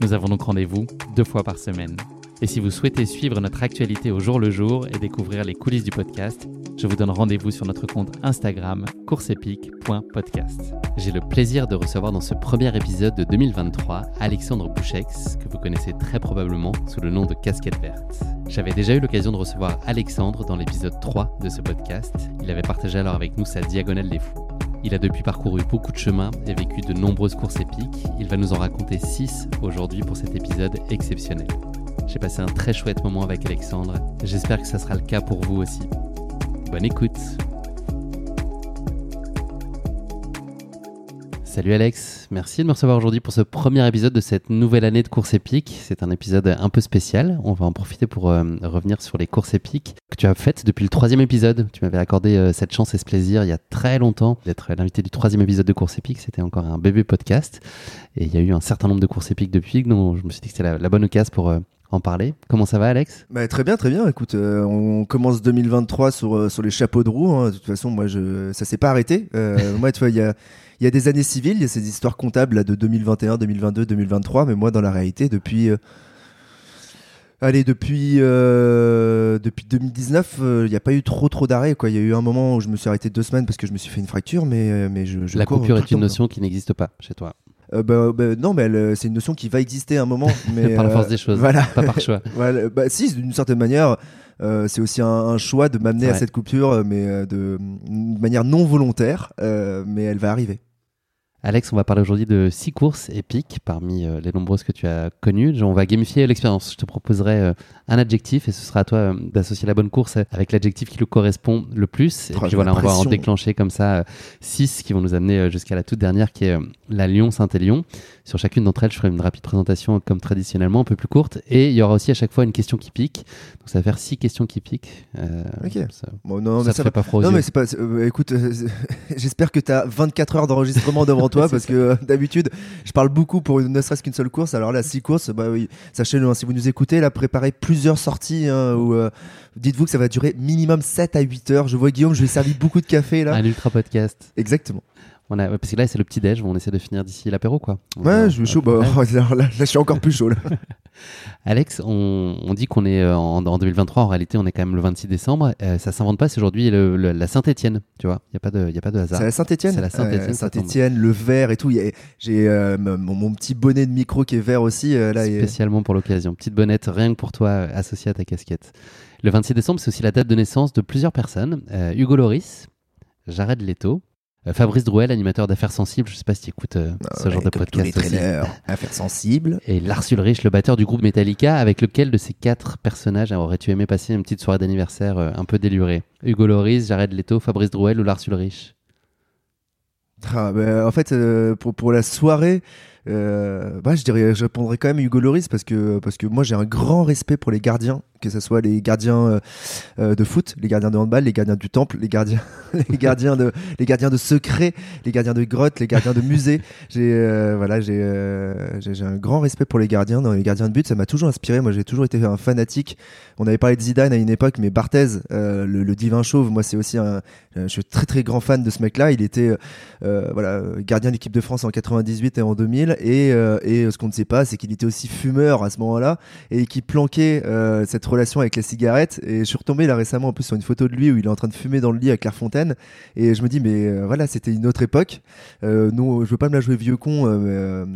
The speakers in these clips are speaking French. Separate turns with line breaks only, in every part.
Nous avons donc rendez-vous deux fois par semaine. Et si vous souhaitez suivre notre actualité au jour le jour et découvrir les coulisses du podcast, je vous donne rendez-vous sur notre compte Instagram courseepique.podcast. J'ai le plaisir de recevoir dans ce premier épisode de 2023 Alexandre Bouchex, que vous connaissez très probablement sous le nom de Casquette Verte. J'avais déjà eu l'occasion de recevoir Alexandre dans l'épisode 3 de ce podcast. Il avait partagé alors avec nous sa diagonale des fous. Il a depuis parcouru beaucoup de chemins et vécu de nombreuses courses épiques. Il va nous en raconter 6 aujourd'hui pour cet épisode exceptionnel. J'ai passé un très chouette moment avec Alexandre. J'espère que ça sera le cas pour vous aussi. Bonne écoute. Salut Alex, merci de me recevoir aujourd'hui pour ce premier épisode de cette nouvelle année de course épique. C'est un épisode un peu spécial. On va en profiter pour euh, revenir sur les courses épiques que tu as faites depuis le troisième épisode. Tu m'avais accordé euh, cette chance et ce plaisir il y a très longtemps d'être l'invité du troisième épisode de course épique. C'était encore un bébé podcast et il y a eu un certain nombre de courses épiques depuis, donc je me suis dit que c'était la, bonne occasion pour euh, en parler. Comment ça va, Alex?
Bah, Très bien, très bien. Écoute, on commence 2023 sur, sur les chapeaux de roue. Hein. De toute façon, moi, je, ça s'est pas arrêté. moi, tu vois, il y a il y a des années civiles, il y a ces histoires comptables là, de 2021, 2022, 2023, mais moi, dans la réalité, depuis. Euh, allez, depuis, euh, depuis 2019, euh, il n'y a pas eu trop trop d'arrêts. Il y a eu un moment où je me suis arrêté deux semaines parce que je me suis fait une fracture, mais, mais je,
La coupure est une notion qui n'existe pas chez toi.
Bah, bah, non, mais c'est une notion qui va exister un moment. Mais,
par la force des choses, voilà. pas par choix.
voilà, bah, si, d'une certaine manière, c'est aussi un, choix de m'amener à cette coupure, mais de, de, manière non volontaire, mais elle va arriver.
Alex, on va parler aujourd'hui de six courses épiques parmi euh, les nombreuses que tu as connues. On va gamifier l'expérience. Je te proposerai euh, un adjectif et ce sera à toi euh, d'associer la bonne course avec l'adjectif qui le correspond le plus. Et oh, puis voilà, on va en déclencher comme ça six qui vont nous amener jusqu'à la toute dernière qui est la Lyon-Saint-Élion. Sur chacune d'entre elles, je ferai une rapide présentation comme traditionnellement, un peu plus courte. Et il y aura aussi à chaque fois une question qui pique. Donc ça va faire six questions qui piquent.
ok.
Ça, non, ça, fait pas froid
Non, mais c'est pas. écoute, j'espère que tu as 24 heures d'enregistrement devant toi parce que euh, d'habitude, je parle beaucoup pour une, ne serait-ce qu'une seule course. Alors là, six courses, bah oui, sachez-le, hein, si vous nous écoutez, là, préparez plusieurs sorties. Hein, euh, dites-vous que ça va durer minimum 7 à 8 heures. Je vois Guillaume, je lui ai servi beaucoup de café là.
Un ultra podcast.
Exactement.
On a, parce que là, c'est le petit déj, on essaie de finir d'ici l'apéro, quoi.
ouais, je suis chaud. Bah, là, je suis encore plus chaud. Là.
Alex, on, dit qu'on est euh, en, 2023, en réalité, on est quand même le 26 décembre. Ça euh, ça s'invente pas, c'est aujourd'hui la Saint-Etienne, tu vois. Il n'y a, pas de, y a pas de hasard.
C'est la Saint-Etienne
C'est la Saint-Etienne.
Saint-Etienne, le vert et tout. J'ai euh, mon, petit bonnet de micro qui est vert aussi. là,
Spécialement pour l'occasion. Petite bonnette, rien que pour toi, associée à ta casquette. Le 26 décembre, c'est aussi la date de naissance de plusieurs personnes. Hugo Loris, Jared Leto, euh, Fabrice Drouel, animateur d'affaires sensibles, je ne sais pas si tu écoutes euh, ah ce genre de podcast
tous les affaires sensibles.
Et Lars Ulrich, le batteur du groupe Metallica, avec lequel de ces quatre personnages aurais-tu aimé passer une petite soirée d'anniversaire euh, un peu délurée Hugo Loris, Jared Leto, Fabrice Drouel ou Lars Ulrich?
Ah, ben, En fait, pour, pour la soirée, bah, je dirais, je répondrais quand même Hugo Loris parce que, parce que moi j'ai un grand respect pour les gardiens que ce soit les gardiens euh, euh, de foot, les gardiens de handball, les gardiens du temple, les gardiens, les gardiens de, les gardiens de secret, les gardiens de grotte, les gardiens de musée. J'ai, euh, voilà, j'ai, j'ai un grand respect pour les gardiens. Les gardiens de but, ça m'a toujours inspiré. Moi, j'ai toujours été un fanatique. On avait parlé de Zidane à une époque, mais Barthez, le, divin chauve, moi, c'est aussi un, je suis très très grand fan de ce mec-là. Il était, voilà, gardien de l'équipe de France en 98 et en 2000. Et, et ce qu'on ne sait pas, c'est qu'il était aussi fumeur à ce moment-là et qui planquait cette relation avec la cigarette. Et je suis retombé là récemment en plus sur une photo de lui où il est en train de fumer dans le lit à Clairefontaine et je me dis mais euh, voilà c'était une autre époque. Euh, nous je veux pas me la jouer vieux con euh,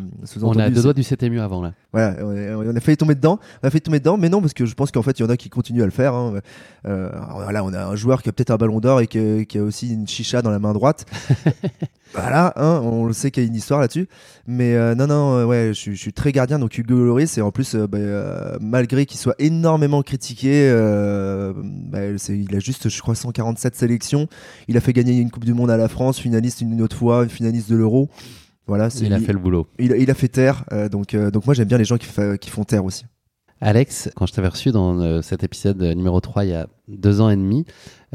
on a deux doigts du 7 mieux avant là
voilà on, a failli tomber dedans on a failli tomber dedans mais non parce que je pense qu'en fait il y en a qui continuent à le faire hein. voilà on a un joueur qui a peut-être un ballon d'or et qui, qui a aussi une chicha dans la main droite Voilà, hein, on le sait qu'il y a une histoire là-dessus. Mais euh, non, non, euh, ouais, je, suis très gardien. Donc Hugo Loris, et en plus, euh, bah, malgré qu'il soit énormément critiqué, bah, il a juste, je crois, 147 sélections. Il a fait gagner une Coupe du Monde à la France, finaliste une autre fois, finaliste de l'Euro. Voilà,
il a fait le boulot.
Il, a fait terre. donc, donc moi, j'aime bien les gens qui, qui font terre aussi.
Alex, quand je t'avais reçu dans euh, cet épisode numéro 3 il y a deux ans et demi,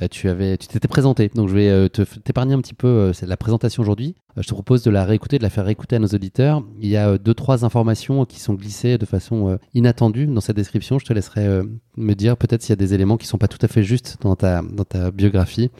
euh, tu avais, tu t'étais présenté. Donc je vais euh, te, t'épargner un petit peu la présentation aujourd'hui. je te propose de la réécouter, de la faire réécouter à nos auditeurs. Il y a deux, trois informations qui sont glissées de façon inattendue dans cette description. Je te laisserai me dire peut-être s'il y a des éléments qui sont pas tout à fait justes dans ta, dans ta biographie.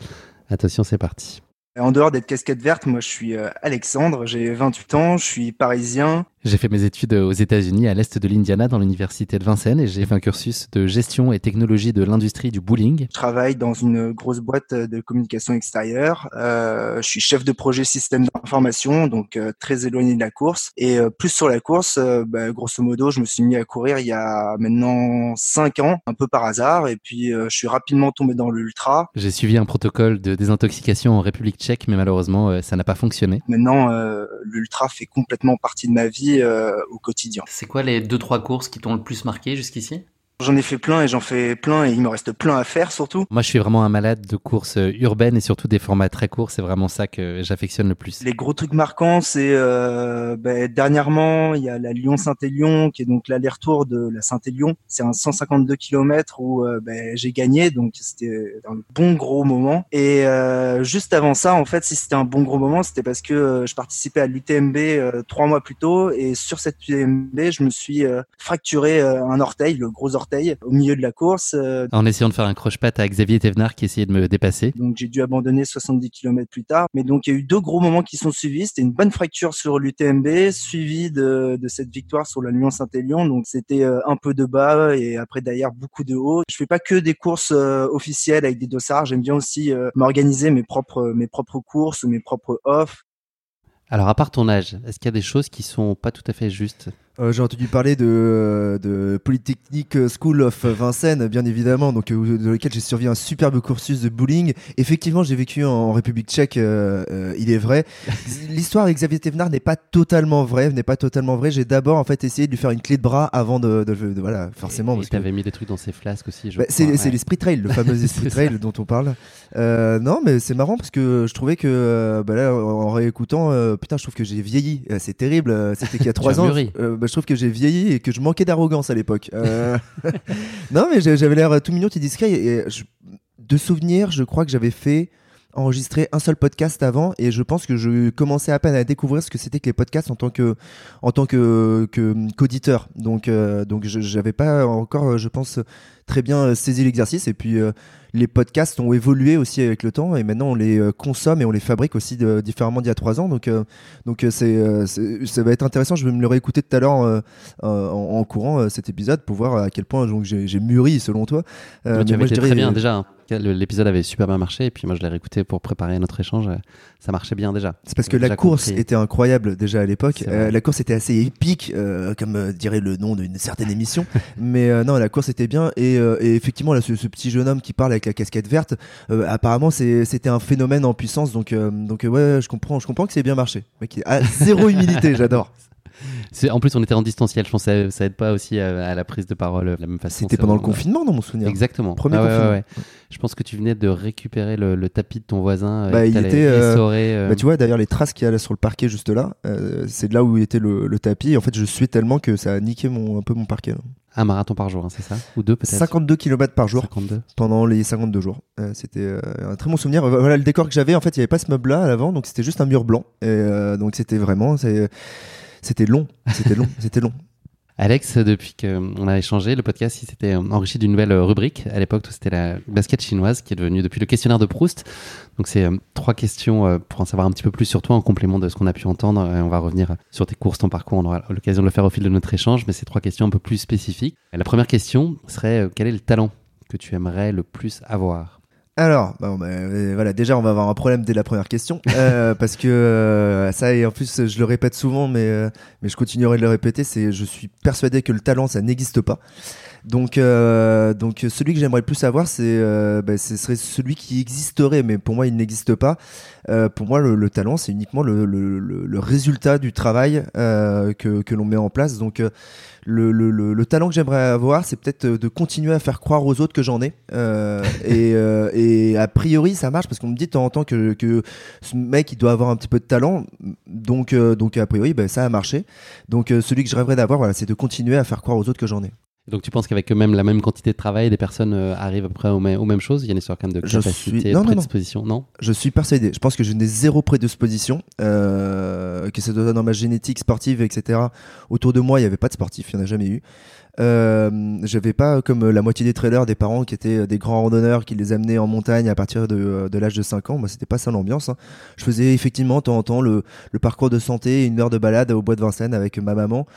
Attention, c'est parti.
En dehors d'être casquette verte, moi je suis Alexandre, j'ai 28 ans, je suis parisien,
j'ai fait mes études aux États-Unis, à l'est de l'Indiana, dans l'université de Vincennes, et j'ai fait un cursus de gestion et technologie de l'industrie du bowling.
Je travaille dans une grosse boîte de communication extérieure. Euh, je suis chef de projet système d'information, donc euh, très éloigné de la course. Et euh, plus sur la course, bah, grosso modo, je me suis mis à courir il y a maintenant cinq ans, un peu par hasard, et puis je suis rapidement tombé dans l'ultra.
J'ai suivi un protocole de désintoxication en République tchèque, mais malheureusement, ça n'a pas fonctionné.
Maintenant, l'ultra fait complètement partie de ma vie euh, au quotidien.
C'est quoi les deux trois courses qui t'ont le plus marqué jusqu'ici?
J'en ai fait plein et j'en fais plein et il me reste plein à faire surtout.
Moi, je suis vraiment un malade de courses euh, urbaines et surtout des formats très courts. C'est vraiment ça que j'affectionne le plus.
Les gros trucs marquants, c'est euh, ben, dernièrement, il y a la Lyon-Saint-Élion qui est donc l'aller-retour de la Saint-Élion. C'est un 152 km où euh, ben, j'ai gagné, donc c'était un bon gros moment. Et euh, juste avant ça, en fait, si c'était un bon gros moment, c'était parce que euh, je participais à l'UTMB trois mois plus tôt et sur cette UTMB, je me suis fracturé un orteil, le gros orteil au milieu de la course. Euh,
en essayant de faire un croche-patte à Xavier Thévenard qui essayait de me dépasser.
Donc j'ai dû abandonner 70 km plus tard. Mais donc il y a eu deux gros moments qui sont suivis. C'était une bonne fracture sur l'UTMB, suivi de, de, cette victoire sur la Lyon-Saint-Élion. Donc c'était euh, un peu de bas et après derrière beaucoup de haut. Je fais pas que des courses euh, officielles avec des dossards. J'aime bien aussi m'organiser mes propres mes propres courses, mes propres offs.
Alors à part ton âge, est-ce qu'il y a des choses qui sont pas tout à fait justes?
Euh, j'ai entendu parler de, de Polytechnic School of Vincennes, bien évidemment, donc euh, dans lequel j'ai survécu un superbe cursus de bowling. Effectivement, j'ai vécu en, République Tchèque, euh, il est vrai. L'histoire avec Xavier Thévenard n'est pas totalement vraie, n'est pas totalement vraie. J'ai d'abord en fait essayé de lui faire une clé de bras avant de, de, voilà, forcément.
Et, tu avais mis des trucs dans ses flasques aussi.
Bah, c'est ouais. l'esprit trail, le fameux esprit trail dont on parle. non, mais c'est marrant parce que je trouvais que bah là, en, réécoutant, putain, je trouve que j'ai vieilli. C'est terrible. C'était qu'il y a trois ans. Bah, je trouve que j'ai vieilli et que je manquais d'arrogance à l'époque. Euh, non, mais j'avais l'air tout mignon, tout discret. Et de souvenir, je crois que j'avais fait enregistrer un seul podcast avant et je pense que je commençais à peine à découvrir ce que c'était que les podcasts en tant que en tant que qu'auditeur donc euh, donc j'avais pas encore je pense très bien saisi l'exercice et puis euh, les podcasts ont évolué aussi avec le temps et maintenant on les euh, consomme et on les fabrique aussi de, différemment d'il y a trois ans. Donc, euh, donc euh, c'est, ça va être intéressant. Je vais me le réécouter tout à l'heure en, en, courant cet épisode pour voir à quel point donc, j'ai, mûri selon toi.
tu avais été très bien déjà. Hein. L'épisode avait super bien marché et puis moi je l'ai réécouté pour préparer notre échange. Ça marchait bien déjà.
C'est parce que la course était incroyable déjà à l'époque. la course était assez épique, comme dirait le nom d'une certaine émission. Mais non, la course était bien et, et effectivement là, ce, ce, petit jeune homme qui parle avec la casquette verte. Euh, apparemment, c'était un phénomène en puissance. Donc, euh, donc ouais, je comprends, je comprends que c'est bien marché. Mec, ah, zéro humilité, j'adore.
En plus, on était en distanciel. Je pense que ça, aide pas aussi à, la prise de parole de la même façon.
C'était pendant le confinement, dans mon souvenir.
Exactement.
Premier ah confinement.
Je pense que tu venais de récupérer le, tapis de ton voisin.
Euh, bah, il était. Euh, bah, tu vois, d'ailleurs, les traces qu'il y a sur le parquet juste là, c'est de là où était le, tapis. en fait, je suis tellement que ça a niqué mon, un peu mon parquet.
Un marathon par jour, hein, c'est ça? Ou deux peut-être?
52 km par jour 52. pendant les 52 jours. Euh, c'était euh, un très bon souvenir. Voilà le décor que j'avais, en fait, il n'y avait pas ce meuble-là à l'avant, donc c'était juste un mur blanc. Et, euh, donc c'était vraiment, c'était long, c'était long, c'était long.
Alex, depuis qu'on a échangé, le podcast s'était enrichi d'une nouvelle rubrique. À l'époque, c'était la basket chinoise qui est devenue depuis le questionnaire de Proust. Donc, c'est euh, trois questions euh, pour en savoir un petit peu plus sur toi en complément de ce qu'on a pu entendre. Et on va revenir sur tes courses, ton parcours. On aura l'occasion de le faire au fil de notre échange, mais c'est trois questions un peu plus spécifiques. la première question serait euh, quel est le talent que tu aimerais le plus avoir?
Alors, bon, bah, voilà, déjà on va avoir un problème dès la première question euh, parce que euh, ça et en plus je le répète souvent, mais euh, mais je continuerai de le répéter. C'est, je suis persuadé que le talent ça n'existe pas. Donc donc celui que j'aimerais le plus avoir, c'est bah, ce serait celui qui existerait, mais pour moi il n'existe pas. pour moi le, talent c'est uniquement le, le, le, résultat du travail que que l'on met en place. Donc le, le, le, talent que j'aimerais avoir, c'est peut-être euh, de continuer à faire croire aux autres que j'en ai. Euh, et, euh, et, a priori, ça marche parce qu'on me dit de temps en temps que, que ce mec, il doit avoir un petit peu de talent. Donc, donc a priori, ben, ça a marché. Donc, celui que je rêverais d'avoir, voilà, c'est de continuer à faire croire aux autres que j'en ai.
Donc tu penses qu'avec même la même quantité de travail, des personnes euh, arrivent à peu près aux, mêmes, aux mêmes choses Il y a une histoire quand même de
Je
capacité,
suis-
de
non, non, non.
prédisposition, non,
Je suis persuadé. Je pense que je n'ai zéro prédisposition, euh, que ce soit dans ma génétique sportive, etc. Autour de moi, il n'y avait pas de sportif, il n'y en a jamais eu. Euh, j'avais pas comme la moitié des trailers des parents qui étaient des grands randonneurs qui les amenaient en montagne à partir de, de l'âge de 5 ans. Moi, c'était pas ça l'ambiance. hein. Je faisais effectivement de temps en temps le, le parcours de santé, une heure de balade au bois de Vincennes avec ma maman.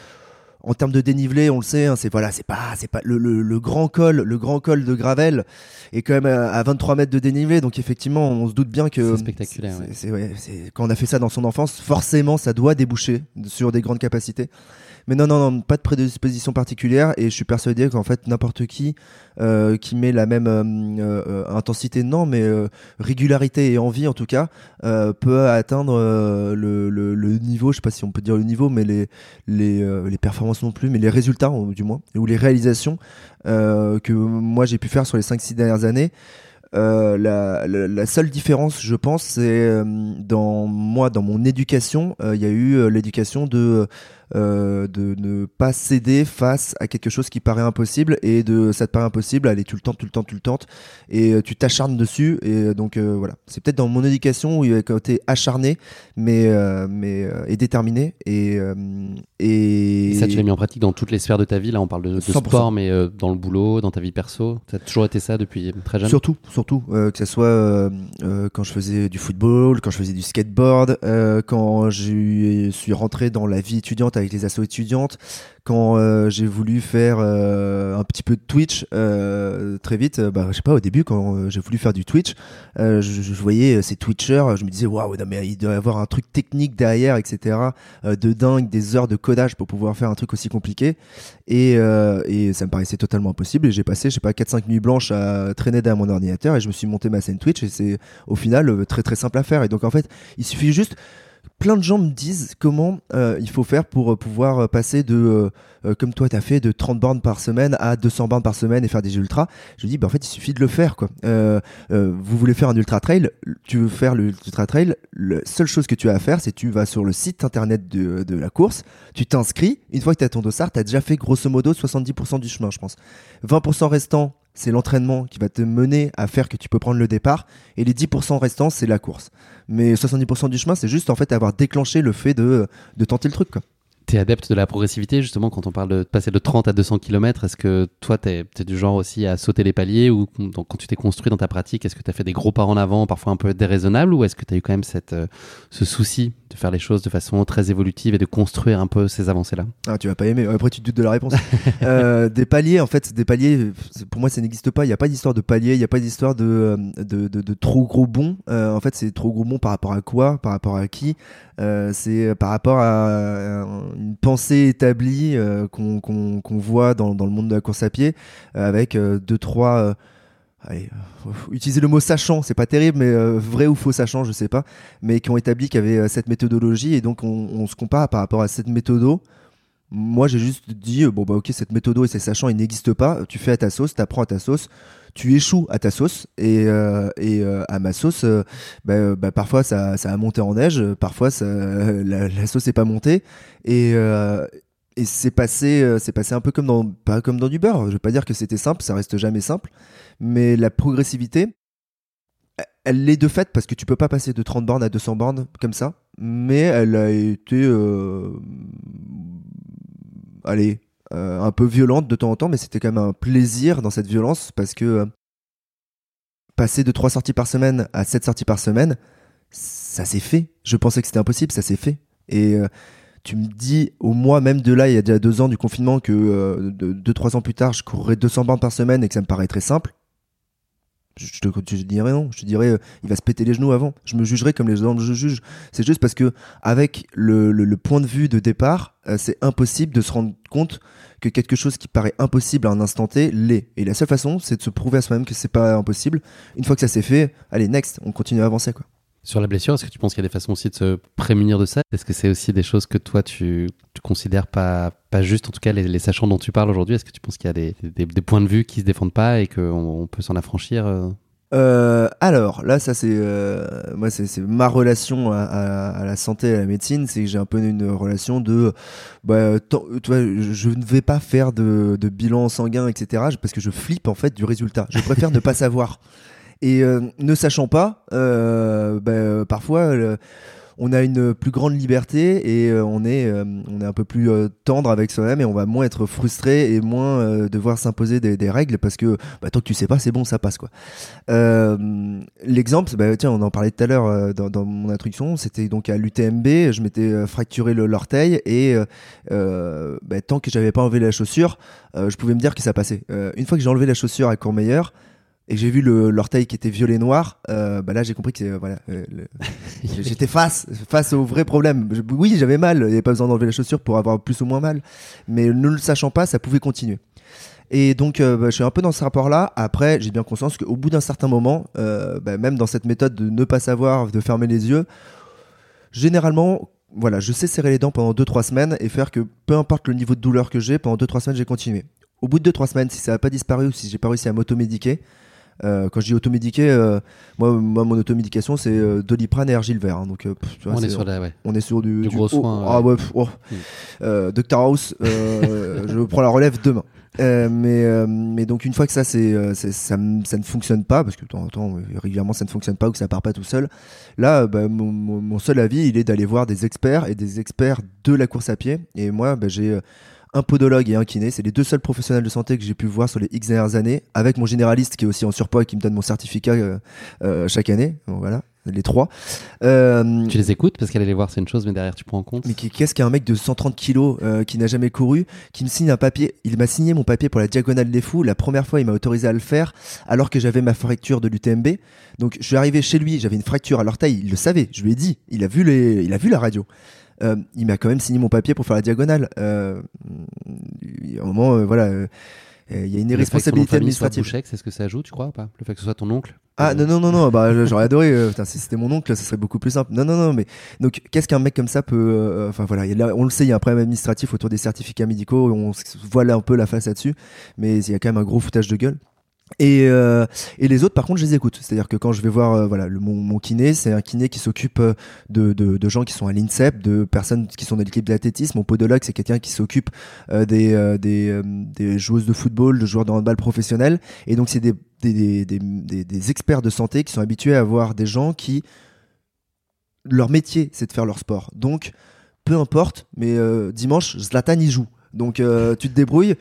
En termes de dénivelé, on le sait, hein, c'est voilà, c'est pas, c'est pas le, le- le grand col, le grand col de Gravel est quand même à, à 23 mètres de dénivelé, donc effectivement, on se doute bien que
C'est spectaculaire,
c'est-
ouais.
c'est- ouais, c'est- quand on a fait ça dans son enfance, forcément, ça doit déboucher sur des grandes capacités. Mais non, non, non, pas de prédisposition particulière, et je suis persuadé qu'en fait, n'importe qui euh, qui met la même euh, euh, intensité, non, mais régularité et envie en tout cas, peut atteindre le, le- niveau, je sais pas si on peut dire le niveau, mais les, les, les performances non plus, mais les résultats du moins, ou les réalisations que moi j'ai pu faire sur les 5-6 dernières années. La, seule différence, je pense, c'est dans moi, dans mon éducation, il y a eu l'éducation de euh, de ne pas céder face à quelque chose qui paraît impossible et de ça te paraît impossible, allez, tu le tentes, tu le tentes, tu le tentes et euh, tu t'acharnes dessus et euh, donc euh, voilà, c'est peut-être dans mon éducation où il y a un côté acharné mais euh, mais et déterminé et et,
Et ça, tu l'as mis en pratique dans toutes les sphères de ta vie. Là, on parle de, de
100%.
sport, mais dans le boulot, dans ta vie perso. Ça a toujours été ça depuis très jeune?
Surtout, surtout, que ce soit quand je faisais du football, quand je faisais du skateboard, quand je suis rentré dans la vie étudiante avec les assos étudiantes, quand euh, j'ai voulu faire euh, un petit peu de Twitch euh, très vite, bah, je sais pas, au début, quand j'ai voulu faire du Twitch, je, voyais ces Twitchers, je me disais, waouh, mais il doit y avoir un truc technique derrière, etc., de dingue, des heures de codage pour pouvoir faire un truc aussi compliqué. Et, et ça me paraissait totalement impossible. Et j'ai passé, je sais pas, 4-5 nuits blanches à traîner derrière mon ordinateur et je me suis monté ma scène Twitch et c'est au final très très simple à faire. Et donc en fait, il suffit juste. Plein de gens me disent comment euh, il faut faire pour euh, pouvoir euh, passer de, comme toi t'as fait, de 30 bornes par semaine à 200 bornes par semaine et faire des ultras. Je dis, bah, en fait, il suffit de le faire. Quoi. Vous voulez faire un ultra trail, tu veux faire le ultra trail, la seule chose que tu as à faire, c'est tu vas sur le site internet de, de la course, tu t'inscris, une fois que tu as ton dossard, tu as déjà fait grosso modo 70% du chemin, je pense. 20% restant, c'est l'entraînement qui va te mener à faire que tu peux prendre le départ, et les 10% restants, c'est la course. Mais 70% du chemin, c'est juste en fait avoir déclenché le fait de, de tenter le truc.
T'es adepte de la progressivité, justement, quand on parle de passer de 30 à 200 km. Est-ce que toi, t'es es du genre aussi à sauter les paliers ou donc, quand tu t'es construit dans ta pratique, est-ce que t'as fait des gros pas en avant, parfois un peu déraisonnables, ou est-ce que t'as eu quand même cette, euh, ce souci de faire les choses de façon très évolutive et de construire un peu ces avancées-là?
Ah, tu vas pas aimer. Après, tu te doutes de la réponse. Euh, des paliers, en fait, des paliers, pour moi, ça n'existe pas. Il n'y a pas d'histoire de paliers, il n'y a pas d'histoire de, euh, de, de, de trop gros bons. Euh, en fait, c'est trop gros bons par rapport à quoi? Par rapport à qui? C'est par rapport à une pensée établie euh, qu'on voit dans, le monde de la course à pied, euh, avec euh, deux, trois. allez, le mot sachant, c'est pas terrible, mais vrai ou faux sachant, je sais pas, mais qui ont établi qu'il y avait cette méthodologie et donc on, se compare par rapport à cette méthodo. Moi, j'ai juste dit, bon, bah, ok, cette méthode et ces sachants, ils n'existent pas. Tu fais à ta sauce, tu apprends à ta sauce, tu échoues à ta sauce. Et, euh, et euh, à ma sauce, euh, bah, bah, parfois, ça, a monté en neige, parfois, la, sauce n'est pas montée. Et, c'est passé, c'est passé un peu comme dans, pas comme dans du beurre. Je vais pas dire que c'était simple, ça reste jamais simple. Mais la progressivité, elle l'est de fait parce que tu peux pas passer de 30 bornes à 200 bornes comme ça, mais elle a été, allez, euh, un peu violente de temps en temps, mais c'était quand même un plaisir dans cette violence parce que euh, passer de 3 sorties par semaine à 7 sorties par semaine, ça s'est fait. Je pensais que c'était impossible, ça s'est fait. Et euh, tu me dis au mois même de là, il y a déjà deux ans du confinement, que euh, de, deux trois ans plus tard, je courrais 200 bornes par semaine et que ça me paraît très simple. Je te, dirais non, je te dirais euh, il va se péter les genoux avant. Je me jugerais comme les gens je juge. C'est juste parce que avec le point de vue de départ, euh, c'est impossible de se rendre compte que quelque chose qui paraît impossible à un instant T l'est. Et la seule façon, c'est de se prouver à soi-même que c'est pas impossible. Une fois que ça s'est fait, allez next, on continue à avancer quoi.
Sur la blessure, est-ce que tu penses qu'il y a des façons aussi de se prémunir de ça? Est-ce que c'est aussi des choses que toi tu, tu considères pas, pas juste, en tout cas les, les sachants dont tu parles aujourd'hui Est-ce que tu penses qu'il y a des, des, des points de vue qui se défendent pas et qu'on on peut s'en affranchir euh?
Euh, alors là, ça c'est euh, moi c'est ma relation à, à- à la santé et à la médecine, c'est que j'ai un peu une relation de bah, tant- tu vois, je je ne vais pas faire de, de bilan sanguin, etc. parce que je flippe en fait du résultat. Je préfère ne pas savoir. Et euh, ne sachant pas, bah, parfois on a une plus grande liberté et on est on est un peu plus tendre avec soi-même et on va moins être frustré et moins devoir s'imposer des, des règles parce que bah, tant que tu sais pas, c'est bon, ça passe quoi. Euh, L'exemple, bah, tiens, on en parlait tout à l'heure dans, dans mon introduction, c'était donc à l'UTMB, je m'étais fracturé l'orteil et euh, bah, tant que j'avais pas enlevé la chaussure, euh, je pouvais me dire que ça passait. Une fois que j'ai enlevé la chaussure à Courmayeur et que j'ai vu le- l'orteil qui était violet noir, euh, bah là j'ai compris que c'est, euh, voilà, euh, le- j'étais face face au vrai problème. Je- oui, j'avais mal, il n'y avait pas besoin d'enlever la chaussure pour avoir plus ou moins mal, mais ne le sachant pas, ça pouvait continuer. Et donc, euh, bah, je suis un peu dans ce rapport-là. Après, j'ai bien conscience qu'au bout d'un certain moment, euh, bah, même dans cette méthode de ne pas savoir, de fermer les yeux, généralement, voilà, je sais serrer les dents pendant 2-3 semaines et faire que peu importe le niveau de douleur que j'ai, pendant 2-3 semaines, j'ai continué. Au bout de 2-3 semaines, si ça n'a pas disparu ou si j'ai pas réussi à m'automédiquer, euh, quand je dis automédiquer, euh, moi, moi, mon automédication, c'est euh, Doliprane et Argile Vert. hein. donc, euh, pff, tu vois,
On est sur la, ouais.
on est sur du,
Du gros
haut.
soin,
Ah
ouais.
ouais, pff, oh.
Mm.
Dr House, je prends la relève demain. Euh, mais, euh, mais donc une fois que ça, c'est, ça, ne fonctionne pas, parce que de temps en temps, régulièrement, ça ne fonctionne pas ou que ça part pas tout seul. Là, bah, mon, seul avis, il est d'aller voir des experts et des experts de la course à pied. Et moi, bah, j'ai un podologue et un kiné. C'est les deux seuls professionnels de santé que j'ai pu voir sur les X dernières années, avec mon généraliste qui est aussi en surpoids et qui me donne mon certificat euh, euh, chaque année. Bon, voilà, les trois. Euh,
Tu les écoutes parce qu'aller les voir c'est une chose, mais derrière tu prends en compte.
mais qu'est-ce qu'un mec de 130 kilos euh, qui n'a jamais couru, qui me signe un papier Il m'a signé mon papier pour la diagonale des fous. La première fois, il m'a autorisé à le faire alors que j'avais ma fracture de l'UTMB. Donc, je suis arrivé chez lui, j'avais une fracture à l'orteil. Il le savait, je lui ai dit. Il a vu les, il a vu la radio. Euh, il m'a quand même signé mon papier pour faire la diagonale. Euh, a un moment, euh, voilà. euh, il y a une irresponsabilité administrative.
C'est ce que ça ajoute, tu crois ou pas? Le fait que ce soit ton oncle?
Ah non non non non bah j'aurais adoré putain, si c'était mon oncle ça serait beaucoup plus simple non non non mais donc qu'est-ce qu'un mec comme ça peut enfin voilà il y a là, on le sait il y a un problème administratif autour des certificats médicaux on se voile un peu la face là-dessus mais il y a quand même un gros foutage de gueule et, euh, et les autres, par contre, je les écoute. C'est-à-dire que quand je vais voir euh, voilà, mon, kiné, c'est un kiné qui s'occupe euh, de, de, de gens qui sont à l'INSEP, de personnes qui sont dans l'équipe d'athlétisme. Mon podologue, c'est quelqu'un qui s'occupe des, des, joueuses de football, de joueurs de handball professionnels. Et donc, c'est des, des, experts de santé qui sont habitués à voir des gens qui. Leur métier, c'est de faire leur sport. Donc, peu importe, mais dimanche, Zlatan y joue. Donc, tu te débrouilles.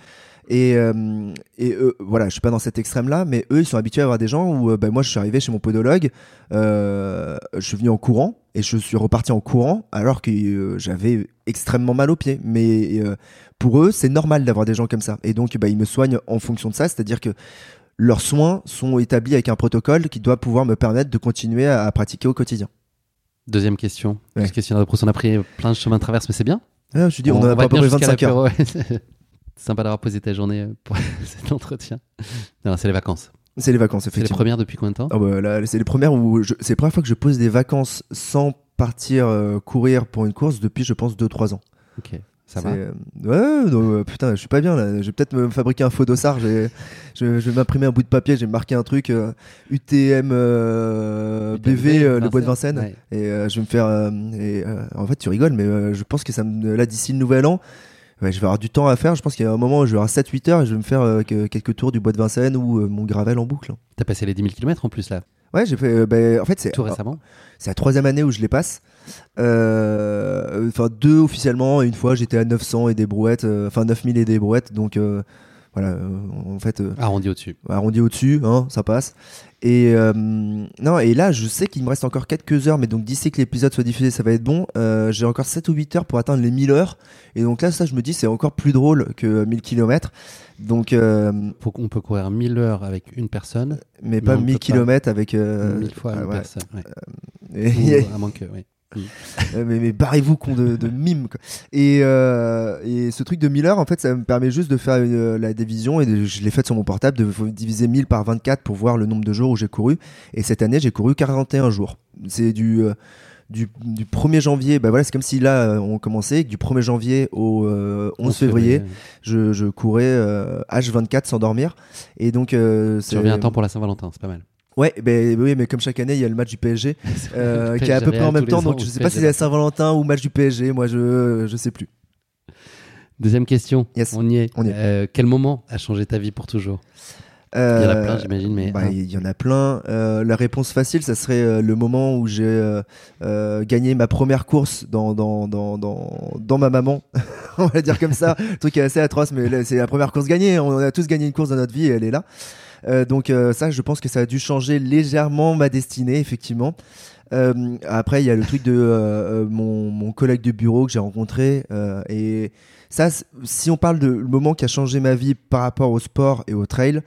Et, euh, et eux, voilà, je suis pas dans cet extrême-là, mais eux, ils sont habitués à avoir des gens où, euh, ben, moi, je suis arrivé chez mon podologue, euh, je suis venu en courant et je suis reparti en courant alors que euh, j'avais extrêmement mal aux pieds. Mais pour eux, c'est normal d'avoir des gens comme ça. Et donc, bah, ils me soignent en fonction de ça, c'est-à-dire que leurs soins sont établis avec un protocole qui doit pouvoir me permettre de continuer à, à pratiquer au quotidien.
Deuxième question.
Ouais.
Parce que sinon, on a pris plein de chemins de traverse, mais c'est bien.
Ah, je dis, on, en
va
a pas
bien
pour
jusqu'à
25 heures.
sympa d'avoir posé ta journée euh, pour cet entretien. Non, c'est les vacances.
C'est les vacances,
C'est les
effectivement.
premières depuis combien de temps?
Bah, là, c'est les premières où je- c'est la première fois que je pose des vacances sans partir euh, courir pour une course depuis, je pense, 2-3 ans.
Ok, ça va.
euh, ouais, euh, putain, je suis pas bien là. Je vais peut-être me fabriquer un faux dossard. Je, je vais m'imprimer un bout de papier. J'ai marqué un truc UTM BV, le bois de Vincennes.
Ouais.
Et je vais me faire. et, en fait, tu rigoles, mais je pense que ça me. Là, d'ici le nouvel an. Ouais, je vais avoir du temps à faire. Je pense qu'il y a un moment où je vais avoir 7-8 heures et je vais me faire euh, que- quelques tours du bois de Vincennes ou euh, mon gravel en boucle.
T'as passé les 10 000 km en plus là,
Ouais, j'ai fait. ben, en fait, c'est
tout récemment.
c'est la troisième année où je les passe. Euh, Enfin, deux officiellement, et une fois j'étais à 900 et des brouettes, enfin 9000 et des brouettes, donc euh, voilà, euh, en fait, euh,
Arrondi au-dessus.
arrondi au-dessus, hein, ça passe. Et euh, non, et là, je sais qu'il me reste encore quelques heures, mais donc d'ici que l'épisode soit diffusé, ça va être bon. Euh, J'ai encore 7 ou 8 heures pour atteindre les 1000 heures, et donc là, ça, je me dis, c'est encore plus drôle que 1000 km. Donc, euh,
qu'on peut courir 1000 heures avec une personne,
mais pas
on peut
1000
pas.
km avec. euh,
1000 fois
ah,
une
ouais.
personne. ouais.
Et-
Ou à moins que,
Euh, mais, mais barrez-vous con de, de mime quoi. Et, euh, et ce truc de 1000 heures en fait ça me permet juste de faire euh, la division et de- je l'ai fait sur mon portable de diviser 1000 par 24 pour voir le nombre de jours où j'ai couru et cette année j'ai couru 41 jours c'est du euh, du, du 1er janvier bah voilà c'est comme si là euh, on commençait du 1er janvier au euh, 11 février je, je courais euh, H24 sans dormir et donc
Tu reviens à temps pour la Saint-Valentin, c'est pas mal.
Ouais, ben oui, mais comme chaque année, il y a le match du PSG euh, qui est à peu près en même temps, donc je sais pas si c'est à Saint-Valentin ou match du PSG. Moi, je je sais plus.
Deuxième question.
Yes.
On y est.
On y est.
Euh, quel moment a changé ta vie pour toujours? Il y en a
Euh,
plein, j'imagine, mais
bah,
un.
il y en a plein. Euh, la réponse facile, ça serait euh, le moment où j'ai euh, euh, gagné ma première course dans, dans, dans, dans, dans ma maman. On va dire comme ça. Le truc est assez atroce, mais c'est la première course gagnée. On a tous gagné une course dans notre vie et elle est là. Euh, donc euh, ça, je pense que ça a dû changer légèrement ma destinée, effectivement. Euh, après, il y a le truc de mon, mon collègue de bureau que j'ai rencontré. et ça, si on parle de le moment qui a changé ma vie par rapport au sport et au trail,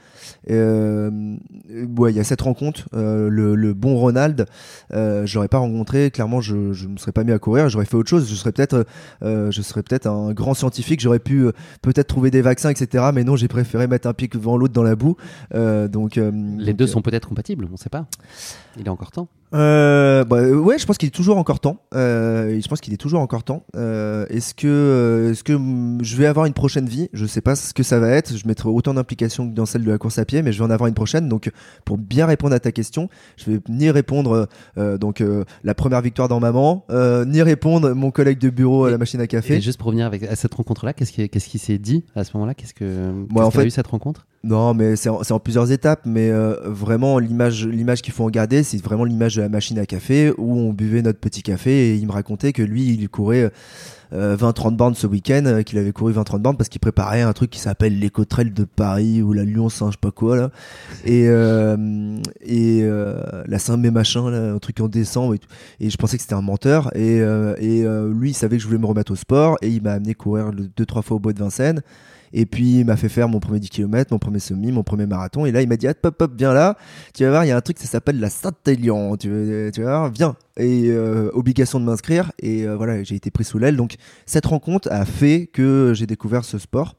euh, ouais, il y a cette rencontre. euh, le, le bon Ronald, euh, je l'aurais pas rencontré. Clairement, je ne me serais pas mis à courir. J'aurais fait autre chose. Je serais peut-être, euh, je serais peut-être un grand scientifique. J'aurais pu peut-être trouver des vaccins, etc. Mais non, j'ai préféré mettre un pied devant l'autre dans la boue. Donc
les
donc,
deux sont peut-être compatibles, on sait pas. Il est encore temps.
Euh, bah, euh, ouais, je pense qu'il est toujours encore temps. Euh, je pense qu'il est toujours encore temps. Euh, est-ce que, euh, est-ce que mm, je vais avoir une prochaine vie? Je sais pas ce que ça va être. Je mettrai autant d'implication que dans celle de la course à pied, mais je vais en avoir une prochaine. Donc, pour bien répondre à ta question, je vais ni répondre euh, donc euh, la première victoire dans maman, euh, ni répondre mon collègue de bureau à la machine à café.
Et juste pour revenir avec, à cette rencontre-là, qu'est-ce qui, qu'est-ce qui s'est dit à ce moment-là? Qu'est-ce que, qu'est-ce
en
qu'il y a
fait-
eu cette rencontre?
Non, mais c'est en, en plusieurs étapes. Mais euh, vraiment, l'image, l'image qu'il faut en garder, c'est vraiment l'image de la machine à café où on buvait notre petit café et il me racontait que lui, il courait euh, 20-30 bornes ce week-end, euh, qu'il avait couru 20-30 bornes parce qu'il préparait un truc qui s'appelle l'éco de Paris ou la Lyon Saint, je sais pas quoi là, et euh, et euh, la Saint mais machin là, un truc en décembre et, je pensais que c'était un menteur et et lui, il savait que je voulais me remettre au sport et il m'a amené courir deux trois fois au bois de Vincennes. Et puis il m'a fait faire mon premier 10 km, mon premier semi, mon premier marathon. Et là, il m'a dit ah, Hop, hop, viens là. Tu vas voir, il y a un truc, ça s'appelle la Saint-Élion. Tu, tu vas voir, viens. Et euh, obligation de m'inscrire. Et euh, voilà, j'ai été pris sous l'aile. Donc cette rencontre a fait que j'ai découvert ce sport.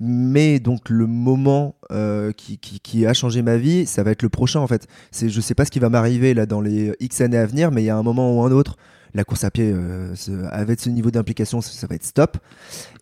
Mais donc le moment euh, qui, qui, a changé ma vie, ça va être le prochain en fait. C'est, je sais pas ce qui va m'arriver là dans les X années à venir, mais il y a un moment ou un autre, la course à pied, avec ce niveau d'implication, ça va être stop.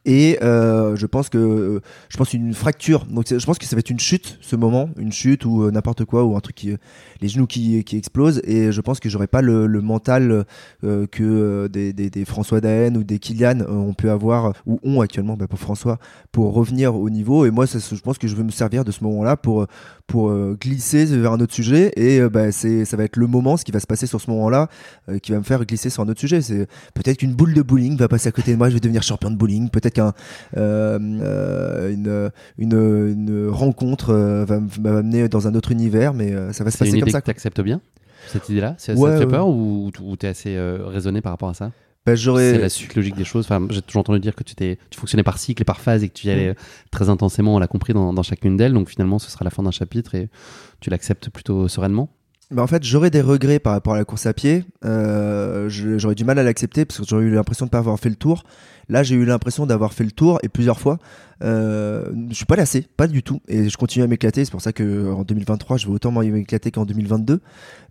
Et euh, je pense que euh, je pense une fracture. Donc je pense que ça va être une chute, ce moment, une chute ou euh, n'importe quoi ou un truc qui, les genoux qui, qui explosent. Et je pense que j'aurai pas le, le mental euh, que euh, des, des, des François Daen ou des Kylian euh, ont pu avoir ou ont actuellement bah, pour François pour revenir au niveau. Et moi, je pense que je vais me servir de ce moment-là pour pour euh, glisser vers un autre sujet. Et euh, bah, c'est ça va être le moment, ce qui va se passer sur ce moment-là, euh, qui va me faire glisser sur un autre sujet. C'est peut-être qu'une boule de bowling va passer à côté de moi, je vais devenir champion de bowling. Peut-être euh, euh, une, une, une rencontre euh, va m'amener dans un autre univers, mais ça va se
une
passer comme ça.
que tu acceptes bien cette idée-là? Ça,
Ouais,
ça te fait peur ou, ou tu es assez raisonné par rapport à ça?
Bah,
C'est la suite logique des choses. Enfin, j'ai toujours entendu dire que tu, t'es- tu fonctionnais par cycle et par phase et que tu y allais euh, très intensément, on l'a compris, dans, dans chacune d'elles. Donc finalement, ce sera la fin d'un chapitre et tu l'acceptes plutôt sereinement.
Bah, en fait, j'aurais des regrets par rapport à la course à pied. Euh, j'aurais du mal à l'accepter parce que j'aurais eu l'impression de pas avoir fait le tour. Là, j'ai eu l'impression d'avoir fait le tour et plusieurs fois. Euh, je suis pas lassé, pas du tout, et je continue à m'éclater. C'est pour ça que en 2023, je vais autant m'éclater qu'en 2022.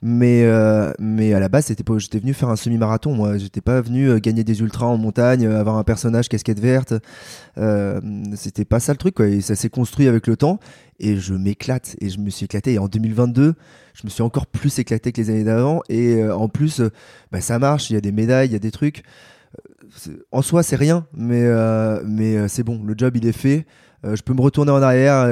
Mais euh, mais à la base, c'était pas. J'étais venu faire un semi-marathon. Moi, j'étais pas venu euh, gagner des ultras en montagne, euh, avoir un personnage casquette verte. Euh, c'était pas ça le truc, quoi. Et ça s'est construit avec le temps. Et je m'éclate. Et je me suis éclaté. Et en 2022, je me suis encore plus éclaté que les années d'avant. Et euh, en plus, bah, ça marche. Il y a des médailles, il y a des trucs. En soi, c'est rien, mais, euh, euh, c'est bon. Le job, il est fait. Euh, je peux me retourner en arrière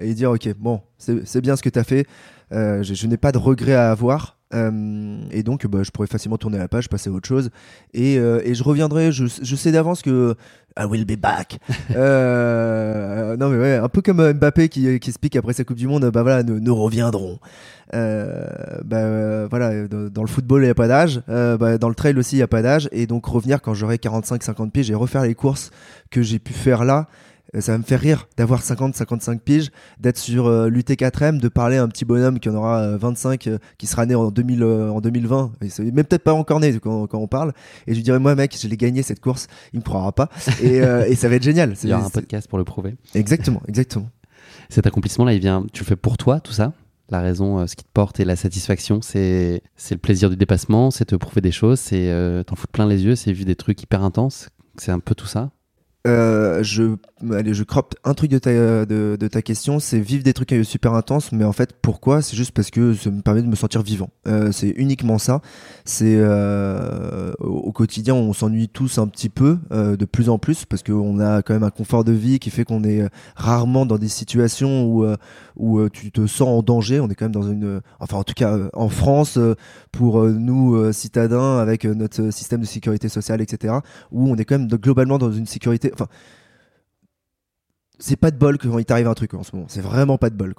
et, dire Ok, bon, c'est bien ce que tu as fait. Je je n'ai pas de regrets à avoir. Euh, et donc, bah, je pourrais facilement tourner la page, passer à autre chose. Et, euh, et je reviendrai. Je, je sais d'avance que I will be back. Euh, non, mais ouais, un peu comme Mbappé qui, qui explique après sa Coupe du Monde bah voilà, nous, nous reviendrons. Bah voilà, dans, dans le football, il n'y a pas d'âge. Bah, dans le trail aussi, il n'y a pas d'âge. Et donc, revenir quand j'aurai 45-50 pieds, j'ai refaire les courses que j'ai pu faire là. Euh, Ça va me faire rire d'avoir 50-55 piges, d'être sur euh, l'UT4M, de parler à un petit bonhomme qui en aura euh, 25, euh, qui sera né en, 2000, euh, en 2020, et même peut-être pas encore né quand, quand on parle. Et je lui dirais, moi mec, je l'ai gagné cette course, il me croira pas. Et, et ça va être génial.
Il y aura un podcast pour le prouver.
Exactement, exactement.
Cet accomplissement-là, il vient. Tu le fais pour toi, tout ça? La raison, ce qui te porte et la satisfaction, c'est le plaisir du dépassement, c'est te prouver des choses, c'est t'en foutre plein les yeux, c'est vivre des trucs hyper intenses. C'est un peu tout ça?
Euh, je, allez, je croppe un truc de ta, de, ta question, c'est vivre des trucs super intenses, mais en fait, pourquoi? C'est juste parce que ça me permet de me sentir vivant. Euh, c'est uniquement ça. C'est euh, au quotidien, on s'ennuie tous un petit peu, euh, de plus en plus, parce qu'on a quand même un confort de vie qui fait qu'on est rarement dans des situations où, euh, où tu te sens en danger. On est quand même dans une, enfin en tout cas en France, pour nous citadins, avec notre système de sécurité sociale, etc., où on est quand même globalement dans une sécurité enfin c'est pas de bol quand il t'arrive un truc en ce moment. C'est vraiment pas de bol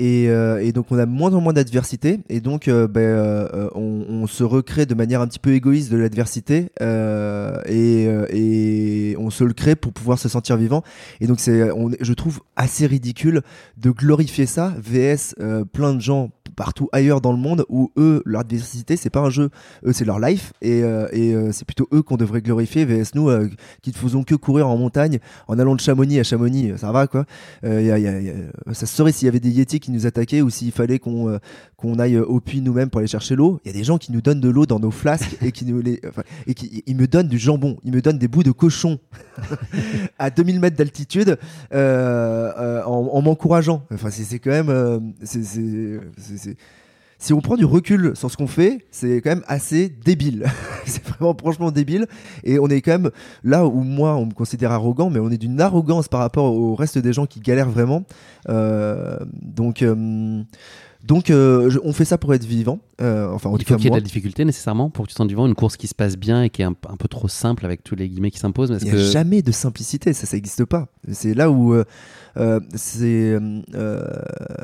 euh, et donc on a moins en moins d'adversité et donc euh, ben, euh, on, se recrée de manière un petit peu égoïste de l'adversité et, et on se le crée pour pouvoir se sentir vivant. Et donc c'est, je trouve assez ridicule de glorifier ça. VS, plein de gens partout ailleurs dans le monde où eux leur adversité c'est pas un jeu, eux c'est leur life et, et c'est plutôt eux qu'on devrait glorifier. VS nous qui ne faisons que courir en montagne en allant de Chamonix à Chamonix ça va quoi. Euh, ça se saurait s'il y avait des Yetis qui nous attaquaient ou s'il fallait qu'on euh, qu'on aille au puits nous-mêmes pour aller chercher l'eau. Il y a des gens qui nous donnent de l'eau dans nos flasques et qui nous les, et qui ils me donnent du jambon, ils me donnent des bouts de cochon à 2000 mètres d'altitude euh, en, m'encourageant. Enfin, c'est quand même, si on prend du recul sur ce qu'on fait, c'est quand même assez débile. c'est vraiment franchement débile. Et on est quand même là où moi, on me considère arrogant, mais on est d'une arrogance par rapport au reste des gens qui galèrent vraiment. Euh, donc. Euh, donc, euh, on fait ça pour être vivant. enfin,
il faut qu'il y ait de la difficulté nécessairement pour que tu te sentes vivant. Une course qui se passe bien et qui est un, peu trop simple avec tous les guillemets qui s'imposent.
Il n'y a jamais de simplicité, ça, ça n'existe pas. C'est là où c'est euh,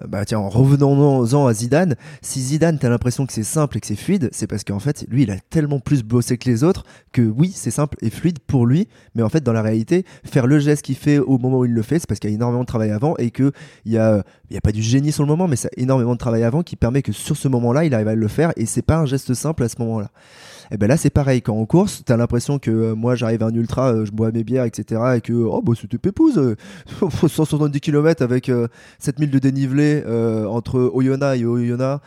bah tiens en revenant-en à Zidane. Si Zidane t'as l'impression que c'est simple et que c'est fluide c'est parce qu'en fait lui il a tellement plus bossé que les autres que oui c'est simple et fluide pour lui. Mais en fait dans la réalité faire le geste qu'il fait au moment où il le fait c'est parce qu'il y a énormément de travail avant et que il y a il y a pas du génie sur le moment mais ça énormément de travail avant qui permet que sur ce moment-là il arrive à le faire et c'est pas un geste simple à ce moment-là et ben là, c'est pareil. Quand on course, t'as l'impression que euh, moi, j'arrive à un ultra, euh, je bois mes bières, etc. Et que, oh, bah, c'était pépouze. 170 km avec 7000 euh, de dénivelé entre Oyonnax et Oyonnax.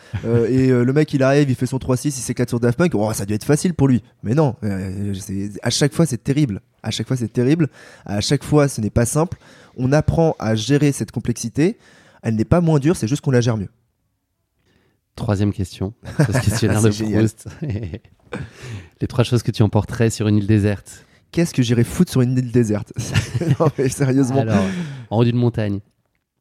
et le mec, il arrive, il fait son 3-6, il s'éclate sur Daft Punk. Oh, ça doit être facile pour lui. Mais non, à chaque fois, c'est terrible. À chaque fois, c'est terrible. À chaque fois, ce n'est pas simple. On apprend à gérer cette complexité. Elle n'est pas moins dure, c'est juste qu'on la gère mieux.
Troisième question. Ce questionnaire de Proust. Les trois choses que tu emporterais sur une île déserte.
Qu'est-ce que j'irais foutre sur une île déserte? Non, mais sérieusement.
Alors, en haut d'une montagne,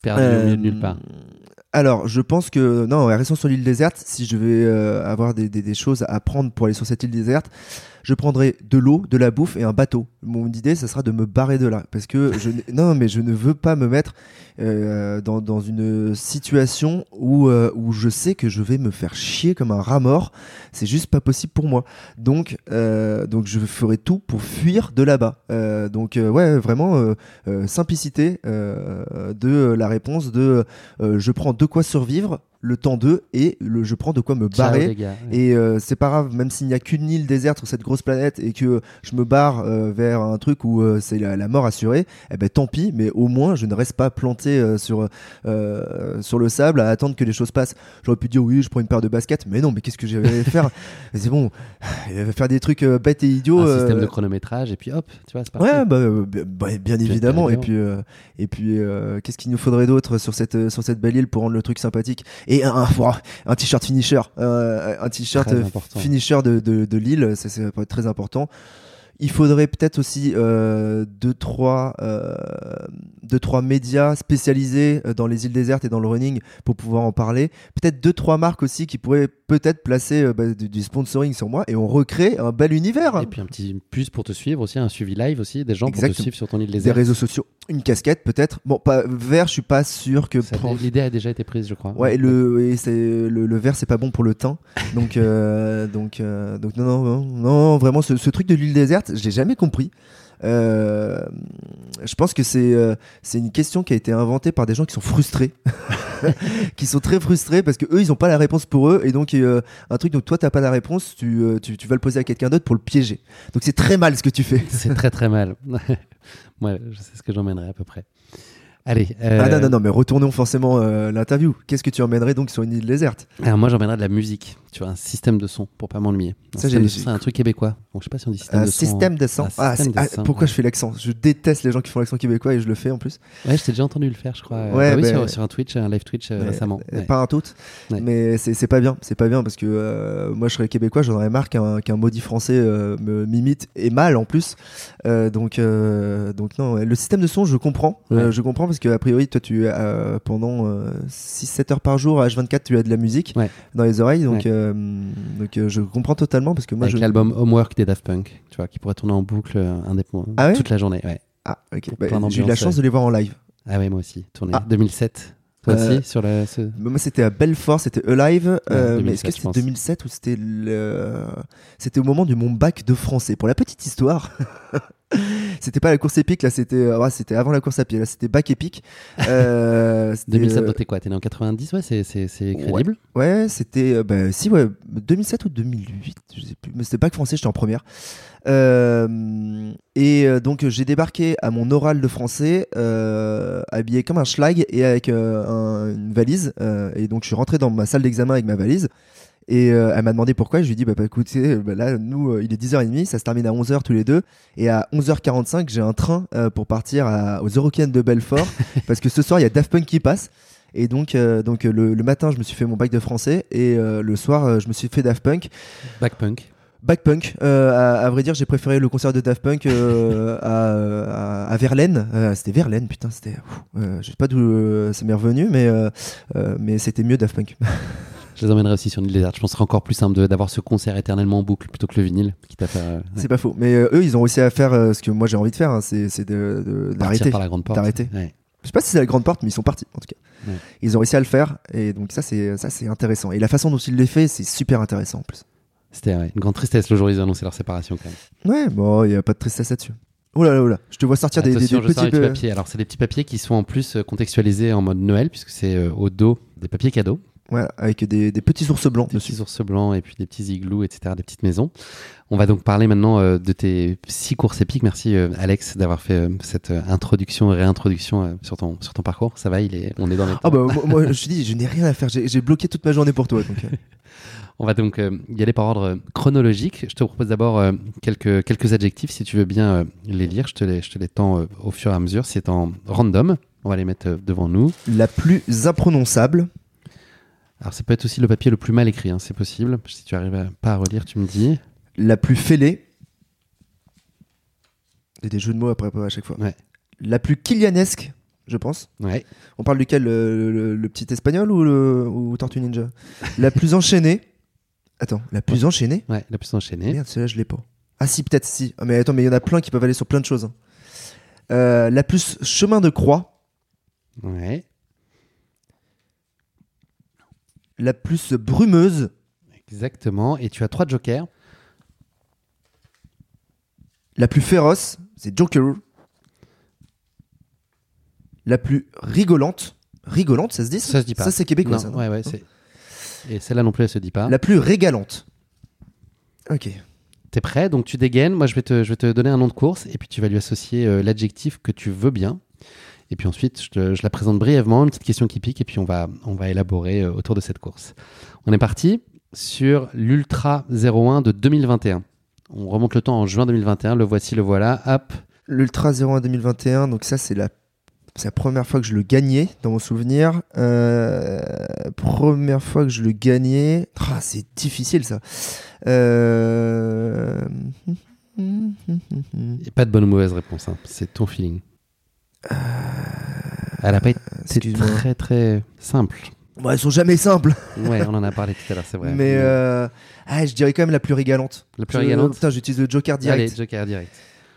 perdu au milieu de nulle part. Euh,
alors, je pense que non, restons sur l'île déserte. Si je vais euh, avoir des, des, choses à prendre pour aller sur cette île déserte, je prendrai de l'eau, de la bouffe et un bateau. Mon idée, ça sera de me barrer de là, parce que je non, mais je ne veux pas me mettre euh, dans, une situation où euh, où je sais que je vais me faire chier comme un rat mort. C'est juste pas possible pour moi. Donc euh, donc je ferai tout pour fuir de là-bas. Euh, donc ouais, vraiment simplicité de la réponse de je prends de quoi survivre le temps d'eux et le, je prends de quoi me barrer. Et euh, c'est pas grave, même s'il n'y a qu'une île déserte sur cette grosse planète et que je me barre euh, vers un truc où euh, c'est la, mort assurée, eh ben tant pis, mais au moins je ne reste pas planté sur, sur le sable à attendre que les choses passent. J'aurais pu dire oui, je prends une paire de baskets, mais non, mais qu'est-ce que j'allais faire? C'est bon, faire des trucs bêtes et idiots.
Un système de chronométrage et puis hop, tu vois, c'est
parti. Ouais, bah, bah, bien évidemment. Et puis, et puis qu'est-ce qu'il nous faudrait d'autre sur cette, sur cette belle île pour rendre le truc sympathique? et un, un t-shirt finisher, euh, un t-shirt finisher de, de, de Lille, ça, ça peut être très important. Il faudrait peut-être aussi euh, deux, trois, euh, deux, trois médias spécialisés euh, dans les îles désertes et dans le running pour pouvoir en parler. Peut-être deux, trois marques aussi qui pourraient peut-être placer euh, bah, du, sponsoring sur moi et on recrée un bel univers.
Et puis un petit plus pour te suivre aussi, un suivi live aussi, des gens pour te suivre sur ton île déserte.
Des réseaux sociaux, une casquette peut-être. Bon, pas vert, je suis pas sûr que.
L'idée a déjà été prise, je crois.
Ouais, le, et le, le vert, c'est pas bon pour le teint. Donc, euh, donc, donc non, non, non, non, vraiment, ce, ce truc de l'île déserte, je l'ai jamais compris. Euh, je pense que c'est euh, c'est une question qui a été inventée par des gens qui sont frustrés, qui sont très frustrés parce que eux ils ont pas la réponse pour eux et donc euh, un truc donc toi t'as pas la réponse, tu, tu, tu vas le poser à quelqu'un d'autre pour le piéger. Donc c'est très mal ce que tu fais.
c'est très très mal. Moi je sais ce que j'emmènerai à peu près.
Allez. euh,
Ah non, non, non, mais retournons forcément euh, l'interview. Qu'est-ce que tu emmènerais donc sur une île déserte?
Alors moi j'emmènerais de la musique, tu vois, un système de son pour pas m'ennuyer.
Ça, j'ai-
son, c'est un truc québécois. Bon, je sais pas si on dit système
Un
de son.
système de.
Un
Ah,
système de
ah,
son,
pourquoi
ouais.
je fais l'accent? Je déteste les gens qui font l'accent québécois et je le fais en plus.
Ouais, je t'ai déjà entendu le faire, je crois. Euh,
Ouais,
bah oui, sur, sur un Twitch, un live Twitch euh, récemment.
euh. Pas un tout. Mais c'est pas bien. C'est pas bien parce que euh, moi je serais québécois, j'en aurais marre qu'un maudit français euh, me m'imite et mal en plus. Euh, donc, euh, donc non, le système de son, je comprends. Euh, je comprends parce que a priori, toi, tu euh, pendant 6-7 heures par jour, H24, tu as de la musique
Ouais.
dans les oreilles. Donc,
Ouais.
euh, donc euh, je comprends totalement parce que moi
Avec
je.
l'album Homework des Daft Punk, tu vois, qui pourrait tourner en boucle euh, indépendant
Ah ouais
toute la journée.
Ah, ok. Bah, J'ai eu la chance de les voir en live.
Ah ouais, moi aussi. Tourné
Ah.
2007. Toi
Euh,
aussi, sur ce-
Moi, c'était à Belfort, c'était Alive. euh, mais
2007,
est-ce que c'était
pense.
2007 ou c'était le... C'était au moment de mon bac de français? Pour la petite histoire, c'était pas la course épique, là, c'était euh, ouais, c'était avant la course à pied. Là, c'était bac épique. Euh, c'était,
2007,
euh,
donc t'es quoi? T'es né en 90 Ouais, c'est, crédible.
Ouais, c'était euh, bah, si ouais, 2007 ou 2008, je sais plus, mais c'était bac français, j'étais en première. Euh, et euh, donc j'ai débarqué à mon oral de français euh, habillé comme un schlag et avec euh, un- une valise. euh, et donc je suis rentré dans ma salle d'examen avec ma valise. Et euh, elle m'a demandé pourquoi. Je lui ai dit, bah, bah, écoutez, bah, là, nous, euh, il est 10h30, ça se termine à 11h tous les deux. Et à 11h45, j'ai un train euh, pour partir à- aux Eurocaines de Belfort. parce que ce soir, il y a Daft Punk qui passe. Et donc, donc le, le matin, je me suis fait mon bac de français. Et le soir, je me suis fait Daft Punk.
Backpunk.
Back Punk. Euh, à, à vrai dire, j'ai préféré le concert de Daft Punk euh, à, à, à Verlaine. Euh, c'était Verlaine, putain, c'était. je sais pas d'où ça m'est revenu, mais, mais c'était mieux Daft Punk.
Je les emmènerai aussi sur une île déserte. Je pense que ce serait encore plus simple d'avoir ce concert éternellement en boucle plutôt que le vinyle. Quitte à faire. euh, ouais,
C'est pas faux. Mais euh, eux, ils ont réussi à faire euh, ce que moi j'ai envie de faire, hein, c'est d'arrêter.
par la grande porte.
D'arrêter.
Ouais.
Je sais pas si c'est la grande porte, mais ils sont partis en tout cas.
Ouais.
Ils ont réussi à le faire, et donc ça c'est ça c'est intéressant. Et la façon dont ils l'ont fait, c'est super intéressant en plus.
C'était une grande tristesse le jour où ils ont annoncé leur séparation quand même.
Ouais, bon, il y a pas de tristesse là-dessus. Oh là là, oh là, je te vois sortir des, des- petits.
papiers. Alors, c'est des petits papiers qui sont en plus contextualisés en mode Noël, puisque c'est euh, au dos des papiers cadeaux,
ouais, avec des, des petits ours blancs
des
dessus.
petits ours blancs et puis des petits igloos, etc., des petites maisons. On va donc parler maintenant euh, de tes six courses épiques. Merci euh, Alex d'avoir fait euh, cette introduction et réintroduction sur, ton, sur ton parcours. Ça va, il est, on est dans les
Ah bah moi, moi, je te dis, je n'ai rien à faire. J'ai bloqué toute ma journée pour toi. Donc.
On va donc y aller par ordre chronologique. Je te propose d'abord quelques, quelques adjectifs, si tu veux bien les lire. Je te les, je te les tends au fur et à mesure. C'est en random. On va les mettre devant nous.
la plus imprononçable,
Alors, ça peut être aussi le papier le plus mal écrit, hein, c'est possible. Si tu arrives à, pas à relire, tu me dis.
la plus fêlée. Il y a des jeux de mots après, à chaque fois.
Ouais.
La plus kilianesque, je pense.
Ouais.
On parle duquel le, le- le petit espagnol ou, le, ou Tortue Ninja? La plus enchaînée. Attends, la plus enchaînée?
Ouais, la plus enchaînée.
Merde, celle-là, je l'ai pas. Ah si, peut-être, si. Ah, mais attends, mais il y en a plein qui peuvent aller sur plein de choses. hein. Euh, la plus chemin de croix.
Ouais.
La plus brumeuse.
Exactement. Et tu as trois jokers.
La plus féroce, c'est Joker. La plus rigolante. Rigolante, ça se dit
Ça se dit pas.
Ça, c'est québécois,
Non,
ça. non
ouais, ouais, c'est. Et celle-là non plus, elle se dit pas.
La plus régalante. Ok.
T'es prêt? Donc tu dégaines. Moi, je vais, te, je vais te donner un nom de course et puis tu vas lui associer euh, l'adjectif que tu veux bien. Et puis ensuite, je, te- je la présente brièvement, une petite question qui pique, et puis on va, on va élaborer euh, autour de cette course. On est parti sur l'Ultra 01 de 2021. On remonte le temps en juin 2021. Le voici, le voilà. Hop.
L'Ultra 01 2021, donc ça, c'est la... c'est la première fois que je le gagnais, dans mon souvenir. Euh, Première fois que je le gagnais. Ah, c'est difficile, ça. Euh...
Et pas de bonne ou mauvaise réponse. hein. C'est ton feeling. Elle a pas été
Excuse-moi.
très très simple.
Bon, elles sont jamais simples,
Ouais, on en a parlé tout à l'heure, c'est vrai.
mais euh, ah, je dirais quand même la plus régalante.
La plus régalante.
Putain, j'utilise le Joker
Allez,
direct.
Joker direct.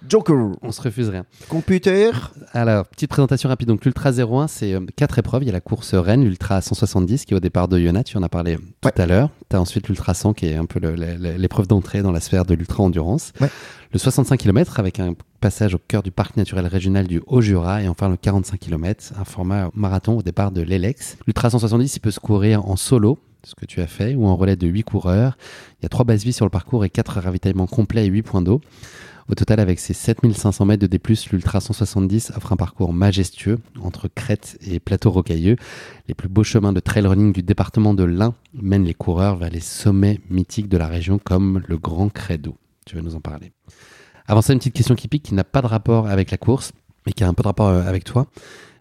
Joker.
On se refuse rien.
Computer.
Alors, petite présentation rapide. Donc, l'Ultra 01, c'est euh, quatre épreuves. Il y a la course Rennes, l'Ultra 170 qui est au départ de Yona. Tu en as parlé tout à l'heure. Tu as ensuite l'Ultra 100 qui est un peu l'épreuve d'entrée dans la sphère de l'Ultra Endurance.
Ouais.
Le 65 km avec un passage au cœur du parc naturel régional du Haut-Jura. Et enfin, le 45 km, un format marathon au départ de l'Elex. L'Ultra 170, il peut se courir en solo ce que tu as fait, ou en relais de 8 coureurs. Il y a 3 bases vies sur le parcours et 4 ravitaillements complets et 8 points d'eau. Au total, avec ses 7500 mètres de D+, l'Ultra 170 offre un parcours majestueux entre crêtes et plateaux rocailleux. Les plus beaux chemins de trail running du département de l'Ain mènent les coureurs vers les sommets mythiques de la région comme le Grand Credo. Tu vas nous en parler? Avant ça, une petite question qui pique qui n'a pas de rapport avec la course, mais qui a un peu de rapport euh, avec toi.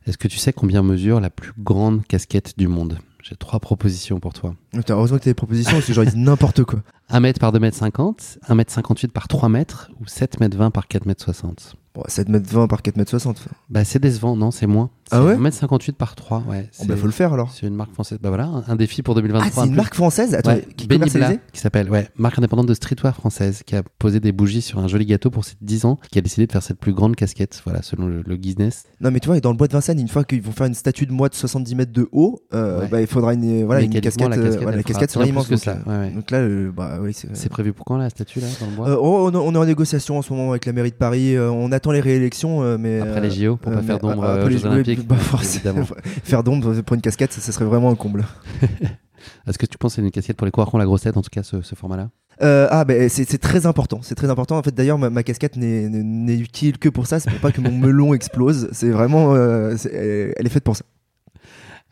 Est-ce que tu sais combien mesure la plus grande casquette du monde? J'ai trois propositions pour toi.
Heureusement que t'as des propositions, parce que j'aurais dit n'importe quoi.
1 mètre par 2 mètres 50, 1 mètre 58 par 3 mètres ou 7 mètres 20 par 4 mètres 60
Bon, 7 mètres 20 par 4 mètres 60.
Bah c'est décevant, non, c'est moins?
Ah ouais
1 mètre 58 par 3, ouais. C'est
bah, faut le faire alors.
c'est une marque française. Bah voilà, un- un défi pour 2023.
Ah, c'est
un
une marque française Attends,
Ouais,
qui
qui s'appelle ouais, marque indépendante de streetwear française, qui a posé des bougies sur un joli gâteau pour ses 10 ans, qui a décidé de faire cette plus grande casquette, voilà, selon le, le Guinness.
Non, mais tu vois, dans le bois de Vincennes, une fois qu'ils vont faire une statue de moi de 70 mètres de haut, euh,
Ouais.
bah, il faudra une, voilà, une casquette.
la
euh,
casquette,
voilà, la casquette sera immense.
plus que
Donc,
ça,
euh,
ouais, ouais.
donc là, euh, bah oui, c'est.
Prévu pour quand la statue là dans le bois?
Euh, oh, on, on est en négociation en ce moment avec la mairie de Paris. euh, on attend les réélections, euh, mais
Après
euh,
les JO pour
euh,
pas faire d'ombre
euh,
euh, aux Jeux
JO, Bah, forcément. Faire d'ombre pour une casquette, ça, ça serait vraiment un comble.
Est-ce que tu penses que c'est une casquette pour les coureurs qui ont la grosse tête, en tout cas ce, ce format-là?
Euh, ah, bah, c'est très important. C'est très important. En fait, d'ailleurs, ma, ma casquette n'est- utile que pour ça. C'est pour pas que mon melon explose. C'est vraiment. euh, elle est faite pour ça.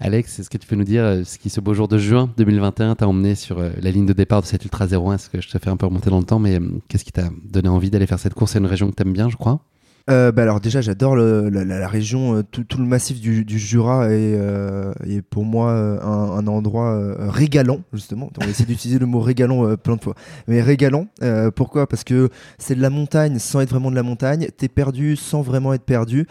Alex, est-ce que tu peux nous dire euh, ce qui, ce beau jour de juin 2021, t'a emmené sur la ligne de départ de cette Ultra 01 Est-ce que je te fais un peu remonter dans le temps, mais qu'est-ce qui t'a donné envie d'aller faire cette course? C'est une région que t'aimes bien, je crois
Euh, bah alors déjà j'adore la, la- région, euh, tout, tout le massif du, du Jura est, euh, est pour moi euh, un, un endroit euh, régalant justement. On va essayer d'utiliser le mot régalant euh, plein de fois. Mais régalant, pourquoi? Parce que c'est de la montagne sans être vraiment de la montagne. T'es perdu sans vraiment être perdu.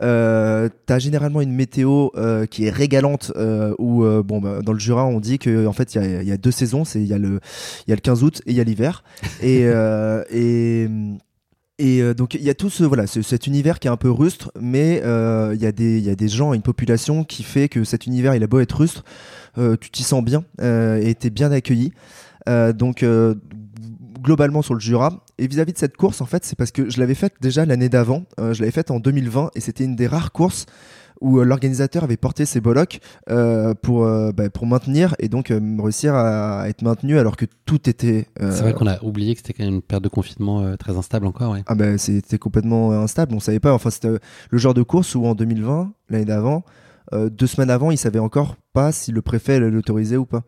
T'as généralement une météo qui est régalante où bon bah, dans le Jura on dit que en fait il y y a deux saisons, il y a le il y a le 15 août et il y a l'hiver et et et euh, donc il y a tout ce voilà ce- cet univers qui est un peu rustre, mais euh, il y a des y a des gens, une population qui fait que cet univers il a beau être rustre, euh, tu t'y sens bien et t'es bien accueilli. Donc globalement sur le Jura et vis-à-vis de cette course en fait c'est parce que je l'avais faite déjà l'année d'avant, je l'avais faite en 2020 et c'était une des rares courses où euh, l'organisateur avait porté ses bolocs euh, pour euh, bah, pour maintenir et donc réussir à être maintenu alors que tout était
C'est vrai qu'on a oublié que c'était quand même une période de confinement très instable encore, ouais.
ah ben c'était complètement instable, on savait pas. Enfin c'était le genre de course où en 2020, l'année d'avant, euh, deux semaines avant, ils savaient encore pas si le préfet l'autoriser ou pas.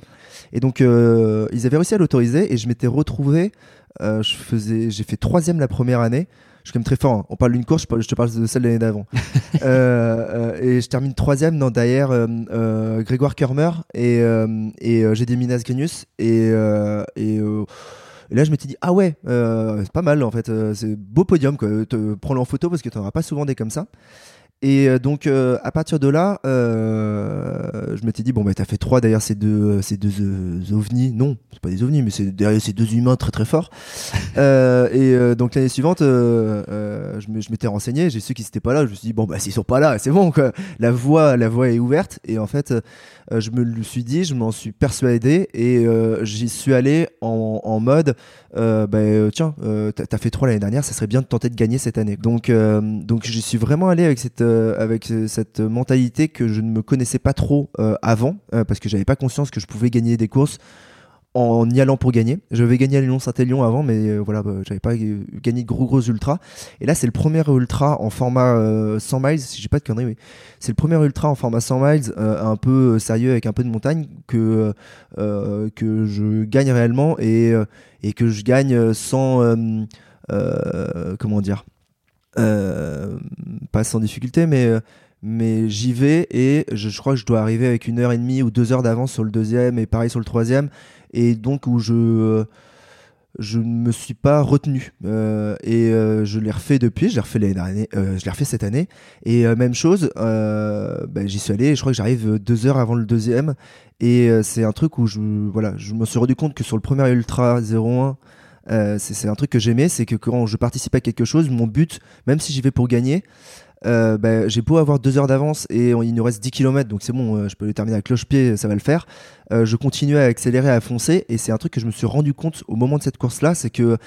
Et donc euh, ils avaient réussi à l'autoriser et je m'étais retrouvé, euh, je faisais, j'ai fait troisième la première année. Je suis quand même très fort. hein. On parle d'une course, je, te parle de celle de l'année d'avant. Euh, euh, et je termine troisième dans derrière euh, euh, Grégoire Kermer et, euh, et euh, j'ai des Minas Genius et, euh, et euh, et là, je m'étais dit, ah ouais, euh, c'est pas mal en fait, euh, c'est beau podium, quoi. Te, prends-le en photo parce que t'en auras pas souvent des comme ça. Et euh, donc, euh, à partir de là, euh, je m'étais dit, bon, bah, t'as fait trois derrière ces deux, ces deux euh, ovnis. Non, c'est pas des ovnis, mais c'est derrière ces deux humains très très forts. Euh, et donc, l'année suivante, je m'étais renseigné, j'ai su qu'ils étaient pas là. Je me suis dit, bon, bah, s'ils sont pas là, c'est bon, quoi. La voie, la voie est ouverte. Et en fait, je me le suis dit, je m'en suis persuadé et j'y suis allé en, en mode bah, tiens, t'as fait trois l'année dernière, ça serait bien de tenter de gagner cette année. Donc, donc j'y suis vraiment allé avec cette, euh, avec euh, cette mentalité que je ne me connaissais pas trop euh, avant, parce que j'avais pas conscience que je pouvais gagner des courses en y allant pour gagner. Je vais gagner à Lyon-Saint-Élion avant, mais voilà, bah, j'avais pas gagné de gros gros ultras. Et là, c'est le premier ultra en format euh, 100 miles, si j'ai pas de conneries, oui. C'est le premier ultra en format 100 miles, un peu sérieux avec un peu de montagne que que je gagne réellement et et que je gagne sans comment dire pas sans difficulté, mais euh, mais j'y vais et je, crois que je dois arriver avec une heure et demie ou deux heures d'avance sur le deuxième et pareil sur le troisième. Et donc où je euh, je ne me suis pas retenu. Euh, et euh, je l'ai refait depuis je l'ai refait l'année dernière euh, je l'ai refait cette année. Et euh, même chose euh, ben, j'y suis allé et je crois que j'arrive deux heures avant le deuxième. Et euh, c'est un truc où je voilà je me suis rendu compte que sur le premier ultra 01 euh, c'est un truc que j'aimais c'est que quand je participe à quelque chose mon but même si j'y vais pour gagner euh, bah, j'ai beau avoir deux heures d'avance et il nous reste 10 km, donc c'est bon, euh, je peux le terminer à cloche-pied, ça va le faire. Je continue à accélérer, à foncer, et c'est un truc que je me suis rendu compte au moment de cette course-là, c'est que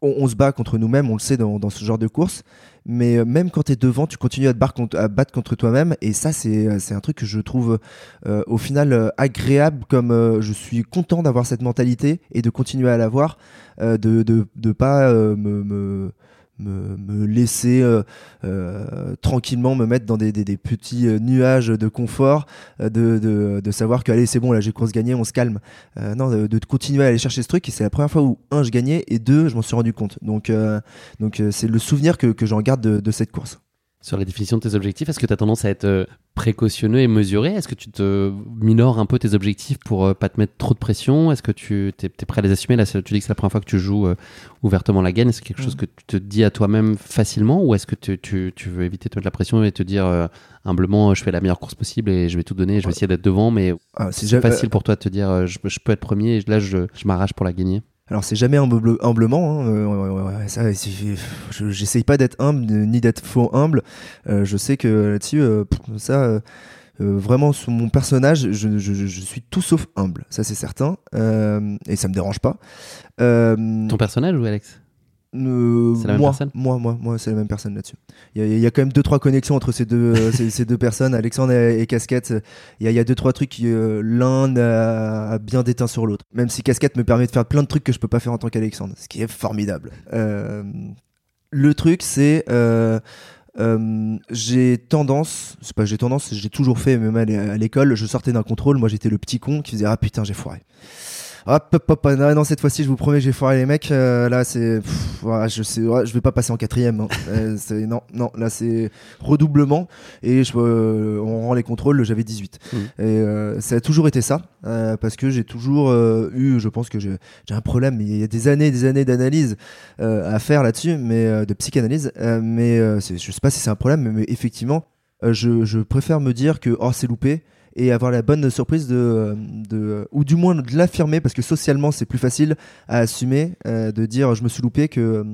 on, se bat contre nous-mêmes, on le sait dans ce genre de course, mais même quand tu es devant, tu continues à te, battre contre, toi-même. Et ça, c'est un truc que je trouve au final agréable, comme je suis content d'avoir cette mentalité et de continuer à l'avoir, de, de, de pas me, laisser euh, euh, tranquillement me mettre dans des, petits euh, nuages de confort, de, savoir que allez c'est bon là j'ai course gagnée, on se calme. non, de, continuer à aller chercher ce truc c'est la première fois où un je gagnais et deux je m'en suis rendu compte. Donc donc c'est le souvenir que, j'en garde de cette course.
Sur la définition de tes objectifs, est-ce que tu as tendance à être euh, précautionneux et mesuré? Est-ce que tu te minores un peu tes objectifs pour euh, pas te mettre trop de pression? Est-ce que tu es, prêt à les assumer? Là, tu dis que c'est la première fois que tu joues euh, ouvertement la gagne. Est-ce quelque chose mm. que tu te dis à toi-même facilement Ou est-ce que tu, veux éviter de te mettre la pression et te dire humblement, je fais la meilleure course possible et je vais tout donner, je vais essayer d'être devent mais ah, c'est facile pour toi de te dire, je, peux être premier et là, je, je m'arrache pour la gagner?
Alors c'est jamais humblement, hein, euh, j'essaye pas d'être humble ni d'être faux humble. Euh, je sais que là-dessus, euh, ça, vraiment sur mon personnage, je, suis tout sauf humble, ça c'est certain, et ça me dérange pas.
Ton personnage ou Alex?
Euh, c'est la même moi, personne moi, moi, moi, c'est la même personne là-dessus. Il y, a quand même deux trois connexions entre ces deux, euh, ces, deux personnes, Alexandre et, Casquette. Il y, a deux trois trucs qui euh, l'un a, bien déteint sur l'autre. Même si Casquette me permet de faire plein de trucs que je peux pas faire en tant qu'Alexandre, ce qui est formidable. le truc, c'est j'ai tendance, c'est pas j'ai tendance, j'ai toujours fait, même à l'école, je sortais d'un contrôle, moi j'étais le petit con qui faisait ah putain j'ai foiré. Hop, hop, hop, non, cette fois-ci, je vous promets, j'ai foiré les mecs. Euh, là, c'est, je sais, je vais pas passer en quatrième. Hein. Euh, non, non, là, c'est redoublement et je, euh, on rend les contrôles. J'avais 18 mmh. et ça a toujours été ça parce que j'ai toujours eu, je pense que j'ai un problème. Il y a des années, des années d'analyse à faire là-dessus, mais de psychanalyse. mais je sais pas si c'est un problème, mais, effectivement, je, je préfère me dire que oh c'est loupé et avoir la bonne surprise de, de ou du moins de l'affirmer parce que socialement c'est plus facile à assumer euh, de dire je me suis loupé que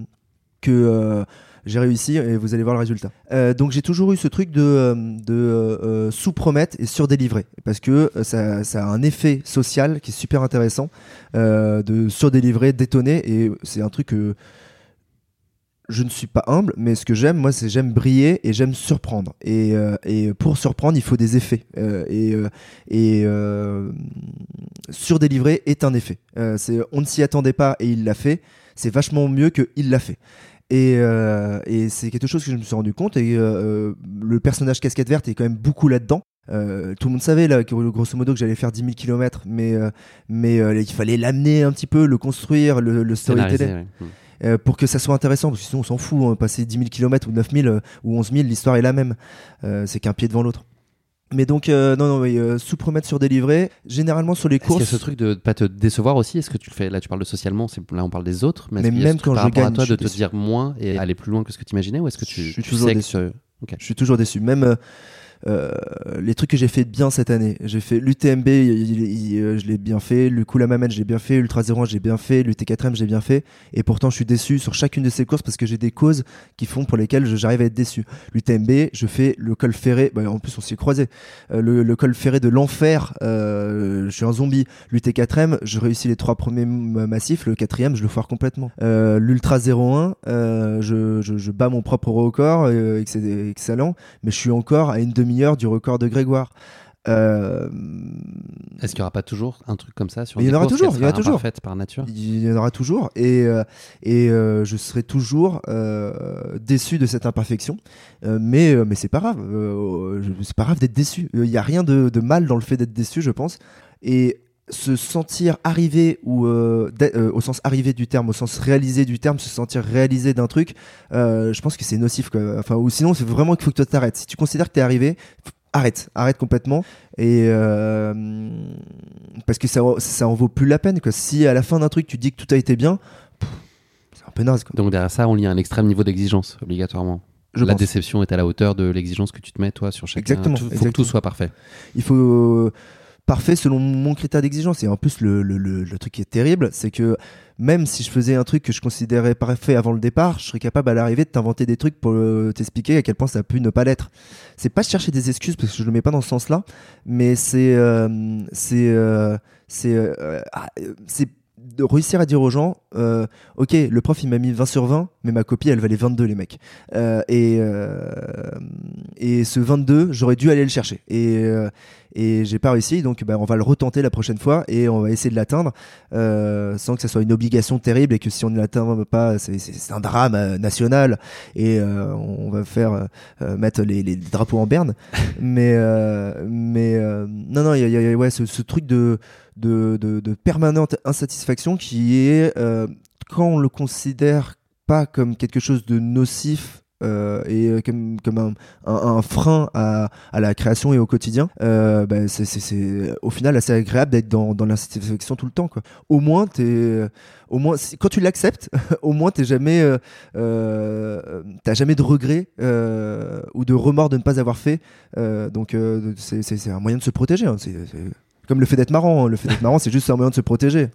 que euh, j'ai réussi et vous allez voir le résultat. Euh, donc j'ai toujours eu ce truc de, de sous-promettre et sur-délivrer parce que ça, ça, a un effet social qui est super intéressant de sur-délivrer, détonner et c'est un truc que je ne suis pas humble, mais ce que j'aime, moi, c'est j'aime briller et j'aime surprendre. Et, euh, pour surprendre, il faut des effets. Euh, et euh, et surdélivrer est un effet. on ne s'y attendait pas et il l'a fait. C'est vachement mieux que il l'a fait. Et, c'est quelque chose que je me suis rendu compte. Et le personnage casquette verte est quand même beaucoup là-dedans. tout le monde savait grosso modo que j'allais faire 10 000 km, mais, mais il fallait l'amener un petit peu, le construire, le, le storytelling. Euh, pour que ça soit intéressant, parce que sinon on s'en fout, hein, passer 10 000 km ou 9 000 euh, ou 11 000, l'histoire est la même. Euh, c'est qu'un pied devant l'autre. Mais donc, non, non, sous-promettre sur délivrer. Généralement sur les courses.
Est-ce qu'il y a ce truc de pas te décevoir aussi? Est-ce que tu le fais Là, tu parles de socialement, là on parle des autres.
Mais, même quand je gagne, à
toi de te dire moins et aller plus loin que ce que tu imaginais Ou est-ce que tu,
je suis toujours déçu. Je suis toujours déçu. Même les trucs que j'ai fait bien cette année. J'ai fait l'UTMB, euh, je l'ai bien fait, le Koulamamène, j'ai bien fait, l'Ultra 01, j'ai bien fait, l'UT4M, j'ai bien fait. Et pourtant, je suis déçu sur chacune de ces courses parce que j'ai des causes qui font pour lesquelles j'arrive à être déçu. L'UTMB, je fais le col ferré, bah, en plus on s'y est croisé, euh, le, col ferré de l'enfer, je suis un zombie. L'UT4M, je réussis les trois premiers massifs, le quatrième, je le foire complètement. L'Ultra 01, je, je, je, bats mon propre record, excellent, mais je suis encore à une demi du record de Grégoire.
Euh, Est-ce qu'il n'y aura pas toujours un truc comme ça sur Il
y en aura toujours, il y en aura toujours.
par nature?
Il y en aura toujours, et euh, et euh, je serai toujours déçu de cette imperfection, mais mais c'est pas grave, c'est pas grave d'être déçu. Il n'y a rien de, de, mal dans le fait d'être déçu, je pense. Et se sentir arrivé ou euh, euh, au sens arrivé du terme, au sens réalisé du terme, se sentir réalisé d'un truc, euh, je pense que c'est nocif. Quoi. Enfin, ou sinon, c'est vraiment qu'il faut que tu t'arrêtes. Si tu considères que tu es arrivé, arrête, arrête complètement. Et parce que ça, ça en vaut plus la peine. Quoi. Si à la fin d'un truc, tu dis que tout a été bien, c'est un peu naze. Quoi.
Donc derrière ça, on lit un extrême niveau d'exigence, obligatoirement. Je la déception est à la hauteur de l'exigence que tu te mets toi sur chaque.
Exactement.
Il faut que tout soit parfait.
Il faut parfait selon mon critère d'exigence. Et en plus, le, le, le, truc qui est terrible, c'est que même si je faisais un truc que je considérais parfait avant le départ, je serais capable à l'arrivée de t'inventer des trucs pour euh, t'expliquer à quel point ça a pu ne pas l'être. C'est pas chercher des excuses parce que je le mets pas dans ce sens-là, mais c'est euh, c'est euh, c'est ah, c'est de réussir à dire aux gens, euh, ok, le prof il m'a mis 20 sur 20, mais ma copie elle valait 22 les mecs. Euh, et, euh, et ce 22, j'aurais dû aller le chercher. Et, euh, et j'ai pas réussi, donc bah, on va le retenter la prochaine fois et on va essayer de l'atteindre euh, sans que ça soit une obligation terrible et que si on ne l'atteint pas, c'est- un drame euh, national et euh, on va faire euh, mettre les, les drapeaux en berne. mais euh, mais euh, non, non, il y a, y a- ouais, ce, ce truc de, de, de, de permanente insatisfaction qui est euh, quand on le considère pas comme quelque chose de nocif euh, et euh, comme, comme un, frein à, à la création et au quotidien, euh, ben, c'est- au final assez agréable d'être dans, dans l'insatisfaction tout le temps. Quoi. Au moins, t'es, au moins quand tu l'acceptes, au moins t'es jamais, euh, euh, t'as jamais de regret euh, ou de remords de ne pas avoir fait. Euh, donc euh, c'est- un moyen de se protéger. hein. C'est comme le fait d'être marrant. hein. Le fait d'être marrant, c'est juste un moyen de se protéger.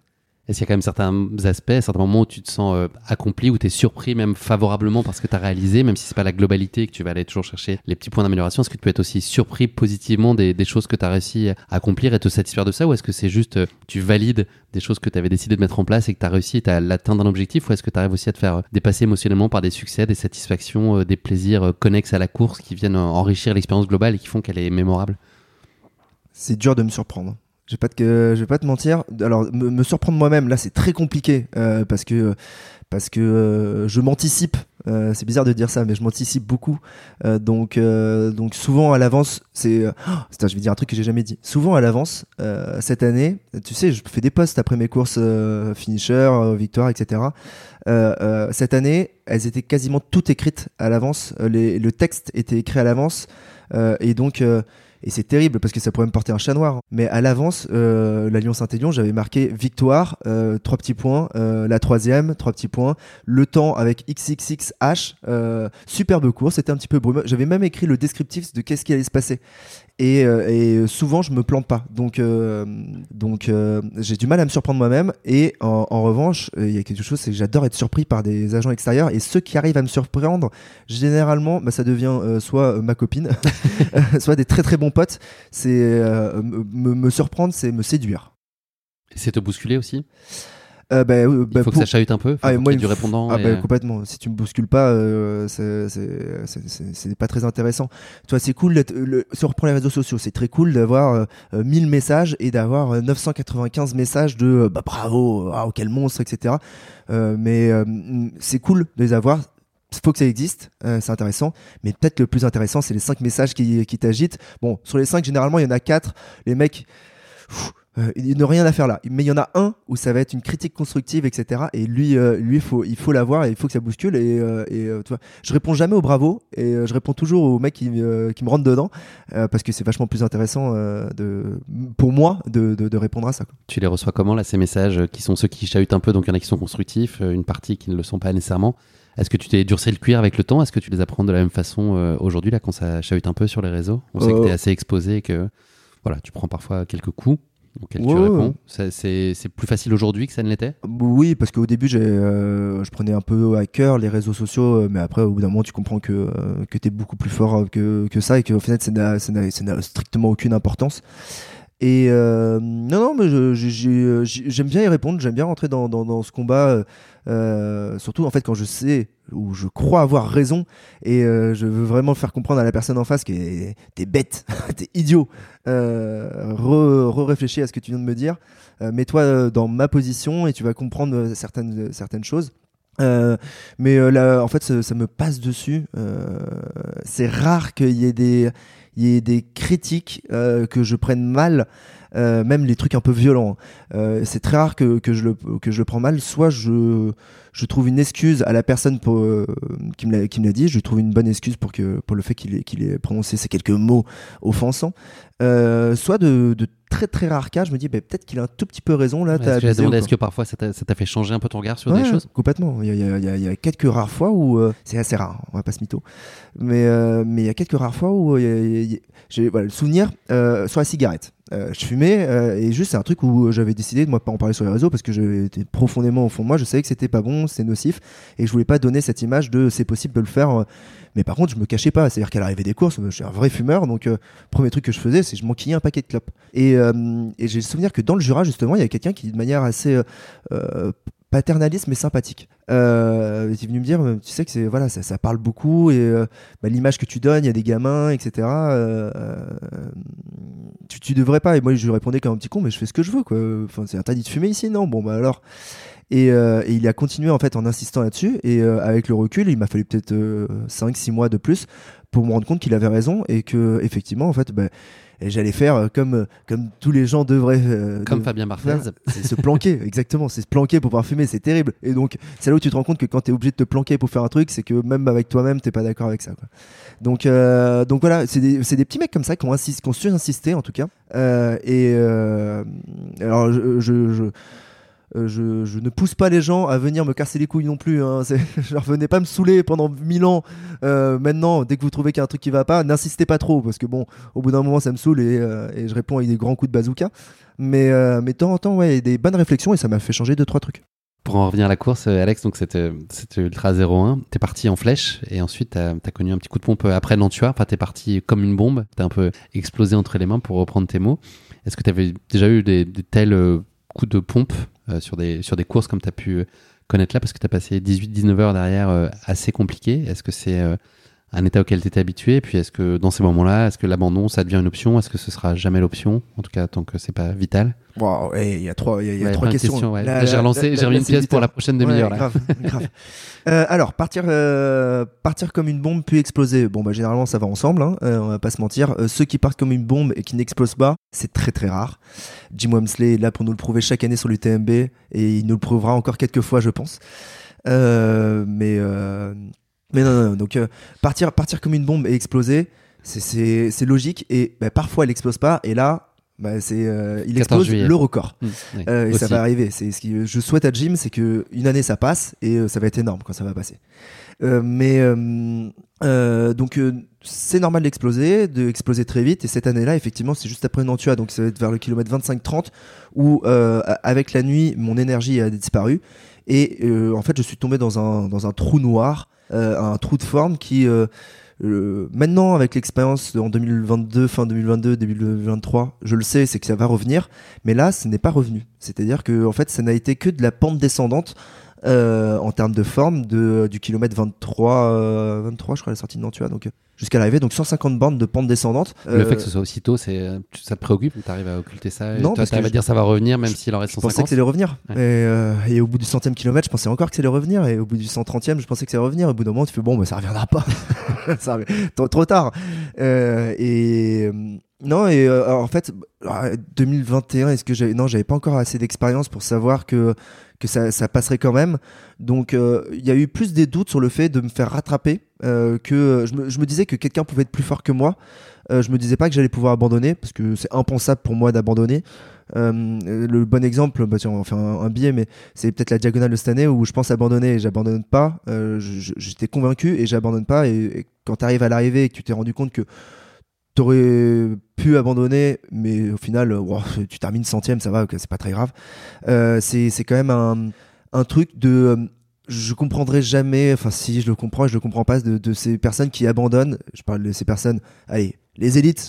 Est-ce qu'il y a quand même certains aspects, certains moments où tu te sens euh, accompli, où tu es surpris même favorablement parce que tu as réalisé, même si c'est pas la globalité que tu vas aller toujours chercher les petits points d'amélioration, est-ce que tu peux être aussi surpris positivement des, choses que tu as réussi à accomplir et te satisfaire de ça ou est-ce que c'est juste euh, tu valides des choses que tu avais décidé de mettre en place et que tu as réussi à l'atteindre d'un objectif ou est-ce que tu arrives aussi à te faire euh, dépasser émotionnellement par des succès, des satisfactions, des plaisirs connexes à la course qui viennent enrichir l'expérience globale et qui font qu'elle est mémorable?
C'est dur de me surprendre. Je vais pas te, vais pas te mentir. Alors, me, surprendre moi-même, là, c'est très compliqué euh, parce que parce que euh, je m'anticipe. Euh, c'est bizarre de dire ça, mais je m'anticipe beaucoup. Donc, donc souvent à l'avance, c'est. oh, je vais dire un truc que j'ai jamais dit. Souvent à l'avance, cette année, tu sais, je fais des posts après mes courses finisher, victoire, etc. Cette année, elles étaient quasiment toutes écrites à l'avance. Le texte était écrit à l'avance, et donc. Et c'est terrible parce que ça pourrait me porter un chat noir. Mais à l'avance, euh, la Lyon-Saint-Élion, j'avais marqué victoire, euh, trois petits points, euh, la troisième, trois petits points, le temps avec XXXH, euh, superbe course, c'était un petit peu brumeux. J'avais même écrit le descriptif de qu'est-ce qui allait se passer. Et, euh, et souvent, je me plante pas. Donc, euh, donc euh, j'ai du mal à me surprendre moi-même. Et en, en revanche, euh, il y a quelque chose, c'est que j'adore être surpris par des agents extérieurs. Et ceux qui arrivent à me surprendre, généralement, bah, ça devient euh, soit ma copine, soit des très très bons potes. C'est euh, me, me- me surprendre, c'est me séduire.
Et c'est te bousculer aussi?
Euh, bah, euh,
Il
bah,
faut que ça chahute un peu,
Ah, moi,
qu'il y
il
du répondant.
Ah bah,
euh,
complètement. Si tu me bouscules pas, euh, c'est- pas très intéressant. Toi, c'est cool. Le, si on reprend les réseaux sociaux, c'est très cool d'avoir euh, euh, 1000 messages et d'avoir euh, 995 messages de euh, bah, bravo, ah, quel monstre, etc. Euh, mais euh, c'est cool de les avoir. Faut que ça existe, euh, c'est intéressant. Mais peut-être le plus intéressant, c'est les 5 messages qui, qui t'agitent. Bon, sur les 5, généralement, il y en a 4. Les mecs. pff, euh, il n'y a rien à faire là. Mais il y en a un où ça va être une critique constructive, etc. Et lui, euh, lui, faut, il faut l'avoir et il faut que ça bouscule. Et, euh, et euh, tu vois, je réponds jamais au bravo et euh, je réponds toujours aux mecs qui, qui me rentrent dedans parce que c'est vachement plus intéressant de, pour moi de, de, de répondre à ça. quoi.
Tu les reçois comment, là, ces messages qui sont ceux qui chahutent un peu, donc il y en a qui sont constructifs, une partie qui ne le sont pas nécessairement. Est-ce que tu t'es durcé le cuir avec le temps? Est-ce que tu les apprends de la même façon aujourd'hui, là, quand ça chahute un peu sur les réseaux? On sait que
Euh.
tu es assez exposé et que voilà, tu prends parfois quelques coups auxquels tu réponds.
ouais.
C'est plus facile aujourd'hui que ça ne l'était?
Oui, parce qu'au début, euh, je prenais un peu à cœur les réseaux sociaux, euh, mais après, au bout d'un moment, tu comprends que, euh, que tu es beaucoup plus fort que, que ça et qu'au final, ça n'a, ça n'a- ça n'a strictement aucune importance. Et euh, non, non, mais je- je- j'ai- j'aime bien y répondre, j'aime bien rentrer dans, dans, dans ce combat, euh, euh, surtout en fait quand je sais ou je crois avoir raison et euh, je veux vraiment faire comprendre à la personne en face que t'es bête, t'es idiot. Euh, re- Re-réfléchis à ce que tu viens de me dire, euh, mets-toi euh, dans ma position et tu vas comprendre euh, certaines, certaines choses. Euh, mais euh, là, en fait, ça, ça me passe dessus. Euh, c'est rare qu'il y ait des, il y ait des critiques euh, que je prenne mal, euh, même les trucs un peu violents. Euh, c'est très rare que, que, je le, que je le prends mal. Soit je, je trouve une excuse à la personne pour, qui me l'a dit, je trouve une bonne excuse pour, que, pour le fait qu'il ait, qu'il ait prononcé ces quelques mots offensants. Soit de, de très très rares cas, je me dis bah, peut-être qu'il a un tout petit peu raison là.
Ouais, J'allais demander, est-ce que parfois ça t'a fait changer un peu ton regard sur des choses
Complètement. Il y a, il y a- il y a- il y a quelques rares fois où euh, c'est assez rare, on va pas se mytho. Mais euh, mais il y a quelques rares fois où euh, j'ai voilà, le souvenir euh, sur la cigarette. Euh, je fumais et juste c'est un truc où j'avais décidé de moi pas en parler sur les réseaux parce que j'étais profondément au fond de moi, je savais que c'était pas bon, c'est nocif et je voulais pas donner cette image de c'est possible de le faire. Mais par contre, je me cachais pas, c'est-à-dire qu'à l'arrivée des courses, je suis un vrai fumeur, donc premier truc que je faisais, c'est je m'enquillais un paquet de clopes. Et, et j'ai le souvenir que dans le Jura justement, il y a quelqu'un qui de manière assez paternaliste mais sympathique. Euh, il est venu me dire, tu sais que c'est voilà, ça, parle beaucoup et euh, bah, l'image que tu donnes, il y a des gamins, etc. Euh, tu, tu devrais pas. Et moi, je lui répondais comme un petit con, mais je fais ce que je veux, quoi. Enfin, c'est interdit de fumer ici, non? Bon, bah alors. Et, et, il a continué en fait en insistant là-dessus. Et avec le recul, il m'a fallu peut-être 5-6 mois de plus pour me rendre compte qu'il avait raison et que effectivement, en fait, bah, j'allais faire euh, comme, euh, comme tous les gens devraient.
Euh, comme Fabien Barthez.
C'est se planquer, exactement. C'est se planquer pour pouvoir fumer, c'est terrible. Et donc, c'est là où tu te rends compte que quand tu es obligé de te planquer pour faire un truc, c'est que même avec toi-même, t'es pas d'accord avec ça. Quoi. Donc, donc voilà, c'est des, des, petits mecs comme ça qui ont, insisté, qui ont su insister en tout cas. et alors, je, je euh, je, ne pousse pas les gens à venir me casser les couilles non plus. Hein. Je leur venais pas me saouler pendant mille ans. Euh, maintenant, dès que vous trouvez qu'il y a un truc qui va pas, n'insistez pas trop parce que bon, au bout d'un moment, ça me saoule et, euh, je réponds avec des grands coups de bazooka. Mais, mais de temps en temps, ouais, des bonnes réflexions et ça m'a fait changer deux trois trucs.
Pour en revenir à la course, Alex, donc c'était Ultra 01. T'es parti en flèche et ensuite t'as as connu un petit coup de pompe après Nantua. Enfin, t'es parti comme une bombe. T'es un peu explosé entre les mains pour reprendre tes mots. Est-ce que t'avais déjà eu des, des tels coups de pompe sur, des, sur des courses comme tu as pu connaître là Parce que tu as passé 18-19 heures derrière euh, assez compliqué. Est-ce que c'est euh, un état auquel tu étais habitué Et puis est-ce que dans ces moments-là, est-ce que l'abandon, ça devient une option? Est-ce que ce sera jamais l'option En tout cas, tant que c'est pas vital?
Il y a trois, y a, trois questions.
j'ai relancé, j'ai remis une pièce pour la prochaine demi-heure.
grave, grave. Euh, alors, partir, euh, partir comme une bombe puis exploser. Bon, bah, généralement, ça va ensemble, hein, euh, on va pas se mentir. ceux qui partent comme une bombe et qui n'explosent pas, c'est très très rare. Jim Wamsley est là pour nous le prouver chaque année sur l'UTMB et il nous le prouvera encore quelques fois, je pense. mais, mais non, non, donc partir, partir comme une bombe et exploser, c'est logique et bah, parfois elle explose pas et là bah, c'est euh, il explose le record. Mmh, euh, et ça va arriver. C'est ce que je souhaite à Jim c'est que une année ça passe et euh, ça va être énorme quand ça va passer. Mais donc c'est normal d'exploser d'exploser très vite et cette année là effectivement c'est juste après Nantua donc ça va être vers le kilomètre 25-30 où avec la nuit mon énergie a disparu et en fait je suis tombé dans un dans un trou noir un trou de forme qui maintenant, avec l'expérience en 2022, fin 2022, début 2023, je le sais, c'est que ça va revenir. Mais là, ce n'est pas revenu. C'est-à-dire que, en fait, ça n'a été que de la pente descendante euh, en termes de forme de, du kilomètre 23, 23, euh, je crois, la sortie de Nantua. Donc, jusqu'à l'arrivée. Donc 150 bornes de pente descendante.
Le fait que ce soit aussitôt, c'est, ça te préoccupe Tu arrives à occulter ça Non, tu arrives à dire ça va revenir même s'il en reste 150
Je pensais que allait revenir. Euh, et, au bout du centième kilomètre, je pensais encore que allait revenir. Et au bout du 130e, je pensais que allait revenir. Au bout d'un moment, tu fais bon, mais ça reviendra pas. ça trop, trop, tard. Euh, et. Non, et euh, en fait, 2021, est-ce que j'avais. Non, j'avais pas encore assez d'expérience pour savoir que que ça, ça passerait quand même. Donc euh, il y a eu plus des doutes sur le fait de me faire rattraper euh, que je me, je me, disais que quelqu'un pouvait être plus fort que moi. Euh, je me disais pas que j'allais pouvoir abandonner parce que c'est impensable pour moi d'abandonner. le bon exemple, bah, on va faire un, billet, mais c'est peut-être la diagonale de cette année où je pense abandonner et j'abandonne pas. J'étais convaincu et j'abandonne pas. Et, quand tu arrives à l'arrivée et que tu t'es rendu compte que t'aurais pu abandonner, mais au final, tu termines centième, ça va, c'est pas très grave. Euh, c'est quand même un, un truc de euh, je comprendrai jamais, enfin si je le comprends, je le comprends pas de, de, ces personnes qui abandonnent. Je parle de ces personnes, allez, les élites,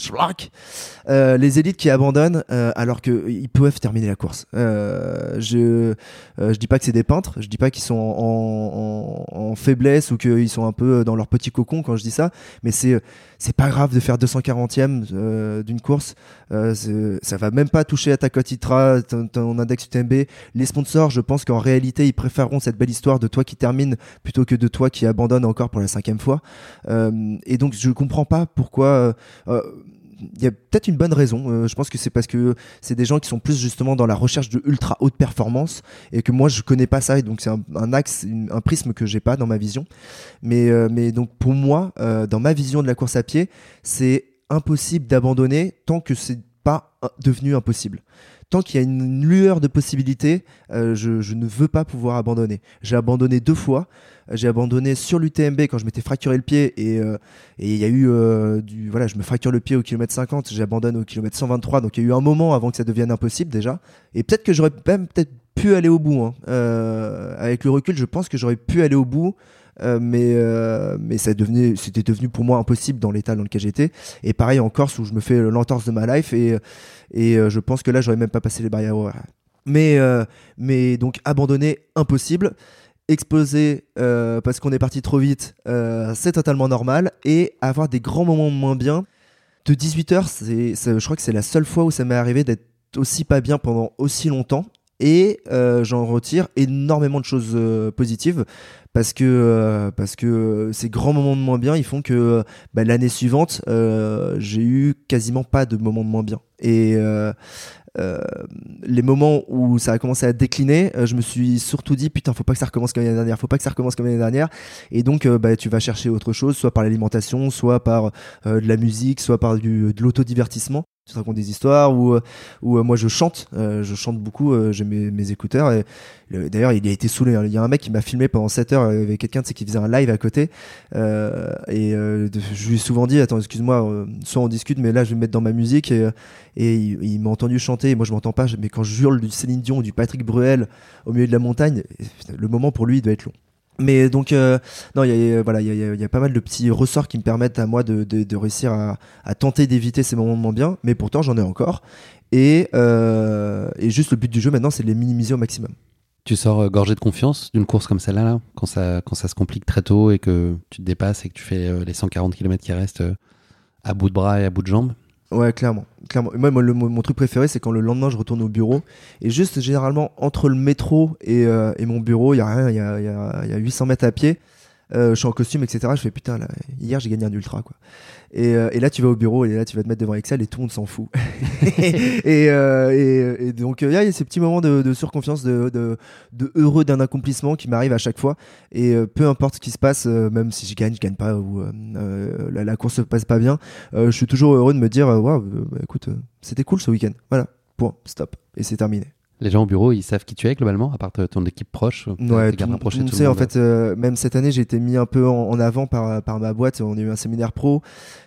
euh, les élites qui abandonnent euh, alors qu'ils peuvent terminer la course. Euh, je je dis pas que c'est des peintres, je dis pas qu'ils sont en, en, faiblesse ou qu'ils sont un peu dans leur petit cocon quand je dis ça, mais c'est c'est pas grave de faire 240e d'une course. ça va même pas toucher à ta cote ITRA, ton, index UTMB. Les sponsors, je pense qu'en réalité, ils préféreront cette belle histoire de toi qui termine plutôt que de toi qui abandonne encore pour la cinquième fois. et donc, je comprends pas pourquoi il euh, y a peut-être une bonne raison. Euh, je pense que c'est parce que c'est des gens qui sont plus justement dans la recherche de ultra haute performance et que moi je connais pas ça et donc c'est un, axe, un prisme que j'ai pas dans ma vision. Mais, euh, mais donc pour moi, dans ma vision de la course à pied, c'est impossible d'abandonner tant que c'est pas devenu impossible. Tant qu'il y a une lueur de possibilité, euh, je, ne veux pas pouvoir abandonner. J'ai abandonné deux fois. J'ai abandonné sur l'UTMB quand je m'étais fracturé le pied et euh, il y a eu euh, du voilà, je me fracture le pied au kilomètre 50, j'abandonne au kilomètre 123. Donc il y a eu un moment avant que ça devienne impossible déjà. Et peut-être que j'aurais même peut-être pu aller au bout. hein. Euh, avec le recul, je pense que j'aurais pu aller au bout. Euh, mais euh, mais ça devenait c'était devenu pour moi impossible dans l'état dans lequel j'étais. Et pareil en Corse où je me fais l'entorse de ma life et et euh, je pense que là j'aurais même pas passé les barrières mais mais donc abandonner impossible. Exploser parce qu'on est parti trop vite c'est totalement normal. Et avoir des grands moments moins bien. De 18h c'est c'est- je crois que c'est la seule fois où ça m'est arrivé d'être aussi pas bien pendant aussi longtemps et euh, j'en retire énormément de choses euh, positives parce que euh, parce que ces grands moments de moins bien ils font que euh, bah, l'année suivante j'ai eu quasiment pas de moments de moins bien et les moments où ça a commencé à décliner, je me suis surtout dit putain faut pas que ça recommence comme l'année dernière, faut pas que ça recommence comme l'année dernière. Et donc bah, tu vas chercher autre chose, soit par l'alimentation, soit par de la musique, soit par du, de l'autodivertissement. Tu te racontes des histoires ou euh, ou euh, moi je chante, euh, je chante beaucoup, j'ai mes, écouteurs et le- d'ailleurs il a été saoulé. hein. Il y a un mec qui m'a filmé pendant 7 heures avec quelqu'un qui faisait un live à côté et je lui ai souvent dit attends excuse-moi, soit on discute mais là je vais me mettre dans ma musique et, il, il m'a entendu chanter et moi je m'entends pas mais quand je hurle du Céline Dion ou du Patrick Bruel au milieu de la montagne le moment pour lui il doit être long mais donc euh, non il y a voilà il y a, pas mal de petits ressorts qui me permettent à moi de, réussir à, tenter d'éviter ces moments moins bien. Mais pourtant j'en ai encore. Et, euh, et juste le but du jeu maintenant c'est de les minimiser au maximum.
Tu sors euh, gorgé de confiance d'une course comme celle-là, là, quand, ça, quand ça se complique très tôt et que tu te dépasses et que tu fais les 140 km qui restent à bout de bras et à bout de jambes?
Ouais, clairement. clairement. Moi, moi, le- mon, truc préféré, c'est quand le lendemain, je retourne au bureau. Et juste, généralement, entre le métro et, euh, et mon bureau, il y a rien, il y a, y, a, y a 800 mètres à pied. Euh, je suis en costume, etc. Je fais putain, là, hier, j'ai gagné un ultra, quoi. Et, euh, et là, tu vas au bureau et là, tu vas te mettre devant Excel et tout le monde s'en fout. et, euh, et, et donc, il y a ces petits moments de, de surconfiance, de, de, de heureux d'un accomplissement qui m'arrive à chaque fois. Et peu importe ce qui se passe, même si je gagne, je gagne pas, ou la, la course se passe pas bien, je suis toujours heureux de me dire, waouh, bah, écoute, c'était cool ce week-end. Voilà, point, stop. Et c'est terminé.
Les gens au bureau, ils savent qui tu es globalement, à part t- ton équipe proche.
Ouais,
tes gardes
tout- tout-
tout
tu
le
sais, en fait, euh, même cette année, j'ai été mis un peu en, en avant par, par ma boîte. On a eu un séminaire pro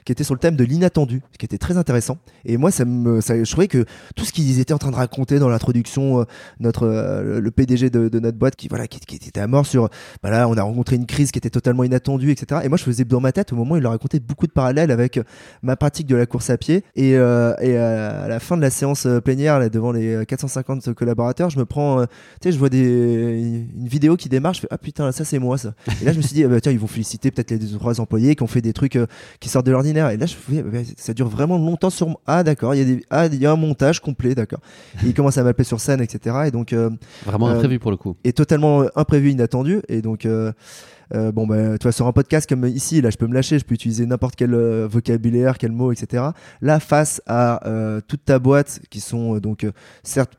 qui était sur le thème de l'inattendu, ce qui était très intéressant. Et moi, ça me, ça, je trouvais que tout ce qu'ils étaient en train de raconter dans l'introduction, euh, notre, euh, le PDG de, de notre boîte, qui, voilà, qui, qui était à mort sur, bah là, on a rencontré une crise qui était totalement inattendue, etc. Et moi, je faisais dans ma tête, au moment où il leur racontait beaucoup de parallèles avec euh, ma pratique de la course à pied. Et, euh, et euh, à la fin de la séance euh, plénière, là, devant les euh, 450 collaborateurs, je me prends, euh, tu sais, je vois des, une vidéo qui démarre, je fais, ah putain, ça c'est moi ça. Et là, je me suis dit, ah bah, tiens, ils vont féliciter peut-être les deux ou trois employés qui ont fait des trucs euh, qui sortent de l'ordinaire. Et là, je fais, bah, ça dure vraiment longtemps sur moi. Ah, d'accord, il y, a des... ah, il y a un montage complet, d'accord. Et il commence à m'appeler sur scène, etc. Et donc, euh,
Vraiment imprévu pour le coup.
est totalement imprévu, inattendu. Et donc, euh, bon, bah, tu vois, sur un podcast comme ici, là, je peux me lâcher, je peux utiliser n'importe quel euh, vocabulaire, quel mot, etc. Là, face à euh, toute ta boîte, qui sont donc, certes,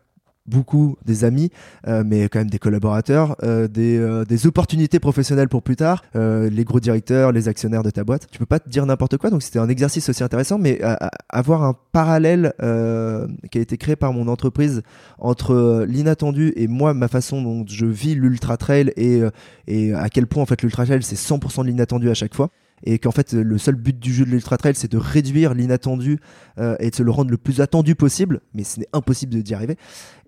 beaucoup des amis, euh, mais quand même des collaborateurs, euh, des, euh, des opportunités professionnelles pour plus tard, euh, les gros directeurs, les actionnaires de ta boîte. Tu peux pas te dire n'importe quoi, donc c'était un exercice aussi intéressant, mais à- avoir un parallèle euh, qui a été créé par mon entreprise entre euh, l'inattendu et moi, ma façon dont je vis l'ultra trail et, euh, et à quel point en fait l'ultra trail c'est 100% de l'inattendu à chaque fois. Et qu'en fait le seul but du jeu de l'ultra trail c'est de réduire l'inattendu euh, et de se le rendre le plus attendu possible mais ce n'est impossible d'y arriver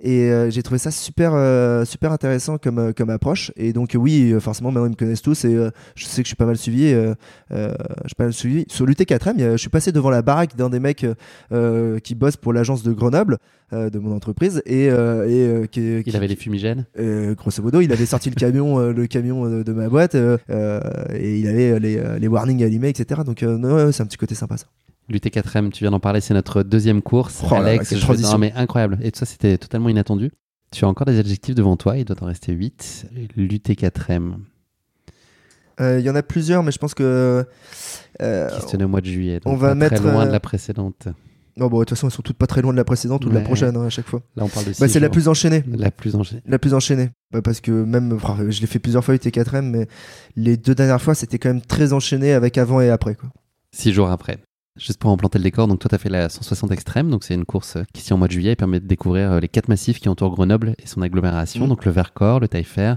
et euh, j'ai trouvé ça super euh, super intéressant comme euh, comme approche et donc euh, oui euh, forcément maintenant ils me connaissent tous et euh, je sais que je suis pas mal suivi euh, euh, je suis pas mal suivi sur l'UT4M il y a- je suis passé devant la baraque d'un des mecs qui bosse pour l'agence de Grenoble euh, de mon entreprise et, euh, et euh, qui,
Il
qui-
avait les fumigènes?
euh, grosso modo, il avait sorti le camion, euh, le camion de ma boîte, et il avait les, les warnings allumés, etc. Donc, euh, non, ouais, c'est un petit côté sympa ça.
L'UT4M, tu viens d'en parler, c'est notre deuxième course.
Oh là là,
Alex, je-
transition.
non, mais incroyable. Et tout ça, c'était totalement inattendu. Tu as encore des adjectifs devant toi, il doit en rester 8. L'UT4M,
Euh, Il y en a plusieurs, mais je pense que. euh,
qui se tenait au mois de juillet.
on va mettre,
très loin
euh,
de la précédente.
non, bon, de toute façon, elles sont toutes pas très loin de la précédente ou de la prochaine hein, à chaque fois.
Là, on parle de
Bah, c'est la plus enchaînée.
La plus enchaînée.
La plus enchaînée. Bah, parce que même, enfin, je l'ai fait plusieurs fois, UT4M, mais les deux dernières fois, c'était quand même très enchaîné avec avant et après. Quoi.
Six jours après. Juste pour en planter le décor, donc toi, tu as fait la 160 extrême, donc c'est une course qui, ici en mois de juillet, et permet de découvrir euh, les quatre massifs qui entourent Grenoble et son agglomération,
Mhm.
donc le Vercors, le Taillefer,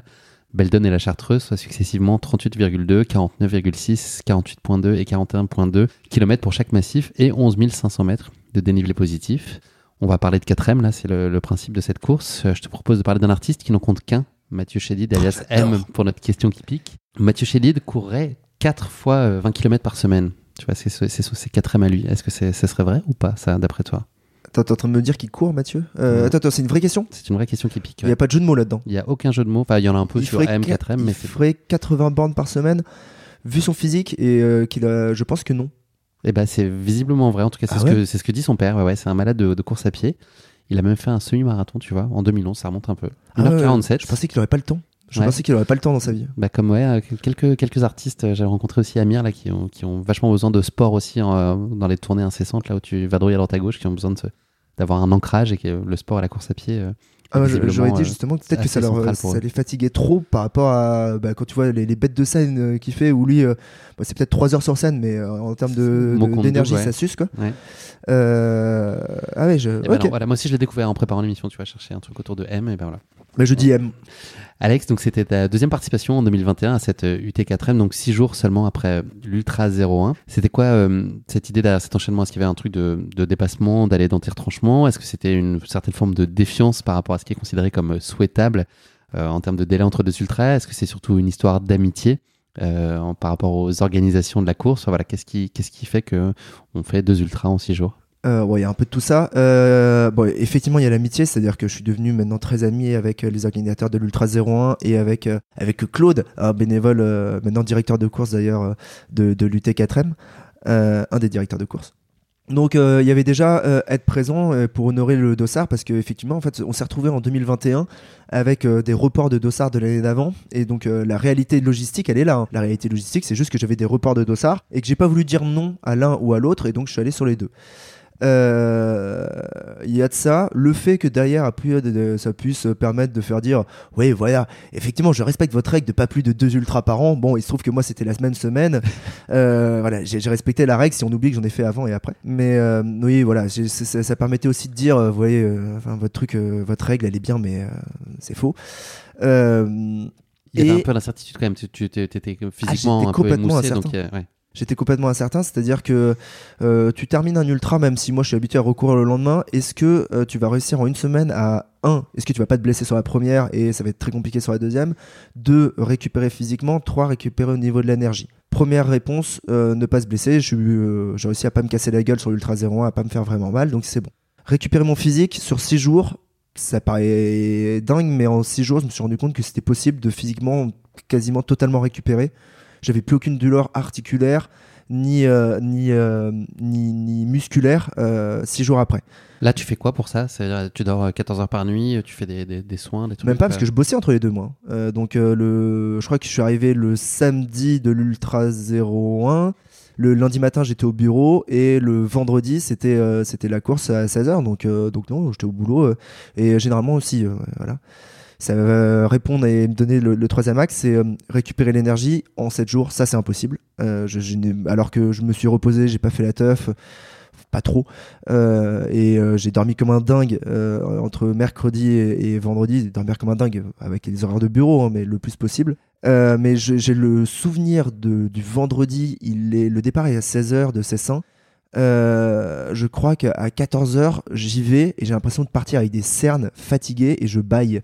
Beldon et la Chartreuse, soit successivement 38,2, 49,6, 48,2 et 41,2 km pour chaque massif et 11 500 mètres de dénivelé positif. On va parler de 4M, là, c'est le, le principe de cette course. Euh, Je te propose de parler d'un artiste qui n'en compte qu'un, Mathieu Chédid, alias M, pour notre question qui pique. Mathieu Chédid courrait 4 fois euh, 20 km par semaine. Tu vois, c'est c'est 4M à lui. Est-ce que ce serait vrai ou pas, ça, d'après toi?
T'es en train de me dire qu'il court, Mathieu? Euh. Attends, attends, c'est une vraie question?
C'est une vraie question qui pique.
Il n'y a pas de jeu de mots là-dedans.
Il n'y a aucun jeu de mots. Enfin, il y en a un peu
Il
sur
ferait
M,
qua-
4M, mais
il
c'est.
ferait 80 bornes par semaine, vu son physique, et euh, qu'il a, je pense que non.
Eh ben, c'est visiblement vrai. En tout cas, c'est
Ah
ce,
ouais?
que- c'est ce que dit son père. Ouais, ouais, c'est un malade de, de course à pied. Il a même fait un semi-marathon, tu vois, en 2011. Ça remonte un peu.
Ah ouais,
1h47.
Je pensais qu'il aurait pas le temps. Je
Ouais.
pensais qu'il aurait pas le temps dans sa vie.
Bah comme ouais, euh, quelques, quelques artistes, euh, j'avais rencontré aussi Amir là, qui, ont, qui ont vachement besoin de sport aussi euh, dans les tournées incessantes là où tu vadrouilles à droite à gauche, qui ont besoin de d'avoir un ancrage et que le sport et la course à pied.
Ah, J'aurais dit justement que peut-être que ça, leur, les fatiguait trop par rapport à bah, quand tu vois les, les bêtes de scène euh, qu'il fait, où lui, euh, bah, c'est peut-être 3 heures sur scène, mais euh, en termes de- de- d'énergie,
double, ouais.
ça suce quoi.
Ouais.
Ah ouais, je.
Non, voilà, moi aussi je l'ai découvert en préparant l'émission, tu vas chercher un truc autour de M et ben voilà.
Bah, je dis M.
Alex, donc c'était ta deuxième participation en 2021 à cette euh, UT4M, donc six jours seulement après l'Ultra 01. C'était quoi euh, cette idée derrière cet enchaînement? Est-ce qu'il y avait un truc de, de dépassement, d'aller dans tes retranchements? Est-ce que c'était une certaine forme de défiance par rapport à ce qui est considéré comme euh, souhaitable euh, en termes de délai entre deux ultras? Est-ce que c'est surtout une histoire d'amitié euh, par rapport aux organisations de la course? Voilà, qu'est-ce qui, qu'est-ce qui fait que on fait deux ultras en six jours?
Euh, il y a un peu de tout ça. Euh, bon, effectivement, il y a l'amitié, c'est-à-dire que je suis devenu maintenant très ami avec euh, les organisateurs de l'Ultra 01 et avec, euh, avec Claude, un bénévole, maintenant directeur de course d'ailleurs de, de l'UT4M, euh, un des directeurs de course. Donc il y avait déjà euh, être présent pour honorer le dossard parce qu'effectivement en fait on s'est retrouvé en 2021 avec des reports de dossard de l'année d'avant et donc la réalité logistique elle est là. hein. La réalité logistique c'est juste que j'avais des reports de dossard et que j'ai pas voulu dire non à l'un ou à l'autre et donc je suis allé sur les deux. Euh, Il y a de ça, le fait que derrière ça puisse permettre de faire dire oui voilà effectivement je respecte votre règle de pas plus de deux ultras par an. Bon il se trouve que moi c'était la semaine semaine. Euh, voilà j'ai respecté la règle. Si on oublie que j'en ai fait avant et après. Mais euh, oui voilà ça, ça permettait aussi de dire euh, vous voyez euh, enfin, votre truc euh, votre règle elle est bien mais euh, c'est faux. Euh,
Il y avait
Et-
un peu d'incertitude quand même. Tu, tu étais étais physiquement
j'étais
un peu
complètement
émoussé, donc ouais.
J'étais complètement incertain, c'est-à-dire que euh, tu termines un ultra, même si moi je suis habitué à recourir le lendemain, est-ce que euh, tu vas réussir en une semaine à 1. Est-ce que tu vas pas te blesser sur la première et ça va être très compliqué sur la deuxième? 2. Récupérer physiquement? 3. Récupérer au niveau de l'énergie? Première réponse, euh, ne pas se blesser. Euh, J'ai réussi à pas me casser la gueule sur l'Ultra 01, à pas me faire vraiment mal, donc c'est bon. Récupérer mon physique sur 6 jours, ça paraît dingue, mais en 6 jours, je me suis rendu compte que c'était possible de physiquement quasiment totalement récupérer. J'avais plus aucune douleur articulaire ni, euh, ni, euh, ni, ni musculaire 6 jours après.
Là, tu fais quoi pour ça? C'est-à-dire, tu dors euh, 14 heures par nuit, tu fais des, des, des soins, des trucs
Même pas parce
euh,
que je bossais entre les deux mois. Euh, donc euh, le, je crois que je suis arrivé le samedi de l'Ultra 01. Le lundi matin, j'étais au bureau et le vendredi, c'était euh, c'était la course à 16h. Donc, euh, donc non, j'étais au boulot. euh, et généralement aussi, euh, voilà. Ça va répondre et me donner le, troisième axe, c'est euh, récupérer l'énergie en 7 jours. Ça, c'est impossible. Euh, alors que je me suis reposé, j'ai pas fait la teuf, pas trop. Euh, et j'ai dormi comme un dingue entre mercredi et, vendredi. Dormir comme un dingue avec les horaires de bureau, hein, mais le plus possible. Mais j'ai le souvenir de, du vendredi. Il est, le départ est à 16h de Cessin. Je crois qu'à 14h, j'y vais et j'ai l'impression de partir avec des cernes fatiguées et je baille.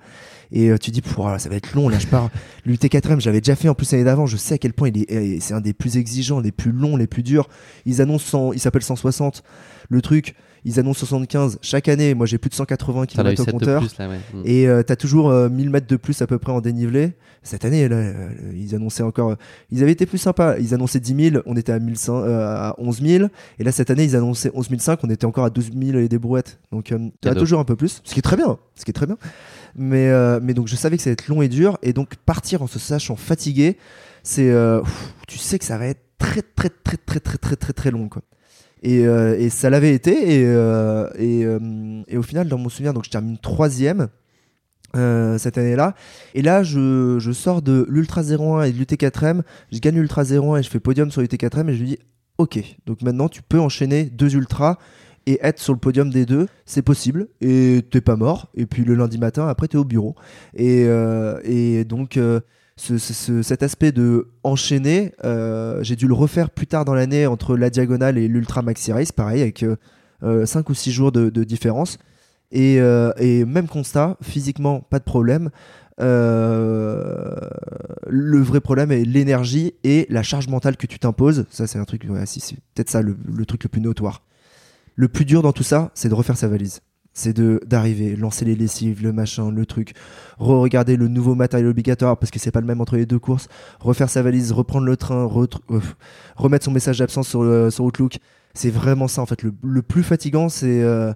Et euh, tu dis, Pouah, ça va être long, là je pars. L'UT4M, j'avais déjà fait en plus l'année d'avant, je sais à quel point il est, eh, c'est un des plus exigeants, les plus longs, les plus durs. Ils annoncent, 100 il s'appelle 160. Le truc, ils annoncent 75 chaque année. Moi j'ai plus de 180
T'en as eu
km au
7 de
compteur.
plus, là, ouais. Mm.
Et euh, t'as toujours euh, 1000 mètres de plus à peu près en dénivelé. Cette année, là, euh, ils annonçaient encore. euh, Ils avaient été plus sympas. Ils annonçaient 10 000, on était à, 1100, euh, à 11 000. Et là, cette année, ils annonçaient 11 500, on était encore à 12 000 et des brouettes. Donc, euh, t'as
Cadeau.
toujours un peu plus. Ce qui est très bien. Ce qui est très bien. Mais, euh, mais donc, je savais que ça allait être long et dur. Et donc, partir en se sachant fatigué, c'est. euh, tu sais que ça va être très, très, très, très, très, très, très, très long, quoi. Et, euh, et ça l'avait été. Et, et, et au final, dans mon souvenir, donc je termine troisième cette année-là. Et là, je, je sors de l'Ultra 01 et de l'UT4M. Je gagne l'Ultra 01 et je fais podium sur l'UT4M. Et je me dis, Ok, donc maintenant tu peux enchaîner deux ultras et être sur le podium des deux, c'est possible, et t'es pas mort, et puis le lundi matin, après t'es au bureau. Et, euh, et donc euh, ce- ce- ce- cet aspect de enchaîner, euh, j'ai dû le refaire plus tard dans l'année entre la diagonale et l'ultra maxi race, pareil, avec 5 ou 6 jours de, différence. Et, et même constat, physiquement, pas de problème. Le vrai problème est l'énergie et la charge mentale que tu t'imposes. Ça, c'est un truc, si, c'est peut-être ça le truc le plus notoire. Le plus dur dans tout ça, c'est de refaire sa valise. C'est de d'arriver, lancer les lessives, le machin, le truc, re-regarder le nouveau matériel obligatoire parce que c'est pas le même entre les deux courses, refaire sa valise, reprendre le train, euh, remettre son message d'absence sur, le- sur Outlook. C'est vraiment ça en fait. Le, plus fatigant, c'est euh,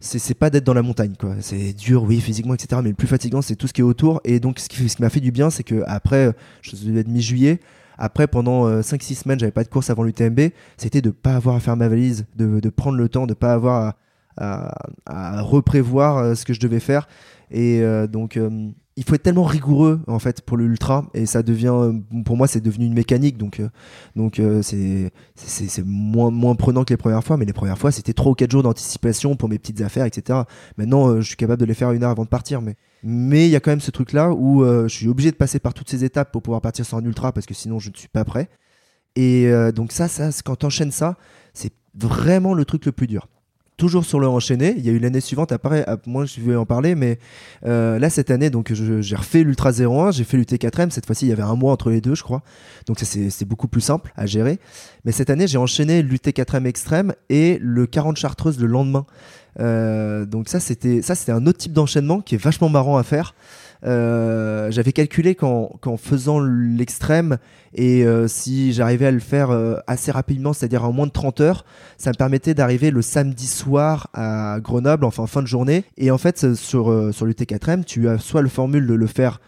c'est pas d'être dans la montagne quoi. C'est dur, oui, physiquement, etc. Mais le plus fatigant, c'est tout ce qui est autour. Et donc, ce qui, ce qui m'a fait du bien, c'est que après, euh, je devais être mi-juillet. Après, pendant 5-6 semaines, j'avais pas de course avant l'UTMB. C'était de pas avoir à faire ma valise, de, prendre le temps, de pas avoir à, reprévoir euh, ce que je devais faire. Et euh, donc, euh, il faut être tellement rigoureux en fait pour l'ultra. Et ça devient, euh, pour moi, c'est devenu une mécanique. Donc, euh, donc euh, c'est c'est moins, moins prenant que les premières fois. Mais les premières fois, c'était 3 ou 4 jours d'anticipation pour mes petites affaires, etc. Maintenant, je suis capable de les faire une heure avant de partir. Mais mais il y a quand même ce truc-là où euh, je suis obligé de passer par toutes ces étapes pour pouvoir partir sur un ultra parce que sinon je ne suis pas prêt. Et donc ça, ça quand t'enchaînes ça, c'est vraiment le truc le plus dur. Toujours sur le enchaîné, il y a eu l'année suivante, après, moi je vais en parler, mais euh, là cette année, donc j'ai refait l'Ultra 01, j'ai fait l'UT4M, cette fois-ci il y avait un mois entre les deux, je crois, donc c'est beaucoup plus simple à gérer. Mais cette année, j'ai enchaîné l'UT4M extrême et le 40 Chartreuse le lendemain. Euh, donc ça c'était ça c'était un autre type d'enchaînement qui est vachement marrant à faire. Euh, J'avais calculé qu'en faisant l'extrême et euh, si j'arrivais à le faire euh, assez rapidement, c'est-à-dire en moins de 30 heures, ça me permettait d'arriver le samedi soir à Grenoble, enfin en fin de journée. Et en fait, sur, sur l'UT4M, tu as soit le formule de le faire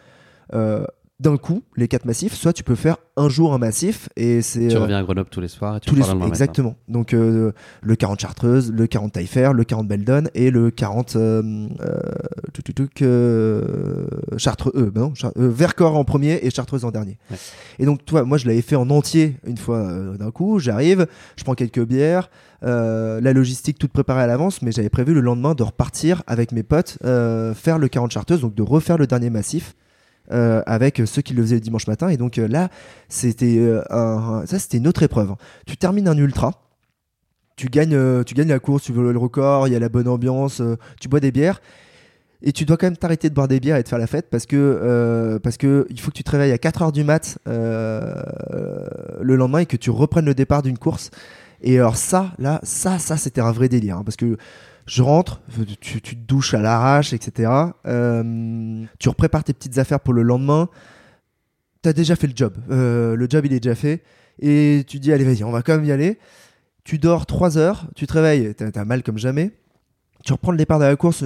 d'un coup, les quatre massifs, soit tu peux faire un jour un massif et c'est
Tu
euh,
reviens à Grenoble tous les soirs et tu
tous les
matin.
exactement. Donc euh, le 40 Chartreuse, le 40 Taillefer, le 40 Beldon et le 40 euh, euh, tout, tout, tout, Chartreux, bah non, Char- Vercors en premier et Chartreuse en dernier.
Ouais.
Et donc toi, moi je l'avais fait en entier une fois d'un coup. J'arrive, je prends quelques bières, la logistique toute préparée à l'avance, mais j'avais prévu le lendemain de repartir avec mes potes faire le 40 Chartreuse, donc de refaire le dernier massif. Euh, avec ceux qui le faisaient le dimanche matin et donc euh, là c'était euh, un- c'était une autre épreuve tu termines un ultra tu gagnes, tu gagnes la course, tu veux le record, il y a la bonne ambiance, tu bois des bières. Et tu dois quand même t'arrêter de boire des bières et de faire la fête parce que, parce que il faut que tu te réveilles à 4 heures du mat le lendemain et que tu reprennes le départ d'une course. Et alors ça, là, ça, ça, c'était un vrai délire. hein, parce que je rentre, tu, te douches à l'arrache, etc. Euh, tu reprépares tes petites affaires pour le lendemain. T'as déjà fait le job. Euh, le job, il est déjà fait. Et tu dis, allez, vas-y, on va quand même y aller. Tu dors 3 heures, tu te réveilles, t'as t'as mal comme jamais. Tu reprends le départ de la course.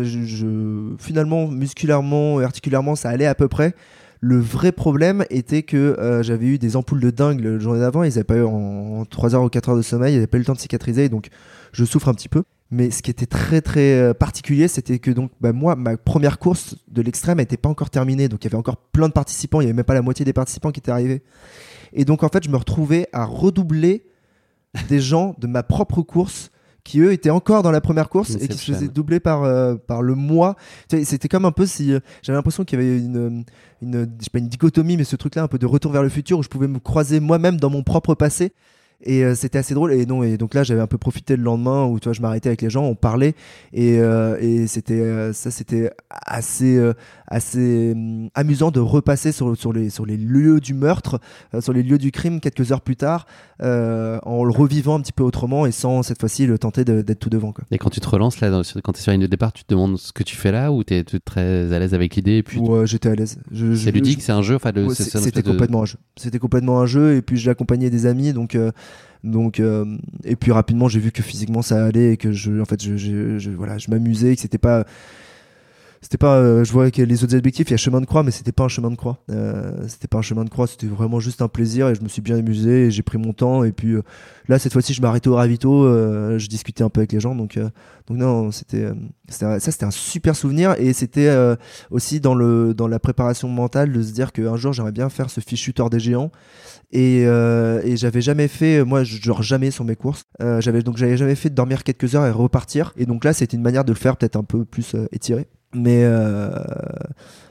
Finalement, musculairement et articulairement, ça allait à peu près. Le vrai problème était que euh, j'avais eu des ampoules de dingue le journée d'avant. Ils n'avaient pas eu en, 3 heures ou 4 heures de sommeil. Ils n'avaient pas eu le temps de cicatriser. Donc, je souffre un petit peu. Mais ce qui était très très euh, particulier, c'était que donc bah, moi, ma première course de l'extrême n'était pas encore terminée. Donc il y avait encore plein de participants. Il n'y avait même pas la moitié des participants qui étaient arrivés. Et donc en fait, je me retrouvais à redoubler des gens de ma propre course qui eux étaient encore dans la première course et qui se faisaient doubler par, euh, par le sais, C'était comme un peu si euh, j'avais l'impression qu'il y avait une, une, je sais pas, une dichotomie, mais ce truc-là un peu de retour vers le futur où je pouvais me croiser moi-même dans mon propre passé. Et euh, c'était assez drôle. Et non, et donc là, j'avais un peu profité le lendemain où tu vois, je m'arrêtais avec les gens, on parlait, et, euh, et c'était euh, ça, c'était assez euh, assez hum, amusant de repasser sur, sur les sur les lieux du meurtre, euh, sur les lieux du crime quelques heures plus tard, euh, en le revivant un petit peu autrement et sans cette fois-ci le tenter d'être tout devant. Quoi.
Et quand tu te relances, là, dans- quand tu es sur la ligne de départ, tu te demandes ce que tu fais là ou tu es très à l'aise avec l'idée et puis
Ouais, j'étais à l'aise.
C'est ludique, c'est un jeu. Enfin,
Ouais, C'était
de-
complètement un jeu. C'était complètement un jeu et puis j'ai accompagné des amis donc euh, donc euh, et puis rapidement j'ai vu que physiquement ça allait et que je en fait je, je, je- voilà je m'amusais que c'était pas c'était pas euh, je vois que les autres objectifs il y a chemin de croix mais c'était pas un chemin de croix. Euh, c'était pas un chemin de croix c'était vraiment juste un plaisir et je me suis bien amusé et j'ai pris mon temps et puis euh, là cette fois-ci je m'arrêtais au ravito euh, je discutais un peu avec les gens donc euh, donc non c'était euh, ça c'était un super souvenir et c'était aussi dans le dans la préparation mentale de se dire qu'un jour j'aimerais bien faire ce fichu Tour des géants et, et j'avais jamais fait moi dors jamais sur mes courses. J'avais donc j'avais jamais fait de dormir quelques heures et repartir et donc là c'était une manière de le faire peut-être un peu plus étiré mais euh,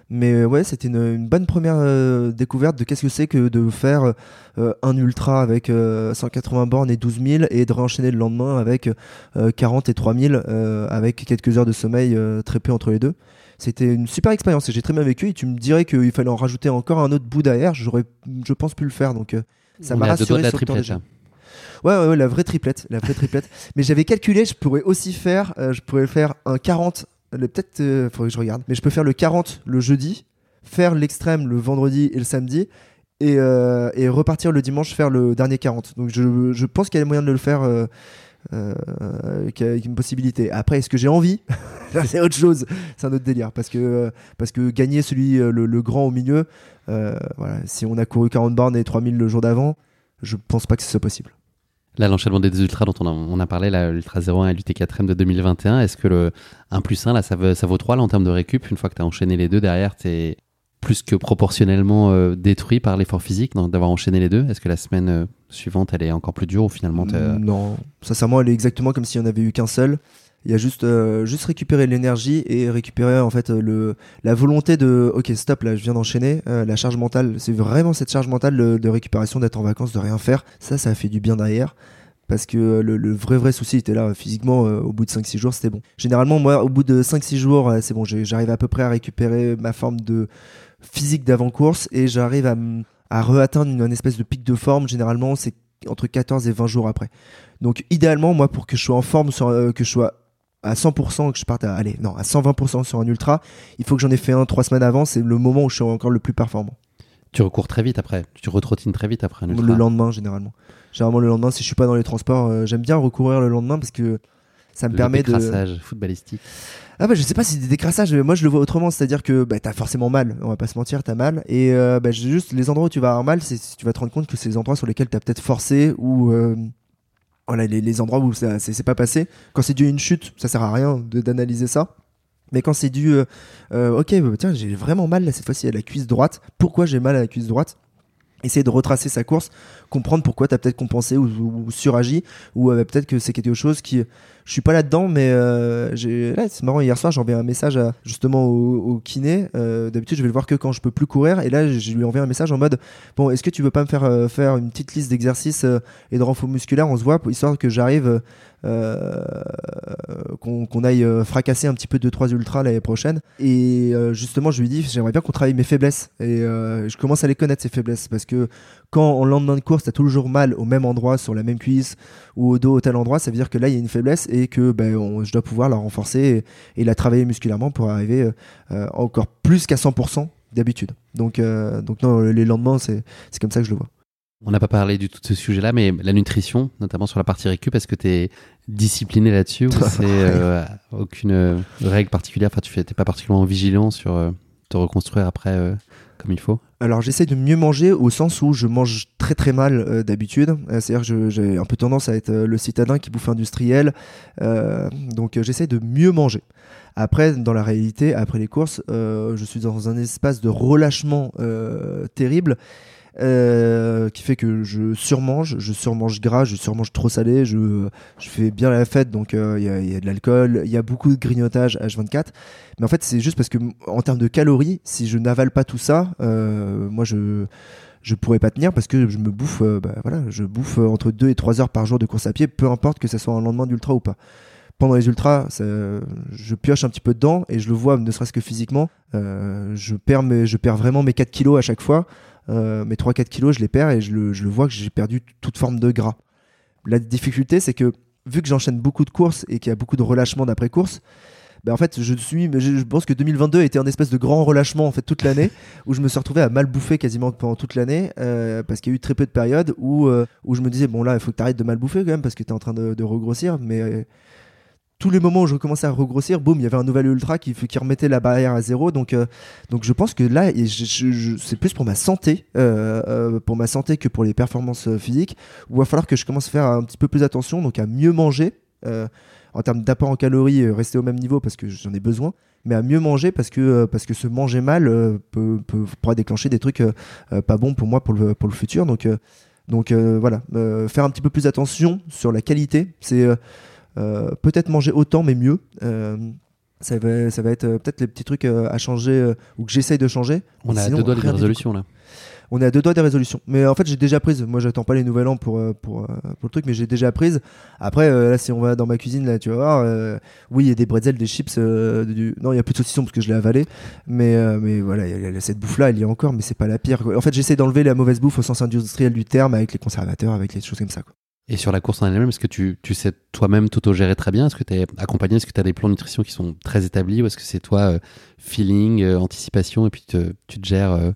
mais ouais c'était une, une bonne première euh, découverte de qu'est-ce que c'est que de faire euh, un ultra avec euh, 180 bornes et 12 000 et de réenchaîner le lendemain avec euh, 40 et 3000 euh, avec quelques heures de sommeil euh, très peu entre les deux c'était une super expérience et j'ai très bien vécu et tu me dirais qu'il fallait en rajouter encore un autre bout derrière j'aurais je pense pu le faire donc euh, ça m'a rassuré sur le temps
triplette,
déjà. Ouais, ouais, ouais, la vraie triplette, la vraie triplette. Mais j'avais calculé, je pourrais aussi faire, euh, je pourrais faire un 40, le- peut-être, euh, faudrait que je regarde, mais je peux faire le 40 le jeudi, faire l'extrême le vendredi et le samedi, et, euh, et repartir le dimanche faire le dernier 40. Donc je, pense qu'il y a moyen de le faire. Euh, euh, avec, une possibilité. Après, est-ce que j'ai envie C'est autre chose, c'est un autre délire. Parce que, parce que gagner celui, le, grand au milieu, voilà, si on a couru 40 bornes et 3000 le jour d'avant, je pense pas que ce soit possible.
Là, l'enchaînement des deux ultras dont on a, on parlé, l'Ultra 01 et l'UT4M de 2021, est-ce que le 1 plus 1, là, ça, vaut 3 là, en termes de récup Une fois que tu as enchaîné les deux derrière, tu plus que proportionnellement euh, détruit par l'effort physique d'avoir enchaîné les deux? Est-ce que la semaine euh, suivante, elle est encore plus dure ou finalement
Non, sincèrement, elle est exactement comme s'il n'y en avait eu qu'un seul. Il y a juste, euh, juste récupérer l'énergie et récupérer en fait le, la volonté de ok stop là je viens d'enchaîner euh, la charge mentale. C'est vraiment cette charge mentale de, récupération d'être en vacances de rien faire. Ça ça fait du bien derrière. Parce que le, le vrai vrai souci était là physiquement euh, au bout de 5-6 jours c'était bon. Généralement moi au bout de 5-6 jours euh, c'est bon j'arrive à peu près à récupérer ma forme de physique d'avant course et j'arrive à, à re-atteindre une, une espèce de pic de forme. Généralement c'est entre 14 et 20 jours après. Donc idéalement moi pour que je sois en forme euh, que je sois à 100% que je parte à allez non à 120% sur un ultra il faut que j'en ai fait un trois semaines avant c'est le moment où je suis encore le plus performant.
Tu recours très vite après, tu retrottines très vite après un ultra.
le lendemain généralement. Généralement le lendemain si je suis pas dans les transports euh, j'aime bien recourir le lendemain parce que ça me
Le
permet de
décrassage footballistique.
ah bah je sais pas si c'est des décrassages mais moi je le vois autrement. C'est à dire que bah, t'as forcément mal on va pas se mentir t'as mal. Et euh, bah, juste les endroits où tu vas avoir mal c'est tu vas te rendre compte que c'est les endroits sur lesquels t'as peut-être forcé ou euh, voilà les, les endroits où ça c'est pas passé. Quand c'est dû à une chute ça sert à rien d'analyser ça. Mais quand c'est dû euh, euh, ok bah, tiens j'ai vraiment mal cette fois-ci à la cuisse droite. Pourquoi j'ai mal à la cuisse droite? Essayer de retracer sa course comprendre pourquoi t'as peut-être compensé ou, ou- suragi ou euh, peut-être que c'est quelque chose qui je suis pas là-dedans, mais euh, c'est marrant. Hier soir, j'ai envoyé un message justement au, kiné. Euh, D'habitude, je vais le voir que quand je peux plus courir. Et là, je lui ai envoyé un message en mode Bon, est-ce que tu veux pas me faire euh, faire une petite liste d'exercices euh, et de renfort musculaire? On se voit, histoire que j'arrive, qu'on qu'on aille euh, fracasser un petit peu 2-3 ultras l'année prochaine. Et euh, justement, je lui dit J'aimerais bien qu'on travaille mes faiblesses. Et euh, je commence à les connaître, ces faiblesses. Parce que quand en lendemain de course, t'as toujours mal au même endroit, sur la même cuisse ou au dos, au tel endroit, ça veut dire que là, il y a une faiblesse et que ben, on- je dois pouvoir la renforcer et, la travailler musculairement pour arriver euh, euh, encore plus qu'à 100% d'habitude. Donc, euh, donc non, les lendemains, c'est comme ça que je le vois.
On n'a pas parlé du tout de ce sujet-là, mais la nutrition, notamment sur la partie récup, est-ce que tu es discipliné là-dessus ou c'est euh, aucune euh, règle particulière? Enfin, tu n'es pas particulièrement vigilant sur euh, te reconstruire après euh, comme il faut?
Alors j'essaie de mieux manger au sens où je mange très très mal euh, d'habitude. Euh, C'est-à-dire que j'ai un peu tendance à être euh, le citadin qui bouffe industriel. Donc j'essaie de mieux manger. Après, dans la réalité, après les courses, je suis dans un espace de relâchement terrible. Euh, qui fait que je surmange, je surmange gras, je surmange trop salé, je, fais bien la fête, donc euh, il y, a- de l'alcool, il y a beaucoup de grignotage H24. Mais en fait, c'est juste parce que en termes de calories, si je n'avale pas tout ça, euh, moi je je pourrais pas tenir parce que je me bouffe, bah, voilà, je bouffe entre 2 et 3 heures par jour de course à pied, peu importe que ce soit un lendemain d'ultra ou pas. Pendant les ultras, je pioche un petit peu dedans et je le vois, ne serait-ce que physiquement. je, perds mes, je perds vraiment mes 4 kilos à chaque fois. Euh, mes 3-4 kilos, je les perds et je le, je le vois que j'ai perdu toute forme de gras. La difficulté, c'est que vu que j'enchaîne beaucoup de courses et qu'il y a beaucoup de relâchement d'après-course, ben en fait, je suis, mais je pense que 2022 était un espèce de grand relâchement en fait toute l'année où je me suis retrouvé à mal bouffer quasiment pendant toute l'année euh, parce qu'il y a eu très peu de périodes où, euh, où je me disais bon là il faut que tu arrêtes de mal bouffer quand même parce que tu es en train de, de regrossir mais tous les moments où je commençais à regrossir, boum, il y avait un nouvel ultra qui, qui remettait la barrière à zéro. Donc, euh, donc je pense que là, c'est plus pour ma santé, euh, euh, pour ma santé que pour les performances physiques, où il va falloir que je commence à faire un petit peu plus attention, donc à mieux manger. en termes d'apport en calories, rester au même niveau parce que j'en ai besoin, mais à mieux manger parce que, parce que se manger mal peut, peut, pourra déclencher des trucs pas bons pour moi pour le, pour le futur. Donc, donc voilà, faire un petit peu plus attention sur la qualité, c'est peut-être manger autant mais mieux. Euh, ça va, ça va être euh, peut-être les petits trucs à changer ou que j'essaye de changer.
On a deux doigts des résolutions là
on est à deux doigts des résolutions. Mais en fait, j'ai déjà prise. Moi, j'attends pas les nouvelles an pour, pour, pour, le truc, mais j'ai déjà prise. Après, là, si on va dans ma cuisine, là, tu vas voir, oui, il y a des bretzels, des chips. du... Non, il y a plus de saucisson parce que je l'ai avalé. Mais, mais voilà, y a, cette bouffe-là, elle y est encore, mais c'est pas la pire. En fait, j'essaie d'enlever la mauvaise bouffe au sens industriel du terme avec les conservateurs, avec les choses comme ça. Quoi.
Et sur la course en elle-même, est-ce que tu, sais toi-même t'auto-gérer très bien? Est-ce que tu es accompagné? Est-ce que tu as des plans de nutrition qui sont très établis? Ou est-ce que c'est toi, euh, feeling, euh, anticipation, et puis tu te gères euh,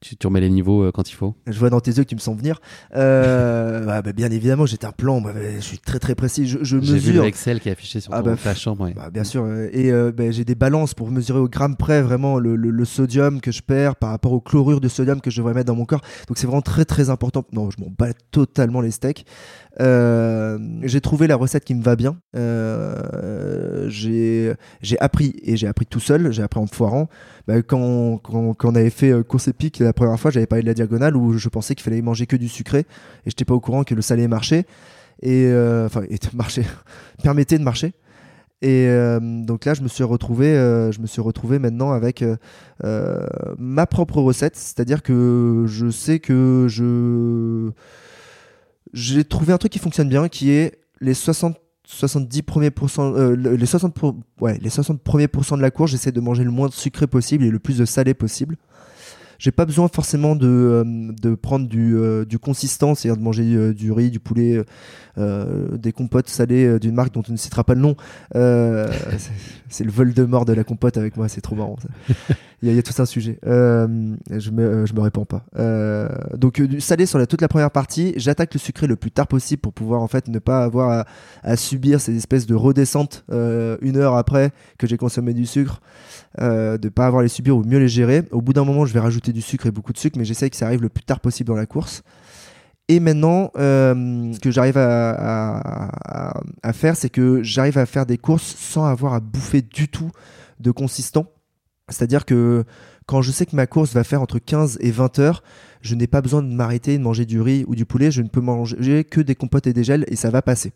tu, tu, remets les niveaux euh, quand il faut
Je vois dans tes yeux que tu me sens venir. Euh, bah, bah, bien évidemment, j'ai un plan. Bah, je suis très très précis. Je, je mesure.
J'ai vu Excel qui est affiché sur ah, ton, ta chambre. Ouais.
bien sûr. Et euh, j'ai des balances pour mesurer au gramme près vraiment le, le, sodium que je perds par rapport au chlorure de sodium que je devrais mettre dans mon corps. Donc c'est vraiment très très important. Non, je m'en bats totalement les steaks. J'ai trouvé la recette qui me va bien. J'ai appris et j'ai appris tout seul. J'ai appris en foirant. Bah, quand, quand, quand, on avait fait course épique la première fois, j'avais parlé de la diagonale où je pensais qu'il fallait manger que du sucré et j'étais pas au courant que le salé marchait et euh, enfin permettait de marcher. Et euh, donc là, je me suis retrouvé, je me suis retrouvé maintenant avec ma propre recette, c'est-à-dire que je sais que je j'ai trouvé un truc qui fonctionne bien, qui est les 60 70 premiers pourcents, euh, les 60 ouais, les 60 premiers pourcents de la course, j'essaie de manger le moins de sucré possible et le plus de salé possible. J'ai pas besoin forcément de, euh, de prendre du, euh, du consistant, c'est-à-dire de manger euh, du riz, du poulet, des compotes salées d'une marque dont on ne citera pas le nom. c'est le vol de mort de la compote avec moi, c'est trop marrant. Il y, a, il y, a, tout un sujet. je me, je me réponds pas. donc du salé sur la, toute la première partie, j'attaque le sucré le plus tard possible pour pouvoir en fait ne pas avoir à, à subir ces espèces de redescentes une heure après que j'ai consommé du sucre. Euh, de pas avoir les subir ou mieux les gérer. Au bout d'un moment, je vais rajouter du sucre et beaucoup de sucre, mais j'essaye que ça arrive le plus tard possible dans la course. Et maintenant, euh, ce que j'arrive à, faire, c'est que j'arrive à faire des courses sans avoir à bouffer du tout de consistant. C'est-à-dire que quand je sais que ma course va faire entre 15 et 20 heures, je n'ai pas besoin de m'arrêter de manger du riz ou du poulet, je ne peux manger que des compotes et des gels et ça va passer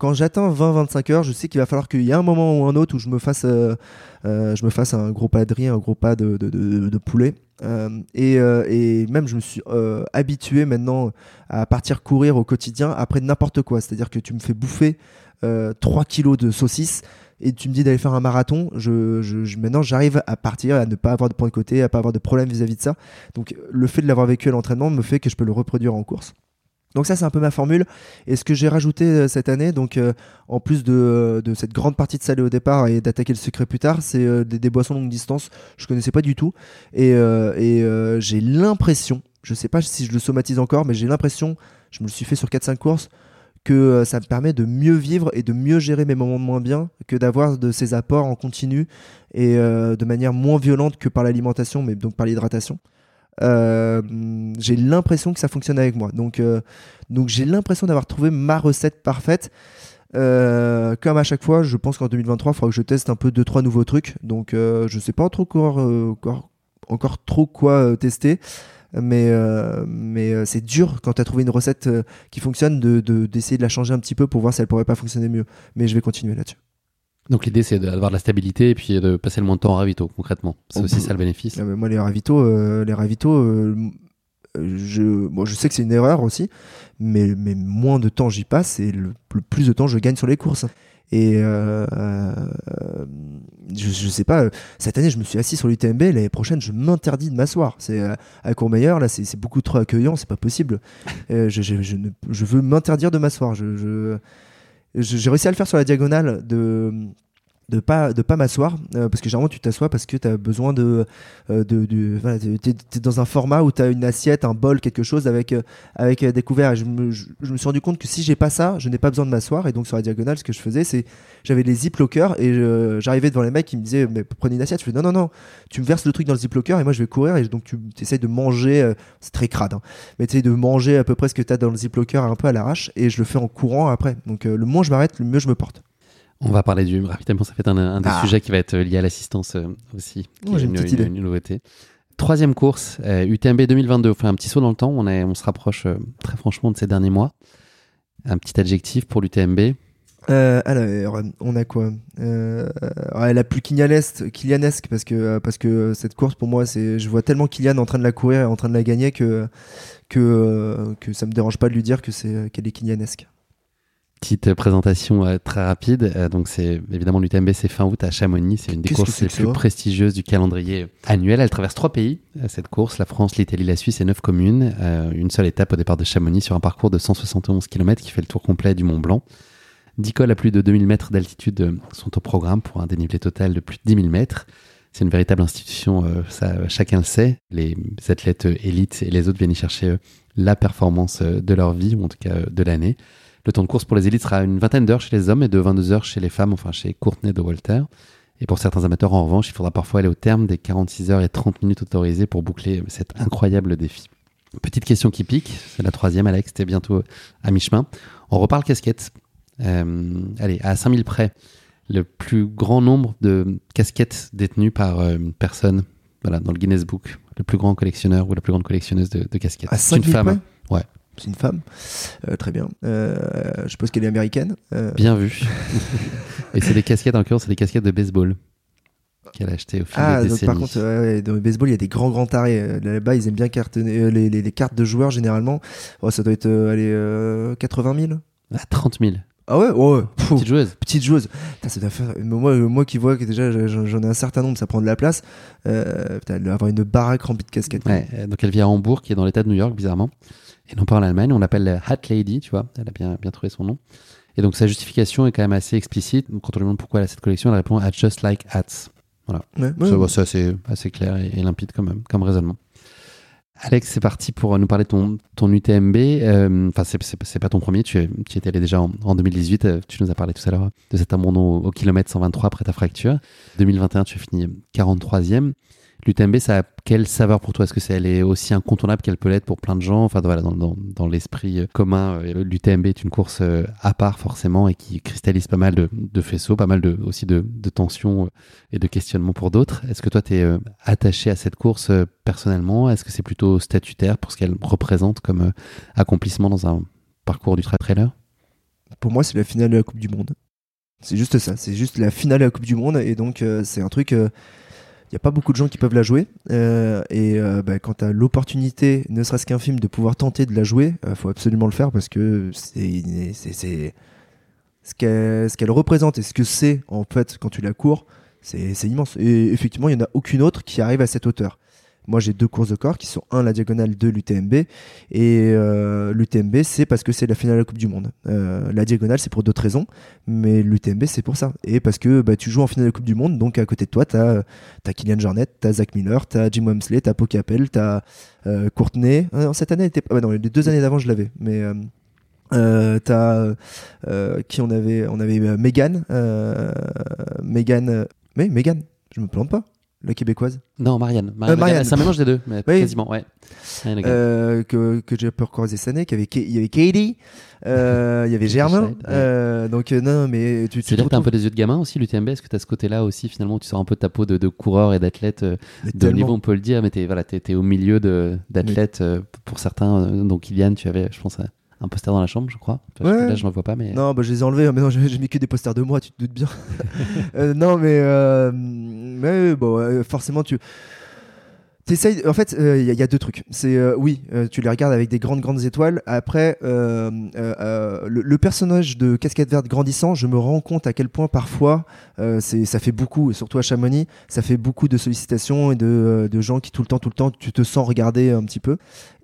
quand j'atteins 20-25 heures, je sais qu'il va falloir qu'il y ait un moment ou un autre où je me fasse, euh, euh, je me fasse un gros pas de riz, un gros pas de, poulet. Euh, et, même, je me suis habitué maintenant à partir courir au quotidien après n'importe quoi. C'est-à-dire que tu me fais bouffer 3 kilos de saucisses et tu me dis d'aller faire un marathon. Je, je, maintenant, j'arrive à partir, à ne pas avoir de point de côté, à pas avoir de problème vis-à-vis -vis de ça. Donc, le fait de l'avoir vécu à l'entraînement me fait que je peux le reproduire en course. Donc ça c'est un peu ma formule. Et ce que j'ai rajouté euh, cette année, donc euh, en plus de, de, cette grande partie de salé au départ et d'attaquer le secret plus tard, c'est euh, des, boissons longue distance. Je connaissais pas du tout et, et j'ai l'impression, je sais pas si je le somatise encore, mais j'ai l'impression, je me le suis fait sur 4-5 courses, que ça me permet de mieux vivre et de mieux gérer mes moments de moins bien que d'avoir de ces apports en continu et de manière moins violente que par l'alimentation, mais donc par l'hydratation. Euh, j'ai l'impression que ça fonctionne avec moi. Donc, euh, donc j'ai l'impression d'avoir trouvé ma recette parfaite. Euh, comme à chaque fois, je pense qu'en 2023, il faudra que je teste un peu deux trois nouveaux trucs. Donc, je sais pas trop encore, encore, encore trop quoi tester mais, mais c'est dur quand tu as trouvé une recette qui fonctionne d'essayer de, d'essayer de la changer un petit peu pour voir si elle pourrait pas fonctionner mieux. Mais je vais continuer là-dessus.
Donc l'idée c'est d'avoir de la stabilité et puis de passer le moins de temps en ravito concrètement. C'est aussi ça le bénéfice.
Ah, moi les ravitaux, euh, les ravitaux, euh, je, bon, je sais que c'est une erreur aussi, mais, mais moins de temps j'y passe et le, plus de temps je gagne sur les courses. Et euh, je, je, sais pas, cette année je me suis assis sur l'UTMB, l'année prochaine je m'interdis de m'asseoir. C'est à Courmayeur, là c'est beaucoup trop accueillant, c'est pas possible. je, je, je, je, veux m'interdire de m'asseoir. je j'ai réussi à le faire sur la diagonale de de pas de pas m'asseoir euh, parce que généralement tu t'assois parce que tu as besoin de euh, de, de dans un format où tu une assiette un bol quelque chose avec euh, avec euh, des je me, suis rendu compte que si j'ai pas ça je n'ai pas besoin de m'asseoir. Et donc sur la diagonale ce que je faisais c'est j'avais les zip lockers et j'arrivais devant les mecs qui me disaient mais prenez une assiette. Je fais non non non tu me verses le truc dans le zip locker et moi je vais courir et donc tu essayes de manger c'est très crade hein, mais tu de manger à peu près ce que tu as dans le zip locker un peu à l'arrache et je le fais en courant après. Donc le moins je m'arrête le mieux je me porte
On va parler du ravitaillement, ça fait un, un des
Ah.
sujets qui va être lié à l'assistance euh, aussi. qui
Ouais,
est
j'ai une petite idée.
une nouveauté. Troisième course, euh, UTMB 2022. On fait un petit saut dans le temps. On, est, on se rapproche euh, très franchement de ces derniers mois. Un petit adjectif pour l'UTMB.
Euh, alors, on a quoi? Euh, ouais, La plus Kylianesque, Kylianesque parce que euh, parce que cette course pour moi, c'est je vois tellement Kylian en train de la courir et en train de la gagner que que euh, que ça me dérange pas de lui dire que c'est qu'elle est Kylianesque.
Petite présentation euh, très rapide. Euh, donc, c'est évidemment l'UTMB, c'est fin août à Chamonix. C'est une des courses les plus prestigieuses du calendrier annuel. Elle traverse trois pays, euh, cette course la France, l'Italie, la Suisse et neuf communes. Euh, une seule étape au départ de Chamonix sur un parcours de 171 km qui fait le tour complet du Mont Blanc. 10 cols à plus de 2000 mètres d'altitude sont au programme pour un dénivelé total de plus de 10 000 mètres. C'est une véritable institution, ça chacun le sait. Les athlètes élites et les autres viennent y chercher la performance de leur vie, ou en tout cas de l'année. Le temps de course pour les élites sera une vingtaine d'heures chez les hommes et de 22 heures chez les femmes, enfin chez Courtenay de Walter. Et pour certains amateurs, en revanche, il faudra parfois aller au terme des 46 heures et 30 minutes autorisées pour boucler cet incroyable défi. Petite question qui pique, c'est la troisième, Alex, t'es bientôt à mi-chemin. On reparle casquette. Euh, allez, à 5000 près, le plus grand nombre de casquettes détenues par euh, une personne voilà, dans le Guinness Book, le plus grand collectionneur ou la plus grande collectionneuse de, de casquettes.
À
C'est une
5000
femme.
près?
Ouais.
C'est une femme. Euh, très bien. Euh, je suppose qu'elle est américaine. Euh,
Bien vu. Et c'est des casquettes, en l'occurrence, c'est des casquettes de baseball qu'elle a achetées au fil
Ah,
des
donc par contre, ouais, dans le baseball, il y a des grands, grands tarés. Là-bas, ils aiment bien cartonner les, les- les cartes de joueurs, généralement. Oh, ça doit être allez, euh, 80 000.
Ah, 30 000.
Ah ouais, ouais. Pfff.
Petite joueuse.
petite joueuse. Putain, ça doit faire- Moi, moi qui vois que déjà j'en ai un certain nombre, ça prend de la place. Euh, putain, elle doit avoir une baraque remplie de casquettes.
Ouais, donc elle vit à Hambourg, qui est dans l'état de New York, bizarrement. Et non pas en Allemagne. On l'appelle la Hat Lady, tu vois. Elle a bien, bien trouvé son nom. Et donc sa justification est quand même assez explicite. Quand on lui demande pourquoi elle a cette collection, elle répond I just like hats.
Ouais, ouais.
Ça, c'est assez, clair et, et limpide comme, comme raisonnement. Alex, c'est parti pour nous parler de ton, ton UTMB. Euh, Enfin, c'est- c'est pas ton premier, tu, es- tu y étais allé déjà en, en 2018. euh, Tu nous as parlé tout à l'heure de cet abandon au, au kilomètre 123 après ta fracture. 2021, tu as fini 43e. L'UTMB, ça a quelle saveur pour toi? Est-ce que c'est elle est aussi incontournable qu'elle peut l'être pour plein de gens? Enfin, voilà, dans, dans, l'esprit euh, commun, euh, l'UTMB est une course euh, à part forcément et qui cristallise pas mal de, faisceaux, pas mal de, aussi de, tensions et de questionnements pour d'autres. Est-ce que toi, tu es attaché à cette course personnellement? Est-ce que c'est plutôt statutaire pour ce qu'elle représente comme accomplissement dans un parcours du trailer?
Pour moi, c'est la finale de la Coupe du Monde. C'est juste ça. C'est juste la finale de la Coupe du Monde. Et donc, c'est un truc. N'y a pas beaucoup de gens qui peuvent la jouer. Euh, et euh, bah, quand tu as l'opportunité, ne serait-ce qu'un film, de pouvoir tenter de la jouer, il faut absolument le faire parce que c'est- ce qu'elle ce qu'elle représente et ce que c'est en fait quand tu la cours, c'est c'est immense. Et effectivement, il n'y en a aucune autre qui arrive à cette hauteur. Moi, j'ai deux courses de corps qui sont un la diagonale de l'UTMB et euh, l'UTMB c'est parce que c'est la finale de la Coupe du Monde. Euh, la diagonale c'est pour d'autres raisons, mais l'UTMB c'est pour ça. Et parce que bah, tu joues en finale de la Coupe du Monde, donc à côté de toi t'as as Kylian Jornet, t'as Zach Miller, t'as Jim Wemsley, t'as Capel, t'as euh, Courtenay. Euh, non, cette année était pas- ouais, non, les deux années d'avant je l'avais, mais euh, t'as qui on avait? On avait Megan Megan mais Megan je me plante pas la québécoise
Non, Marianne. Marianne,
Euh, Marianne.
C'est un mélange des deux, mais
Oui.
quasiment, ouais.
Euh, que, que j'ai pu recroiser cette année, qu'il y avait, il y avait Katie, euh, il y avait Germain,
ouais.
euh, donc euh, non, mais tu, tu
C'est-à-dire que t'as un peu des yeux de gamin aussi, l'UTMB. Est-ce que t'as ce côté-là aussi, finalement, où tu sors un peu de ta peau de, de coureur et d'athlète euh, de haut niveau, on peut le dire, mais t'es voilà, t'es- au milieu de- d'athlètes euh, pour certains. euh, donc, Kylian, tu avais, je pense, un- poster dans la chambre, je crois. Enfin,
Ouais.
Là, je n'en vois pas, mais.
Non, bah, je les ai enlevés, mais non, j'ai j'ai mis que des posters de moi, tu te doutes bien. Euh, non, mais, euh, mais bon, euh, forcément, tu. En fait, il y, a deux trucs. C'est euh, oui, euh, tu les regardes avec des grandes grandes étoiles. Après, euh, euh, euh, le, personnage de Casquette Verte grandissant, je me rends compte à quel point parfois, euh, ça fait beaucoup, surtout à Chamonix, ça fait beaucoup de sollicitations et de, euh, gens qui tout le temps, tout le temps, tu te sens regarder un petit peu.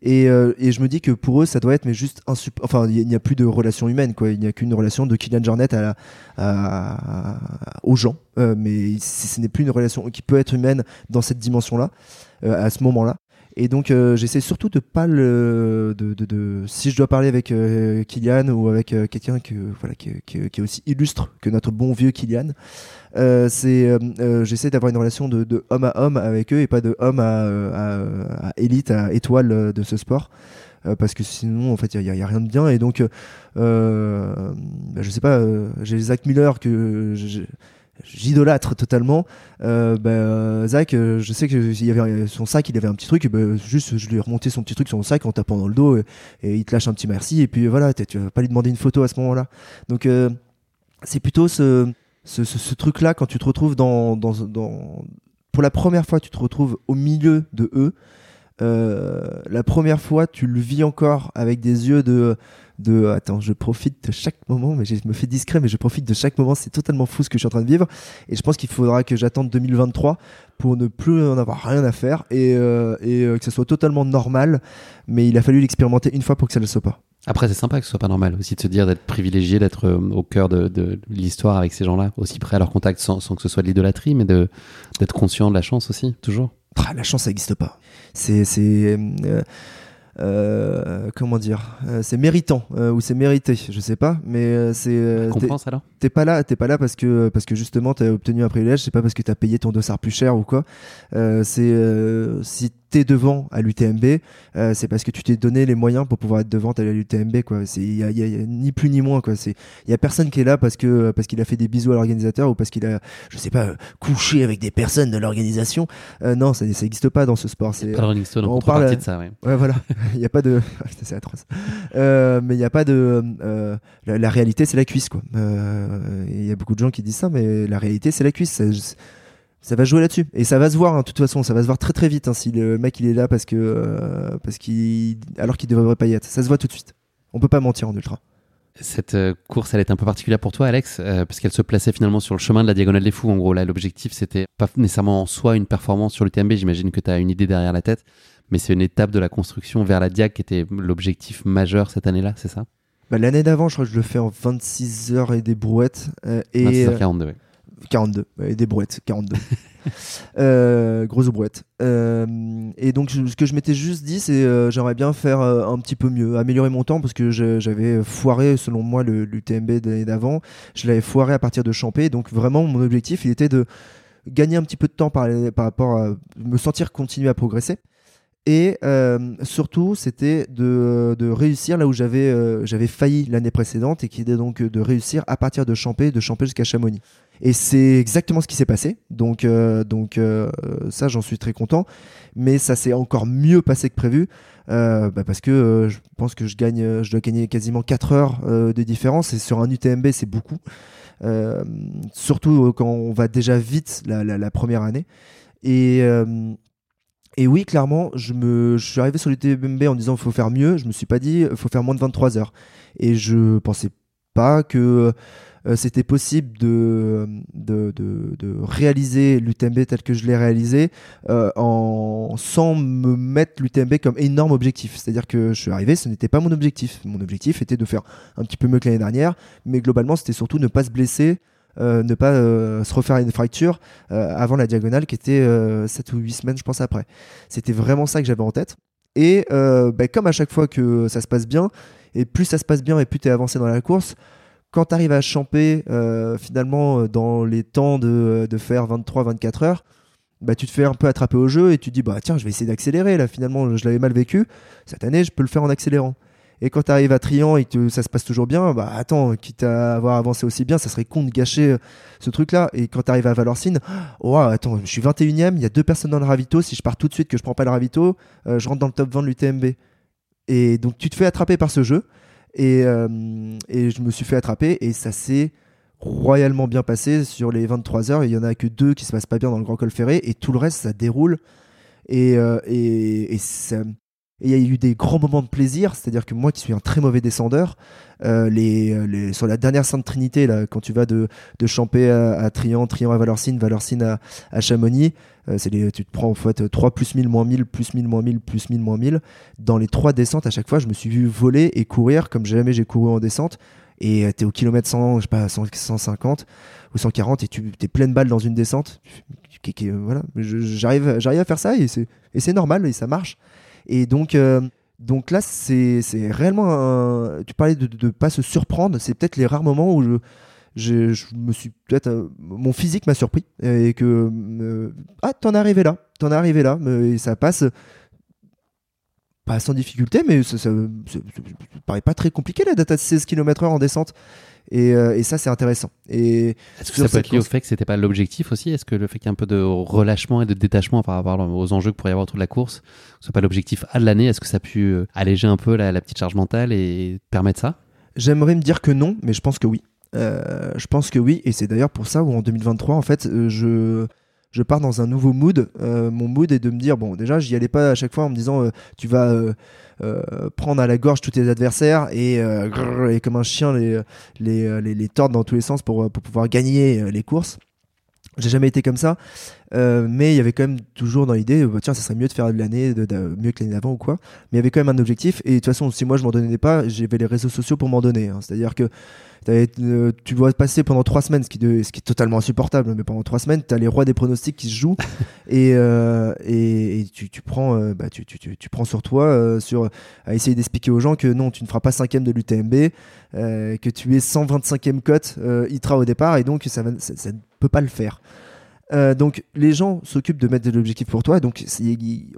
Et, euh, je me dis que pour eux, ça doit être mais juste insup... Enfin, il n'y a plus de relation humaine, quoi. Il n'y a qu'une relation de Kylian Jornet à- aux gens. mais ce n'est plus une relation qui peut être humaine dans cette dimension-là, à ce moment-là. Et donc j'essaie surtout de pas le, de, de, si je dois parler avec Kylian ou avec quelqu'un que voilà qui, qui, est aussi illustre que notre bon vieux Kylian, euh, c'est j'essaie d'avoir une relation de, de, homme à homme avec eux et pas de homme à, à, à élite, à étoile de ce sport. Euh, parce que sinon en fait il n'y a, rien de bien et donc euh, bah, je sais pas j'ai Zach Miller que j'idolâtre totalement. bah, Zach, je sais que il y avait son sac, il avait un petit truc, bah, juste je lui ai remonté son petit truc sur son sac en tapant dans le dos et, il te lâche un petit merci et puis voilà, tu vas pas lui demander une photo à ce moment-là. Donc c'est plutôt ce, ce, ce, truc-là quand tu te retrouves dans, dans, dans, pour la première fois, tu te retrouves au milieu de eux. Euh, la première fois, tu le vis encore avec des yeux de, de attends, je profite de chaque moment, mais je me fais discret, mais je profite de chaque moment. C'est totalement fou ce que je suis en train de vivre. Et je pense qu'il faudra que j'attende 2023 pour ne plus en avoir rien à faire et, euh, et euh, que ce soit totalement normal. Mais il a fallu l'expérimenter une fois pour que ça ne le soit pas.
Après, c'est sympa que ce soit pas normal aussi de se dire d'être privilégié, d'être au cœur de, de l'histoire avec ces gens-là, aussi près à leur contact sans, sans que ce soit de l'idolâtrie, mais d'être conscient de la chance aussi, toujours.
Ah, la chance, ça n'existe pas. C'est. Euh, euh, comment dire euh, C'est méritant ou c'est mérité, je sais pas, mais c'est.
Compense alors?
T'es pas là, t'es pas là parce que parce que justement t'as obtenu un privilège, c'est pas parce que t'as payé ton dossard plus cher ou quoi. c'est si t'es devant à l'UTMB, euh, c'est parce que tu t'es donné les moyens pour pouvoir être devant à l'UTMB quoi. C'est il y, a, ni plus ni moins quoi. C'est il y a personne qui est là parce que parce qu'il a fait des bisous à l'organisateur ou parce qu'il a je sais pas couché avec des personnes de l'organisation. Euh, non, ça n'existe pas dans ce sport.
C'est pas Rolling Stone, on parle de ça. Ouais,
ouais voilà. Il y a pas de c'est atroce. Euh, mais il y a pas de la, la, réalité c'est la cuisse quoi. Il y a beaucoup de gens qui disent ça, mais la réalité c'est la cuisse ça va jouer là-dessus et ça va se voir hein, de toute façon ça va se voir très très vite hein, si le mec il est là parce que euh, parce qu'il alors qu'il devrait pas y être ça se voit tout de suite on peut pas mentir en ultra
cette euh, course, elle est un peu particulière pour toi, Alex, euh, parce qu'elle se plaçait finalement sur le chemin de la diagonale des fous. En gros, là, l'objectif, c'était pas nécessairement en soi une performance sur l'UTMB. J'imagine que tu as une idée derrière la tête, mais c'est une étape de la construction vers la Diag qui était l'objectif majeur cette année-là, c'est ça?
Bah, L'année d'avant, je crois que je le fais en 26 heures et des brouettes. et
26 h 42, oui.
42, et des brouettes, 42. euh, grosse brouette. Euh, et donc, ce que je m'étais juste dit, c'est euh, j'aimerais bien faire euh, un petit peu mieux, améliorer mon temps parce que j'avais foiré, selon moi, l'UTMB l'année d'avant. Je l'avais foiré à partir de Champé. Donc, vraiment, mon objectif, il était de gagner un petit peu de temps par, par rapport à me sentir continuer à progresser. Et euh, surtout, c'était de, de, réussir là où j'avais euh, j'avais failli l'année précédente et qui était donc de réussir à partir de Champé, de Champé jusqu'à Chamonix. Et c'est exactement ce qui s'est passé. Donc, euh, donc ça, j'en suis très content. Mais ça s'est encore mieux passé que prévu. Bah parce que je pense que je gagne, je dois gagner quasiment 4 heures de différence. Et sur un UTMB, c'est beaucoup. surtout quand on va déjà vite la, première année. Et et oui, clairement, je, me, suis arrivé sur l'UTMB en disant qu'il faut faire mieux. Je me suis pas dit il faut faire moins de 23 heures. Et je pensais pas que euh, c'était possible de, de, de, réaliser l'UTMB tel que je l'ai réalisé euh, en, sans me mettre l'UTMB comme énorme objectif. C'est-à-dire que je suis arrivé, ce n'était pas mon objectif. Mon objectif était de faire un petit peu mieux que l'année dernière, mais globalement, c'était surtout ne pas se blesser euh, ne pas euh, se refaire une fracture euh, avant la diagonale qui était 7 ou 8 semaines, je pense, après. C'était vraiment ça que j'avais en tête. Et bah, comme à chaque fois que ça se passe bien, et plus ça se passe bien et plus tu es avancé dans la course, quand tu arrives à champer finalement dans les temps de, de faire 23-24 heures, bah, tu te fais un peu attraper au jeu et tu te dis bah tiens je vais essayer d'accélérer là finalement je l'avais mal vécu cette année je peux le faire en accélérant et quand tu arrives à Trian et que ça se passe toujours bien, bah attends, quitte à avoir avancé aussi bien, ça serait con de gâcher euh, ce truc-là. Et quand tu arrives à Valorcine, oh attends, je suis 21ème, il y a deux personnes dans le ravito. Si je pars tout de suite que je prends pas le ravito, euh, je rentre dans le top 20 de l'UTMB. Et donc tu te fais attraper par ce jeu. Et, euh, et je me suis fait attraper et ça s'est royalement bien passé sur les 23 heures. Il y en a que deux qui se passent pas bien dans le Grand Col Ferré et tout le reste ça déroule. Et, et, et ça, et il y a eu des grands moments de plaisir, c'est-à-dire que moi qui suis un très mauvais descendeur, euh, les, sur la dernière Sainte Trinité, là, quand tu vas de, Champé à, Trian, Trian à Valorcine, Valorcine à, Chamonix, euh, tu te prends en fait 3 plus 1000, moins 1000, plus 1000, moins 1000, plus 1000, moins 1000. Dans les trois descentes, à chaque fois, je me suis vu voler et courir comme jamais j'ai couru en descente. et tu es au kilomètre 100, je sais pas, 150 ou 140 et tu es pleine balle dans une descente. Voilà, j'arrive, à faire ça et c'est normal et ça marche. Et donc, donc là, c'est, réellement Tu parlais de ne pas se surprendre, c'est peut-être les rares moments où je je, me suis peut-être euh, mon physique m'a surpris et que euh, ah t'en es arrivé là t'en es arrivé là. Et ça passe pas sans difficulté mais ça, ça, paraît pas très compliqué la date à 16 km/h en descente. Et, euh, et ça c'est intéressant. Et
est-ce que ça peut être lié au fait que c'était pas l'objectif aussi? Est-ce que le fait qu'il y ait un peu de relâchement et de détachement par rapport aux enjeux que pourrait y avoir autour de la course ce soit pas l'objectif A de l'année est-ce que ça a pu alléger un peu la, la petite charge mentale et permettre ça?
J'aimerais me dire que non, mais je pense que oui. Euh, je pense que oui, et c'est d'ailleurs pour ça où en 2023, en fait, euh, je, je pars dans un nouveau mood. Euh, mon mood est de me dire, bon, déjà, j'y allais pas à chaque fois en me disant, tu vas prendre à la gorge tous tes adversaires et, comme un chien les, les, tordre dans tous les sens pour pouvoir gagner les courses. J'ai jamais été comme ça, mais il y avait quand même toujours dans l'idée, bah, tiens, ça serait mieux de faire de l'année, de, mieux que l'année d'avant ou quoi. Mais il y avait quand même un objectif, et de toute façon, si moi je m'en donnais pas, j'avais les réseaux sociaux pour m'en donner. Hein. C'est-à-dire que euh, tu dois passer pendant trois semaines, ce qui, ce qui est totalement insupportable, mais pendant trois semaines, tu as les rois des pronostics qui se jouent et, euh, et, tu, tu, prends, euh, bah, tu, tu, tu, prends sur toi sur, à essayer d'expliquer aux gens que non, tu ne feras pas cinquième de l'UTMB, que tu es 125e cote ITRA au départ et donc ça, ça, ne peut pas le faire. donc les gens s'occupent de mettre de l'objectif pour toi, donc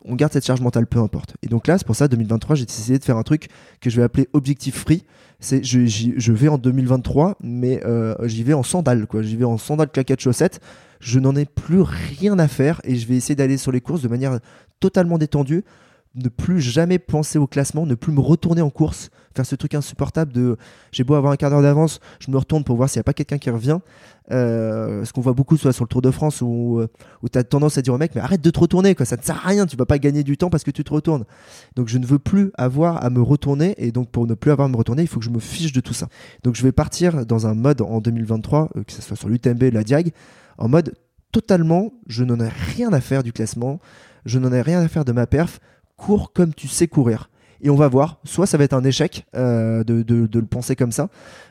on garde cette charge mentale, peu importe. Et donc là, c'est pour ça, 2023, j'ai décidé de faire un truc que je vais appeler objectif free c'est je, je, vais en 2023, mais euh, j'y vais en sandales, quoi. J'y vais en sandales, claquettes, chaussettes. Je n'en ai plus rien à faire et je vais essayer d'aller sur les courses de manière totalement détendue ne plus jamais penser au classement, ne plus me retourner en course, faire ce truc insupportable de j'ai beau avoir un quart d'heure d'avance, je me retourne pour voir s'il n'y a pas quelqu'un qui revient. Euh, ce qu'on voit beaucoup soit sur le Tour de France où, euh, tu as tendance à dire au mec mais arrête de te retourner quoi, ça ne sert à rien, tu vas pas gagner du temps parce que tu te retournes. Donc je ne veux plus avoir à me retourner et donc pour ne plus avoir à me retourner, il faut que je me fiche de tout ça. Donc je vais partir dans un mode en 2023, euh, que ce soit sur l'UTMB, la Diag, en mode totalement je n'en ai rien à faire du classement, je n'en ai rien à faire de ma perf cours comme tu sais courir. Et on va voir, soit ça va être un échec euh, de, de, le penser comme ça,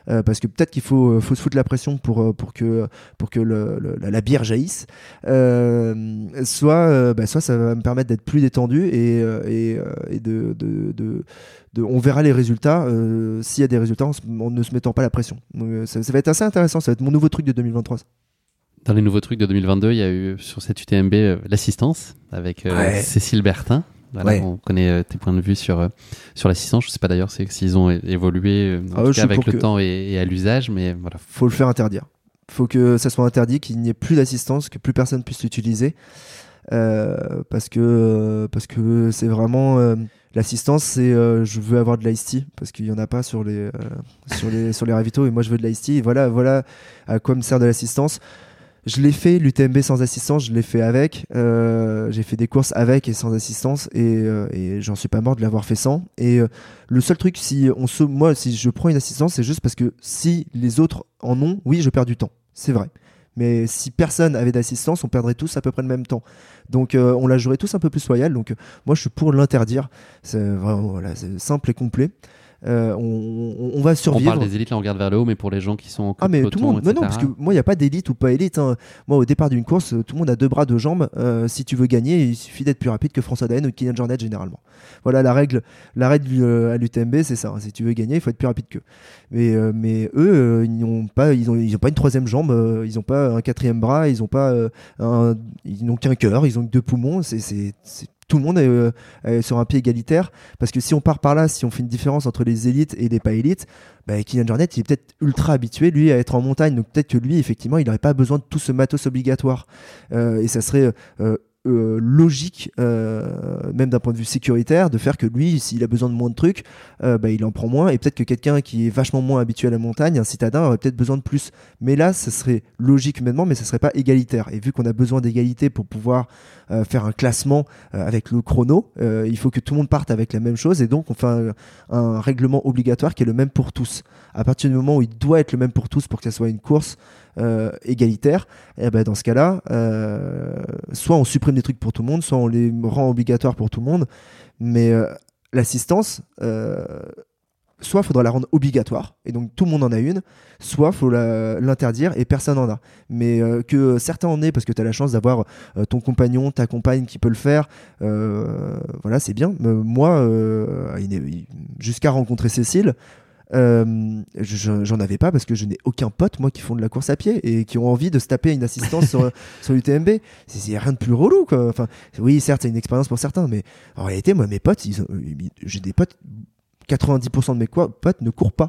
euh, parce que peut-être qu'il faut, euh, faut se foutre la pression pour, pour que, pour que le, la, bière jaillisse, soit, bah, soit ça va me permettre d'être plus détendu et, et, et de, de, de, on verra les résultats. S'il y a des résultats en, ne se mettant pas la pression. ça, va être assez intéressant, ça va être mon nouveau truc de 2023.
Dans les nouveaux trucs de 2022, il y a eu sur cette UTMB l'assistance avec Cécile Bertin. On connaît euh, tes points de vue sur, euh, sur l'assistance. Je sais pas d'ailleurs s'ils ont évolué euh, ah avec le temps et, à l'usage, mais voilà.
Faut le faire interdire. Faut que ça soit interdit, qu'il n'y ait plus d'assistance, que plus personne puisse l'utiliser. parce que parce que c'est vraiment l'assistance c'est je veux avoir de l'ice parce qu'il y en a pas sur les sur les sur les ravitaux et moi je veux de l'ice voilà voilà à quoi me sert de l'assistance je l'ai fait, l'UTMB sans assistance, je l'ai fait avec. Euh, j'ai fait des courses avec et sans assistance et, euh, et j'en suis pas mort de l'avoir fait sans. Et euh, le seul truc, si on se, moi, si je prends une assistance, c'est juste parce que si les autres en ont, oui, je perds du temps. C'est vrai. Mais si personne avait d'assistance, on perdrait tous à peu près le même temps. Donc on la jouerait tous un peu plus loyal. Donc moi, je suis pour l'interdire. C'est vraiment simple et complet. Euh, on, va survivre.
On parle des élites, là on regarde vers le haut, mais pour les gens qui sont en
Ah, mais tout le monde, non, parce que moi il n'y a pas d'élite ou pas élite. Hein. Moi au départ d'une course, tout le monde a deux bras, deux jambes. Euh, si tu veux gagner, il suffit d'être plus rapide que François Daen ou Kylian Jornet généralement. Voilà la règle, la règle euh, à l'UTMB, c'est ça. Hein. Si tu veux gagner, il faut être plus rapide qu'eux. Mais, mais eux, ils n'ont pas, ils ont, ils ont pas une troisième jambe, ils n'ont pas un quatrième bras, ils n'ont pas un, ils n'ont qu'un cœur, ils ont que deux poumons. C'est tout le monde euh, est, sur un pied égalitaire. Parce que si on part par là, si on fait une différence entre les élites et les pas élites, bah, Kylian Jornet, il est peut-être ultra habitué, lui, à être en montagne. Donc peut-être que lui, effectivement, il n'aurait pas besoin de tout ce matos obligatoire. Euh, et ça serait euh, euh, logique, euh, même d'un point de vue sécuritaire, de faire que lui, s'il a besoin de moins de trucs, euh, bah, il en prend moins. Et peut-être que quelqu'un qui est vachement moins habitué à la montagne, un citadin, aurait peut-être besoin de plus. Mais là, ça serait logique humainement, mais ça serait pas égalitaire. Et vu qu'on a besoin d'égalité pour pouvoir faire un classement avec le chrono, il faut que tout le monde parte avec la même chose. Et donc, on fait un, un, règlement obligatoire qui est le même pour tous. À partir du moment où il doit être le même pour tous pour que ça soit une course, euh, égalitaire, et eh ben dans ce cas-là, euh, soit on supprime des trucs pour tout le monde, soit on les rend obligatoires pour tout le monde. Mais euh, l'assistance, soit il faudra la rendre obligatoire, et donc tout le monde en a une, soit il faut l'interdire et personne n'en a. Mais que certains en aient parce que tu as la chance d'avoir ton compagnon, ta compagne qui peut le faire, voilà, c'est bien. Moi, jusqu'à rencontrer Cécile, euh, je- j'en avais pas parce que je n'ai aucun pote, moi, qui font de la course à pied et qui ont envie de se taper une assistance sur, sur l'UTMB. C'est c'est rien de plus relou, quoi. Enfin, oui, certes, c'est une expérience pour certains, mais en réalité, moi, mes potes, j'ai des potes, 90% de mes potes ne courent pas.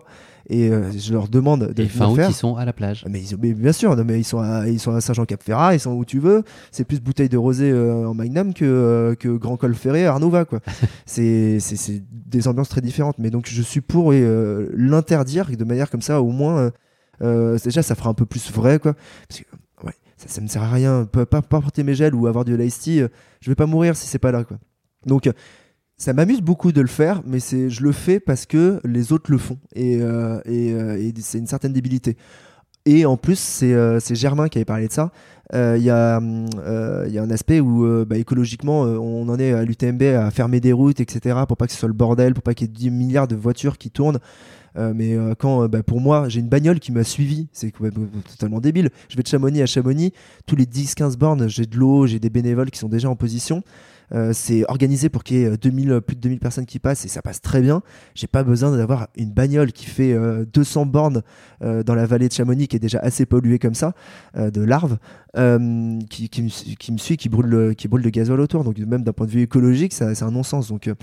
Et euh, je leur demande de
Et
venir
fin août,
faire.
ils sont à la plage.
Mais, ils- mais bien sûr, non, mais ils sont à, ils sont à Saint-Jean-Cap-Ferrat, ils sont où tu veux. C'est plus bouteille de rosé euh, en Magnum que, euh, que Grand Col Ferré à Arnova, quoi. c'est, c'est, c'est des ambiances très différentes. Mais donc, je suis pour euh, l'interdire de manière comme ça, au moins, déjà, ça fera un peu plus vrai, quoi. Parce que, ouais, ça, ça me sert à rien. Pas, pas, pas porter mes gels ou avoir du Lice Tea, je vais pas mourir si c'est pas là, quoi. Donc, euh, ça m'amuse beaucoup de le faire, mais c'est, je le fais parce que les autres le font. Et, euh, euh, c'est une certaine débilité. Et en plus, c'est euh, Germain qui avait parlé de ça. Euh, Il y, a, y a un aspect où bah, écologiquement, on en est à l'UTMB à fermer des routes, etc., pour pas que ce soit le bordel, pour pas qu'il y ait 10 milliards de voitures qui tournent. Mais quand, bah, pour moi, j'ai une bagnole qui m'a suivi, c'est totalement débile. Je vais de Chamonix à Chamonix, tous les 10-15 bornes, j'ai de l'eau, j'ai des bénévoles qui sont déjà en position. Euh, c'est organisé pour qu'il y ait 2000, plus de 2000 personnes qui passent et ça passe très bien. J'ai pas besoin d'avoir une bagnole qui fait euh, 200 bornes euh, dans la vallée de Chamonix qui est déjà assez polluée comme ça, euh, de larves, euh, qui, me, suit, qui brûle, le, qui brûle le gasoil autour. Donc même d'un point de vue écologique, c'est un non-sens. Donc euh,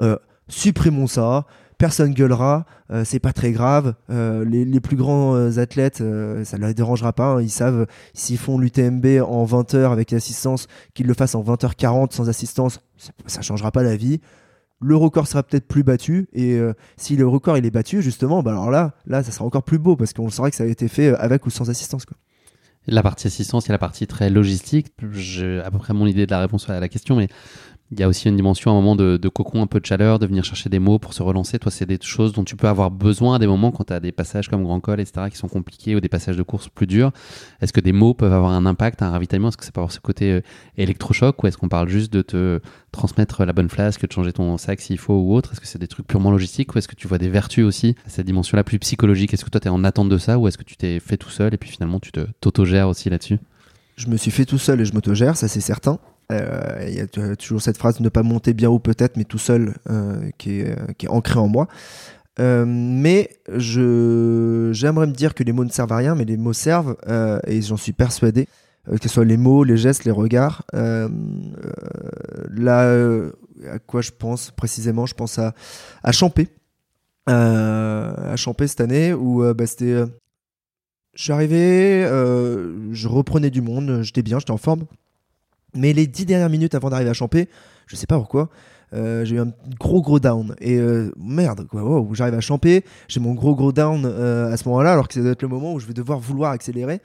euh, supprimons ça. Personne gueulera, euh, c'est pas très grave. Euh, les, plus grands euh, athlètes, euh, ça ne les dérangera pas. hein. Ils savent s'ils font l'UTMB en 20 heures avec l'assistance, qu'ils le fassent en 20h40 sans assistance, ça changera pas la vie. Le record sera peut-être plus battu et si le record il est battu justement, bah alors là, là ça sera encore plus beau parce qu'on saura que ça a été fait avec ou sans assistance.
La partie assistance, a la partie très logistique. J'ai à peu près mon idée de la réponse à la question, mais il y a aussi une dimension, un moment de, cocon, un peu de chaleur, de venir chercher des mots pour se relancer. Toi, c'est des choses dont tu peux avoir besoin à des moments quand tu as des passages comme Grand Col, etc., qui sont compliqués ou des passages de course plus durs. Est-ce que des mots peuvent avoir un impact, un ravitaillement? Est-ce que ça peut avoir ce côté euh, électrochoc ou est-ce qu'on parle juste de te transmettre la bonne flasque, de changer ton sac s'il faut ou autre? Est-ce que c'est des trucs purement logistiques ou est-ce que tu vois des vertus aussi à cette dimension-là plus psychologique? Est-ce que toi, tu es en attente de ça ou est-ce que tu t'es fait tout seul et puis finalement tu t'autogères aussi là-dessus?
Je me suis fait tout seul et je m'autogère, ça c'est certain. Euh, Il y a t- toujours cette phrase ne pas monter bien haut peut-être, mais tout seul euh, qui, est, euh, qui ancrée en moi. Euh, mais je j'aimerais me dire que les mots ne servent à rien, mais les mots servent euh, et j'en suis persuadé. Euh, que ce soit les mots, les gestes, les regards. Euh, euh, là, euh, à quoi je pense précisément? Je pense à, à Champé. Euh, à Champé cette année où euh, bah, c'était. euh, je suis arrivé, euh, je reprenais du monde, j'étais bien, j'étais en forme. Mais les dix dernières minutes avant d'arriver à Champé, je sais pas pourquoi, euh, j'ai eu un gros gros down. Et euh, merde, quoi, wow, j'arrive à Champé, j'ai mon gros gros down euh, à ce moment-là, alors que ça doit être le moment où je vais devoir vouloir accélérer.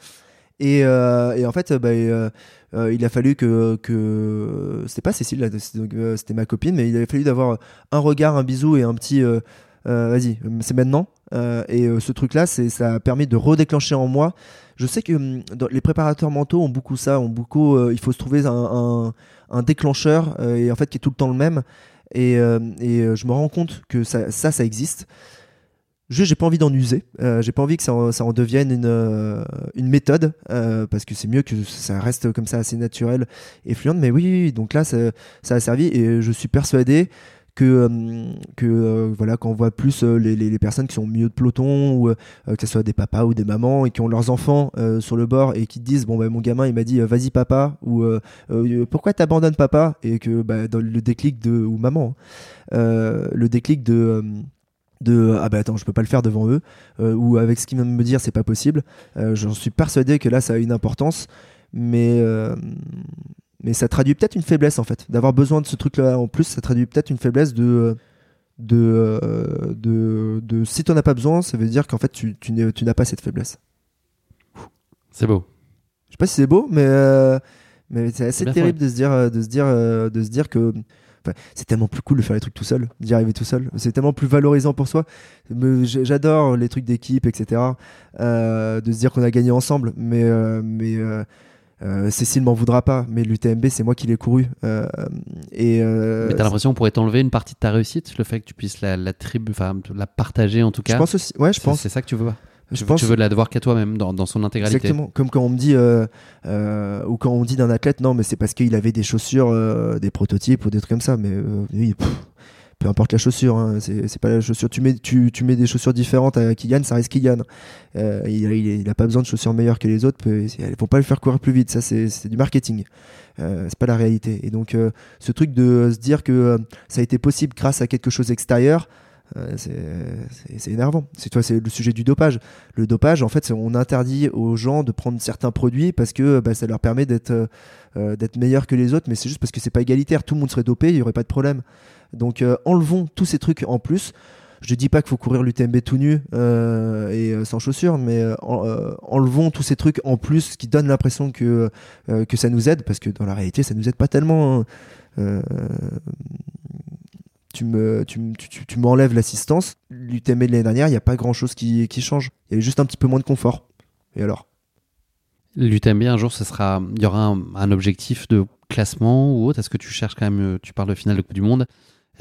Et, et en fait, bah, il a fallu que, que c'était pas Cécile, c'était ma copine, mais il a fallu d'avoir un regard, un bisou et un petit vas-y, c'est maintenant. Euh, et euh, ce truc-là, ça a permis de redéclencher en moi. Je sais que hum, les préparateurs mentaux ont beaucoup ça, ont beaucoup. euh, il faut se trouver un, déclencheur euh, et en fait qui est tout le temps le même. Et, euh, euh, je me rends compte que ça, ça, existe. Juste, j'ai pas envie d'en user. Euh, j'ai pas envie que ça en, devienne une, euh, méthode euh, parce que c'est mieux que ça reste comme ça assez naturel et fluide. Mais oui, donc là, ça a servi et je suis persuadé que, euh, que euh, voilà, quand on voit plus euh, les, les- personnes qui sont au milieu de peloton ou que ce soit des papas ou des mamans et qui ont leurs enfants sur le bord et qui disent bon bah, mon gamin il m'a dit vas-y papa ou pourquoi t'abandonnes papa et que bah, dans le déclic de ou maman hein, le déclic de de ah bah attends je peux pas le faire devant eux ou avec ce qu'ils viennent me dire c'est pas possible Euh, j'en suis persuadé que là ça a une importance mais mais ça traduit peut-être une faiblesse en fait. D'avoir besoin de ce truc là en plus ça traduit peut-être une faiblesse de de, euh, de, de si tu n'en as pas besoin ça veut dire qu'en fait tu, tu n'as pas cette faiblesse.
C'est beau.
je sais pas si c'est beau mais euh, mais c'est assez terrible de se dire euh, de se dire de se dire que enfin, c'est tellement plus cool de faire les trucs tout seul d'y arriver tout seul. C'est tellement plus valorisant pour soi. J'adore les trucs d'équipe etc euh, de se dire qu'on a gagné ensemble mais euh, mais Euh, Cécile m'en voudra pas, mais l'UTMB, c'est moi qui l'ai couru. Euh, et euh,
Mais t'as l'impression qu'on pourrait t'enlever une partie de ta réussite, le fait que tu puisses la, la tribu, enfin, la partager en tout cas?
je pense aussi. Ouais, je
C'est-
pense.
C'est ça que tu veux pas.
Je
Tu,
pense.
tu veux la devoir qu'à toi-même dans, dans son intégralité.
Exactement. Comme quand on me dit, euh, euh, ou quand on dit d'un athlète, non, mais c'est parce qu'il avait des chaussures, euh, des prototypes ou des trucs comme ça. Mais euh, oui, pff, peu importe la chaussure, hein, c'est pas la chaussure. Tu mets, tu, tu mets des chaussures différentes à Kylian, ça reste Kylian. Euh, il, a- il, a- il a pas besoin de chaussures meilleures que les autres. vont pas le faire courir plus vite. Ça, c'est du marketing. Euh, c'est pas la réalité. Et donc, euh, ce truc de se dire que euh, ça a été possible grâce à quelque chose extérieur. euh, c'est- énervant. C'est toi, c'est le sujet du dopage. Le dopage, en fait, on interdit aux gens de prendre certains produits parce que bah, ça leur permet d'être euh, d'être meilleurs que les autres, mais c'est juste parce que c'est pas égalitaire. Tout le monde serait dopé, il y aurait pas de problème. Donc euh, enlevons tous ces trucs en plus. Je dis pas qu'il faut courir l'UTMB tout nu euh, et euh, sans chaussures, mais en- enlevons tous ces trucs en plus qui donnent l'impression que ça nous aide, parce que dans la réalité, ça nous aide pas tellement. hein. Tu me, tu, tu, tu- m'enlèves l'assistance. L'UTMB de l'année dernière, il n'y a pas grand chose qui, change. Il y avait juste un petit peu moins de confort. Et alors?
L'UTMB, un jour, ce sera, il y aura un, un objectif de classement ou autre? Est-ce que tu cherches quand même, tu parles de finale de Coupe du Monde?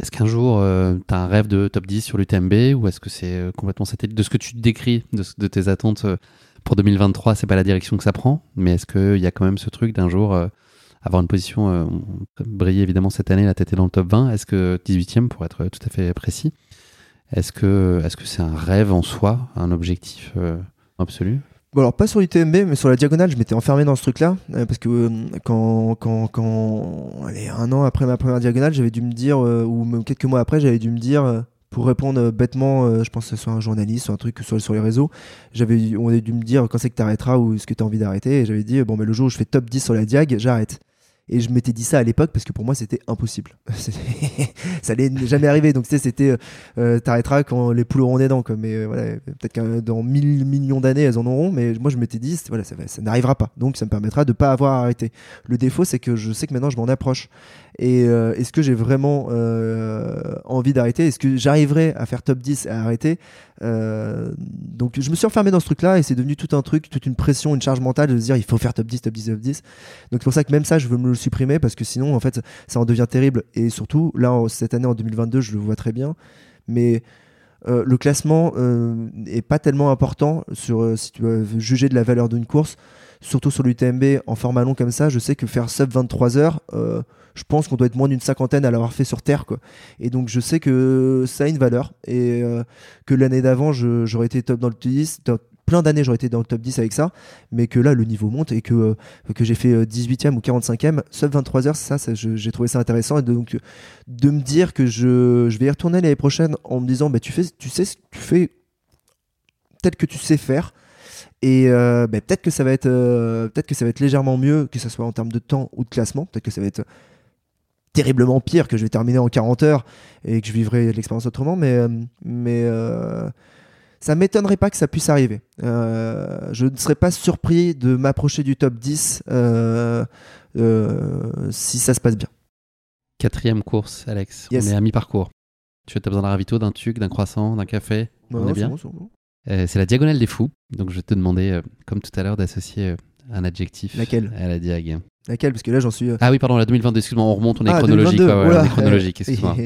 Est-ce qu'un jour, tu as un rêve de top 10 sur l'UTMB ou est-ce que c'est euh, complètement satellite De ce que tu décris, de, tes attentes euh, pour 2023, c'est pas la direction que ça prend, mais est-ce qu'il y a quand même ce truc d'un jour euh, avoir une position, euh, briller évidemment cette année, la tête est dans le top 20, est-ce que 18e pour être tout à fait précis Est-ce que c'est un rêve en soi, un objectif euh, absolu?
Bon, alors pas sur l'UTMB, mais sur la diagonale, je m'étais enfermé dans ce truc-là. euh, parce que euh, quand, quand, quand. Allez, un an après ma première diagonale, j'avais dû me dire, euh, ou même quelques mois après, j'avais dû me dire. pour répondre bêtement, je pense que ce soit un journaliste ou un truc sur, sur les réseaux, j'avais, on avait dû me dire quand c'est que tu arrêteras ou ce que tu as envie d'arrêter. Et j'avais dit, bon, mais le jour où je fais top 10 sur la diag, j'arrête. Et je m'étais dit ça à l'époque parce que pour moi c'était impossible. Ça allait jamais arriver. Donc tu sais, c'était euh, euh, t'arrêteras quand les poules auront des dents. Mais euh, voilà, peut-être que dans mille millions d'années elles en auront. Mais moi je m'étais dit, voilà, ça, n'arrivera pas. Donc ça me permettra de pas avoir arrêté. Le défaut c'est que je sais que maintenant je m'en approche. Et euh, est-ce que j'ai vraiment envie d'arrêter? Est-ce que j'arriverai à faire top 10 et à arrêter? Donc je me suis enfermé dans ce truc-là et c'est devenu tout un truc, toute une pression, une charge mentale de se dire il faut faire top 10, top 10, top 10. Donc c'est pour ça que même ça, je veux me le supprimer parce que sinon, en fait, ça en devient terrible. Et surtout, là, cette année, en 2022, je le vois très bien. Mais euh, le classement euh, est pas tellement important sur, euh, si tu veux juger de la valeur d'une course. Surtout sur l'UTMB, en format long comme ça, je sais que faire sub 23 heures, euh, je pense qu'on doit être moins d'une cinquantaine à l'avoir fait sur Terre. Quoi. Et donc je sais que ça a une valeur. Et euh, que l'année d'avant, j'aurais été top dans le top 10. Dans plein d'années, j'aurais été dans le top 10 avec ça. Mais que là, le niveau monte et que, euh, que j'ai fait euh, 18e ou 45e, sub 23 heures, ça, ça, j'ai trouvé ça intéressant. Et de- donc, euh, de me dire que je, je vais y retourner l'année prochaine en me disant, bah, tu, fais, tu sais ce que tu fais, peut-être que tu sais faire. Et euh, bah, peut-être que ça va être euh, peut-être que ça va être légèrement mieux que ce soit en termes de temps ou de classement peut-être que ça va être terriblement pire que je vais terminer en 40 heures et que je vivrai l'expérience autrement mais euh, mais euh, ça m'étonnerait pas que ça puisse arriver. Euh, je ne serais pas surpris de m'approcher du top 10 euh, euh, si ça se passe bien.
Quatrième course, Alex.
Yes.
On est à mi-parcours. Tu as besoin d'un ravito, d'un tuc, d'un croissant, d'un café On est
c'est
bien
bon, c'est bon.
C'est la diagonale des fous. Donc je vais te demander, comme tout à l'heure, d'associer un adjectif
Laquelle?
à la diag.
Laquelle? Parce que là, j'en suis.
Ah oui, pardon, la 2022, excuse-moi, on remonte, on est
Ah,
chronologique.
2022,
ouais, ouais,
oula.
on est chronologique, excuse-moi.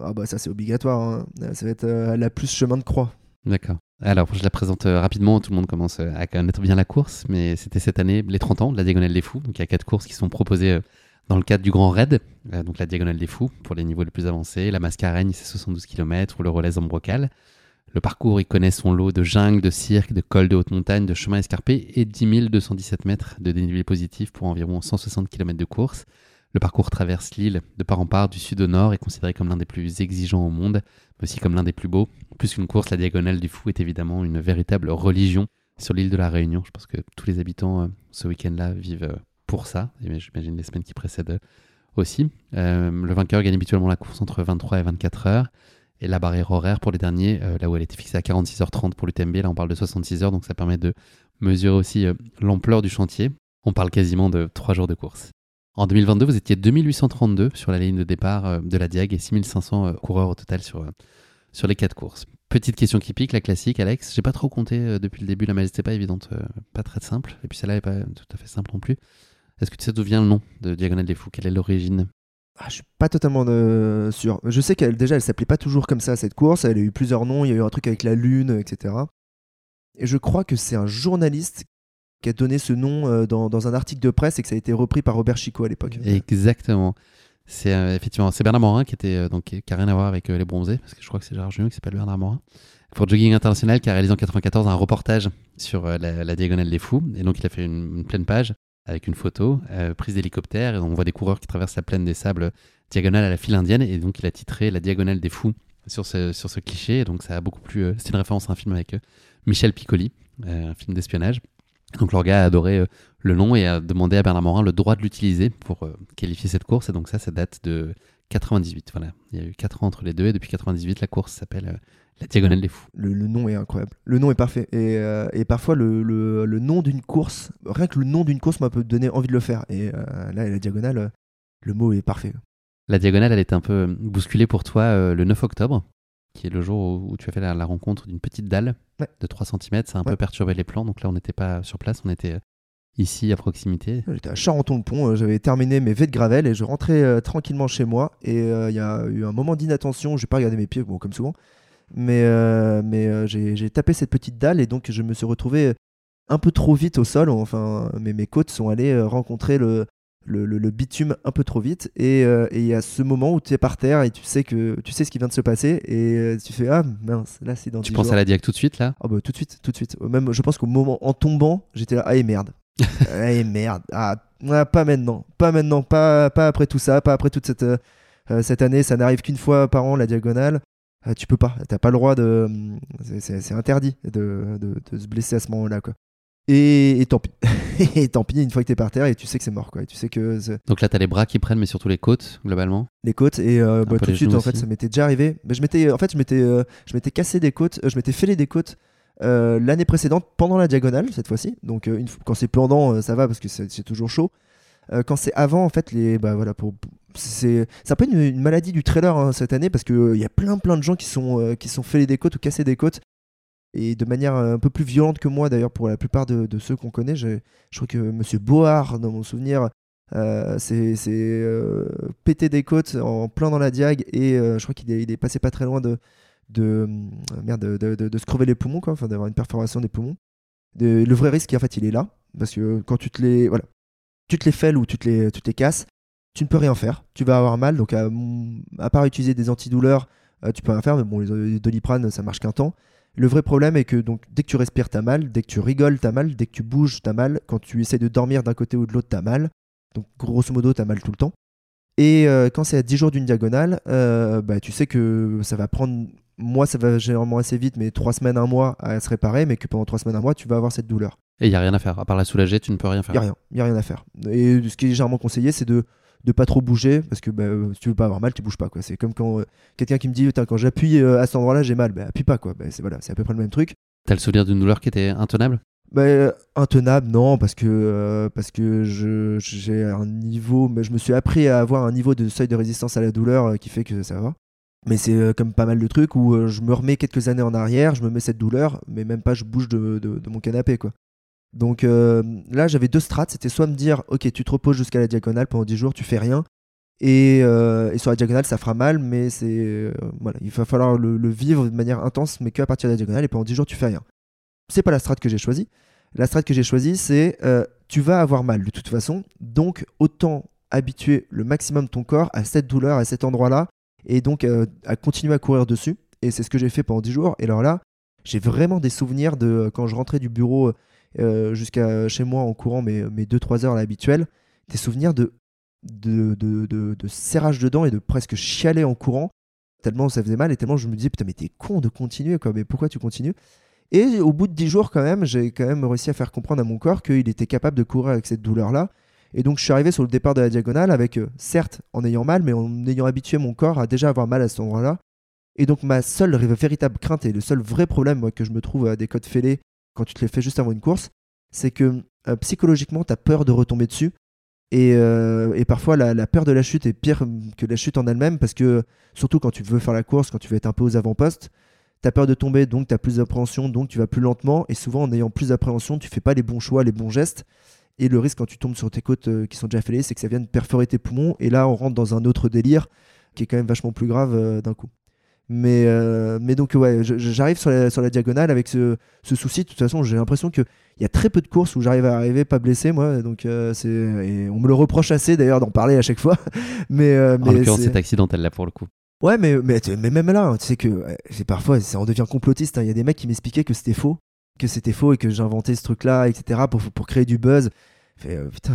ah bah ça c'est obligatoire. hein. Ça va être euh, la plus chemin de croix.
D'accord. Alors, je la présente euh, rapidement. Tout le monde commence euh, à connaître bien la course, mais c'était cette année les 30 ans de la Diagonale des Fous. Donc, il y a quatre courses qui sont proposées euh, dans le cadre du Grand Raid. Donc, la Diagonale des Fous pour les niveaux les plus avancés. La Mascareigne, c'est 72 km, ou le relais en brocal. Le parcours, il connaît son lot de jungle, de cirque, de cols de haute montagne, de chemins escarpés et 10 217 mètres de dénivelé positif pour environ 160 km de course. Le parcours traverse l'île de part en part du sud au nord et considéré comme l'un des plus exigeants au monde, mais aussi comme l'un des plus beaux. Plus qu'une course, la Diagonale du Fou est évidemment une véritable religion sur l'île de la Réunion. Je pense que tous les habitants euh, ce week-end-là vivent euh, pour ça, et j'imagine les semaines qui précèdent euh, aussi. Le vainqueur gagne habituellement la course entre 23 et 24 heures. Et la barrière horaire pour les derniers, là où elle était fixée à 46h30 pour l'UTMB, là on parle de 66 heures, donc ça permet de mesurer aussi l'ampleur du chantier. On parle quasiment de 3 jours de course. En 2022, vous étiez 2832 sur la ligne de départ euh, de la Diag et 6500 euh, coureurs au total sur, euh, sur les 4 courses. Petite question qui pique, la classique, Alex. J'ai pas trop compté depuis le début, la majesté pas évidente, pas très simple. Et puis celle-là est pas tout à fait simple non plus. Est-ce que tu sais d'où vient le nom de Diagonale des Fous? Quelle est l'origine?
Ah, je suis pas totalement sûr. Je sais qu'elle déjà, elle s'appelait pas toujours comme ça cette course. Elle a eu plusieurs noms. Il y a eu un truc avec la lune, etc. Et je crois que c'est un journaliste qui a donné ce nom euh, dans, un article de presse et que ça a été repris par Robert Chico à l'époque.
Exactement. C'est euh, effectivement c'est Bernard Morin qui était euh, donc qui a rien à voir avec les bronzés parce que je crois que c'est Gérard Junior qui s'appelle Bernard Morin. Pour Jogging International qui a réalisé en 94 un reportage sur la, diagonale des fous. Et donc il a fait une, pleine page avec une photo prise d'hélicoptère. Et on voit des coureurs qui traversent la plaine des sables diagonale à la file indienne. Et donc il a titré la diagonale des fous sur ce sur ce cliché. Et donc ça a beaucoup plu euh, c'est une référence à un film avec Michel Piccoli un film d'espionnage donc gars a adoré euh, le nom et a demandé à Bernard Morin le droit de l'utiliser pour euh, qualifier cette course. Et donc ça, ça date de 98. Voilà, il y a eu 4 ans entre les deux et depuis 98, la course s'appelle euh, la Diagonale des Fous.
Le, le nom est incroyable. Le nom est parfait. Et, euh, et parfois, le, le- le nom d'une course, rien que le nom d'une course, te donner envie de le faire. Et euh, là, la diagonale, le mot est parfait.
La Diagonale, elle était un peu bousculée pour toi euh, le 9 octobre, qui est le jour où, tu as fait la, la rencontre d'une petite dalle
Ouais.
de 3 cm. Ça a un
Ouais.
peu perturbé les plans. Donc là, on n'était pas sur place, on était euh, ici à proximité.
J'étais à Charenton-le-Pont, euh, j'avais terminé mes vets de gravel et je rentrais euh, tranquillement chez moi. Et euh, il y a eu un moment d'inattention, je vais pas regarder mes pieds, bon, comme souvent, mais, euh, mais j'ai tapé cette petite dalle et donc je me suis retrouvé un peu trop vite au sol. Enfin, mes, mes côtes sont allées rencontrer le, le, le- le bitume un peu trop vite. Et euh, et il y a ce moment où tu es par terre et tu sais, que, tu sais ce qui vient de se passer et euh, tu fais Ah mince, là c'est dans
Tu
10
penses
jours.
à la Diag tout de suite là?
Ah bah tout de suite, tout de suite. Même, je pense qu'au moment en tombant, j'étais là, ah et merde, ah et merde, ah pas maintenant, pas maintenant, pas, pas après tout ça, pas après toute cette, euh, cette année, ça n'arrive qu'une fois par an la diagonale. Euh, tu peux pas, t'as pas le droit de, c'est- c'est interdit de, de, de se blesser à ce moment-là quoi. Et, et tant pis, et tant pis une fois que t'es par terre et tu sais que c'est mort quoi, et tu sais que
Donc là, tu as les bras qui prennent, mais surtout les côtes, globalement.
les côtes et euh, bah, tout de suite en fait
aussi.
ça m'était déjà arrivé. Mais je m'étais en fait je m'étais euh, je m'étais cassé des côtes euh, je m'étais fêlé des côtes euh, l'année précédente pendant la diagonale cette fois-ci. Donc euh, une quand c'est pendant euh, ça va parce que c'est toujours chaud. Euh, quand c'est avant en fait les bah voilà pour pour- c'est un peu une, une maladie du trailer hein, cette année parce que euh, il y a plein plein de gens qui sont euh, qui sont fêlés des côtes ou cassés des côtes et de manière euh, un peu plus violente que moi d'ailleurs pour la plupart de, ceux qu'on connaît je crois que Monsieur Board dans mon souvenir euh, c'est euh, pété des côtes en plein dans la diag et euh, je crois qu'il est, passé pas très loin de de merde de, se crever les poumons quoi, enfin d'avoir une perforation des poumons. Le vrai risque en fait il est là parce que quand tu te les voilà tu te les ou tu te les tu te casses tu ne peux rien faire tu vas avoir mal donc à, à part utiliser des antidouleurs tu peux rien faire mais bon les doliprane ça marche qu'un temps le vrai problème est que donc dès que tu respires t'as mal dès que tu rigoles t'as mal dès que tu bouges t'as mal quand tu essaies de dormir d'un côté ou de l'autre t'as mal donc grosso modo, tu as mal tout le temps. Et euh, quand c'est à 10 jours d'une diagonale, euh, bah, tu sais que ça va prendre. Moi, ça va généralement assez vite, mais 3 semaines, 1 mois à se réparer, mais que pendant 3 semaines, 1 mois, tu vas avoir cette douleur.
Et il n'y a rien à faire. À part la soulager, tu ne peux rien faire.
Il n'y a rien, il a rien à faire. Et ce qui est généralement conseillé, c'est de de pas trop bouger parce que bah, euh, si tu veux pas avoir mal tu bouges pas quoi. C'est comme quand euh, quelqu'un qui me dit quand j'appuie euh, à cet endroit là j'ai mal. Bah appuie pas quoi. Bah, c'est voilà c'est à peu près le même truc.
T'as le souvenir d'une douleur qui était intenable?
Bah, intenable, non, parce que, euh, parce que je- j'ai un niveau, mais je me suis appris à avoir un niveau de seuil de résistance à la douleur euh, qui fait que ça va. Mais c'est comme pas mal de trucs où je me remets quelques années en arrière, je me mets cette douleur, mais même pas je bouge de, de- de mon canapé, quoi. Donc euh, là, j'avais deux strates, c'était soit me dire, ok, tu te reposes jusqu'à la diagonale pendant 10 jours, tu fais rien, et, euh, et sur la diagonale, ça fera mal, mais c'est euh, voilà, il va falloir le, vivre de manière intense, mais qu'à partir de la diagonale, et pendant 10 jours, tu fais rien. C'est pas la strate que j'ai choisie. La strat que j'ai choisie, c'est tu vas avoir mal de toute façon, donc autant habituer le maximum ton corps à cette douleur, à cet endroit-là, et donc à continuer à courir dessus. Et c'est ce que j'ai fait pendant 10 jours. Et alors là, j'ai vraiment des souvenirs de quand je rentrais du bureau euh, jusqu'à chez moi en courant mes, mes 2-3 heures à l'habituel, des souvenirs de, de, de, serrage de dents et de presque chialer en courant, tellement ça faisait mal et tellement je me disais, putain, mais t'es con de continuer, quoi, mais pourquoi tu continues? Et au bout de 10 jours, quand même, j'ai quand même réussi à faire comprendre à mon corps qu'il était capable de courir avec cette douleur-là. Et donc, je suis arrivé sur le départ de la diagonale avec, euh, certes, en ayant mal, mais en ayant habitué mon corps à déjà avoir mal à cet endroit-là. Et donc, ma seule véritable crainte et le seul vrai problème moi, que je me trouve à des codes fêlés quand tu te les fais juste avant une course, c'est que euh, psychologiquement, tu as peur de retomber dessus. Et, euh, parfois, la, peur de la chute est pire que la chute en elle-même parce que, surtout quand tu veux faire la course, quand tu veux être un peu aux avant-postes, T'as peur de tomber, donc tu as plus d'appréhension, donc tu vas plus lentement. Et souvent, en ayant plus d'appréhension, tu fais pas les bons choix, les bons gestes. Et le risque quand tu tombes sur tes côtes euh, qui sont déjà fêlées, c'est que ça vienne perforer tes poumons. Et là, on rentre dans un autre délire qui est quand même vachement plus grave d'un coup. Mais, euh, mais donc, ouais, j'arrive sur la, sur la diagonale avec ce, ce souci. De toute façon, j'ai l'impression qu'il y a très peu de courses où j'arrive à arriver pas blessé, moi. Donc, euh, c'est, et on me le reproche assez d'ailleurs d'en parler à chaque fois. mais, euh,
En
mais
l'occurrence,
c'est-
accidentel là pour le coup.
Ouais, mais, mais, mais même là, hein, tu sais que parfois, ça en devient complotiste. hein. Il y a des mecs qui m'expliquaient que c'était faux, que c'était faux et que j'inventais ce truc-là, etc., pour, pour créer du buzz. Fait, euh, putain,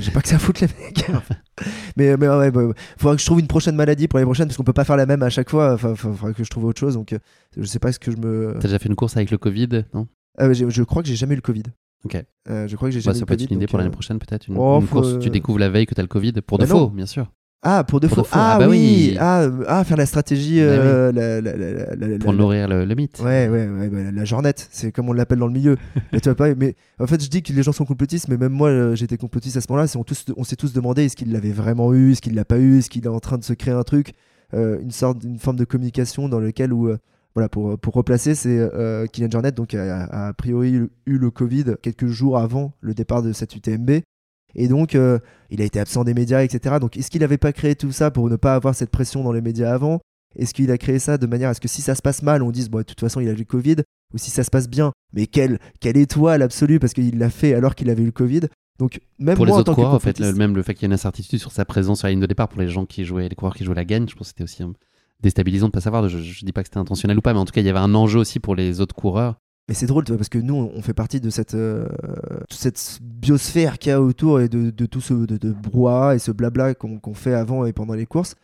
j'ai pas que ça à foutre, les mecs. mais mais ouais, bah, faudra que je trouve une prochaine maladie pour les prochaines, parce qu'on peut pas faire la même à chaque fois. Enfin, fa- faudra que je trouve autre chose. Donc, euh, je sais pas ce que je me.
T'as déjà fait une course avec le Covid, non?
Ah, je crois que j'ai jamais eu le Covid.
Ok.
Euh, je crois que j'ai
Bah,
jamais eu
ça
le
peut être
Covid.
une idée
donc,
pour l'année
euh,
prochaine, peut-être. Une,
Oh,
une course, tu découvres la veille que t'as le Covid, pour de
Bah non.
faux, bien sûr.
Ah, pour de
Pour
faux.
de faux.
Ah,
Ah, bah
oui.
oui.
Ah, ah, faire la stratégie.
Bah oui.
euh, la- la- la- la- la-
Pour
la-
nourrir le, le mythe.
Ouais, ouais, ouais, bah, la jornette, c'est comme on l'appelle dans le milieu. mais, tu vois pas, mais en fait, je dis que les gens sont complotistes, mais même moi, euh, j'étais complotiste à ce moment-là. On, tous- on s'est tous demandé est-ce qu'il l'avait vraiment eu, est-ce qu'il l'a pas eu, est-ce qu'il est en train de se créer un truc, euh, une sorte, une forme de communication dans lequel où, euh, voilà, pour, pour replacer, c'est euh, Kylian Jornet, donc a, a, a priori eu le Covid quelques jours avant le départ de cette UTMB. Et donc, euh, il a été absent des médias, etc. Donc, est-ce qu'il n'avait pas créé tout ça pour ne pas avoir cette pression dans les médias avant? Est-ce qu'il a créé ça de manière à ce que si ça se passe mal, on dise, bon, de toute façon, il a eu le Covid Ou si ça se passe bien, mais quelle, quelle étoile absolue parce qu'il l'a fait alors qu'il avait eu le Covid? Donc, même
Pour
moi,
les
en
autres
tant que
coureurs, en fait, le- même le fait qu'il y ait une incertitude sur sa présence sur la ligne de départ pour les gens qui jouaient, les coureurs qui jouaient la gagne, je pense que c'était aussi euh, déstabilisant de pas savoir. Je, je dis pas que c'était intentionnel ou pas, mais en tout cas, il y avait un enjeu aussi pour les autres coureurs.
Mais c'est drôle, tu vois, parce que nous, on fait partie de cette, euh, cette biosphère qu'il y a autour et de, de tout ce de, de brouhaha et ce blabla qu'on fait avant et pendant les courses.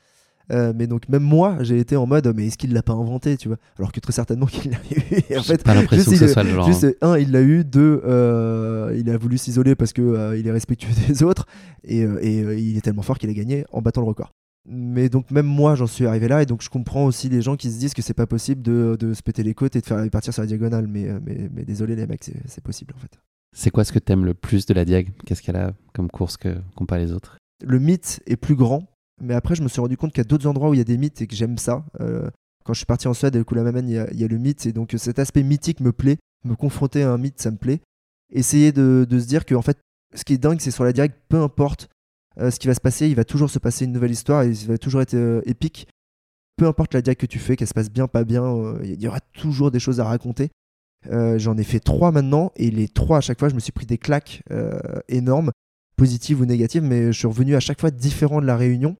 Euh, mais donc, même moi, j'ai été en mode, mais est-ce qu'il l'a pas inventé, tu vois? Alors que très certainement qu'il l'a eu. Et en fait,
pas l'impression que ce soit le genre.
Juste, un, il l'a eu. Deux, euh, il a voulu s'isoler parce que euh, il est respectueux des autres. Et, et, il est tellement fort qu'il a gagné en battant le record. Mais donc, même moi, j'en suis arrivé là. Et donc, je comprends aussi les gens qui se disent que c'est pas possible de, de se péter les côtes et de faire partir sur la diagonale. Mais, euh, mais, mais désolé, les mecs, c'est possible en fait.
C'est quoi ce que t'aimes le plus de la Diag? Qu'est-ce qu'elle a comme course que qu'ont pas les autres?
Le mythe est plus grand. Mais après, je me suis rendu compte qu'il y a d'autres endroits où il y a des mythes et que j'aime ça. Euh, quand je suis parti en Suède, et le Kulamamen, il y, a- il y a le mythe. Et donc, cet aspect mythique me plaît. Me confronter à un mythe, ça me plaît. Essayer de, de se dire que, en fait, ce qui est dingue, c'est sur la direct, peu importe euh, ce qui va se passer, il va toujours se passer une nouvelle histoire il va toujours être euh, épique. Peu importe la direct que tu fais, qu'elle se passe bien, pas bien, euh, il y aura toujours des choses à raconter. J'en ai fait trois maintenant et les trois à chaque fois, je me suis pris des claques énormes, positives ou négatives, mais je suis revenu à chaque fois différent de la réunion.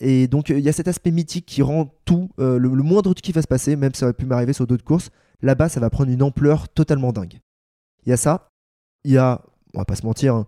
Et donc il y a cet aspect mythique qui rend tout, le, moindre truc qui va se passer, même si ça aurait pu m'arriver sur d'autres courses, là-bas ça va prendre une ampleur totalement dingue. Il y a ça, il y a, on va pas se mentir, hein,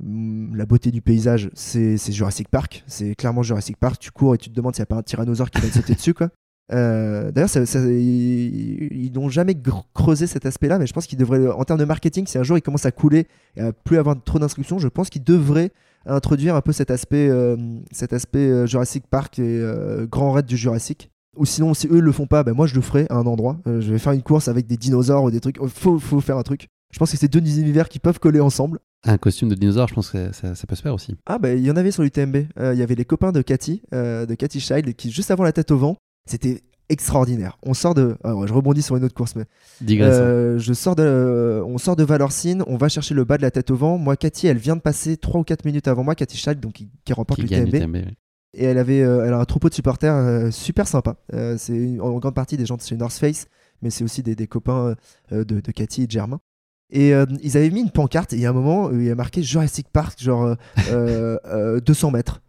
la beauté du paysage, c'est Jurassic Park, c'est clairement Jurassic Park, tu cours et tu te demandes s'il n'y a pas un tyrannosaure qui va te sauter dessus quoi. Euh, D'ailleurs, ça- ils ils n'ont jamais creusé cet aspect-là, mais je pense qu'ils devraient, en termes de marketing, si un jour il commence à couler et à plus avoir trop d'instructions, je pense qu'ils devraient introduire un peu cet aspect, euh, cet aspect euh, Jurassic Park et Grand Raid du Jurassic. Ou sinon, si eux le font pas, ben moi je le ferai à un endroit. Je vais faire une course avec des dinosaures ou des trucs. Faut, faut faire un truc. Je pense que c'est deux univers qui peuvent coller ensemble.
Un costume de dinosaure, je pense que ça, ça peut se faire aussi.
Ah bah il y en avait sur l'UTMB. Euh, Il y avait les copains de Cathy, euh, de Cathy Child, qui juste avant la tête au vent, c'était extraordinaire. On sort de, ah je rebondis sur une autre course, mais euh, je sors de, euh, on sort de Valorcine, on va chercher le bas de la tête au vent. Moi, Cathy, elle vient de passer 3 ou 4 minutes avant moi, Cathy Child, donc qui, qui remporte l'UTMB.
oui.
Et elle avait, elle a un troupeau de supporters super sympa. C'est en grande partie des gens de chez North Face, mais c'est aussi des, des copains de, de Cathy et de Germain. Et euh, ils avaient mis une pancarte et il y a un moment où il y a marqué Jurassic Park, genre euh, euh, euh, 200 mètres.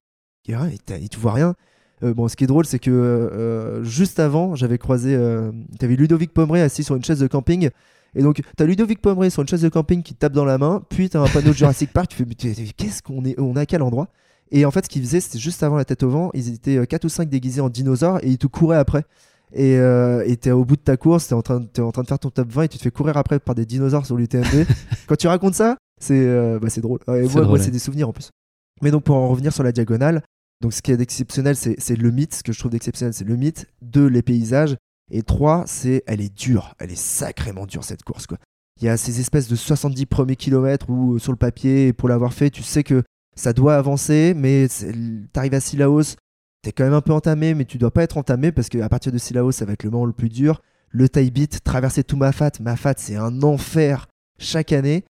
Et, et tu vois rien. Euh, bon, ce qui est drôle, c'est que euh, juste avant, j'avais croisé. Euh, T'avais Ludovic Pomeray assis sur une chaise de camping. Et donc, t'as Ludovic Pomeray sur une chaise de camping qui te tape dans la main. Puis t'as un panneau de Jurassic Park. Tu fais, mais qu'est-ce qu'on est On est à quel endroit? Et en fait, ce qu'ils faisaient, c'était juste avant la tête au vent. Ils étaient 4 ou 5 déguisés en dinosaures et ils te couraient après. Et euh, t'es au bout de ta course, t'es en, train en train de faire ton top 20 et tu te fais courir après par des dinosaures sur l'UTMB. Quand tu racontes ça, c'est euh, bah, drôle. Moi, c'est
ouais.
des souvenirs en plus. Mais donc, pour en revenir sur la diagonale, donc ce qui est d'exceptionnel, c'est le mythe. Ce que je trouve d'exceptionnel, c'est le mythe. Deux, les paysages. Et trois, c'est elle est dure. Elle est sacrément dure cette course. quoi. Il y a ces espèces de 70 premiers kilomètres où euh, sur le papier, pour l'avoir fait, tu sais que ça doit avancer, mais t'arrives à Sillaos, t'es quand même un peu entamé, mais tu dois pas être entamé parce qu'à partir de Sillaos, ça va être le moment le plus dur. le taille beat, traverser tout Mafat. Mafat, c'est un enfer chaque année.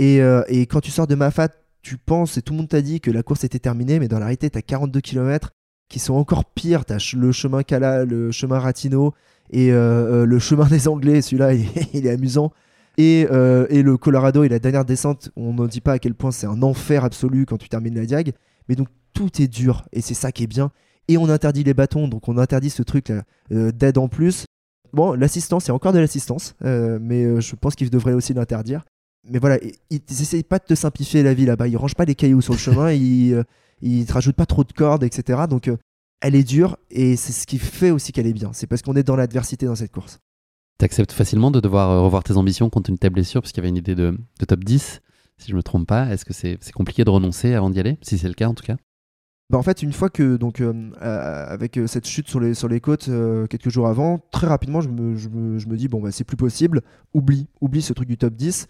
Et, euh, quand tu sors de Mafat, tu penses, et tout le monde t'a dit que la course était terminée, mais dans la réalité, tu as 42 km qui sont encore pires. Tu as le chemin Cala, le chemin Ratino et euh, euh, le chemin des Anglais. Celui-là, il, est amusant. Et, et, le Colorado et la dernière descente, on ne dit pas à quel point c'est un enfer absolu quand tu termines la diag. Mais donc, tout est dur et c'est ça qui est bien. Et on interdit les bâtons, donc on interdit ce truc euh, d'aide en plus. Bon, l'assistance, il y a encore de l'assistance, euh, mais euh, je pense qu'ils devraient aussi l'interdire. Mais voilà, ils n'essayent pas de te simplifier la vie là-bas. Ils rangent pas les cailloux sur le chemin, ils, ne euh, te rajoutent pas trop de cordes, etc. Donc euh, elle est dure et c'est ce qui fait aussi qu'elle est bien. C'est parce qu'on est dans l'adversité dans cette course.
Tu acceptes facilement de devoir revoir tes ambitions compte tenu de ta blessure, parce qu'il y avait une idée de, de top 10, si je me trompe pas. Est-ce que c'est compliqué de renoncer avant d'y aller, si c'est le cas en tout cas
bah en fait, une fois que, donc, euh, avec euh, cette chute sur les, sur les côtes euh, quelques jours avant, très rapidement, je me, je me, je me dis, bon, bah, c'est plus possible, oublie, oublie ce truc du top 10,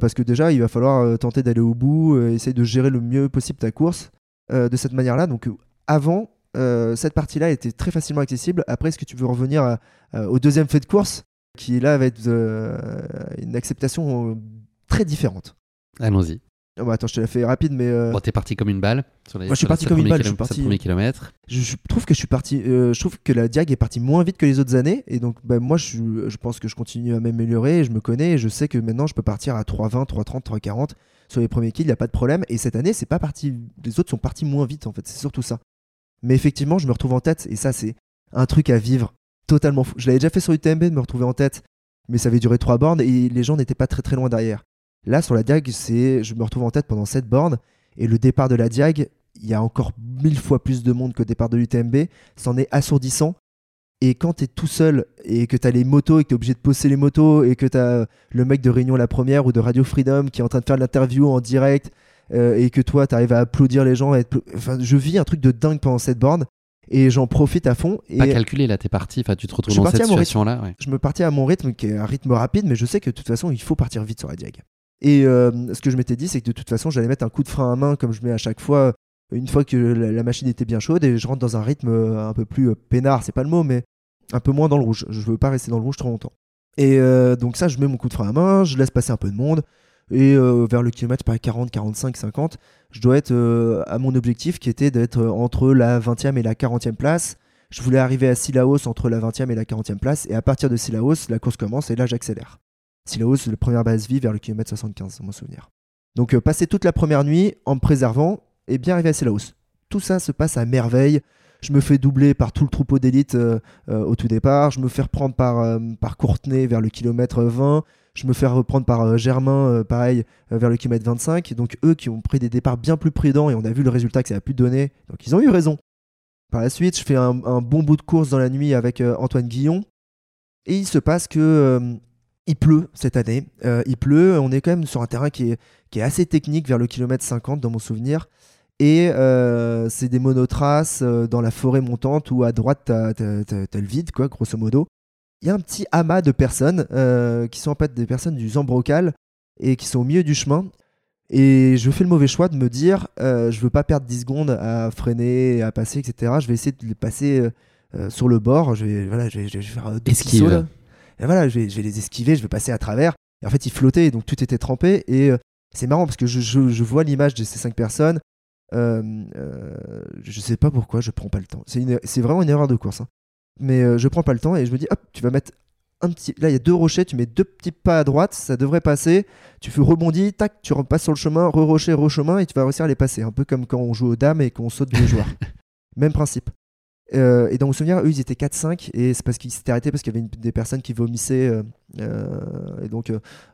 parce que déjà, il va falloir tenter d'aller au bout, essayer de gérer le mieux possible ta course de cette manière-là. Donc, avant, cette partie-là était très facilement accessible. Après, est-ce que tu veux revenir au deuxième fait de course, qui là va être une acceptation très différente?
Allons-y.
Oh bah attends, je te la fais rapide, mais. Euh...
Bon, t'es parti comme une balle. Sur les,
Moi, je suis parti comme une balle. Je suis
parti. Premier kilomètre.
Je, je, trouve que je suis parti. Euh, je trouve que la Diag est partie moins vite que les autres années, et donc bah, moi, je, je, pense que je continue à m'améliorer. Je me connais, et je sais que maintenant, je peux partir à 3,20, 3,30, 3,40 sur les premiers kills. Il n'y a pas de problème. Et cette année, c'est pas parti. Les autres sont partis moins vite, en fait. C'est surtout ça. Mais effectivement, je me retrouve en tête, et ça, c'est un truc à vivre totalement fou. Je l'avais déjà fait sur UTMB de me retrouver en tête, mais ça avait duré trois bornes, et les gens n'étaient pas très très loin derrière. Là, sur la Diag, c'est, je me retrouve en tête pendant 7 bornes. Et le départ de la Diag, il y a encore mille fois plus de monde qu'au départ de l'UTMB. C'en est assourdissant. Et quand tu es tout seul et que tu as les motos et que tu es obligé de poser les motos et que tu as le mec de Réunion La Première ou de Radio Freedom qui est en train de faire l'interview en direct euh, et que toi tu arrives à applaudir les gens, être... enfin, je vis un truc de dingue pendant cette borne et j'en profite à fond. Et
pas calculé là, t'es parti, enfin, tu te retrouves dans cette situation-là.
Ouais. Je me partis à mon rythme qui est un rythme rapide, mais je sais que de toute façon il faut partir vite sur la Diag. Et euh, ce que je m'étais dit, c'est que de toute façon, j'allais mettre un coup de frein à main comme je mets à chaque fois, une fois que la, machine était bien chaude, et je rentre dans un rythme euh, un peu plus euh, peinard, c'est pas le mot, mais un peu moins dans le rouge. Je veux pas rester dans le rouge trop longtemps. Et euh, donc ça, je mets mon coup de frein à main, je laisse passer un peu de monde, et euh, vers le kilomètre, par 40, 45, 50, je dois être euh, à mon objectif qui était d'être entre la 20e et la 40e place. Je voulais arriver à Silaos entre la 20e et la 40e place, et à partir de Silaos, la course commence, et là, j'accélère. Silaos, c'est la première base vie vers le kilomètre 75, dans mon souvenir. Donc, euh, passer toute la première nuit en me préservant et bien arriver à Silaos. Tout ça se passe à merveille. Je me fais doubler par tout le troupeau d'élite euh, euh, au tout départ. Je me fais reprendre par, Courtenay vers le kilomètre 20. Je me fais reprendre par Germain, pareil, vers le kilomètre 25. Donc, eux qui ont pris des départs bien plus prudents et on a vu le résultat que ça a pu donner. Donc, ils ont eu raison. Par la suite, je fais un bon bout de course dans la nuit avec Antoine Guillon. Et il se passe que il pleut cette année. Euh, il pleut. On est quand même sur un terrain qui est, qui est assez technique vers le kilomètre 50 dans mon souvenir. Et euh, c'est des monotraces euh, dans la forêt montante où à droite t'as, le vide, quoi, grosso modo. Il y a un petit amas de personnes euh, qui sont en fait des personnes du Zambrocal et qui sont au milieu du chemin. Et je fais le mauvais choix de me dire, je veux pas perdre 10 secondes à freiner, à passer, etc. Je vais essayer de les passer sur le bord. Je vais, voilà, je vais, je vais faire deux là. Et voilà, je vais, je vais, les esquiver, je vais passer à travers. Et en fait, ils flottaient, donc tout était trempé. Et euh, c'est marrant parce que je, je, je vois l'image de ces cinq personnes. Euh, euh, je sais pas pourquoi, je prends pas le temps. C'est vraiment une erreur de course. Hein. Mais euh, je prends pas le temps et je me dis, hop, tu vas mettre un petit. Là, il y a deux rochers, tu mets deux petits pas à droite, ça devrait passer. Tu fais rebondis, tac, tu repasses sur le chemin, re-rocher, re-chemin, et tu vas réussir à les passer. Un peu comme quand on joue aux dames et qu'on saute deux joueurs. Même principe. Euh, et dans mon souvenir, eux, ils étaient 4-5, et c'est parce qu'ils s'étaient arrêtés parce qu'il y avait des personnes qui vomissaient. Euh, euh, et donc,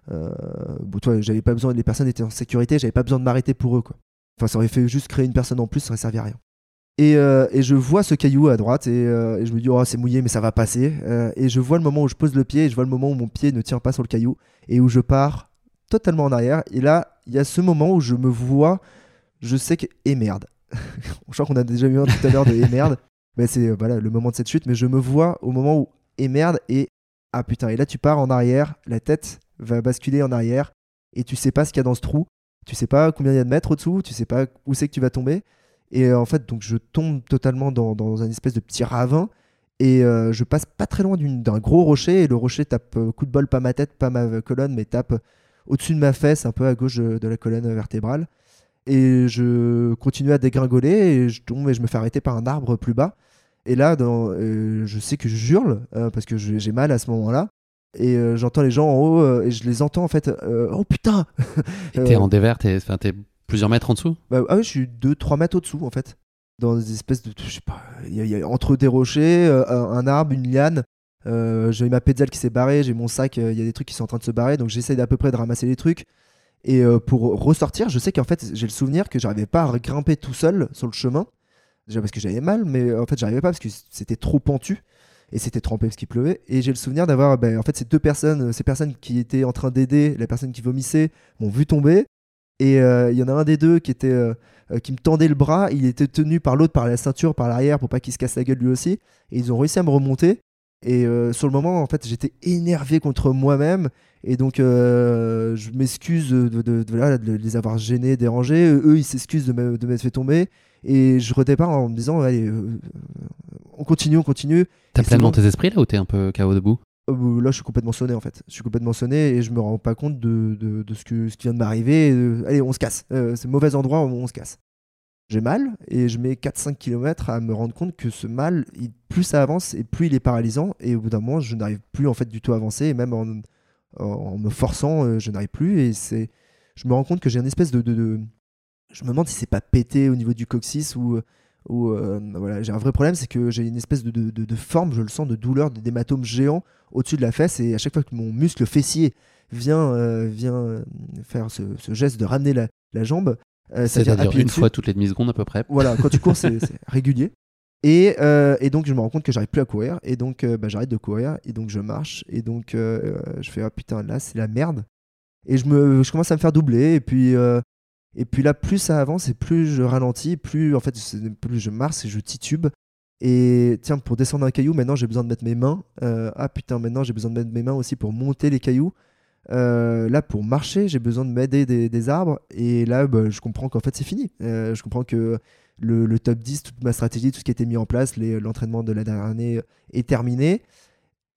bon, toi, j'avais pas besoin, les personnes étaient en sécurité, j'avais pas besoin de m'arrêter pour eux. Quoi. Enfin, ça aurait fait juste créer une personne en plus, ça aurait servi à rien. Et, et je vois ce caillou à droite, et, et je me dis, oh, c'est mouillé, mais ça va passer. et je vois le moment où je pose le pied, et je vois le moment où mon pied ne tient pas sur le caillou, et où je pars totalement en arrière. Et là, il y a ce moment où je me vois, je sais que. Et merde. je crois qu'on a déjà eu un tout à l'heure de et merde. C'est euh, voilà, le moment de cette chute, mais je me vois au moment où et merde et ah putain et là tu pars en arrière, la tête va basculer en arrière et tu sais pas ce qu'il y a dans ce trou, tu sais pas combien il y a de mètres au-dessous, tu sais pas où c'est que tu vas tomber et euh, en fait donc je tombe totalement dans, un espèce de petit ravin Et euh, je passe pas très loin d'un gros rocher. Et le rocher tape, coup de bol, pas ma tête, pas ma colonne, mais tape au-dessus de ma fesse, un peu à gauche de la colonne vertébrale. Et je continue à dégringoler et je tombe et je me fais arrêter par un arbre plus bas. Et là, dans, euh, je sais que je hurle euh, parce que j'ai mal à ce moment-là. Et euh, j'entends les gens en haut euh, et je les entends en fait. oh putain
Et T'es en dévers, t'es plusieurs mètres en dessous?
Bah, ah oui, je suis 2-3 mètres au-dessous en fait. Dans des espèces de. Je sais pas. Il y, a- il y a entre des rochers, un, arbre, une liane. J'ai ma pédale qui s'est barrée, j'ai mon sac, il y a des trucs qui sont en train de se barrer. Donc j'essaie d'à peu près de ramasser les trucs. Et euh, pour ressortir, je sais qu'en fait, j'ai le souvenir que j'arrivais pas à grimper tout seul sur le chemin. Déjà parce que j'avais mal, mais en fait, j'arrivais pas parce que c'était trop pentu. Et c'était trempé parce qu'il pleuvait. Et j'ai le souvenir d'avoir, ben, en fait, ces deux personnes, ces personnes qui étaient en train d'aider la personne qui vomissait, m'ont vu tomber. Et euh, il y en a un des deux qui était, euh, euh, qui me tendait le bras. Il était tenu par l'autre par la ceinture, par l'arrière, pour pas qu'il se casse la gueule lui aussi. Et ils ont réussi à me remonter. Et euh, sur le moment, en fait, j'étais énervé contre moi-même. Et donc, euh, je m'excuse de, de- de- voilà, de les avoir gênés, dérangés. Eux, ils s'excusent de m'être fait tomber. Et je redépare en me disant, allez, euh, on continue, on continue.
T'as pleinement tes esprits là ou t'es un peu KO debout?
Euh, là, je suis complètement sonné en fait. Je suis complètement sonné et je me rends pas compte de, ce, que, ce qui vient de m'arriver. Allez, on se casse. C'est le mauvais endroit, on, on se casse. J'ai mal et je mets 4-5 km à me rendre compte que ce mal, plus ça avance et plus il est paralysant. Et au bout d'un moment, je n'arrive plus en fait du tout à avancer. Et même en, en- me forçant, euh, je n'arrive plus. Et c'est, je me rends compte que j'ai une espèce de, Je me demande si c'est pas pété au niveau du coccyx ou. ou euh, voilà, j'ai un vrai problème, c'est que j'ai une espèce de, de- forme, je le sens, de douleur, d'hématome géant au-dessus de la fesse et à chaque fois que mon muscle fessier vient, euh, vient faire ce, geste de ramener la, jambe,
C'est-à-dire
appuyer
une fois toutes les demi-secondes à peu près.
Voilà, quand tu cours, c'est régulier. Et, euh, et donc, je me rends compte que j'arrive plus à courir. Et donc, euh, bah, j'arrête de courir. Et donc, je marche. Et donc, euh, euh, je fais, ah putain, là, c'est la merde. Et je, me, je commence à me faire doubler. Et puis, euh, et puis là, plus ça avance et plus je ralentis, plus en fait, plus je marche et je titube. Et tiens, pour descendre un caillou, maintenant j'ai besoin de mettre mes mains. Euh, ah putain, maintenant j'ai besoin de mettre mes mains aussi pour monter les cailloux. Euh, là, pour marcher, j'ai besoin de m'aider des, arbres. Et là, bah, je comprends qu'en fait, c'est fini. Euh, je comprends que le, top 10, toute ma stratégie, tout ce qui été mis en place, l'entraînement de la dernière année est terminé.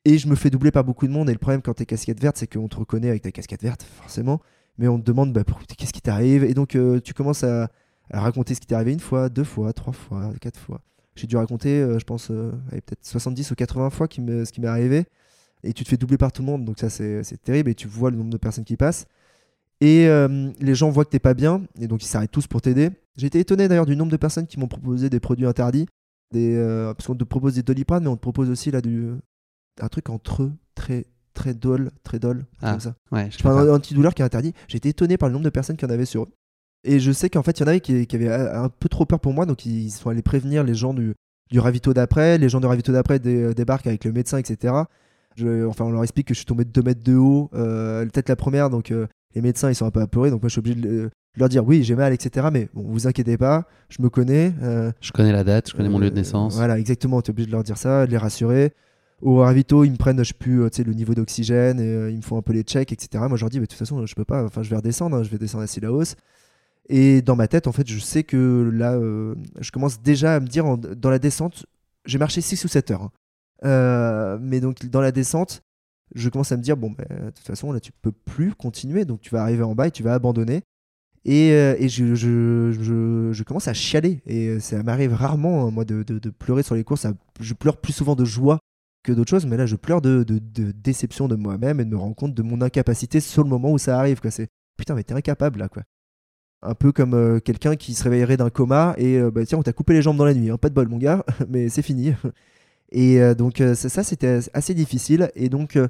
Et je me fais doubler par beaucoup de monde. Et le problème quand t'es casquette verte, c'est qu'on te reconnaît avec ta casquette verte, forcément. Mais on te demande bah, qu'est-ce qui t'arrive? Et donc, euh, tu commences à, raconter ce qui t'est arrivé une fois, deux fois, trois fois, quatre fois. J'ai dû raconter, je pense, peut-être 70 ou 80 fois ce qui m'est arrivé. Et tu te fais doubler par tout le monde. Donc, ça, c'est terrible. Et tu vois le nombre de personnes qui passent. Et euh, les gens voient que t'es pas bien. Et donc, ils s'arrêtent tous pour t'aider. J'ai été étonné d'ailleurs du nombre de personnes qui m'ont proposé des produits interdits. Des, euh, parce qu'on te propose des doliprane, mais on te propose aussi là du, un truc entre eux, très, très dol, très dol,
Ah,
comme ça.
Ouais, je pas.
un antidouleur qui est interdit. J'ai été étonné par le nombre de personnes qui en avaient sur eux. Et je sais qu'en fait, il y en avait qui, qui avaient un peu trop peur pour moi, donc ils sont allés prévenir les gens du, du ravito d'après. Les gens du ravito d'après dé- débarquent avec le médecin, etc. Je- enfin, on leur explique que je suis tombé de 2 mètres de haut, euh, peut-être la première, donc euh, les médecins ils sont un peu apeurés, donc moi je suis obligé de, de leur dire oui, j'ai mal, etc. Mais bon, vous inquiétez pas, je me connais. euh,
Je connais la date, je connais mon lieu de
euh,
naissance.
Voilà, exactement. Tu es obligé de leur dire ça, de les rassurer. Au ravito, ils me prennent, je sais plus, euh, le niveau d'oxygène, et, euh, ils me font un peu les checks, etc. Moi, je leur dis, mais de toute façon, je peux pas, enfin, je vais redescendre, hein, je vais descendre à la hausse. Et dans ma tête, en fait, je sais que là, euh, je commence déjà à me dire, en- dans la descente, j'ai marché 6 ou 7 heures. hein. Euh, mais donc, dans la descente, je commence à me dire, bon, ben, de toute façon, là, tu peux plus continuer, donc tu vas arriver en bas et tu vas abandonner. Et, euh, et je, je, commence à chialer. Et euh, ça m'arrive rarement, hein, moi, de, de- pleurer sur les courses. Je pleure plus souvent de joie que d'autres choses, mais là, je pleure de, de- déception de moi-même et de me rendre compte de mon incapacité sur le moment où ça arrive. C'est putain, mais t'es incapable là, quoi. Un peu comme quelqu'un qui se réveillerait d'un coma et bah, tiens, on t'a coupé les jambes dans la nuit. hein. Pas de bol, mon gars, mais c'est fini. Et euh, donc, euh, ça, c'était assez difficile. Et donc, euh,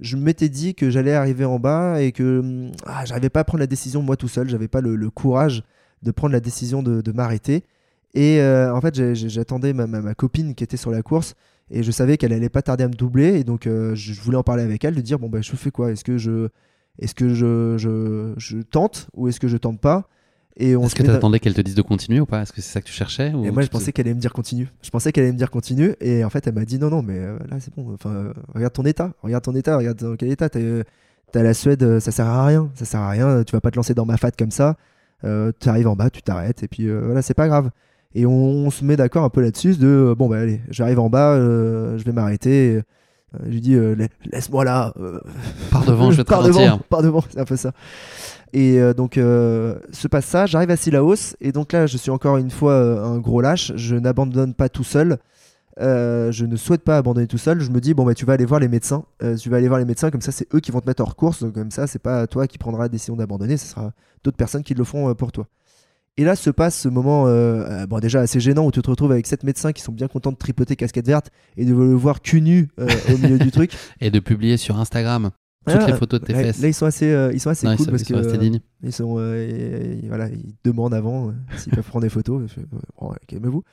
je m'étais dit que j'allais arriver en bas et que hum, ah, j'arrivais pas à prendre la décision moi tout seul. J'avais pas le, courage de prendre la décision de, m'arrêter. Et en fait, j'attendais ma, ma- copine qui était sur la course et je savais qu'elle allait pas tarder à me doubler. Et donc, je voulais en parler avec elle, de dire bon, bah, je fais quoi? Est-ce que je. Est-ce que je, je, je tente ou est-ce que je tente pas? Et on
Est-ce que
met dans-
t'attendais qu'elle te dise de continuer ou pas? Est-ce que c'est ça que tu cherchais ou
et moi, je
tu
pensais qu'elle allait me dire continue. Je pensais qu'elle allait me dire continue. Et en fait, elle m'a dit non, non, mais euh, là, c'est bon. Enfin, regarde ton état. Regarde ton état. Regarde dans quel état. T'es euh, t'as la Suède, euh, ça sert à rien. Ça sert à rien. Tu vas pas te lancer dans ma fat comme ça. Euh, tu arrives en bas, tu t'arrêtes. Et puis euh, voilà, c'est pas grave. Et on, se met d'accord un peu là-dessus de bon, bah allez, j'arrive en bas, euh, je vais m'arrêter. Je lui dis euh, La- laisse-moi là. euh,
Par devant, je vais te
Par devant, par devant, c'est un peu ça. Et euh, donc, euh, se passe ça, j'arrive à Sillaos, et donc là, je suis encore une fois euh, un gros lâche, je n'abandonne pas tout seul. Euh, je ne souhaite pas abandonner tout seul. Je me dis, bon, bah, tu vas aller voir les médecins. Euh, tu vas aller voir les médecins, comme ça, c'est eux qui vont te mettre hors course. Donc, comme ça, c'est pas toi qui prendras la décision d'abandonner, ce sera d'autres personnes qui le feront euh, pour toi. Et là se passe ce moment, euh, euh, bon, déjà assez gênant, où tu te retrouves avec sept médecins qui sont bien contents de tripoter casquette verte et de le voir cul nu euh, au milieu du truc.
Et de publier sur Instagram toutes
Ah,
les photos de tes
là,
fesses.
là, ils sont assez, euh, ils sont assez
Non, ils
cool
sont-
parce
ils sont
que euh, ils sont, euh, et- voilà, ils demandent avant s'ils peuvent prendre des photos. Bon, ouais, calmez-vous.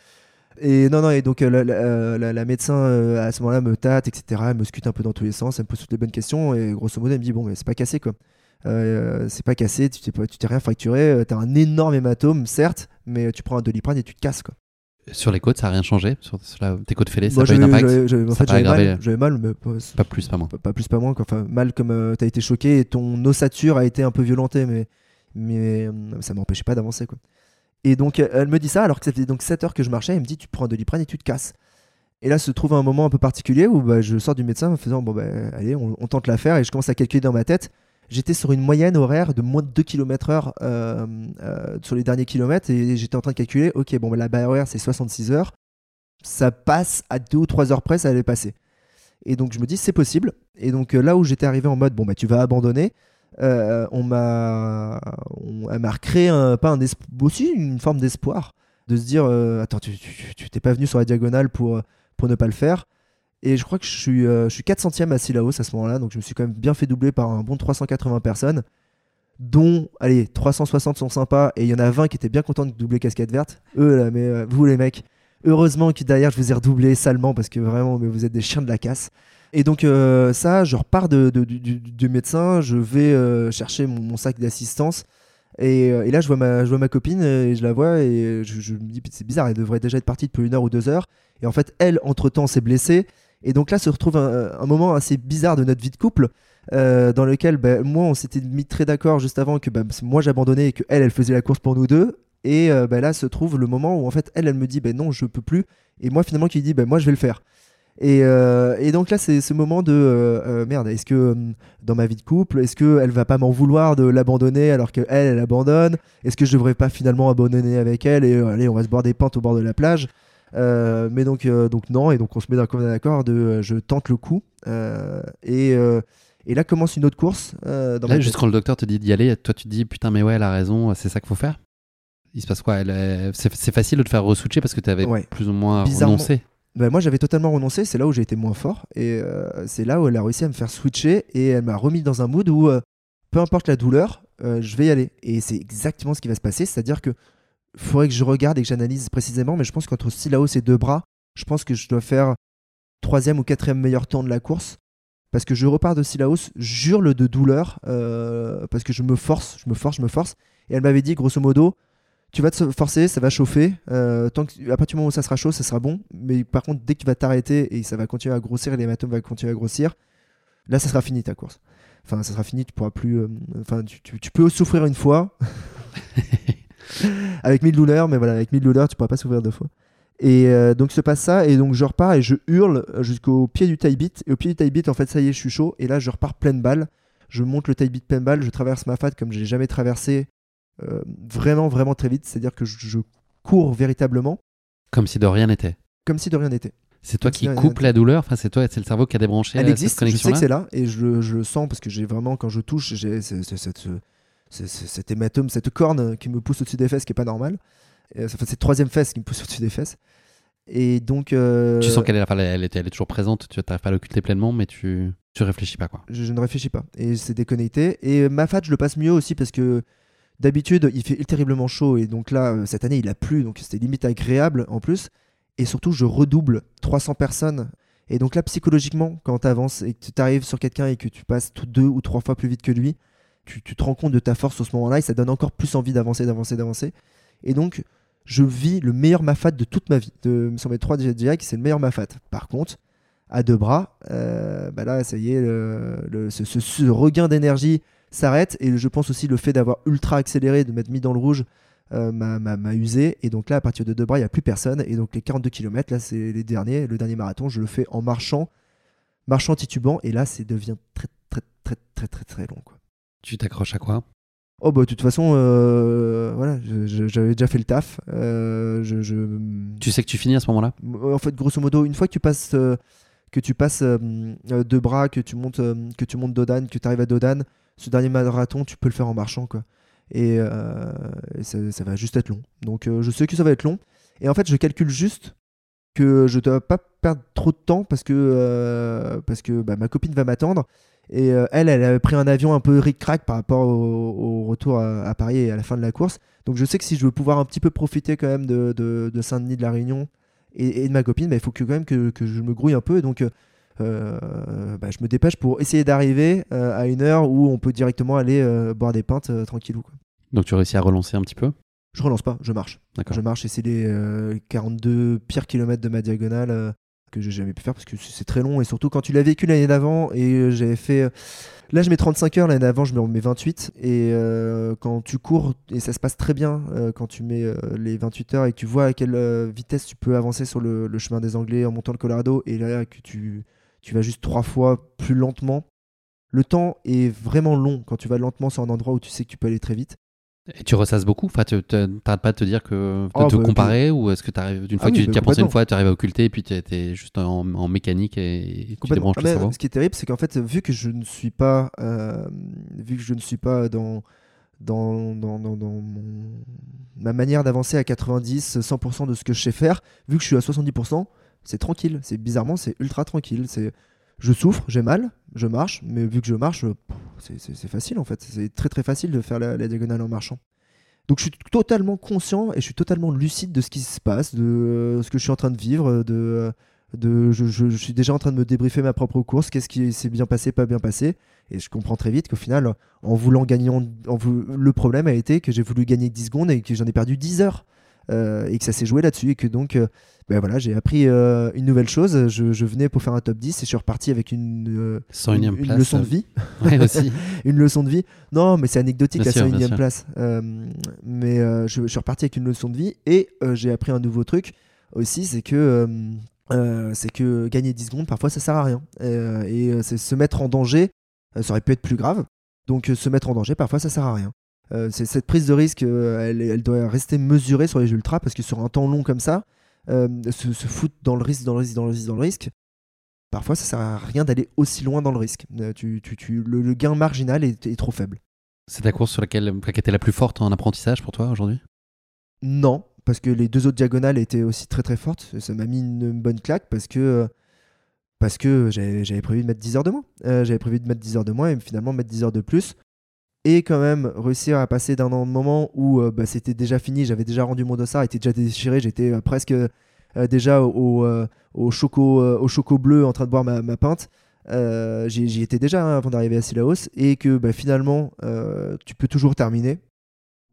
Et non, non, et donc la, la- la- la médecin à ce moment-là me tâte, etc. Elle me scute un peu dans tous les sens, elle me pose toutes les bonnes questions et grosso modo, elle me dit bon, mais c'est pas cassé quoi. Euh, c'est pas cassé, tu t'es pas- tu t'es rien fracturé, euh, t'as un énorme hématome, certes, mais tu prends un doliprane et tu te casses quoi.
Sur les côtes, ça n'a rien changé? Sur, sur la- tes côtes fêlées, ça n'a pas eu d'impact?
j'avais- en fait, j'avais mal, j'avais mal, mais pas,
Pas plus, pas moins.
pas, pas plus pas moins quoi. enfin mal comme t'as été choqué et ton ossature a été un peu violentée mais mais euh, ça m'empêchait pas d'avancer quoi et donc euh, elle me dit ça alors que ça faisait donc 7 heures que je marchais elle me dit tu prends un doliprane et tu te casses et là se trouve un moment un peu particulier où bah, je sors du médecin en faisant bon bah allez on, on tente l'affaire et je commence à calculer dans ma tête j'étais sur une moyenne horaire de moins de 2 km heure euh, euh, sur les derniers kilomètres et j'étais en train de calculer ok bon bah, la barre horaire c'est 66 heures ça passe à 2 ou 3 heures près ça allait passer et donc je me dis c'est possible. Et donc euh, là où j'étais arrivé en mode bon bah tu vas abandonner, on m'a, elle m'a recréé pas un esp- aussi une forme d'espoir de se dire attends tu t'es pas venu sur la diagonale pour pour ne pas le faire. Et je crois que je suis euh, je suis 4 centièmes à Sillaos à ce moment-là, donc je me suis quand même bien fait doubler par un bon 380 personnes, dont allez 360 sont sympas et il y en a 20 qui étaient bien contents de doubler casquette verte. Eux là, mais euh, vous les mecs. Heureusement que derrière je vous ai redoublé salement parce que vraiment mais vous êtes des chiens de la casse. Et donc euh, ça, je repars de, du, médecin, je vais euh, chercher mon, sac d'assistance. Et, et là, je vois, ma, je vois ma copine et je la vois et je, je me dis, c'est bizarre, elle devrait déjà être partie depuis une heure ou deux heures. Et en fait, elle, entre-temps, s'est blessée. Et donc là se retrouve un, moment assez bizarre de notre vie de couple. euh, dans lequel bah, moi on s'était mis très d'accord juste avant que bah, moi j'abandonnais et que elle faisait la course pour nous deux et euh, bah, là se trouve le moment où en fait elle elle me dit bah, non je peux plus et moi finalement qui dis bah, moi je vais le faire et, euh, et donc là, c'est ce moment de merde. Est-ce que euh, dans ma vie de couple, est-ce que elle va pas m'en vouloir de l'abandonner alors que elle, elle abandonne? Est-ce que je devrais pas finalement abandonner avec elle et allez, on va se boire des pintes au bord de la plage? Mais donc, euh, donc non. Et donc on se met d'accord d'accord de euh, je tente le coup. Euh, et, euh, et là commence une autre course. euh, dans
Là, juste quand le docteur te dit d'y aller, toi tu te dis putain, mais ouais, elle a raison, c'est ça qu'il faut faire Il se passe quoi? Est- C'est facile de te faire re-switcher parce que tu avais
Ouais.
plus ou moins renoncé.
Bah, moi j'avais totalement renoncé, c'est là où j'ai été moins fort et euh, c'est là où elle a réussi à me faire switcher et elle m'a remis dans un mood où euh, peu importe la douleur, euh, je vais y aller. Et c'est exactement ce qui va se passer, c'est-à-dire que faudrait que je regarde et que j'analyse précisément, mais je pense qu'entre Sillaos et deux bras, je pense que je dois faire troisième ou quatrième meilleur temps de la course parce que je repars de Sillaos, j'hurle de douleur euh, parce que je me force, je me force, je me force. Et elle m'avait dit grosso modo, tu vas te forcer, ça va chauffer. euh, tant que, à partir du moment où ça sera chaud, ça sera bon. Mais par contre, dès que tu vas t'arrêter et ça va continuer à grossir et l'hématome va continuer à grossir, là, ça sera fini ta course. Enfin, ça sera fini, tu pourras plus. euh, Enfin, tu peux souffrir une fois avec mille douleurs, mais voilà, avec mille douleurs, tu pourras pas souffrir deux fois. Et euh, donc se passe ça, et donc je repars et je hurle jusqu'au pied du taille bit. Et au pied du taille bit, en fait, ça y est, je suis chaud. Et là, je repars pleine balle. Je monte le taille bit pleine balle, je traverse ma fat comme j'ai jamais traversé euh, vraiment, vraiment très vite. C'est-à-dire que je, je cours véritablement
Comme si de rien n'était.
comme si de rien n'était.
C'est toi
Comme
qui coupe la douleur, enfin c'est toi, c'est le cerveau qui a débranché
Elle
euh,
existe,
cette
je sais que c'est là, et je, le- je le sens parce que j'ai vraiment, quand je touche, j'ai ce- ce- cette, ce- ce- cet hématome, cette corne qui me pousse au-dessus des fesses qui est pas normale. Et, Enfin, cette troisième fesse qui me pousse au-dessus des fesses. Et donc. euh,
Tu sens qu'elle est, enfin, elle, est, elle est toujours présente, tu n'arrives pas à l'occulter pleinement, mais tu, tu réfléchis pas quoi.
je, je ne réfléchis pas. Et c'est déconnecté. Et ma fat, je le passe mieux aussi parce que d'habitude, il fait terriblement chaud. Et donc là, euh, cette année, il a plu. Donc c'était limite agréable en plus. Et surtout, je redouble 300 personnes. Et donc là, psychologiquement, quand tu avances et que tu arrives sur quelqu'un et que tu passes deux ou trois fois plus vite que lui, tu, te rends compte de ta force au ce moment-là et ça donne encore plus envie d'avancer, d'avancer, d'avancer. Et donc, je vis le meilleur mafat de toute ma vie. De, sur mes trois GI, c'est le meilleur mafat. Par contre, à deux bras, euh, bah là, ça y est, le, le- ce, regain d'énergie s'arrête. Et je pense aussi le fait d'avoir ultra accéléré, de m'être mis dans le rouge, euh, m'a- usé. Et donc là, à partir de Debras, il n'y a plus personne. Et donc les 42 km, là, c'est les derniers. Le dernier marathon, je le fais en marchant, marchant titubant. Et là, ça devient très, très, très, très, très, très long. Quoi.
Tu t'accroches à quoi
Oh, bah, de toute façon, euh, voilà, j'avais déjà fait le taf. Euh, je, je-
Tu sais que tu finis à ce moment-là?
En fait, grosso modo, une fois que tu passes, euh, que tu passes deux bras, que tu montes, que tu montes Dodane, que tu arrives à Dodane, ce dernier marathon, tu peux le faire en marchant, quoi. Et, et ça, ça va juste être long. Donc, je sais que ça va être long. Et en fait, je calcule juste que je dois pas perdre trop de temps parce que, parce que bah, ma copine va m'attendre. Et euh, elle, elle avait pris un avion un peu ric-crac par rapport au, au retour à, à Paris et à la fin de la course. Donc je sais que si je veux pouvoir un petit peu profiter quand même de, de- de Saint-Denis, de la Réunion et, et de ma copine, bah, il faut que quand même que, que je me grouille un peu. Donc euh, bah, je me dépêche pour essayer d'arriver euh, à une heure où on peut directement aller euh, boire des pintes euh, tranquillou. quoi.
Donc tu réussis à relancer un petit peu?
Je relance pas, je marche. Je marche et c'est les euh, 42 pires kilomètres de ma diagonale euh, que j'ai jamais pu faire parce que c'est très long et surtout quand tu l'as vécu l'année d'avant et euh, j'avais fait. euh, là, je mets 35 heures, l'année d'avant, je me remets 28 et euh, quand tu cours et ça se passe très bien quand tu mets les 28 heures et que tu vois à quelle vitesse tu peux avancer sur le, le chemin des Anglais en montant le Colorado et là que tu, tu vas juste trois fois plus lentement. Le temps est vraiment long quand tu vas lentement sur un endroit où tu sais que tu peux aller très vite.
Et tu ressasses beaucoup Enfin, tu tu- t'arrêtes pas de te dire que. de
Oh,
te
bah,
comparer Ou est-ce que t'arrives. D'une
Ah
fois
oui,
que tu
bah,
y as pensé une fois, tu arrives à occulter et puis tu es juste en, en mécanique et, et tu débranches
Ah,
le
Ce qui est terrible, c'est qu'en fait, vu que je ne suis pas, euh, vu que je ne suis pas dans dans, dans, dans, dans mon- ma manière d'avancer à 90, 100% de ce que je sais faire, vu que je suis à 70%, c'est tranquille. C'est bizarrement, c'est ultra tranquille. C'est, je souffre, j'ai mal, je marche, mais vu que je marche, pff, c'est- facile en fait. C'est très très facile de faire la, diagonale en marchant. Donc je suis totalement conscient et je suis totalement lucide de ce qui se passe, de euh, ce que je suis en train de vivre, de, euh, de je, suis déjà en train de me débriefer ma propre course, qu'est-ce qui s'est bien passé, pas bien passé, et je comprends très vite qu'au final, en voulant gagner, en, le problème a été que j'ai voulu gagner 10 secondes et que j'en ai perdu 10 heures. Euh, et que ça s'est joué là-dessus et que donc euh, ben voilà j'ai appris euh, une nouvelle chose je, je venais pour faire un top 10 et je suis reparti avec une,
101
une,
e
une
place.
leçon de vie
Ouais, aussi.
une leçon de vie. Non, mais c'est anecdotique
Bien
la
sûr, bien
101
sûr.
place. Mais je, je suis reparti avec une leçon de vie et j'ai appris un nouveau truc aussi, c'est que c'est que gagner 10 secondes parfois ça sert à rien. Et c'est se mettre en danger, ça aurait pu être plus grave. Donc se mettre en danger parfois ça sert à rien. Euh, c'est cette prise de risque, euh, elle, elle doit rester mesurée sur les ultras parce que sur un temps long comme ça, euh, se, se foutre dans le risque, dans le risque, dans le risque, dans le risque, parfois ça sert à rien d'aller aussi loin dans le risque. Tu, tu, tu- le, le gain marginal est, est trop faible.
C'est ta course sur laquelle qui était la plus forte en apprentissage pour toi aujourd'hui?
Non, parce que les deux autres diagonales étaient aussi très très fortes. Ça m'a mis une bonne claque parce que, parce que j'avais j'avais prévu de mettre 10 heures de moins. Euh, j'avais prévu de mettre 10 heures de moins et finalement mettre 10 heures de plus. Et quand même réussir à passer d'un moment où euh, bah, c'était déjà fini, j'avais déjà rendu mon dossard, était déjà déchiré, j'étais euh, presque euh, déjà au, au, choco, au choco bleu en train de boire ma, ma pinte. J'y étais déjà hein, avant d'arriver à Silaos et que bah, finalement tu peux toujours terminer.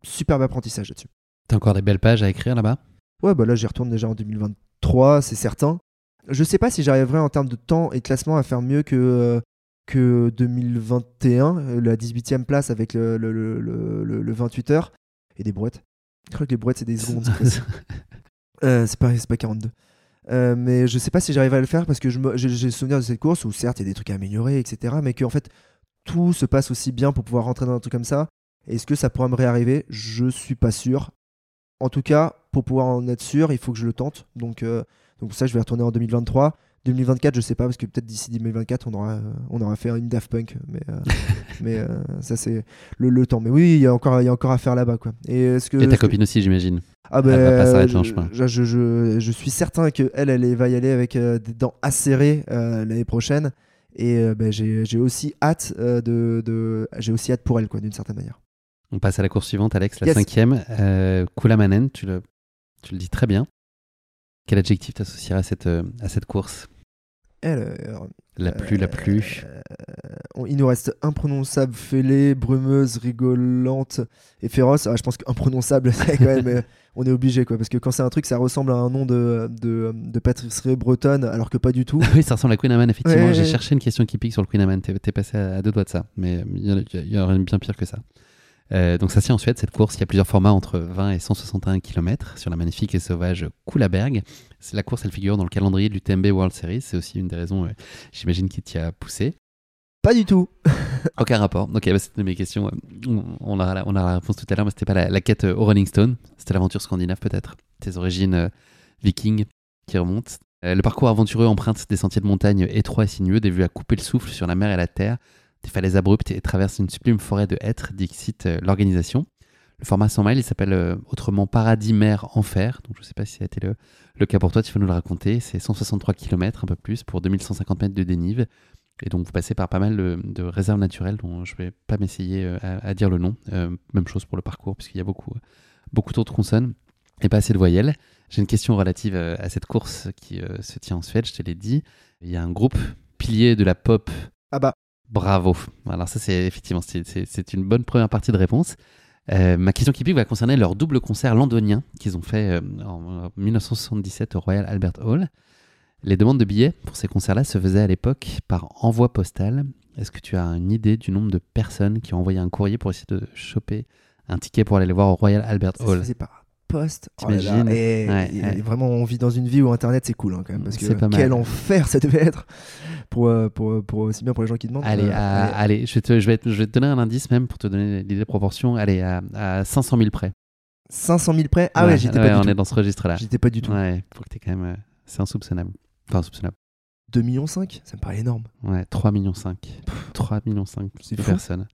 Superbe apprentissage là-dessus.
T'as encore des belles pages à écrire là-bas?
Ouais, bah là, j'y retourne déjà en 2023, c'est certain. Je sais pas si j'arriverai en termes de temps et de classement à faire mieux que, que 2021, euh, la 18e place avec le, le, le, le- le- le 28 heures et des brouettes. Je crois que les brouettes, c'est des secondes. c'est. Euh, c'est pas, pas 42. Euh, mais je sais pas si j'arriverai à le faire parce que j'ai le souvenir de cette course où certes il y a des trucs à améliorer, etc. Mais qu'en fait tout se passe aussi bien pour pouvoir rentrer dans un truc comme ça. Est-ce que ça pourra me réarriver? Je suis pas sûr. En tout cas, pour pouvoir en être sûr, il faut que je le tente. Donc, euh, donc ça, je vais retourner en 2023. 2024, je sais pas, parce que peut-être d'ici 2024, on aura, euh, on aura fait une Daft Punk. Mais, euh, mais euh, ça, c'est le, le temps. Mais oui, il y, a encore, il y a encore à faire là-bas. Quoi. Et, est-ce que,
Et ta
est-ce que-
copine aussi, j'imagine.
ah
Elle va pas
ben,
s'arrêter en
je,
chemin.
je, je, je- je suis certain que elle, elle va y aller avec euh, des dents acérées euh, l'année prochaine. Et euh, ben, j'ai j'ai aussi hâte euh, de, de- j'ai aussi hâte pour elle, quoi, d'une certaine manière.
On passe à la course suivante, Alex, la
Yes.
cinquième. Euh, Kulamanen, tu le, tu le dis très bien. Quel adjectif t'associerais à cette, euh, à cette course?
Alors,
La plus, la plus.
Euh, on- il nous reste imprononçable, fêlée, brumeuse, rigolante et féroce. Ah, je pense qu'imprononçable, c'est quand même. euh, on est obligé, quoi. Parce que quand c'est un truc, ça ressemble à un nom de, de, de pâtisserie bretonne, alors que pas du tout.
oui, ça ressemble à Queen Amman, effectivement.
Ouais,
J'ai
ouais.
cherché une question qui pique sur le Queen Amman. T'es passé à, à deux doigts de ça. Mais il y, en a- il y aurait bien pire que ça. Euh, donc ça c'est en Suède cette course. Il y a plusieurs formats entre 20 et 161 km sur la magnifique et sauvage Kullaberg. C'est la course, elle figure dans le calendrier du TMB World Series. C'est aussi une des raisons, euh, j'imagine, qui t'y a poussé.
Pas du tout.
Aucun rapport. Ok, bah, c'était mes questions. On a, on a la réponse tout à l'heure, mais c'était pas la, quête au Rolling Stone. C'était l'aventure scandinave peut-être. Tes origines euh, vikings qui remontent. Euh, le parcours aventureux emprunte des sentiers de montagne étroits et sinueux, des vues à couper le souffle sur la mer et la terre, des falaises abruptes et traverse une sublime forêt de hêtres, dit euh, l'organisation. Le format 100 miles, il s'appelle euh, autrement Paradis Mer Enfer. Donc je ne sais pas si ça a été le, le, cas pour toi, tu vas nous le raconter. C'est 163 km, un peu plus, pour 2150 mètres de dénive. Et donc vous passez par pas mal de, réserves naturelles dont je ne vais pas m'essayer à, dire le nom. même chose pour le parcours, puisqu'il y a beaucoup, beaucoup d'autres consonnes et pas assez de voyelles. J'ai une question relative euh, à cette course qui euh, se tient en Suède, je te l'ai dit. Il y a un groupe pilier de la pop.
Ah bah.
Bravo. Alors ça, c'est effectivement, c'est une bonne première partie de réponse. Euh, ma question qui pique va concerner leur double concert londonien qu'ils ont fait en 1977 au Royal Albert Hall. Les demandes de billets pour ces concerts-là se faisaient à l'époque par envoi postal. Est-ce que tu as une idée du nombre de personnes qui ont envoyé un courrier pour essayer de choper un ticket pour aller les voir au Royal Albert Hall?
Poste. Oh et, vraiment, on vit dans une vie où Internet c'est cool hein, quand même. Parce que quel enfer ça devait être pour, euh, pour, pour, aussi bien pour les gens qui demandent.
Allez, euh, allez. je, vais te, je, vais te, je vais te donner un indice même pour te donner l'idée de proportion. Allez, à, à 500 000 près.
500 000 près Ah ouais, j'étais pas du
on
tout.
est dans ce registre-là.
J'étais pas du tout.
Ouais, faut que t'es quand même. Euh, c'est insoupçonnable. Enfin, insoupçonnable.
2 millions 5 Ça me paraît énorme.
Ouais, 3 millions 5. 3 millions 5 de personnes.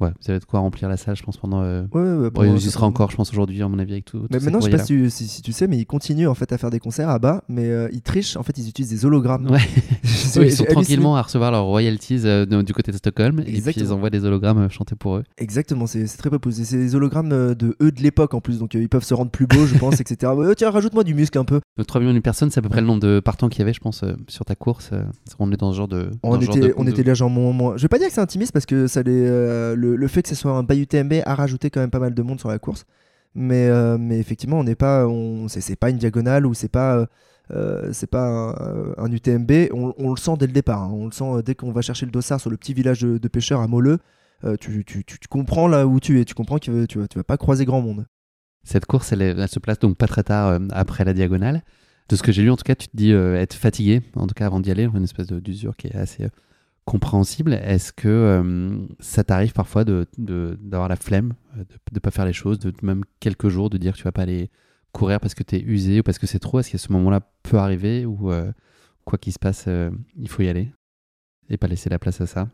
Ouais, vous avez de quoi remplir la salle, je pense, pendant. Euh...
Ouais,
ouais, il y sera encore, je pense, aujourd'hui, à mon avis, avec tout.
Mais maintenant, je sais pas si, si, tu sais, mais ils continuent en fait à faire des concerts à bas, mais euh, ils trichent. En fait, ils utilisent des hologrammes.
Ouais. ils sont tranquillement à recevoir leurs royalties euh, du côté de Stockholm, et puis ils envoient des hologrammes euh, chanter pour eux.
Exactement, c'est très peu posé. C'est des hologrammes de eux de l'époque en plus, donc ils peuvent se rendre plus beaux, je pense, etc. tiens, rajoute-moi du muscle un peu.
3 millions de personnes, c'est à peu près le nombre de partants qu'il y avait, je pense, sur ta course. on est dans ce genre de.
On était, on était légèrement moins. Je vais pas dire que c'est intimiste parce que ça les, le, fait que ce soit un pas UTMB a rajouté quand même pas mal de monde sur la course. Mais, euh, mais effectivement, on n'est pas, on, c'est, pas une diagonale ou c'est pas, euh, euh, c'est pas un, UTMB. On, le sent dès le départ. Hein. On le sent dès qu'on va chercher le dossard sur le petit village de, pêcheurs à Moleux. Tu, tu, tu, comprends là où tu es. Tu comprends que tu vas, tu vas pas croiser grand monde.
Cette course, elle, elle se place donc pas très tard après la diagonale. De ce que j'ai lu, en tout cas, tu te dis être fatigué, en tout cas avant d'y aller, une espèce d'usure qui est assez compréhensible. Est-ce que euh, ça t'arrive parfois d'avoir de, d'avoir la flemme, euh, de ne pas faire les choses, de même quelques jours, de dire que tu vas pas aller courir parce que tu es usé ou parce que c'est trop? Est-ce que ce moment-là peut arriver ou euh, quoi qu'il se passe, il faut y aller et pas laisser la place à ça?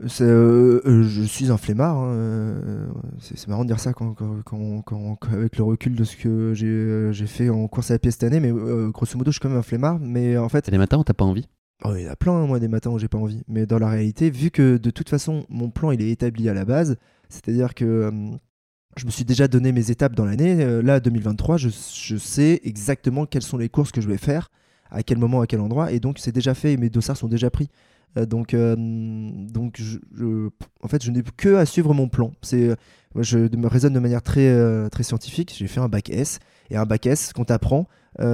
Je suis un flemmard. Hein, c'est marrant de dire ça quand, quand, quand, avec le recul de ce que j'ai fait en course à pied cette année, mais grosso modo, je suis quand même un flemmard. Mais en fait,
des matins où t'as pas envie?
Oh, il y en a plein, moi, des matins où j'ai pas envie. Mais dans la réalité, vu que de toute façon, mon plan, il est établi à la base, c'est-à-dire que je me suis déjà donné mes étapes dans l'année. Euh, là, 2023, je, sais exactement quelles sont les courses que je vais faire, à quel moment, à quel endroit. Et donc, c'est déjà fait mes dossards sont déjà pris. Euh, donc, euh, donc je, en fait, je n'ai que à suivre mon plan. C'est, je me raisonne de manière très, très scientifique. J'ai fait un bac S. Et un bac S, qu'on t'apprend,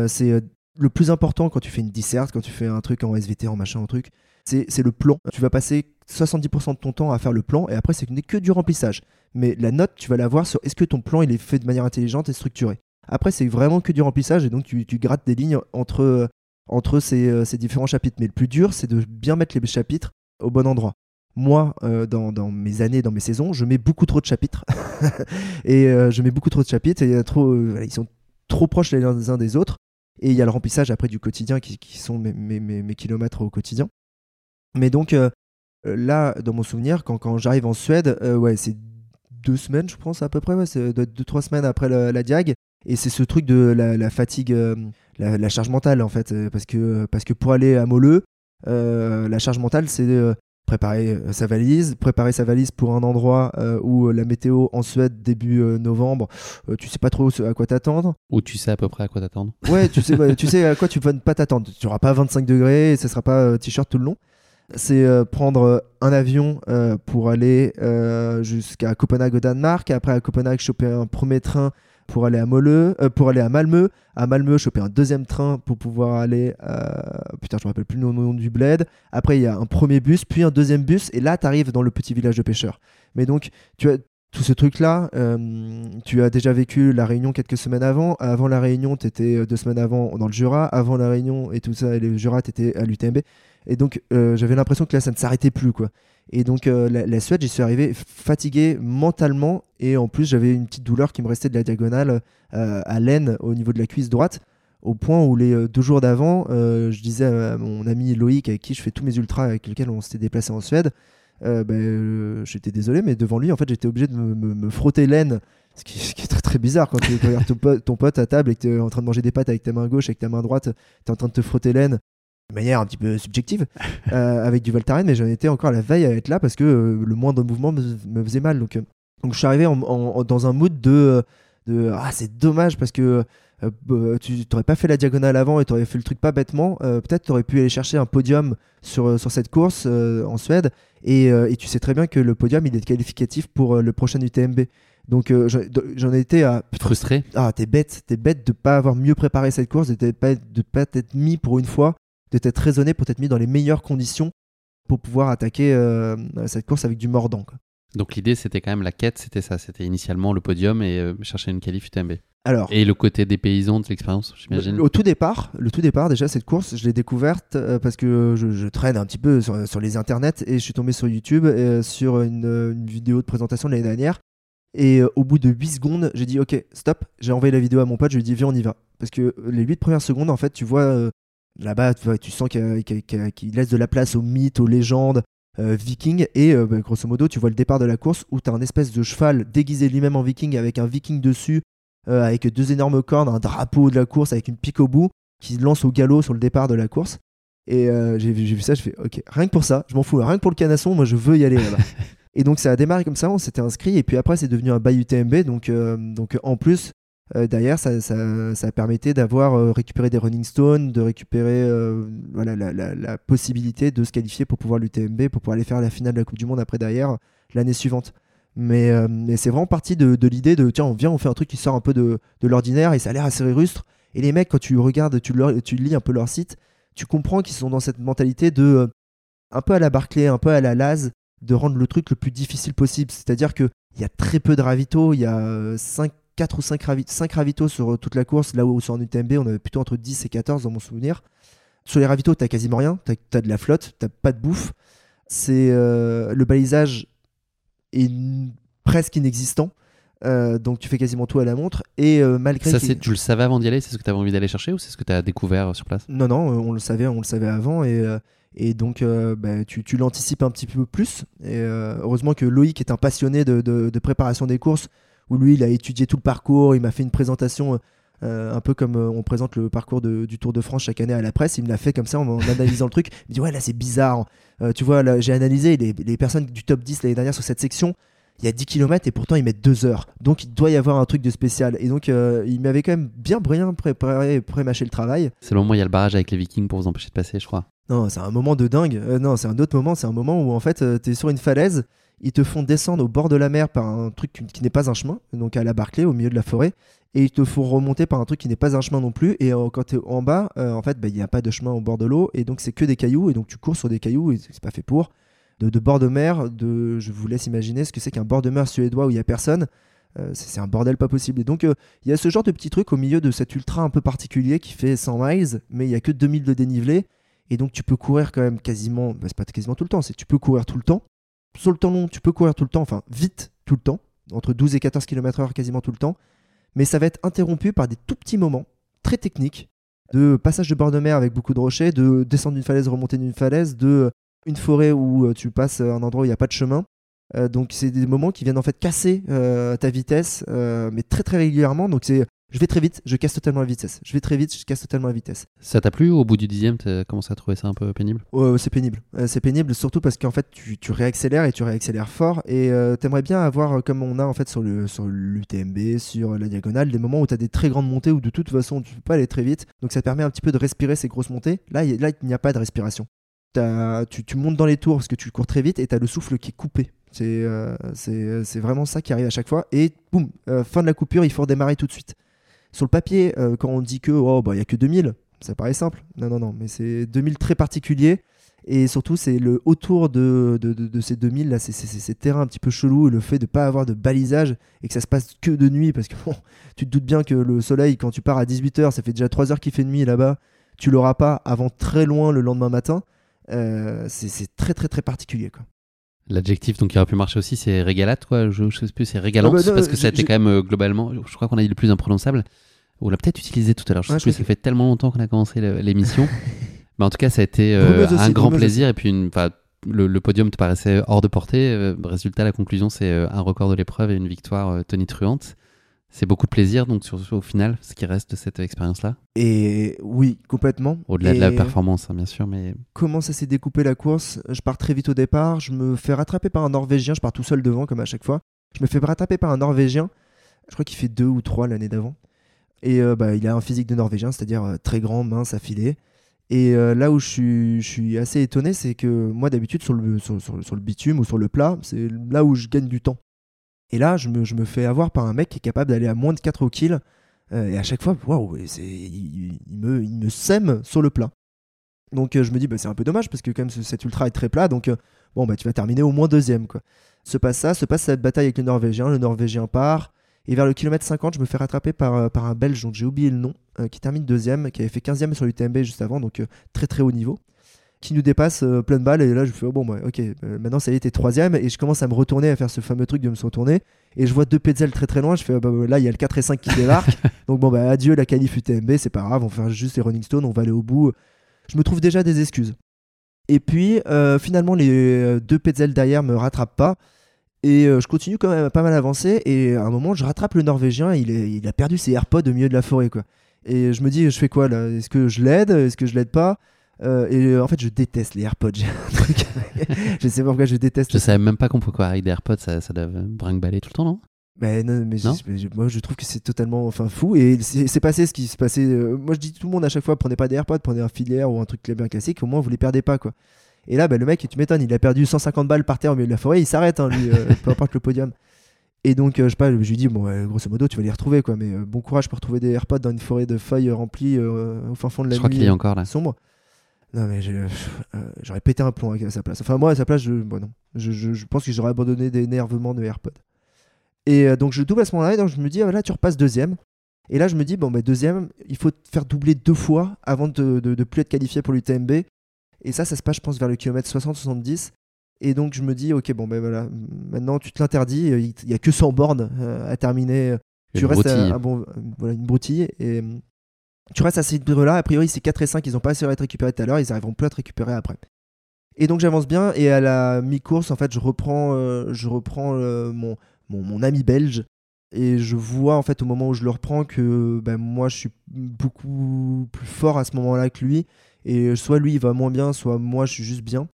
c'est le plus important quand tu fais une disserte, quand tu fais un truc en SVT, en machin, en truc, c'est le plan. Tu vas passer 70% de ton temps à faire le plan et après, c'est que du remplissage. Mais la note, tu vas la voir sur est-ce que ton plan il est fait de manière intelligente et structurée. Après, c'est vraiment que du remplissage et donc tu, grattes des lignes entre, entre euh, ces, différents chapitres. Mais le plus dur, c'est de bien mettre les chapitres au bon endroit. Moi, euh, dans, mes années, dans mes saisons, je mets beaucoup trop de chapitres. et euh, je mets beaucoup trop de chapitres et ils sont trop proches les uns des autres. Et il y a le remplissage après du quotidien qui, sont mes, kilomètres au quotidien. Mais donc euh, euh, là, dans mon souvenir, quand, j'arrive en Suède, euh, ouais, c'est deux semaines, je pense à peu près, ouais, c'est deux, trois semaines après la, diag. Et c'est ce truc de la, fatigue, la, charge mentale en fait, parce que, parce que pour aller à Moleux, la charge mentale, c'est préparer euh, sa valise, préparer sa valise pour un endroit euh, où euh, la météo en Suède début novembre, tu sais pas trop à quoi t'attendre.
Ou tu sais à peu près à quoi t'attendre.
Ouais, tu sais, tu sais à quoi tu vas pas t'attendre. Tu auras pas 25 degrés et ce sera pas t-shirt tout le long. C'est prendre un avion pour aller jusqu'à Copenhague au Danemark, après à Copenhague choper un premier train pour aller à Moleux, euh, pour aller à Malmö. À Malmö, choper un deuxième train pour pouvoir aller. putain, je me rappelle plus le nom du bled. Après, il y a un premier bus, puis un deuxième bus, et là, tu arrives dans le petit village de pêcheurs. Mais donc, tu as tout ce truc-là. Euh, tu as déjà vécu la Réunion quelques semaines avant. Avant la Réunion, tu étais euh, deux semaines avant dans le Jura. Avant la Réunion et tout ça, et le Jura, tu étais à l'UTMB. Et donc, euh, j'avais l'impression que là, ça ne s'arrêtait plus. quoi. Et donc, la, Suède, j'y suis arrivé fatigué mentalement. Et en plus, j'avais une petite douleur qui me restait de la diagonale à l'aine au niveau de la cuisse droite. Au point où les deux jours d'avant, je disais à mon ami Loïc, avec qui je fais tous mes ultras, avec lequel on s'était déplacé en Suède, euh, ben, euh, j'étais désolé, mais devant lui, en fait, j'étais obligé de me, frotter l'aine. Ce qui, est très, très bizarre quand tu regardes ton, pote, à table et que tu es en train de manger des pâtes avec ta main gauche et avec ta main droite, tu es en train de te frotter l'aine de manière un petit peu subjective euh, avec du Voltaren, mais j'en étais encore à la veille à être là parce que le moindre mouvement me, faisait mal. Donc, donc je suis arrivé dans un mood de, de ah, c'est dommage parce que euh, bah, tu n'aurais pas fait la diagonale avant et tu aurais fait le truc pas bêtement, euh, peut-être tu aurais pu aller chercher un podium sur, euh, sur cette course en Suède. Et, et, tu sais très bien que le podium, il est qualificatif pour le prochain UTMB. Donc j'en ai été à...
Frustré
Ah, t'es bête, t'es bête de pas avoir mieux préparé cette course, de ne pas, de pas t'être mis pour une fois, de t'être raisonné pour t'être mis dans les meilleures conditions pour pouvoir attaquer cette course avec du mordant.
Donc l'idée, c'était quand même la quête, c'était ça, c'était initialement le podium et chercher une qualif UTMB.
Alors,
et le côté des paysans de l'expérience, j'imagine.
Au tout départ, le tout départ déjà cette course, je l'ai découverte euh, parce que je, traîne un petit peu sur, les internets et je suis tombé sur YouTube euh, sur une, vidéo de présentation de l'année dernière. Et euh, au bout de 8 secondes, j'ai dit ok, stop, j'ai envoyé la vidéo à mon pote, je lui ai dit viens on y va. Parce que les 8 premières secondes, en fait, tu vois là-bas, tu, sens qu'il laisse de la place aux mythes, aux légendes, vikings et bah, grosso modo tu vois le départ de la course où tu as un espèce de cheval déguisé lui-même en viking avec un viking dessus euh, avec deux énormes cornes, un drapeau de la course avec une pique au bout qui lance au galop sur le départ de la course. Et euh, j'ai vu, ça, je fais ok, rien que pour ça, je m'en fous, rien que pour le canasson, moi je veux y aller là-bas. et donc ça a démarré comme ça, on s'était inscrit, et puis après c'est devenu un bail UTMB, donc, euh, donc en plus, derrière ça, ça, ça permettait d'avoir récupéré des running stones, de récupérer voilà, la, la, la, possibilité de se qualifier pour pouvoir l'UTMB, pour pouvoir aller faire la finale de la Coupe du Monde après derrière l'année suivante. Euh, mais, c'est vraiment parti de, l'idée de tiens, on vient, on fait un truc qui sort un peu de, l'ordinaire et ça a l'air assez rustre. Et les mecs, quand tu regardes, tu, tu lis un peu leur site, tu comprends qu'ils sont dans cette mentalité de euh, un peu à la Barclay, un peu à la Laz, de rendre le truc le plus difficile possible. C'est-à-dire qu'il y a très peu de ravitaux, il y a 5, 4 ou 5, ravitaux sur toute la course, là où sur un UTMB, on avait plutôt entre 10 et 14 dans mon souvenir. Sur les ravitaux, tu quasiment rien, tu as, de la flotte, tu pas de bouffe. C'est euh, le balisage est presque inexistant. Euh, donc tu fais quasiment tout à la montre et euh, malgré
ça c'est tu le savais avant d'y aller c'est ce que tu avais envie d'aller chercher ou c'est ce que tu as découvert sur place?
Non non on le savait on le savait avant et, euh, et donc bah, tu, tu l'anticipes un petit peu plus et heureusement que Loïc est un passionné de, de, préparation des courses où lui il a étudié tout le parcours il m'a fait une présentation un peu comme on présente le parcours du Tour de France chaque année à la presse. Il me l'a fait comme ça en, analysant le truc. Il me dit Ouais, là c'est bizarre. tu vois, j'ai analysé les, les, personnes du top 10 l'année dernière sur cette section il y a 10 km et pourtant ils mettent 2 heures. Donc il doit y avoir un truc de spécial. Et donc euh, il m'avait quand même bien bien préparé, pré-mâché le travail.
C'est le moment où il y a le barrage avec les vikings pour vous empêcher de passer, je crois.
Non, c'est un moment de dingue. Euh, non, c'est un autre moment. C'est un moment où en fait euh, tu es sur une falaise, ils te font descendre au bord de la mer par un truc qui n'est pas un chemin, donc à la Barclay, au milieu de la forêt. Et ils te font remonter par un truc qui n'est pas un chemin non plus. Et quand tu es en bas, en fait, bah, il n'y a pas de chemin au bord de l'eau. Et donc c'est que des cailloux. Et donc tu cours sur des cailloux et c'est pas fait pour de, bord de mer, je vous laisse imaginer ce que c'est qu'un bord de mer suédois où il n'y a personne. Euh, c'est un bordel pas possible. Et donc, euh, il y a ce genre de petit truc au milieu de cet ultra un peu particulier qui fait 100 miles, mais il n'y a que 2000 de dénivelé. Et donc, tu peux courir quand même quasiment, bah, c'est pas quasiment tout le temps, c'est tu peux courir tout le temps. Sur le temps long, tu peux courir tout le temps, enfin vite tout le temps, entre 12 et 14 km/h quasiment tout le temps. Mais ça va être interrompu par des tout petits moments très techniques de passage de bord de mer avec beaucoup de rochers, de descendre d'une falaise, remonter d'une falaise, de une forêt où euh, tu passes un endroit où il n'y a pas de chemin. Euh, donc c'est des moments qui viennent en fait casser euh, ta vitesse, mais très très régulièrement. Donc c'est je vais très vite, je casse totalement la vitesse. Je vais très vite, je casse totalement la vitesse.
Ça t'a plu au bout du dixième Tu as commencé à trouver ça un peu pénible?
C'est pénible. c'est pénible surtout parce qu'en fait tu, tu, réaccélères et tu réaccélères fort et tu aimerais bien avoir comme on a en fait sur le sur l'UTMB, sur la diagonale, des moments où tu as des très grandes montées où de toute façon tu peux pas aller très vite. Donc ça te permet un petit peu de respirer ces grosses montées. Là, là il n'y a pas de respiration tu, montes dans les tours parce que tu cours très vite et tu as le souffle qui est coupé. Euh, c'est vraiment ça qui arrive à chaque fois. Et boum, euh, fin de la coupure, il faut redémarrer tout de suite. Sur le papier, euh, quand on dit que oh, bah, il n'y a que 2000, ça paraît simple. Non, non, non, mais c'est 2000 très particuliers. Et surtout, c'est le autour de, de, de- de ces 2000, là, c'est- ces terrains un petit peu chelous, et le fait de pas avoir de balisage et que ça se passe que de nuit, parce que bon, tu te doutes bien que le soleil, quand tu pars à 18h, ça fait déjà 3 heures qu'il fait nuit là-bas, tu l'auras pas avant très loin le lendemain matin. Euh, c'est c'est très très très particulier. Quoi.
L'adjectif donc qui aurait pu marcher aussi, c'est régalate, quoi. Je, je sais plus, c'est régalante,
Ah bah non,
parce que ça a été quand même euh, globalement, je crois qu'on a dit le plus imprononçable. On l'a peut-être utilisé tout à l'heure, je sais plus, ça fait tellement longtemps qu'on a commencé l'émission. Mais en tout cas, ça a été euh,
aussi,
un grand plaisir. Et puis, une, le, le podium te paraissait hors de portée. Euh, résultat, la conclusion, c'est un record de l'épreuve et une victoire tonitruante. C'est beaucoup de plaisir, donc, sur, au final, ce qui reste de cette expérience-là.
Et oui, complètement.
Au-delà de la performance, hein, bien sûr, mais
Comment ça s'est découpé la course? Je pars très vite au départ, je me fais rattraper par un Norvégien, je pars tout seul devant comme à chaque fois. Je me fais rattraper par un Norvégien, je crois qu'il fait deux ou trois l'année d'avant. Et euh, bah, il a un physique de Norvégien, c'est-à-dire euh, très grand, mince, affilé. Et euh, là où je suis, je suis assez étonné, c'est que moi d'habitude sur le, sur, sur- sur le bitume ou sur le plat, c'est là où je gagne du temps. Et là, je me, fais avoir par un mec qui est capable d'aller à moins de 4 au kill. Et à chaque fois, waouh, il, il me, il me sème sur le plat. Donc euh, je me dis, bah, c'est un peu dommage parce que quand même ce- cet ultra est très plat. Donc euh, bon, bah, tu vas terminer au moins deuxième. Quoi. Se passe ça, se passe cette bataille avec le Norvégien. Le Norvégien part. Et vers le kilomètre 50, je me fais rattraper par, euh, un Belge dont j'ai oublié le nom, qui termine deuxième, qui avait fait 15e sur l'UTMB juste avant, donc très très haut niveau, qui nous dépasse euh, plein de balles. Et là, je fais, oh, bon, bah, ok, euh, maintenant ça y est, t'es troisième. Et je commence à me retourner, à faire ce fameux truc de me retourner. Et je vois deux Petzl très très loin. Je fais, ah, bah, là, il y a le 4 et 5 qui débarquent. donc bon, bah, adieu la qualif UTMB, c'est pas grave, on fait juste les Running Stones, on va aller au bout. Je me trouve déjà des excuses. Et puis, euh, finalement, les deux Petzl derrière me rattrapent pas. Et je continue quand même à pas mal avancer. Et à un moment, je rattrape le Norvégien. Il, est- il a perdu ses AirPods au milieu de la forêt. Quoi. Et je me dis, je fais quoi là? Est-ce que je l'aide? Est-ce que je l'aide pas? Euh, Et euh, en fait, je déteste les AirPods. Je sais pas pourquoi je déteste
je savais même pas qu'on pouvait quoi avec des AirPods, ça, ça doit brinque-baller tout le temps, non?
Mais non, mais
Non
mais moi je trouve que c'est totalement enfin fou et c'est passé ce qui se passait. euh, moi je dis tout le monde à chaque fois prenez pas des AirPods, prenez un filière ou un truc bien classique, au moins vous les perdez pas quoi. Et là bah, le mec tu m'étonnes, il a perdu 150 balles par terre au milieu de la forêt, il s'arrête hein, lui, euh, peu importe le podium. Et donc euh, je sais pas, je lui dis bon grosso modo tu vas les retrouver quoi, mais bon courage pour trouver des AirPods dans une forêt de feuilles remplies au fin fond de la
Je crois
nuit.
qu'il y a encore là.
sombre. Non mais je- euh, j'aurais pété un plomb à sa place. Enfin moi à sa place, je, bon, non. je, je- je pense que j'aurais abandonné d'énervement de AirPods. Et euh, donc je double à ce moment-là, et donc je me dis ah, là tu repasses deuxième. Et là je me dis bon bah deuxième, il faut te faire doubler deux fois avant de, de, de plus être qualifié pour l'UTMB. Et ça ça se passe je pense vers le kilomètre 60-70. Et donc je me dis ok bon ben voilà, maintenant tu te l'interdis, euh, il y a que 100 bornes euh, à terminer tu restes à,
broutille.
à bon, voilà, une broutille et euh, tu restes à ces là A priori, c'est 4 et 5, ils n'ont pas assez à être récupérés tout à l'heure, ils arriveront plus à être récupérés après. Et donc j'avance bien et à la mi-course, en fait, je reprends, euh, je reprends euh, mon, mon, ami belge et je vois en fait au moment où je le reprends que ben, moi je suis beaucoup plus fort à ce moment-là que lui et soit lui il va moins bien, soit moi je suis juste bien.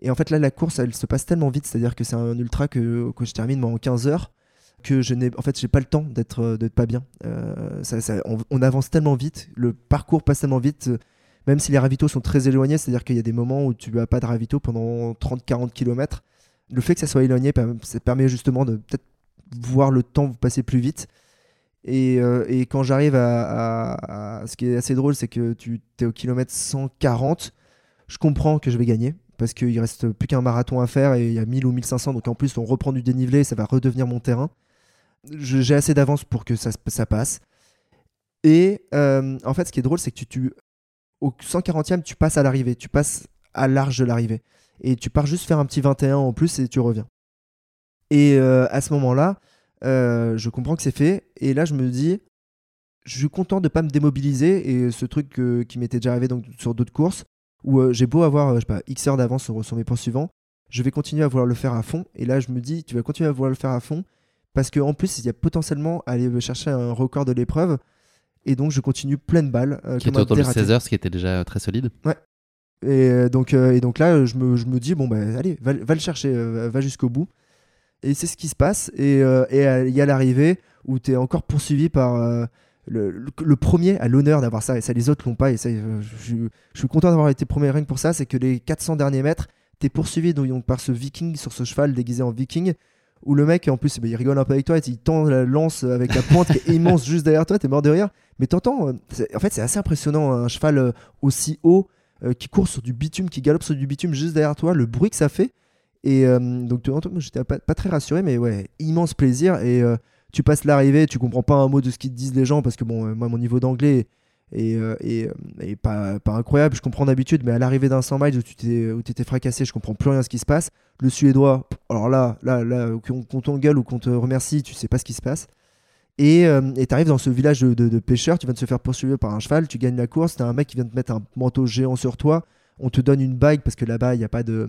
Et en fait là la course elle se passe tellement vite, c'est-à-dire que c'est un ultra que, que je termine en 15 heures que je n'ai en fait j'ai pas le temps d'être euh, d'être pas bien. Euh, on, avance tellement vite le parcours passe tellement vite même si les ravitaux sont très éloignés c'est à dire qu'il y a des moments où tu n'as pas de ravito pendant 30-40 km le fait que ça soit éloigné ça permet justement de peut-être voir le temps passer plus vite. Et, euh, quand j'arrive à, ce qui est assez drôle c'est que tu es au kilomètre 140 je comprends que je vais gagner parce qu'il reste plus qu'un marathon à faire et il y a 1000 ou 1500 donc en plus on reprend du dénivelé ça va redevenir mon terrain j'ai assez d'avance pour que ça, ça passe. Et euh, en fait ce qui est drôle c'est que tu, tu au 140e tu passes à l'arrivée. Tu passes à l'arche de l'arrivée. Et tu pars juste faire un petit 21 en plus et tu reviens. Et euh, à ce moment là je comprends que c'est fait. Et là je me dis je suis content de pas me démobiliser et ce truc euh, qui m'était déjà arrivé donc, sur d'autres courses où euh, j'ai beau avoir euh, je sais pas, X heures d'avance sur, sur mes poursuivants, je vais continuer à vouloir le faire à fond. Et là, je me dis, tu vas continuer à vouloir le faire à fond parce qu'en plus, il y a potentiellement à aller chercher un record de l'épreuve. Et donc, je continue pleine balle. euh,
Qui était autour de
dératé.
16 heures, ce qui était déjà très solide.
Et euh, donc, euh, et donc là, je me, je me dis, bon, bah, allez, va, va le chercher, euh, va jusqu'au bout. Et c'est ce qui se passe. Et euh, euh, il y a l'arrivée où tu es encore poursuivi par euh, le, le- le premier à l'honneur d'avoir ça. Et ça, les autres l'ont pas. Et ça, euh, je, je suis content d'avoir été premier rien que pour ça. C'est que les 400 derniers mètres, tu es poursuivi donc, par ce viking sur ce cheval déguisé en viking. Où le mec, en plus, il rigole un peu avec toi, il tend la lance avec la pointe qui est immense juste derrière toi, t'es mort de rire. Mais t'entends, euh, en fait, c'est assez impressionnant, un cheval euh, aussi haut euh, qui court sur du bitume, qui galope sur du bitume juste derrière toi, le bruit que ça fait. Et euh, donc, j'étais pas, pas très rassuré, mais ouais, immense plaisir. Et tu passes l'arrivée, tu comprends pas un mot de ce qu'ils disent les gens, parce que bon, moi, mon niveau d'anglais est, euh, euh, est pas, pas incroyable. Je comprends d'habitude, mais à l'arrivée d'un 100 miles où tu t'étais fracassé, je comprends plus rien à ce qui se passe. Le suédois, alors là, là, là, qu'on t'engueule ou qu'on te remercie, tu sais pas ce qui se passe. Et euh, tu arrives dans ce village de, de- de pêcheurs, tu viens de se faire poursuivre par un cheval, tu gagnes la course, t'as un mec qui vient te mettre un manteau géant sur toi, on te donne une bague parce que là-bas il n'y a pas de,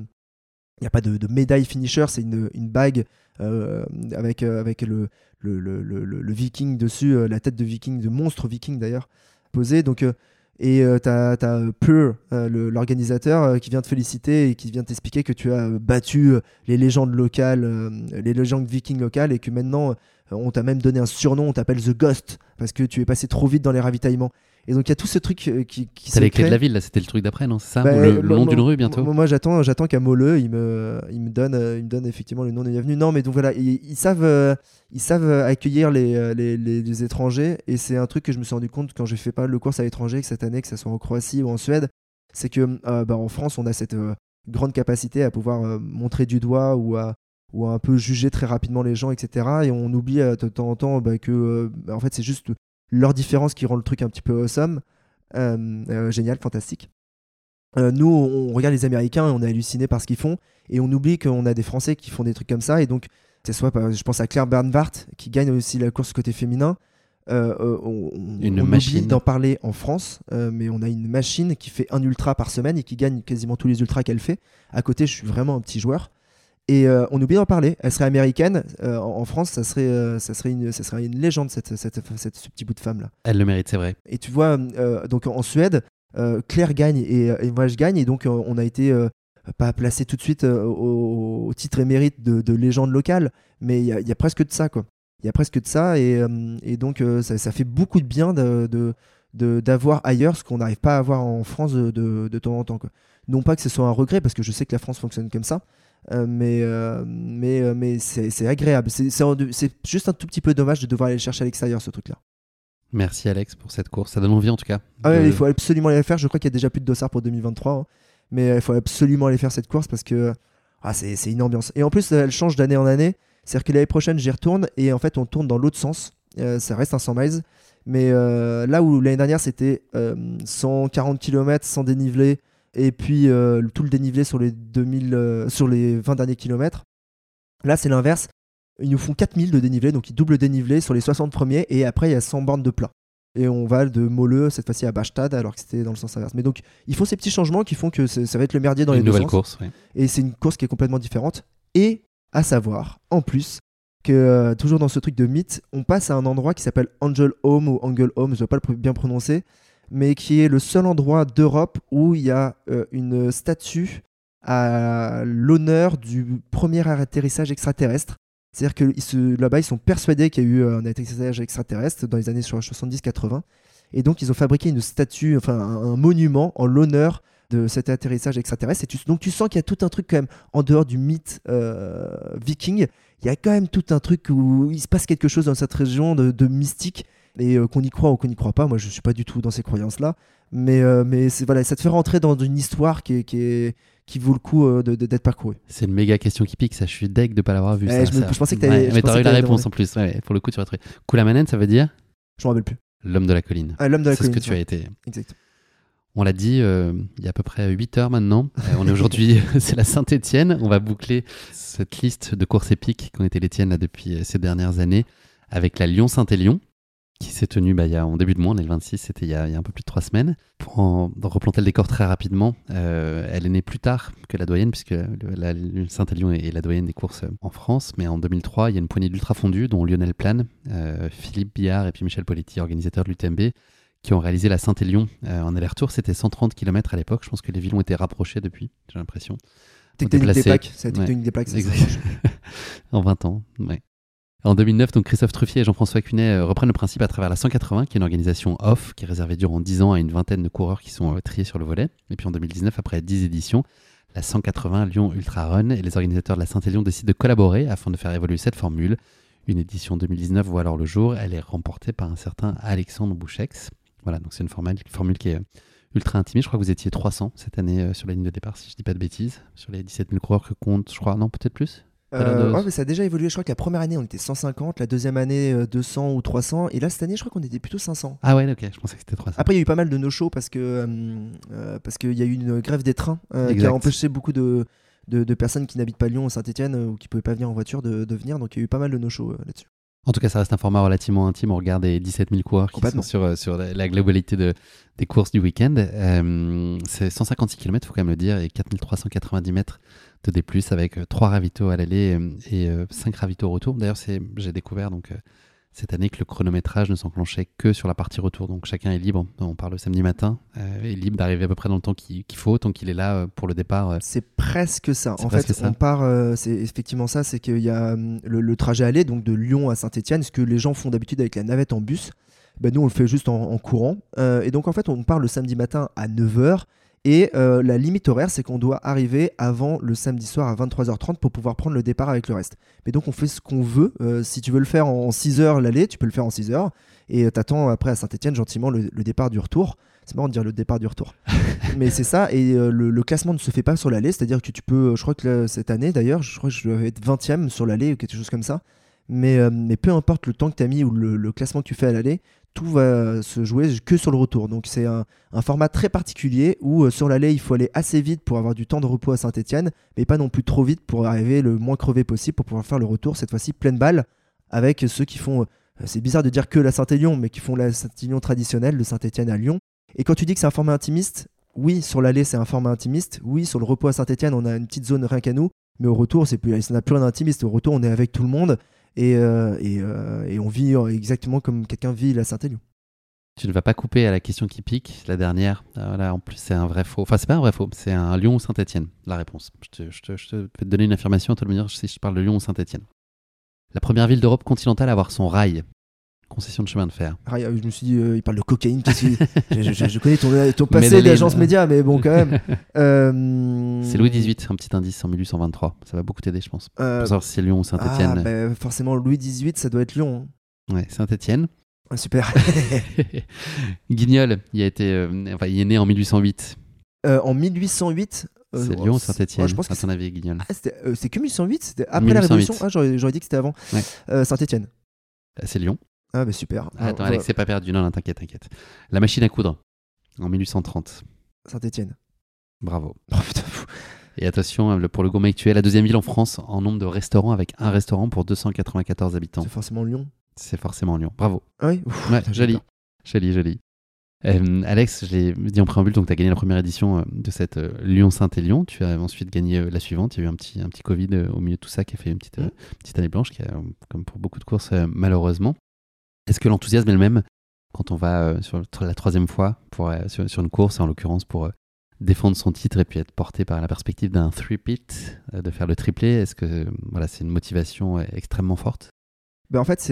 y a pas de, de médaille finisher, c'est une, une bague euh, avec, avec le, le, le- le- viking dessus, la tête de viking, de monstre viking d'ailleurs, posée. Donc, euh, et t'as as le- l'organisateur, euh, qui vient te féliciter et qui vient t'expliquer que tu as euh, battu les légendes locales, les légendes vikings locales, et que maintenant on t'a même donné un surnom, on t'appelle The Ghost, parce que tu es passé trop vite dans les ravitaillements. Et donc il y a tout ce truc euh, qui, qui
les clés de la ville, là, c'était le truc d'après, non? C'est ça?
Bah,
Ou Le, le nom d'une rue bientôt?
Moi, j'attends, j'attends qu'à Moleux, il me, il me donne, euh, il me donne effectivement le nom des bienvenus. Non, mais donc voilà, ils, ils savent, euh, ils savent euh, accueillir les, euh, les, les- les étrangers, et c'est un truc que je me suis rendu compte quand j'ai fait pas mal de courses à l'étranger, que cette année, que ce soit en Croatie ou en Suède, c'est que euh, bah, en France, on a cette euh, grande capacité à pouvoir euh, montrer du doigt ou à ou à un peu juger très rapidement les gens, etc. Et on oublie euh, de temps en temps bah, que euh, bah, en fait c'est juste leur différence qui rend le truc un petit peu awesome, Euh, euh, génial, fantastique. Euh, nous, on regarde les Américains et on est halluciné par ce qu'ils font, et on oublie qu'on a des Français qui font des trucs comme ça, et donc, c'est soit, par- je pense à Claire Bernhardt, qui gagne aussi la course côté féminin. Euh, on,
Une
on
machine.
d'en parler en France, euh, mais on a une machine qui fait un ultra par semaine et qui gagne quasiment tous les ultras qu'elle fait. À côté, je suis vraiment un petit joueur. Et euh, on oublie d'en parler. Elle serait américaine. euh, en, France, ça serait, euh, ça, serait une, ça serait une légende, cette, cette, cette- ce petit bout de femme-là.
Elle le mérite, c'est vrai.
Et tu vois, donc en Suède, Claire gagne et, et moi je gagne, et donc on a été pas placé tout de suite au, au titre émérite de, de légende locale, mais il y, a- il y a presque de ça, quoi. Il y a presque de ça, et, et donc ça, ça fait beaucoup de bien d'avoir ailleurs ce qu'on n'arrive pas à avoir en France de, de, de temps en temps. Quoi. Non pas que ce soit un regret, parce que je sais que la France fonctionne comme ça, euh, mais, euh, mais, euh, mais c'est, agréable. C'est, juste un tout petit peu dommage de devoir aller le chercher à l'extérieur, ce truc-là.
Merci Alex pour cette course. Ça donne envie en tout cas.
Ah ouais,
de-
il faut absolument aller faire. Je crois qu'il y a déjà plus de dossards pour 2023. hein. Mais il faut absolument aller faire cette course parce que ah, c'est une ambiance. Et en plus, elle change d'année en année. C'est-à-dire que l'année prochaine, j'y retourne et en fait, on tourne dans l'autre sens. Ça reste un 100 miles. Mais là où l'année dernière, c'était euh, 140 km sans dénivelé et puis euh, tout le dénivelé sur les, 2000, euh, sur les 20 derniers kilomètres, là, c'est l'inverse. Ils nous font 4000 de dénivelé, donc ils doublent le dénivelé sur les 60 premiers et après, il y a 100 bornes de plat et on va de Moleux cette fois-ci à Bastad alors que c'était dans le sens inverse. Mais donc ils font ces petits changements qui font que ça va être le merdier dans
une
les deux
nouvelle
sens.
course. ouais.
Et c'est une course qui est complètement différente. Et à savoir, en plus, que euh, toujours dans ce truc de mythe, on passe à un endroit qui s'appelle Angel Home ou Angel Home, je ne vais pas le bien prononcer, mais qui est le seul endroit d'Europe où il y a euh, une statue à l'honneur du premier atterrissage extraterrestre. C'est-à-dire que là-bas, ils sont persuadés qu'il y a eu un atterrissage extraterrestre dans les années 70-80. Et donc, ils ont fabriqué une statue, enfin un, monument en l'honneur de cet atterrissage extraterrestre. Et donc, tu sens qu'il y a tout un truc quand même en dehors du mythe euh, viking. Il y a quand même tout un truc où il se passe quelque chose dans cette région de mystique. Et euh, qu'on y croit ou qu'on n'y croit pas, moi je suis pas du tout dans ces croyances-là. Mais, euh, mais c'est, voilà, ça te fait rentrer dans une histoire qui, est, qui, est- qui vaut le coup euh, de- de- d'être parcourue.
C'est une méga question qui pique. Ça, je suis deg de pas l'avoir vu.
Eh,
ça,
je me-
ça.
je pensais que t'allais- je
mais t'aurais eu la réponse en plus. Ouais, pour le coup, tu aurais trouvé. Koulamanen, ça veut dire
Je m'en rappelle plus.
l'homme de la colline.
Ah, l'homme de la
C'est ce
colline.
que tu as été.
Exact.
On l'a dit euh, il y a à peu près 8 heures maintenant. Euh, on est aujourd'hui, c'est la Saint-Étienne. On va boucler cette liste de courses épiques qui ont été les tiennes là, depuis euh, ces dernières années avec la Lyon-Saint-Élion qui s'est tenue bah, il y a, en début de mois, on est le 26, c'était il, y a- il y a un peu plus de 3 semaines. Pour en replanter le décor très rapidement, euh, elle est née plus tard que la doyenne, puisque Saint-Élion est, est la doyenne des courses euh, en France. Mais en 2003, il y a une poignée d'ultra fondus, dont Lionel Plane, euh, Philippe Billard et puis Michel Politi, organisateurs de l'UTMB, qui ont réalisé la Saint-Élion euh, en aller-retour. C'était 130 km à l'époque. Je pense que les villes ont été rapprochées depuis, j'ai l'impression.
Tectonique des plaques. C'est la
Ouais.
tectonique des plaques. ça,
en 20 ans, ouais. En 2009, donc Christophe Truffier et Jean-François Cunet euh, reprennent le principe à travers la 180, qui est une organisation off, qui est réservée durant 10 ans à une vingtaine de coureurs qui sont euh, triés sur le volet. Et puis en 2019, après 10 éditions, la 180 Lyon Ultra Run et les organisateurs de la Saint-Élion décident de collaborer afin de faire évoluer cette formule. Une édition 2019 voit alors le jour. Elle est remportée par un certain Alexandre Bouchex. Voilà, donc c'est une formule, qui est ultra intimiste. Je crois que vous étiez 300 cette année euh, sur la ligne de départ, si je dis pas de bêtises, sur les 17 000 coureurs que compte, je crois, non, peut-être plus?
Euh, ouais, mais ça a déjà évolué. Je crois que la première année, on était 150, la deuxième année, euh, 200 ou 300. Et là, cette année, je crois qu'on était plutôt 500.
Ah ouais, ok, je pensais que c'était 300.
Après, il y a eu pas mal de no-show parce que euh, euh, parce qu'il y a eu une grève des trains euh, qui a empêché beaucoup de, de, de personnes qui n'habitent pas Lyon ou Saint-Etienne ou qui pouvaient pas venir en voiture de, de venir. Donc, il y a eu pas mal de no-show euh, là-dessus.
En tout cas, ça reste un format relativement intime. On regarde les 17 000 coureurs qui sont sur, euh, sur la, la globalité de, des courses du week-end. Euh, c'est 156 km, il faut quand même le dire, et 4390 mètres de D+, avec euh, trois ravitaux à l'aller euh, et 5 ravitaux au retour. D'ailleurs, c'est- j'ai découvert donc, euh, cette année que le chronométrage ne s'enclenchait que sur la partie retour. Donc chacun est libre, on parle le samedi matin, euh, est libre d'arriver à peu près dans le temps qu'il faut, tant qu'il est là euh, pour le départ. euh,
C'est presque ça. En fait,
ça.
on part, euh, c'est effectivement ça, c'est qu'il y a le, le trajet aller, donc de Lyon à Saint-Etienne, ce que les gens font d'habitude avec la navette en bus. Ben, nous, on le fait juste en, en courant. Euh, et donc, en fait, on part le samedi matin à 9h. Et euh, la limite horaire, c'est qu'on doit arriver avant le samedi soir à 23h30 pour pouvoir prendre le départ avec le reste. Mais donc, on fait ce qu'on veut. Euh, si tu veux le faire en 6 heures l'aller, tu peux le faire en 6 heures. Et euh, t'attends après à Saint-Etienne gentiment le, le départ du retour. C'est marrant de dire le départ du retour. Mais c'est ça, et euh, le, le classement ne se fait pas sur l'allée, c'est-à-dire que tu peux, je crois que là, cette année d'ailleurs, je crois que je devais être 20ème sur l'allée ou quelque chose comme ça. Mais, mais peu importe le temps que tu as mis ou le, le classement que tu fais à l'allée, tout va se jouer que sur le retour. Donc c'est un, format très particulier où euh, sur l'allée, il faut aller assez vite pour avoir du temps de repos à Saint-Etienne, mais pas non plus trop vite pour arriver le moins crevé possible pour pouvoir faire le retour, cette fois-ci pleine balle, avec ceux qui font, euh, c'est bizarre de dire que la Saint-Élion, mais qui font la Saint-Élion traditionnelle de Saint-Etienne à Lyon. Et quand tu dis que c'est un format intimiste, oui, sur l'allée, c'est un format intimiste. Oui, sur le repos à Saint-Etienne, on a une petite zone rien qu'à nous. Mais au retour, c'est plus, ça n'a plus rien d'intimiste. Au retour, on est avec tout le monde et, euh, euh, et on vit exactement comme quelqu'un vit la Saint-Élion.
Tu ne vas pas couper à la question qui pique, la dernière. Euh, là, en plus, c'est un vrai faux. Enfin, c'est pas un vrai faux, c'est un Lyon ou Saint-Etienne, la réponse. Je, te, je, te, te vais te donner une affirmation, toi de me dire si je parle de Lyon ou Saint-Etienne. La première ville d'Europe continentale à avoir son rail, concession de chemin de fer.
Ah, je me suis dit, euh, il parle de cocaïne. je, je- je connais ton, ton passé d'agence média, mais bon, quand même. Euh,
C'est Louis XVIII, un petit indice en 1823. Ça va beaucoup t'aider, je pense.
euh,
Pour savoir si c'est Lyon ou
ah,
Saint-Etienne.
bah, forcément, Louis XVIII, ça doit être Lyon. hein.
Ouais, Saint-Etienne.
Ah, super.
Guignol, il, a été, euh, enfin, il est né en 1808.
Euh, en 1808. euh,
C'est Lyon ou Saint-Etienne,
ouais, je pense que
à ton avis, Guignol
Ah, c'est que 1808 C'était après la
1808.
Révolution Ah, j'aurais, dit que c'était avant.
Ouais.
Saint-Etienne.
C'est Lyon.
Ah, bah super.
Ah, Attends, Alex, c'est pas perdu. Non, non, t'inquiète, t'inquiète. La machine à coudre, en 1830.
Saint-Etienne.
Bravo.
Oh, putain.
Et attention, le- pour le gourmet actuel, la deuxième ville en France en nombre de restaurants avec un restaurant pour 294 habitants.
C'est forcément Lyon.
C'est forcément Lyon. Bravo.
Ah oui Ouf,
Ouais, joli. Joli, joli. Euh, Alex, je l'ai dit en préambule, donc tu as gagné la première édition euh, de cette euh, Lyon-Saint-Élion. Tu as ensuite gagné euh, la suivante. Il y a eu un petit, un petit Covid au milieu de tout ça qui a fait une petite,
Mm.
petite année blanche, qui a, comme pour beaucoup de courses, malheureusement. Est-ce que l'enthousiasme est le même quand on va euh, sur la troisième fois pour, euh, sur, une course, en l'occurrence pour euh, défendre son titre et puis être porté par la perspective d'un three-pit, euh, de faire le triplé? Est-ce que voilà, c'est une motivation extrêmement forte?
Ben, en fait,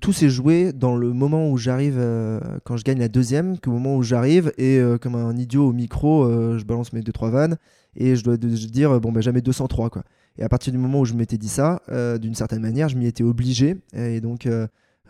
tout s'est joué dans le moment où j'arrive, quand je gagne la deuxième, qu'au moment où j'arrive, et comme un idiot au micro, je balance mes 2-3 vannes, et je dois dire, bon, ben jamais 203, quoi. Et à partir du moment où je m'étais dit ça, d'une certaine manière, je m'y étais obligé, et donc,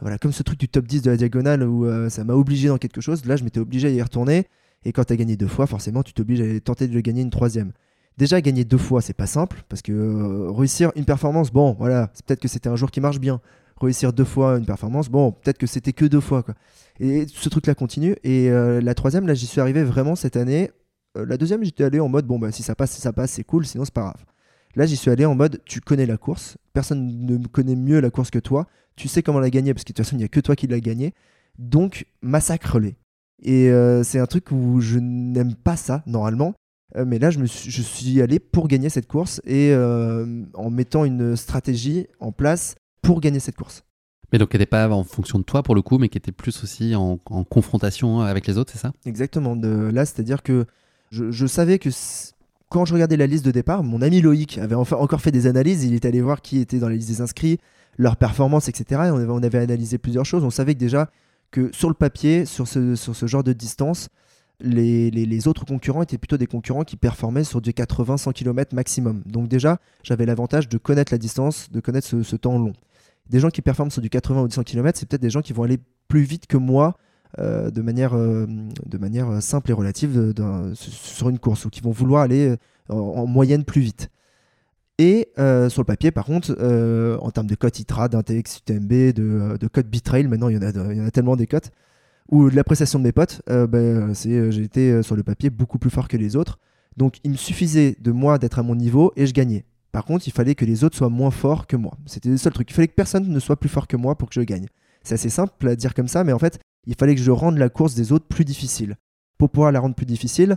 voilà, comme ce truc du top 10 de la diagonale où euh, ça m'a obligé dans quelque chose, là, je m'étais obligé à y retourner, et quand tu as gagné deux fois, forcément, tu t'obliges à tenter de gagner une troisième. Déjà, gagner deux fois, c'est pas simple, parce que euh, réussir une performance, bon, voilà, c'est peut-être que c'était un jour qui marche bien réussir deux fois une performance, bon, peut-être que c'était que deux fois. Quoi. Et ce truc-là continue. Et euh, la troisième, là, j'y suis arrivé vraiment cette année. La deuxième, j'étais allé en mode, bon, bah, si ça passe, si ça passe, c'est cool, sinon c'est pas grave. Là, j'y suis allé en mode, tu connais la course, personne ne connaît mieux la course que toi, tu sais comment la gagner, parce que de toute façon, il n'y a que toi qui l'as gagné. Donc, massacre-les. Et euh, c'est un truc où je n'aime pas ça, normalement. Euh, mais là, je, me suis, je suis allé pour gagner cette course et euh, en mettant une stratégie en place pour gagner cette course.
Mais donc, qui n'était pas en fonction de toi pour le coup, mais qui était plus aussi en, en confrontation avec les autres, c'est ça?
Exactement. De, là, c'est-à-dire que je, je savais que quand je regardais la liste de départ, mon ami Loïc avait enfin encore fait des analyses. Il est allé voir qui était dans la liste des inscrits, leurs performances, etc. Et on avait, on avait analysé plusieurs choses. On savait que déjà que sur le papier, sur ce, sur ce genre de distance, les, les- autres concurrents étaient plutôt des concurrents qui performaient sur du 80-100 km maximum. Donc déjà, j'avais l'avantage de connaître la distance, de connaître ce, temps long. Des gens qui performent sur du 80 ou du 100 km, c'est peut-être des gens qui vont aller plus vite que moi euh, de, manière, euh, de manière simple et relative sur une course ou qui vont vouloir aller euh, en moyenne plus vite. Et euh, sur le papier, par contre, euh, en termes de cote ITRA, d'index UTMB, de, euh, de cote Bitrail, maintenant il y, en a, il y en a tellement des cotes, ou de l'appréciation de mes potes, euh, ben, j'ai été sur le papier beaucoup plus fort que les autres. Donc il me suffisait de moi d'être à mon niveau et je gagnais. Par contre, il fallait que les autres soient moins forts que moi. C'était le seul truc. Il fallait que personne ne soit plus fort que moi pour que je gagne. C'est assez simple à dire comme ça, mais en fait, il fallait que je rende la course des autres plus difficile. Pour pouvoir la rendre plus difficile,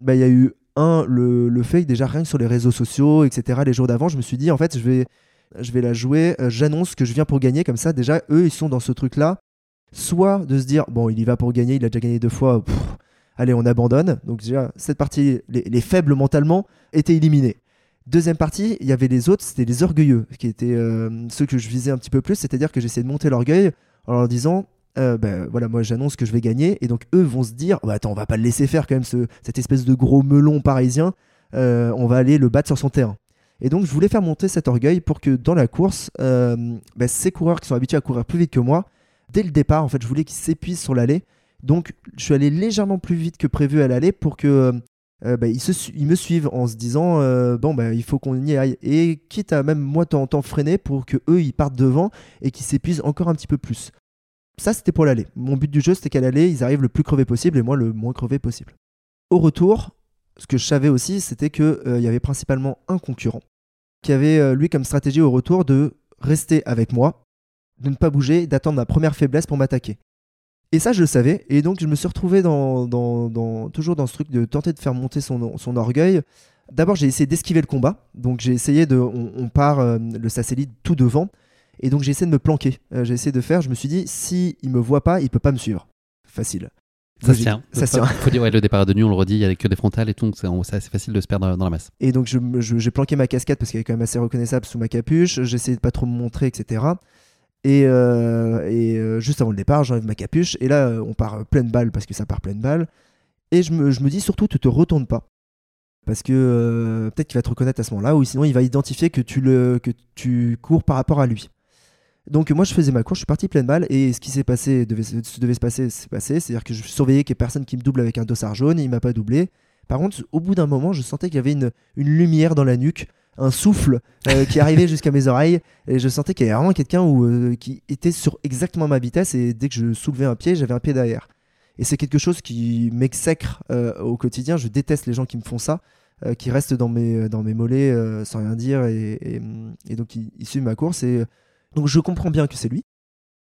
bah, il y a eu un, le, le fait que déjà rien que sur les réseaux sociaux, etc., les jours d'avant, je me suis dit, en fait, je vais, la jouer, euh, j'annonce que je viens pour gagner, comme ça, déjà, eux, ils sont dans ce truc-là. Soit de se dire, bon, il y va pour gagner, il a déjà gagné deux fois, allez, on abandonne. Donc déjà, cette partie, les, les faibles mentalement, étaient éliminés. Deuxième partie, il y avait les autres, c'était les orgueilleux, qui étaient euh, ceux que je visais un petit peu plus, c'est-à-dire que j'essayais de monter l'orgueil en leur disant, euh, ben voilà, moi j'annonce que je vais gagner, et donc eux vont se dire, bah, attends, on va pas le laisser faire quand même, ce, cette espèce de gros melon parisien, euh, on va aller le battre sur son terrain. Et donc je voulais faire monter cet orgueil pour que dans la course, euh, ben, ces coureurs qui sont habitués à courir plus vite que moi, dès le départ, en fait, je voulais qu'ils s'épuisent sur l'allée. Donc je suis allé légèrement plus vite que prévu à l'allée pour que bah, ils, me suivent en se disant bon il faut qu'on y aille et quitte à même moi temps en temps freiner pour que eux ils partent devant et qu'ils s'épuisent encore un petit peu plus. Ça c'était pour l'aller. Mon but du jeu c'était qu'à l'aller ils arrivent le plus crevé possible et moi le moins crevé possible. Au retour, ce que je savais aussi c'était que euh, y avait principalement un concurrent qui avait euh, lui comme stratégie au retour de rester avec moi, de ne pas bouger, d'attendre ma première faiblesse pour m'attaquer. Et ça, je le savais. Et donc, je me suis retrouvé dans, toujours dans ce truc de tenter de faire monter son, orgueil. D'abord, j'ai essayé d'esquiver le combat. Donc, j'ai essayé de. On, on part euh, le satellite tout devant. Et donc, j'ai essayé de me planquer. Euh, j'ai essayé de faire. Je me suis dit, si il me voit pas, il peut pas me suivre. Facile.
Ça se tient.
Ça tient.
Faut dire, ouais, le départ de nuit, on le redit, il y a que des frontales et tout, c'est assez facile de se perdre dans la masse.
Et donc, je me- je- j'ai planqué ma casquette parce qu'elle est quand même assez reconnaissable sous ma capuche. J'ai essayé de pas trop me montrer, etc. Et, euh, et, euh, juste avant le départ, j'enlève ma capuche. Et là, euh, on part pleine balle parce que ça part pleine balle. Et je me, je me dis surtout, tu te retournes pas. Parce que euh, peut-être qu'il va te reconnaître à ce moment-là, ou sinon il va identifier que tu, le, que tu cours par rapport à lui. Donc moi je faisais ma course, je suis parti pleine balle, et ce qui s'est passé, devait, se devait se passer, s'est passé. C'est-à-dire que je surveillais qu'il n'y ait personne qui me double avec un dossard jaune, et il m'a pas doublé. Par contre, au bout d'un moment, je sentais qu'il y avait une, une lumière dans la nuque, un souffle euh, qui arrivait jusqu'à mes oreilles, et je sentais qu'il y avait vraiment quelqu'un euh, qui était sur exactement ma vitesse, et dès que je soulevais un pied, j'avais un pied derrière. Et c'est quelque chose qui m'exècre euh, au quotidien. Je déteste les gens qui me font ça, euh, qui restent dans mes, dans mes mollets euh, sans rien dire, et, et, et donc ils, ils suivent ma course. Et donc je comprends bien que c'est lui.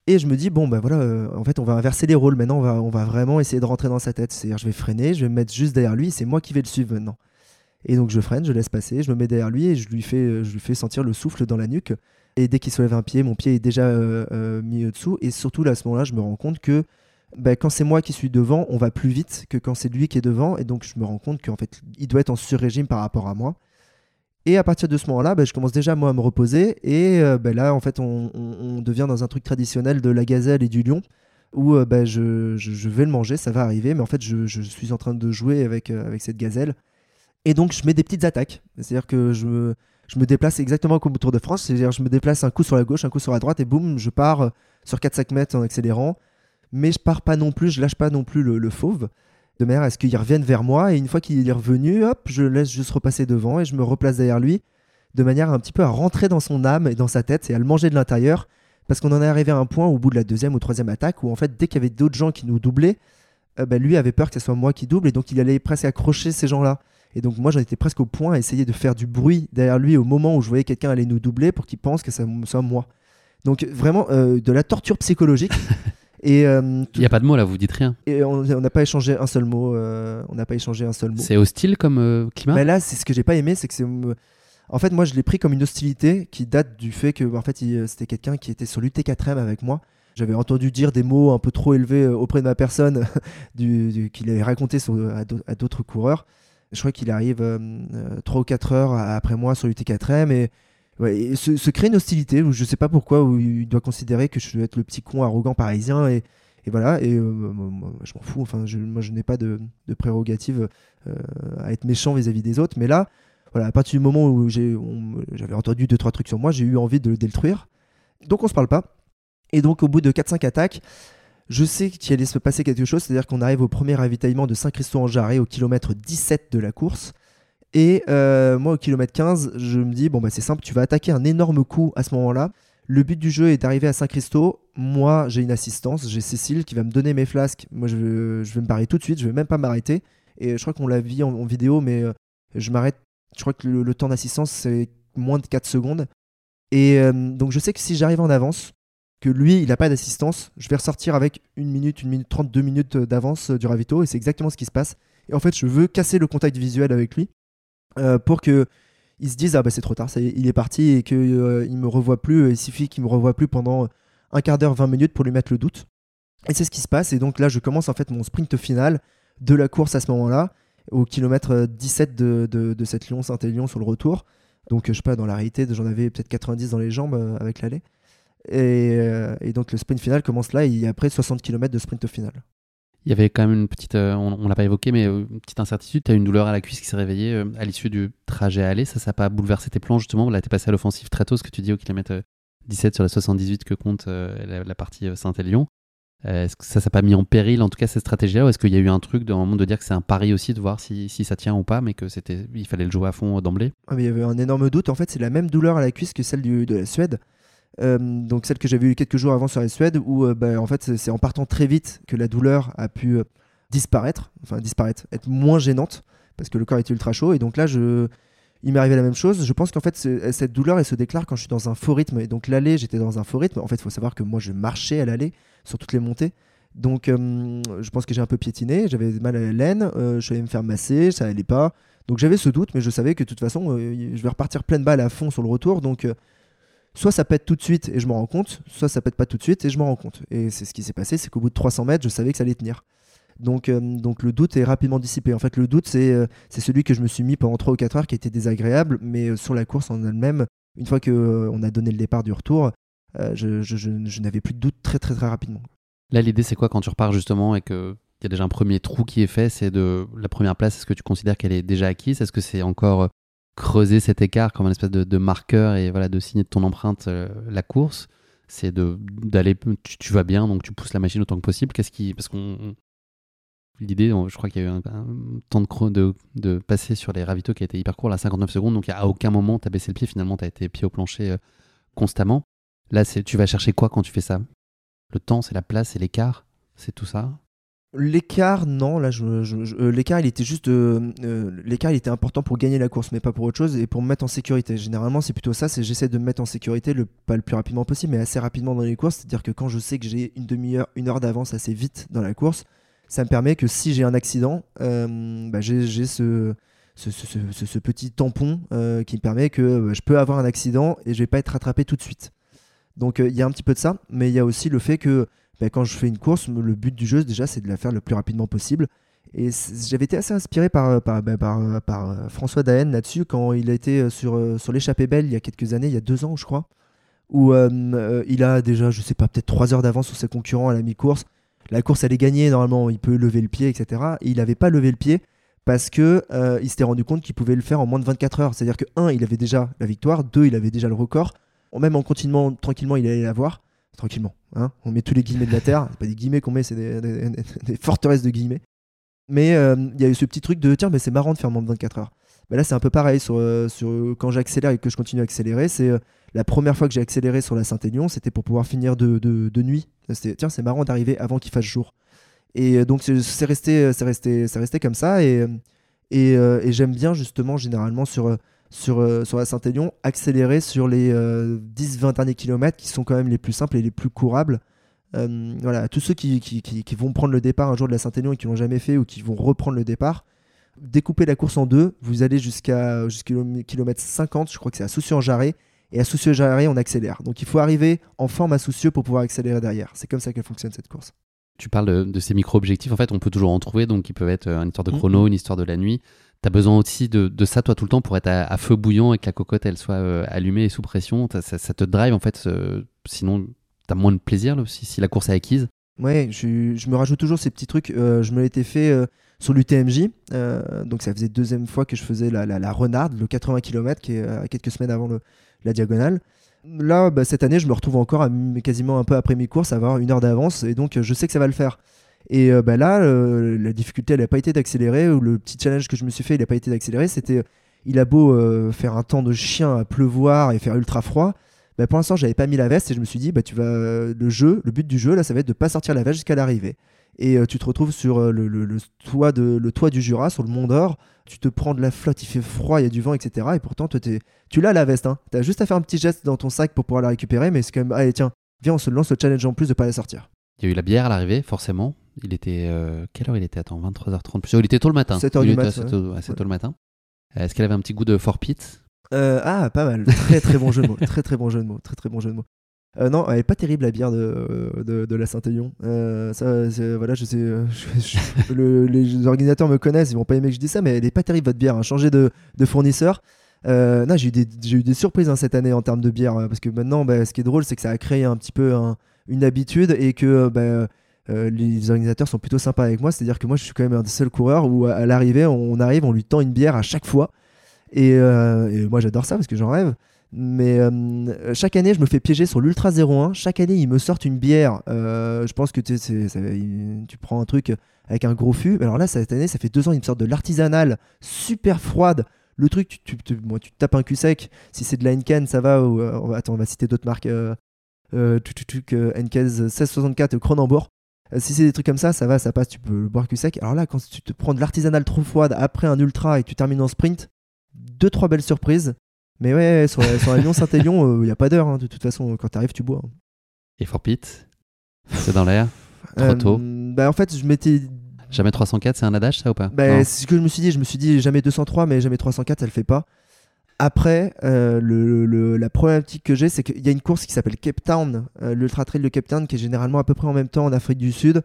Et je me dis, bon, bah voilà, euh, en fait, on va inverser les rôles. Maintenant, on va, on va vraiment essayer de rentrer dans sa tête. C'est-à-dire, je vais freiner, je vais me mettre juste derrière lui, c'est moi qui vais le suivre maintenant. Et donc, je freine, je laisse passer, je me mets derrière lui et je lui fais, euh, je lui fais sentir le souffle dans la nuque. Et dès qu'il soulève un pied, mon pied est déjà euh, euh, mis au-dessous. Et surtout, là, à ce moment-là, je me rends compte que bah, quand c'est moi qui suis devant, on va plus vite que quand c'est lui qui est devant. Et donc, je me rends compte qu'en fait, il doit être en sur-régime par rapport à moi. Et à partir de ce moment-là, bah, je commence déjà moi à me reposer. Et euh, bah, là, en fait, on, devient dans un truc traditionnel de la gazelle et du lion, où euh, bah, je, vais le manger, ça va arriver. Mais en fait, je, suis en train de jouer avec, euh, avec cette gazelle. Et donc, je mets des petites attaques. C'est-à-dire que je me, déplace exactement comme au Tour de France. C'est-à-dire, je me déplace un coup sur la gauche, un coup sur la droite, et boum, je pars sur 4-5 mètres en accélérant. Mais je pars pas non plus, je lâche pas non plus le fauve de manière à ce qu'il revienne vers moi. Et une fois qu'il est revenu, hop, je laisse juste repasser devant et je me replace derrière lui, de manière un petit peu à rentrer dans son âme et dans sa tête et à le manger de l'intérieur. Parce qu'on en est arrivé à un point au bout de la deuxième ou troisième attaque où en fait, dès qu'il y avait d'autres gens qui nous doublaient, euh, bah, lui avait peur que ce soit moi qui double et donc il allait presque accrocher ces gens-là. Et donc moi j'en étais presque au point à essayer de faire du bruit derrière lui au moment où je voyais quelqu'un aller nous doubler pour qu'il pense que ça soit moi. Donc vraiment euh, de la torture psychologique. et euh,
Il n'y a pas de mots là, vous dites rien.
et on n'a pas échangé un seul mot. euh, on n'a pas échangé un seul mot.
C'est hostile comme euh, climat
Mais là, c'est ce que j'ai pas aimé, c'est que c'est. En fait, moi, je l'ai pris comme une hostilité qui date du fait que, en fait, c'était quelqu'un qui était sur l'UT4M avec moi. J'avais entendu dire des mots un peu trop élevés euh, auprès de ma personne, du, du- qu'il avait raconté sur, à d'au- à d'autres coureurs. Je crois qu'il arrive 3 ou 4 heures après moi sur l'UT4M et, et se, se crée une hostilité où je sais pas pourquoi, il doit considérer que je dois être le petit con arrogant parisien et, voilà. Et euh, je m'en fous. Enfin, je, moi, je n'ai pas de, prérogative euh, à être méchant vis-à-vis des autres. Mais là, voilà, à partir du moment où j'avais entendu deux trois trucs sur moi, j'ai eu envie de le détruire. Donc on se parle pas. Et donc au bout de 4-5 attaques, Je sais qu'il allait se passer quelque chose, c'est-à-dire qu'on arrive au premier ravitaillement de Saint-Christo-en-Jarret au kilomètre 17 de la course. Et euh, moi, au kilomètre 15, je me dis, bon, bah, c'est simple, tu vas attaquer un énorme coup à ce moment-là. Le but du jeu est d'arriver à Saint-Christo. Moi, j'ai une assistance, j'ai Cécile qui va me donner mes flasques. Moi, je, je vais me barrer tout de suite, je vais même pas m'arrêter. Et je crois qu'on l'a vu en, vidéo, mais euh, je m'arrête. Je crois que le, temps d'assistance, c'est moins de 4 secondes. Et euh, donc, je sais que si j'arrive en avance, que lui, il n'a pas d'assistance, je vais ressortir avec une minute, une minute trente, deux minutes d'avance du ravito, et c'est exactement ce qui se passe. Et en fait, je veux casser le contact visuel avec lui euh, pour que il se dise ah bah c'est trop tard, il est parti et qu'il euh, me revoit plus. Il suffit qu'il me revoie plus pendant un quart d'heure, 20 minutes pour lui mettre le doute. Et c'est ce qui se passe. Et donc là, je commence en fait mon sprint final de la course à ce moment-là, au kilomètre 17 de, de, cette Lyon-Saint-Élion sur le retour. Donc je sais pas, dans la réalité, j'en avais peut-être 90 dans les jambes euh, avec l'aller. Euh, et, donc le sprint final commence là, il y a après 60 km de sprint final.
Il y avait quand même une petite, euh, on, l'a pas évoqué, mais euh, une petite incertitude. Tu as une douleur à la cuisse qui s'est réveillée à l'issue du trajet à aller. Ça, ça n'a pas bouleversé tes plans justement Là, tu es passé à l'offensive très tôt, ce que tu dis au kilomètre 17 sur la 78 que compte la, partie Saint-Élion. Est-ce que ça s'est pas mis en péril, en tout cas, cette stratégie-là Ou est-ce qu'il y a eu un truc dans le moment de dire que c'est un pari aussi, de voir si, ça tient ou pas, mais que c'était il fallait le jouer à fond d'emblée?
Ah, Il y avait un énorme doute. En fait, c'est la même douleur à la cuisse que celle de la Suède. Euh, donc celle que j'avais eu quelques jours avant sur la Suède, où euh, bah, en fait c'est en partant très vite que la douleur a pu euh, disparaître, enfin disparaître, être moins gênante parce que le corps était ultra chaud. Et donc là, je, il m'est arrivé la même chose. Je pense qu'en fait cette douleur elle se déclare quand je suis dans un faux rythme. Et donc l'aller, j'étais dans un faux rythme. En fait, il faut savoir que moi je marchais à l'aller sur toutes les montées. Donc je pense que j'ai un peu piétiné, j'avais mal à la laine, je suis allé me faire masser, ça allait pas. Donc j'avais ce doute, mais je savais que de toute façon, je vais repartir pleine balle à fond sur le retour. Donc soit ça pète tout de suite et je m'en rends compte, soit ça pète pas tout de suite et je m'en rends compte. Et c'est ce qui s'est passé, c'est qu'au bout de 300 mètres, je savais que ça allait tenir. Donc, euh, donc le doute est rapidement dissipé. En fait, le doute, c'est euh, celui que je me suis mis pendant 3 ou 4 heures qui était désagréable, mais euh, sur la course en elle-même, une fois qu'on on a donné le départ du retour, je, je, n'avais plus de doute très très très rapidement.
Là, l'idée, c'est quoi quand tu repars justement et qu'il y a déjà un premier trou qui est fait C'est de la première place, est-ce que tu considères qu'elle est déjà acquise? Est-ce que c'est encore creuser cet écart comme un espèce de, marqueur et voilà de signer de ton empreinte euh, la course c'est de d'aller tu, vas bien donc tu pousses la machine autant que possible. Qu'est-ce qui parce qu'on l'idée je crois qu'il y a eu un, temps de, de, de passer sur les ravitaux qui a été hyper court là 59 secondes donc à aucun moment tu as baissé le pied finalement tu as été pied au plancher euh, constamment. Là c'est tu vas chercher quoi quand tu fais ça? Le temps c'est la place c'est l'écart c'est tout ça?
L'écart, non, là, euh, l'écart, il était juste, euh, euh, l'écart, il était important pour gagner la course, mais pas pour autre chose, et pour me mettre en sécurité. Généralement, c'est plutôt ça, c'est j'essaie de me mettre en sécurité, le, pas le plus rapidement possible, mais assez rapidement dans les courses. C'est-à-dire que quand je sais que j'ai une demi-heure, une heure d'avance assez vite dans la course, ça me permet que si j'ai un accident, bah, j'ai, ce, ce, petit tampon qui me permet que bah, je peux avoir un accident et je vais pas être rattrapé tout de suite. Donc il y a un petit peu de ça, mais il y a aussi le fait que bah, quand je fais une course, le but du jeu, déjà, c'est de la faire le plus rapidement possible. Et j'avais été assez inspiré par, euh, par, euh, euh, François Daen là-dessus, quand il a été sur, l'échappée belle il y a quelques années, il y a deux ans, je crois, où il a déjà, je sais pas, peut-être trois heures d'avance sur ses concurrents à la mi-course. La course, elle est gagnée, normalement, il peut lever le pied, etc. Et il n'avait pas levé le pied parce que s'était rendu compte qu'il pouvait le faire en moins de 24 heures. C'est-à-dire que, un, il avait déjà la victoire, deux, il avait déjà le record. Même en continuant tranquillement, il allait l'avoir tranquillement. Hein. on met tous les guillemets de la terre, c'est pas des guillemets qu'on met, c'est des, forteresses de guillemets. Mais euh, il y a eu ce petit truc de tiens, mais c'est marrant de faire moins de 24 heures. Bah là, c'est un peu pareil sur, euh, sur quand j'accélère et que je continue à accélérer. C'est euh, la première fois que j'ai accéléré sur la Saint-Aignan, c'était pour pouvoir finir de, de, nuit. Tiens, c'est marrant d'arriver avant qu'il fasse jour. Et donc, c'est resté, c'est resté, resté comme ça. Et, et j'aime bien justement, généralement, sur sur, euh, sur la Saint-Aignan, accélérer sur les 10-20 euh, derniers kilomètres qui sont quand même les plus simples et les plus courables. Euh, voilà, tous ceux qui, qui, qui, vont prendre le départ un jour de la Saint-Aignan et qui l'ont jamais fait ou qui vont reprendre le départ, découpez la course en deux, vous allez jusqu'à jusqu'au kilomètre 50, je crois que c'est à Soucieux-en-Jarret, et à Soucieux-Jarret, on accélère. Donc il faut arriver en forme à Soucieux pour pouvoir accélérer derrière. C'est comme ça qu'elle fonctionne cette course.
Tu parles de, ces micro-objectifs, en fait, on peut toujours en trouver, donc ils peuvent être une histoire de chrono, une histoire de la nuit. T'as besoin aussi de, ça, toi, tout le temps, pour être à, feu bouillant et que la cocotte, elle soit euh, allumée et sous pression. Ça, te drive, en fait. Euh, sinon, t'as moins de plaisir, là, aussi, si la course est acquise.
Ouais, je, me rajoute toujours ces petits trucs. Euh, je me l'étais fait sur l'UTMJ. donc, ça faisait deuxième fois que je faisais la, la, renarde, le 80 km, qui est quelques semaines avant la diagonale. Là, bah, cette année, je me retrouve encore quasiment un peu après mes courses à avoir une heure d'avance et donc je sais que ça va le faire. Et bah, là, la difficulté, elle n'a pas été d'accélérer ou le petit challenge que je me suis fait, il n'a pas été d'accélérer. C'était, il a beau faire un temps de chien à pleuvoir et faire ultra froid. Bah, pour l'instant, j'avais pas mis la veste et je me suis dit, bah, tu vas, le jeu, le but du jeu, là, ça va être de pas sortir la veste jusqu'à l'arrivée et euh, tu te retrouves sur euh, le, toit du Jura, sur le Mont d'Or. Tu te prends de la flotte, il fait froid, il y a du vent, etc. Et pourtant, tu l'as la veste. Hein. Tu as juste à faire un petit geste dans ton sac pour pouvoir la récupérer. Mais c'est quand même, allez, tiens, viens, on se lance le challenge en plus de pas la sortir.
Il y a eu la bière à l'arrivée, forcément. Il était. Euh, quelle heure il était? Attends, 23h30. Il était tôt le matin.
7h du matin.
C'est tôt, le matin. Est-ce qu'elle avait un petit goût de Fort Pit
Ah, pas mal. Très, très bon jeu de mots. Très, très bon jeu de mots. Très, très bon jeu de mots. Euh, non, elle est pas terrible la bière de, de, la. Euh, ça, voilà, je sais, euh, les organisateurs me connaissent, ils vont pas aimer que je dise ça, mais elle est pas terrible votre bière. Hein. Changer de, de fournisseur. non, j'ai eu, des, eu des surprises hein, cette année en termes de bière, parce que maintenant, bah, ce qui est drôle, c'est que ça a créé un petit peu une habitude et que bah, les organisateurs sont plutôt sympas avec moi. C'est-à-dire que moi, je suis quand même un des seuls coureurs où à, l'arrivée, on, arrive, on lui tend une bière à chaque fois. Et, et moi, j'adore ça parce que j'en rêve. Mais euh, chaque année, je me fais piéger sur l'Ultra 01. Chaque année, ils me sortent une bière. Euh, je pense que tu prends un truc avec un gros fût. Alors là, cette année, ça fait deux ans, ils me sortent de l'artisanal super froide. Le truc, tu, tu, tu tapes un cul sec. Si c'est de la Henken, ça va. Ou, euh, attends, on va citer d'autres marques. Euh, Henken 1664 Cronenbourg. Si c'est des trucs comme ça, ça va, ça passe, tu peux le boire cul sec. Alors là, quand tu te prends de l'artisanal trop froide après un ultra et que tu termines en sprint, deux, trois belles surprises. Mais ouais, sur, sur Lyon Saint-Élion, il euh, n'y a pas d'heure. Hein, de toute façon, quand tu arrives, tu bois. Hein.
Et Fort Pit C'est dans l'air Trop tôt
euh, Bah, en fait, je m'étais.
Jamais 304, c'est un adage, ça ou pas?
Bah, C'est ce que je me suis dit. Je me suis dit jamais 203, mais jamais 304, elle fait pas. Après, euh, la problématique que j'ai, c'est qu'il y a une course qui s'appelle Cape Town, l'Ultra Trail de Cape Town, qui est généralement à peu près en même temps en Afrique du Sud,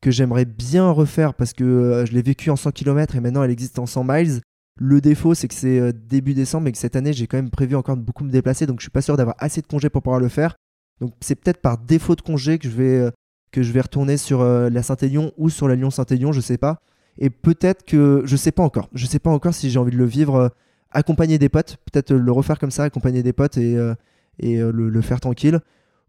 que j'aimerais bien refaire parce que je l'ai vécu en 100 km et maintenant elle existe en 100 miles. Le défaut, c'est que c'est euh, début décembre et que cette année, j'ai quand même prévu encore de beaucoup me déplacer, donc je suis pas sûr d'avoir assez de congés pour pouvoir le faire. Donc c'est peut-être par défaut de congé que je vais, euh, que je vais retourner sur euh, la Saint-Élion ou sur la Lyon-Saint-Élion, je sais pas. Et peut-être que je sais pas encore. Je sais pas encore si j'ai envie de le vivre accompagné des potes, peut-être le refaire comme ça, accompagner des potes et, et le, faire tranquille.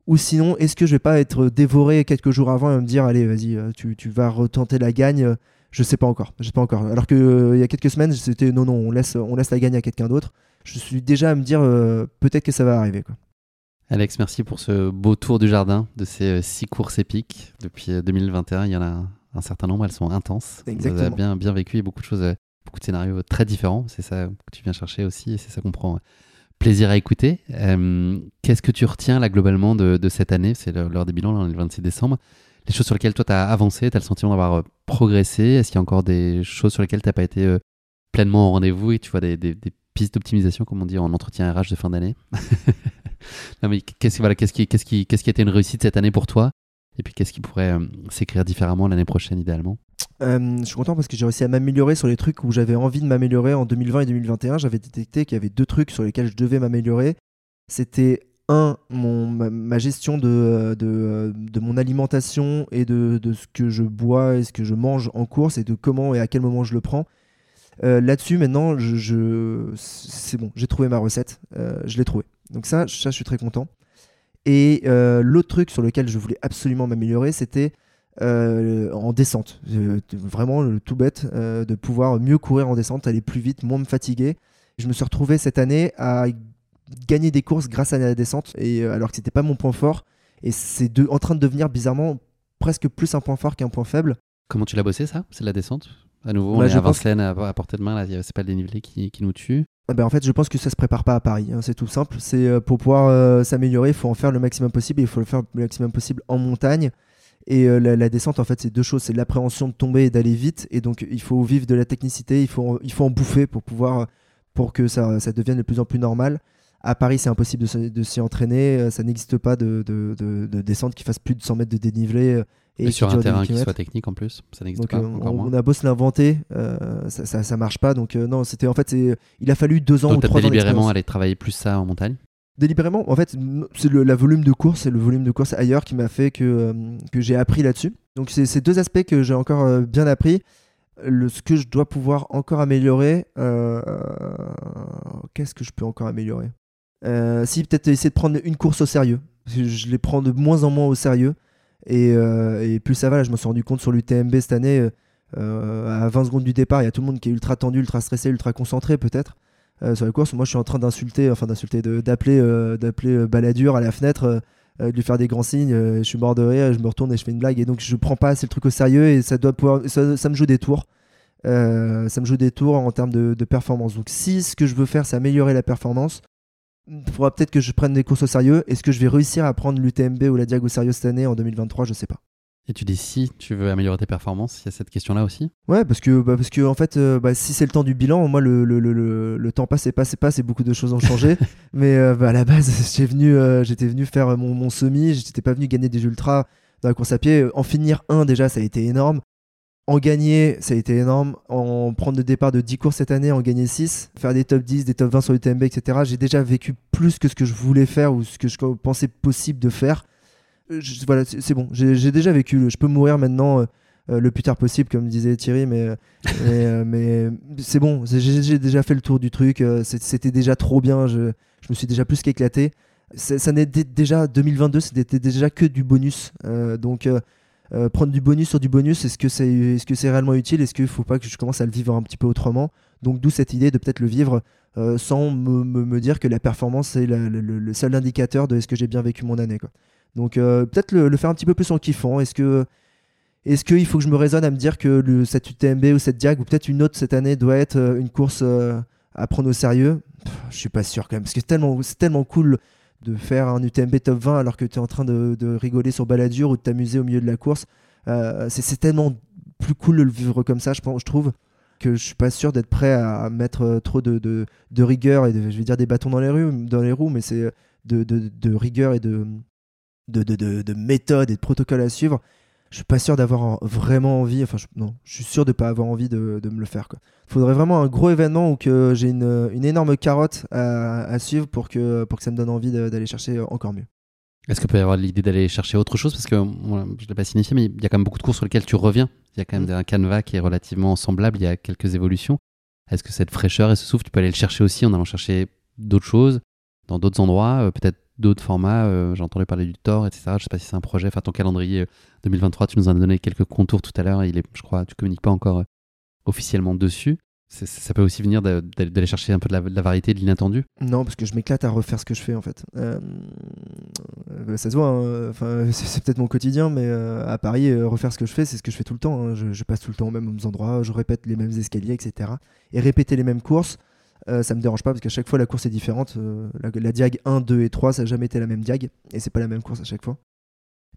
Ou sinon, est-ce que je vais pas être dévoré quelques jours avant et me dire allez, vas-y, tu, tu vas retenter la gagne je sais pas encore. Je sais pas encore. Alors que euh, il y a quelques semaines, c'était non, non, on laisse, on laisse la gagne à quelqu'un d'autre. Je suis déjà à me dire euh, peut-être que ça va arriver. Quoi.
Alex, merci pour ce beau tour du jardin de ces euh, six courses épiques. Depuis 2021, il y en a un, certain nombre, elles sont intenses.
Exactement.
Vous avez bien, bien vécu et beaucoup de choses, beaucoup de scénarios très différents. C'est ça que tu viens chercher aussi et c'est ça qu'on prend plaisir à écouter. Qu'est-ce que tu retiens là globalement de, cette année? C'est l'heure des bilans, là, on est le 26 décembre. Les choses sur lesquelles toi tu as avancé, tu as le sentiment d'avoir euh, progressé? Est-ce qu'il y a encore des choses sur lesquelles tu n'as pas été euh, pleinement au rendez-vous et tu vois des, pistes d'optimisation, comme on dit en entretien RH de fin d'année? Mais qu'est-ce, qui, a été une réussite cette année pour toi? Et puis qu'est-ce qui pourrait euh, s'écrire différemment l'année prochaine, idéalement?
Je suis content parce que j'ai réussi à m'améliorer sur les trucs où j'avais envie de m'améliorer en 2020 et 2021. J'avais détecté qu'il y avait deux trucs sur lesquels je devais m'améliorer. C'était un, mon, ma, gestion de, de, mon alimentation et de, ce que je bois et ce que je mange en course et de comment et à quel moment je le prends. Euh, là-dessus, maintenant, je, c'est bon, j'ai trouvé ma recette, euh, je l'ai trouvé. Donc ça, ça, je suis très content. Et euh, l'autre truc sur lequel je voulais absolument m'améliorer, c'était en descente. vraiment le tout bête de pouvoir mieux courir en descente, aller plus vite, moins me fatiguer. Je me suis retrouvé cette année à gagner des courses grâce à la descente, et, euh, alors que c'était pas mon point fort. Et c'est en train de devenir bizarrement presque plus un point fort qu'un point faible.
Comment tu l'as bossé ça? C'est la descente? À nouveau, on est à Vincennes, à, portée de main, c'est pas le dénivelé qui, qui nous tue.
Ah ben en fait, je pense que ça se prépare pas à Paris. Hein, c'est tout simple. C'est euh, pour pouvoir euh, s'améliorer, il faut en faire le maximum possible. Et il faut le faire le maximum possible en montagne. Et la, descente, en fait, c'est deux choses. C'est l'appréhension de tomber et d'aller vite. Et donc, il faut vivre de la technicité. Il faut, il faut en bouffer pour pouvoir, pour que ça, ça devienne de plus en plus normal. À Paris, c'est impossible de, s'y entraîner. Euh, ça n'existe pas de, de, descente qui fasse plus de 100 mètres de dénivelé. Euh,
et, sur un terrain qui soit technique en plus, ça n'existe pas.
Euh, on, a beau se l'inventer, ça, ça, marche pas. Donc non, c'était en fait, il a fallu deux ans ou trois ans.
délibérément aller travailler plus ça en montagne?
Délibérément, en fait, c'est le volume de course, c'est le volume de course ailleurs qui m'a fait que, que j'ai appris là-dessus. Donc c'est ces deux aspects que j'ai encore bien appris. Le, ce que je dois pouvoir encore améliorer, qu'est-ce que je peux encore améliorer? Euh, si, peut-être essayer de prendre une course au sérieux. Je les prends de moins en moins au sérieux. Et, euh, plus ça va, je me suis rendu compte sur l'UTMB cette année, euh, à 20 secondes du départ, il y a tout le monde qui est ultra tendu, ultra stressé, ultra concentré peut-être. Euh, sur la course, moi je suis en train d'insulter, enfin d'insulter, d'appeler euh, d'appeler euh, Balladur à la fenêtre, de lui faire des grands signes, je suis mort de rire, je me retourne et je fais une blague, et donc je prends pas assez le truc au sérieux, et ça, doit pouvoir, ça, me joue des tours. Ça me joue des tours en termes de, de performance. Donc si ce que je veux faire, c'est améliorer la performance, il faudra peut-être que je prenne des courses au sérieux. Est-ce que je vais réussir à prendre l'UTMB ou la Diag au sérieux cette année en 2023 Je sais pas.
Et tu dis si tu veux améliorer tes performances, il y a cette question-là aussi?
Ouais, parce que, bah, parce que en fait, euh, bah, si c'est le temps du bilan, moi, le, le, le, le, temps passe et passe et passe et beaucoup de choses ont changé. mais euh, bah, à la base, j'étais venu, euh, j'étais venu faire mon, mon semi, j'étais pas venu gagner des ultras dans la course à pied. En finir un, déjà, ça a été énorme. En gagner, ça a été énorme. En prendre le départ de 10 courses cette année, en gagner 6, faire des top 10, des top 20 sur l'UTMB, etc. J'ai déjà vécu plus que ce que je voulais faire ou ce que je pensais possible de faire. Euh, je- voilà, c'est bon. J'ai déjà vécu. Je peux mourir maintenant euh, euh, le plus tard possible, comme disait Thierry, mais, mais, euh, mais c'est bon. J'ai déjà fait le tour du truc. euh, C'était déjà trop bien. Je, je me suis déjà plus qu'éclaté. Ça n'était déjà 2022, c'était déjà que du bonus. Donc prendre du bonus sur du bonus, est-ce que c'est est -ce c'est réellement utile? Est-ce qu'il ne faut pas que je commence à le vivre un petit peu autrement? Donc d'où cette idée de peut-être le vivre sans me, me- me dire que la performance est la- le, le- le seul indicateur de est-ce que j'ai bien vécu mon année. Quoi. Donc euh, peut-être le, faire un petit peu plus en kiffant. Est-ce que est-ce qu'il faut que je me raisonne à me dire que cette UTMB ou cette Diag ou peut-être une autre cette année doit être euh, une course euh, à prendre au sérieux? Pff, Je suis pas sûr quand même parce que c'est tellement, cool de faire un UTMB top 20 alors que tu es en train de, rigoler sur Balladur ou de t'amuser au milieu de la course. C'est, tellement plus cool de le vivre comme ça, je, trouve, que je suis pas sûr d'être prêt à mettre trop de, rigueur et je vais dire des bâtons dans les, roues, dans les roues, mais c'est de rigueur et de, de, de, de, de méthode et de protocole à suivre. Je suis pas sûr d'avoir en- vraiment envie, enfin je, non, je suis sûr de pas avoir envie de, de me le faire. Il faudrait vraiment un gros événement où que j'ai une, une énorme carotte à, à suivre pour que, pour que ça me donne envie d'aller chercher encore mieux.
Est-ce qu'il peut y avoir l'idée d'aller chercher autre chose? Parce que je ne l'ai pas signifié, mais il y a quand même beaucoup de courses sur lesquelles tu reviens. Il y a quand même
Mm.
un canevas qui est relativement semblable, il y a quelques évolutions. Est-ce que cette fraîcheur et ce souffle, tu peux aller le chercher aussi en allant chercher d'autres choses, dans d'autres endroits, euh, peut-être d'autres formats euh, J'ai entendu parler du Thor, etc. Je sais pas si c'est un projet. Enfin, ton calendrier euh, 2023, tu nous en as donné quelques contours tout à l'heure. Il est, je crois, tu communiques pas encore euh, officiellement dessus. Ça peut aussi venir d'a- d'aller chercher un peu de la, variété, de l'inattendu.
Non, parce que je m'éclate à refaire ce que je fais en fait. Euh, euh, ça se voit, hein, c'est peut-être mon quotidien, mais euh, à Paris, euh, refaire ce que je fais, c'est ce que je fais tout le temps. hein. Je, je passe tout le temps aux mêmes endroits, je répète les mêmes escaliers, etc. Et répéter les mêmes courses, euh, ça me dérange pas parce qu'à chaque fois la course est différente. Euh, la, diag 1, 2 et 3, ça n'a jamais été la même diag et c'est pas la même course à chaque fois.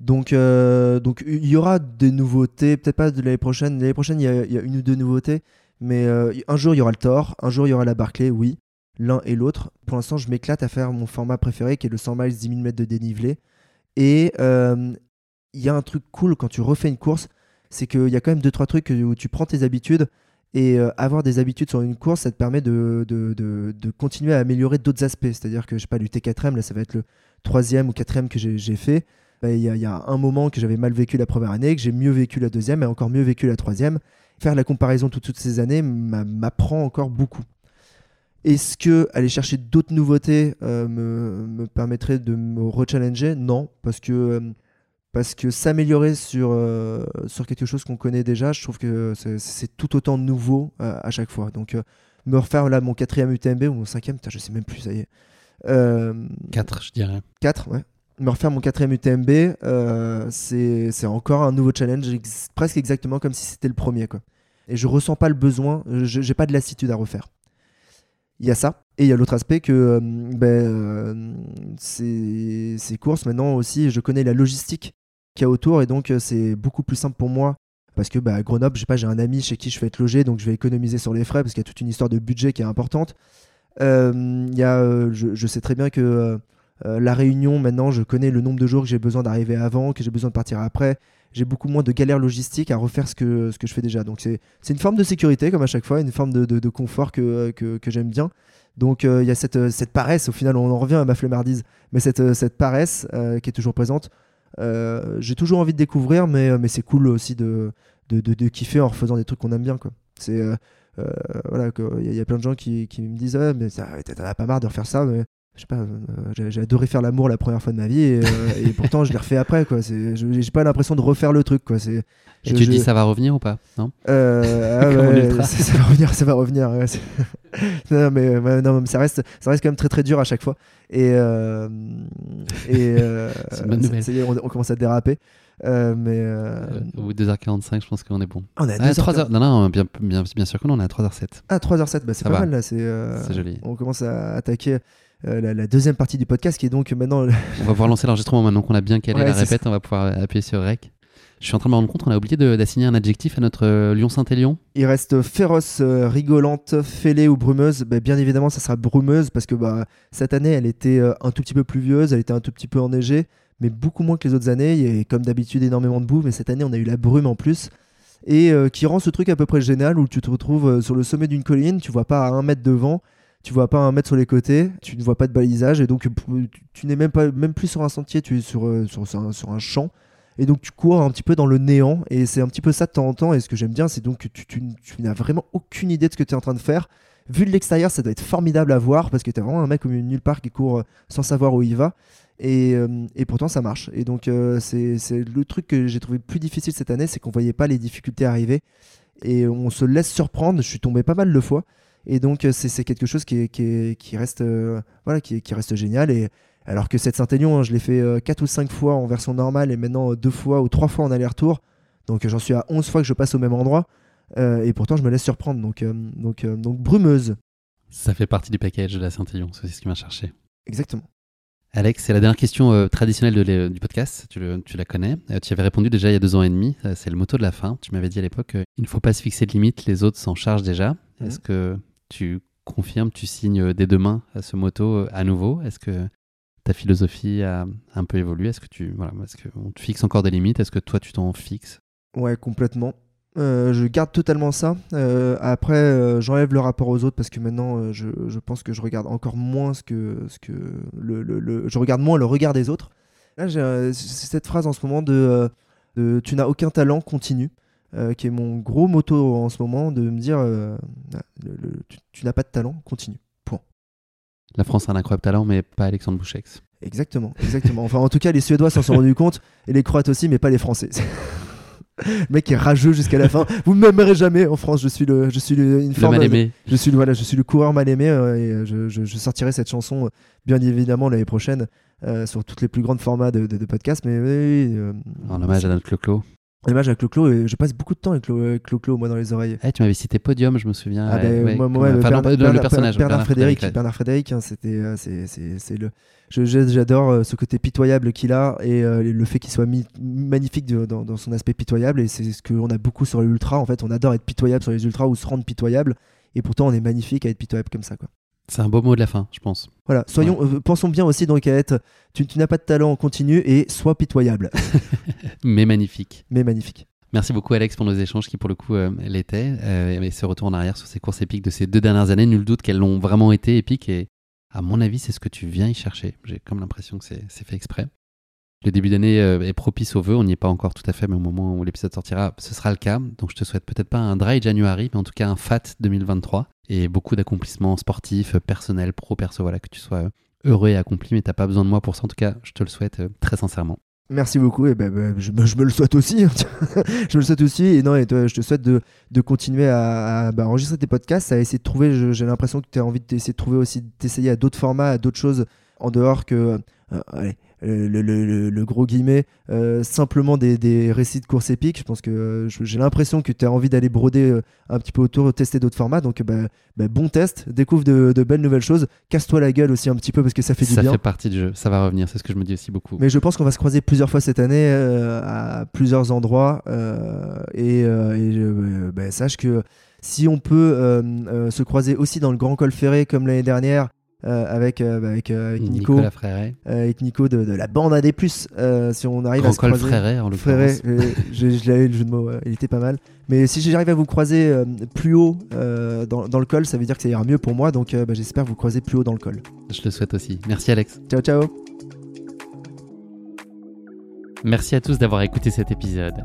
Donc, euh, donc il y aura des nouveautés, peut-être pas de l'année prochaine. L'année prochaine, il y, a- il y a une ou deux nouveautés, mais euh, un jour il y aura le Thor, un jour il y aura la Barclay, oui l'un et l'autre. Pour l'instant, je m'éclate à faire mon format préféré qui est le 100 miles 10 000 mètres de dénivelé. Et il y a un truc cool quand tu refais une course, c'est qu'il y a quand même deux trois trucs où tu prends tes habitudes et euh, avoir des habitudes sur une course, ça te permet de, de, de- continuer à améliorer d'autres aspects. C'est-à-dire que je sais pas, l'UT4M, là ça va être le troisième ou quatrième que j'ai fait. Bah, Il y, a- un moment que j'avais mal vécu la première année, que j'ai mieux vécu la deuxième et encore mieux vécu la troisième. Faire la comparaison tout- toutes ces années m'a- m'apprend encore beaucoup. Est-ce que aller chercher d'autres nouveautés euh, me, me permettrait de me rechallenger? Non, parce que, euh, parce que s'améliorer sur, euh, sur quelque chose qu'on connaît déjà, je trouve que c'est- tout autant nouveau euh, à chaque fois. Donc, euh, me refaire là mon quatrième UTMB ou mon cinquième, putain, je sais même plus, ça y est.
4, je dirais.
4, ouais. Me refaire mon quatrième UTMB, c'est encore un nouveau challenge, ex- presque exactement comme si c'était le premier. Quoi. Et je ressens pas le besoin, je- j'ai pas de lassitude à refaire. Il y a ça. Et il y a l'autre aspect que euh, ben, euh, ces, ces courses, maintenant aussi, je connais la logistique qu'il y a autour et donc euh, c'est beaucoup plus simple pour moi. Parce que bah, à Grenoble, je pas, j'ai un ami chez qui je vais être logé, donc je vais économiser sur les frais parce qu'il y a toute une histoire de budget qui est importante. Euh, y a, euh, je, sais très bien que euh, la réunion, maintenant, je connais le nombre de jours que j'ai besoin d'arriver avant, que j'ai besoin de partir après. J'ai beaucoup moins de galères logistiques à refaire ce que, ce que je fais déjà. Donc c'est une forme de sécurité, comme à chaque fois, une forme de, de- confort que, que, j'aime bien. Donc il y a cette, cette paresse, au final, on en revient à ma flemmardise, mais cette, cette paresse qui est toujours présente. Euh, j'ai toujours envie de découvrir, mais, mais c'est cool aussi de, kiffer en refaisant des trucs qu'on aime bien. euh, euh, il y, a- plein de gens qui, me disent Ah, mais t'en as pas marre de refaire ça, je sais pas, euh, j'ai adoré faire l'amour la première fois de ma vie et, euh, et pourtant je l'ai refait après quoi. J'ai pas l'impression de refaire le truc quoi. C'est,
Et tu
je-
dis ça va revenir ou pas Non?
Euh, ah ouais, ça, va revenir, ça va revenir. ouais, c'est- non, mais, ouais, non, mais ça reste, ça reste quand même très très dur à chaque fois. Et, et
C'est une bonne nouvelle.
ça y est, on, on commence à déraper. Euh, mais euh,
Euh, Au bout de 2h45, je pense qu'on est bon.
on est à
Ah,
2h15.
3h... Non, non, bien, bien, bien sûr que non, on est à 3h07.
Ah, 3h07, bah, c'est pas
va.
mal là. C'est, euh,
C'est joli.
On commence à attaquer euh, la, la deuxième partie du podcast qui est donc maintenant.
On va pouvoir lancer l'enregistrement maintenant qu'on a bien calé
Ouais,
la répète, on va pouvoir appuyer sur Rec. Je suis en train de me rendre compte qu'on a oublié d'assigner un adjectif à notre euh, Lyon Saint-Élion.
Il reste féroce, euh, rigolante, fêlée ou brumeuse. Bah, bien évidemment, ça sera brumeuse parce que bah, cette année, elle était euh, un tout petit peu pluvieuse, elle était un tout petit peu enneigée, mais beaucoup moins que les autres années. Il y a comme d'habitude énormément de boue, mais cette année, on a eu la brume en plus. Et euh, qui rend ce truc à peu près génial où tu te retrouves euh, sur le sommet d'une colline, tu vois pas à un mètre devant, tu vois pas un mètre sur les côtés, tu ne vois pas de balisage, et donc euh, tu, n'es même, même plus sur un sentier, tu es sur, euh, sur, un, champ. Et donc tu cours un petit peu dans le néant, et c'est un petit peu ça de temps en temps. Et ce que j'aime bien, c'est donc que tu, n'as vraiment aucune idée de ce que tu es en train de faire. Vu de l'extérieur, ça doit être formidable à voir parce que tu es vraiment un mec au milieu de nulle part qui court euh, sans savoir où il va. Et, et pourtant, ça marche. Et donc, c'est c'est le truc que j'ai trouvé plus difficile cette année, c'est qu'on voyait pas les difficultés arriver. Et on se laisse surprendre. Je suis tombé pas mal de fois. Et donc, euh, c'est quelque chose qui, est- qui, est- qui reste, euh, voilà, qui, est- qui reste génial. Et alors que cette Saint-Aignan, hein, je l'ai fait 4 ou 5 fois en version normale et maintenant 2 fois ou 3 fois en aller-retour. Donc, euh, j'en suis à 11 fois que je passe au même endroit. Euh, et pourtant, je me laisse surprendre. Donc, euh, donc, euh, donc brumeuse.
Ça fait partie du package de la Saint-Élion, c'est ce qui m'a cherché.
Exactement.
Alex, c'est la dernière question euh, traditionnelle de du podcast. Tu, le- tu la connais. Euh, tu avais répondu déjà il y a deux ans et demi. Euh, c'est le motto de la fin. Tu m'avais dit à l'époque euh, il ne faut pas se fixer de limites, les autres s'en chargent déjà.
Mhm.
Est-ce que tu confirmes, tu signes euh, dès demain à ce motto euh, à nouveau? Est-ce que ta philosophie a un peu évolué? Est-ce que tu voilà, est-ce qu'on te fixe encore des limites? Est-ce que toi tu t'en fixes?
Ouais, complètement. Euh, je garde totalement ça. Après, j'enlève le rapport aux autres parce que maintenant, je, pense que je regarde encore moins ce que, le, je regarde moins le regard des autres. Là, j'ai cette phrase en ce moment de tu n'as aucun talent, continue, euh, qui est mon gros motto en ce moment, de me dire euh, le- le- tu, tu n'as pas de talent, continue. Point.
La France a un incroyable talent, mais pas Alexandre Bouchex.
Exactement, exactement. Enfin, en tout cas, les Suédois s'en sont rendus compte et les Croates aussi, mais pas les Français. Le mec est rageux jusqu'à la fin. Vous ne m'aimerez jamais en France. Je suis le, je suis le, une
Le mal aimé.
Je suis le, voilà, je suis le coureur mal aimé euh, et je, je- je sortirai cette chanson bien évidemment l'année prochaine euh, sur toutes les plus grands formats de, de, de podcast. Mais oui, euh,
En hommage à notre Clo-Clo.
En hommage à Clo-Clo et je passe beaucoup de temps avec Clo- avec Clo-Clo moi dans les oreilles.
Eh, tu m'avais cité Podium, je me souviens.
Ah ben,
ouais,
moi, moi,
enfin,
Bernard-
le-
Bernard-
personnage.
Bernard, Frédéric. Bernard Frédéric, hein, c'était, euh, c'est, c'est, c'est le. J'adore euh, ce côté pitoyable qu'il a et euh, le fait qu'il soit magnifique de- dans, dans son aspect pitoyable et c'est ce qu'on a beaucoup sur les ultras. En fait, on adore être pitoyable sur les ultras ou se rendre pitoyable et pourtant on est magnifique à être pitoyable comme ça quoi.
C'est un beau mot de la fin, je pense.
Voilà, soyons, euh, pensons bien aussi donc à être. Tu, tu n'as pas de talent, continue et sois pitoyable,
Mais magnifique.
mais magnifique.
Merci beaucoup Alex pour nos échanges qui pour le coup euh, l'étaient. Euh, et ce retour en arrière sur ces courses épiques de ces deux dernières années, nul doute qu'elles l'ont vraiment été épiques et à mon avis c'est ce que tu viens y chercher. J'ai comme l'impression que c'est fait exprès. Le début d'année euh, est propice aux vœux, on n'y est pas encore tout à fait, mais au moment où l'épisode sortira, ce sera le cas. Donc je te souhaite peut-être pas un dry January, mais en tout cas un fat 2023 et beaucoup d'accomplissements sportifs, personnels, pro, perso, voilà, que tu sois euh, heureux et accompli, mais t'as pas besoin de moi pour ça. En tout cas, je te le souhaite euh, très sincèrement.
Merci beaucoup. Et ben, ben, je, me- le souhaite aussi. hein. je me le souhaite aussi. Et non, et toi, je te souhaite de, de continuer à, bah, enregistrer tes podcasts, à essayer de trouver. J'ai l'impression que tu as envie d'essayer de trouver aussi, d'essayer à d'autres formats, à d'autres choses en dehors que. allez, le, le- gros guillemet, euh, simplement des, des récits de courses épiques. Je pense que euh, j'ai l'impression que tu as envie d'aller broder euh, un petit peu autour, tester d'autres formats. Donc, bah, bah, bon test, découvre de, de belles nouvelles choses. Casse-toi la gueule aussi un petit peu parce que ça fait du
ça
bien.
fait partie du jeu, ça va revenir, c'est ce que je me dis aussi beaucoup.
Mais je pense qu'on va se croiser plusieurs fois cette année euh, à plusieurs endroits. euh, et euh, euh, bah, sache que si on peut euh, euh, se croiser aussi dans le Grand Col Ferré comme l'année dernière euh, avec, euh, bah, avec, euh, avec Nico, avec Nico de, de la bande AD+, euh, si on arrive à se croiser...
Fréret en
euh, je, je l'avais le jeu de mots, il était pas mal. Mais si j'arrive à vous croiser plus haut dans, dans le col, ça veut dire que ça ira mieux pour moi. Donc bah, j'espère vous croiser plus haut dans le col.
Je le souhaite aussi. Merci Alex.
Ciao, ciao
Merci à tous d'avoir écouté cet épisode.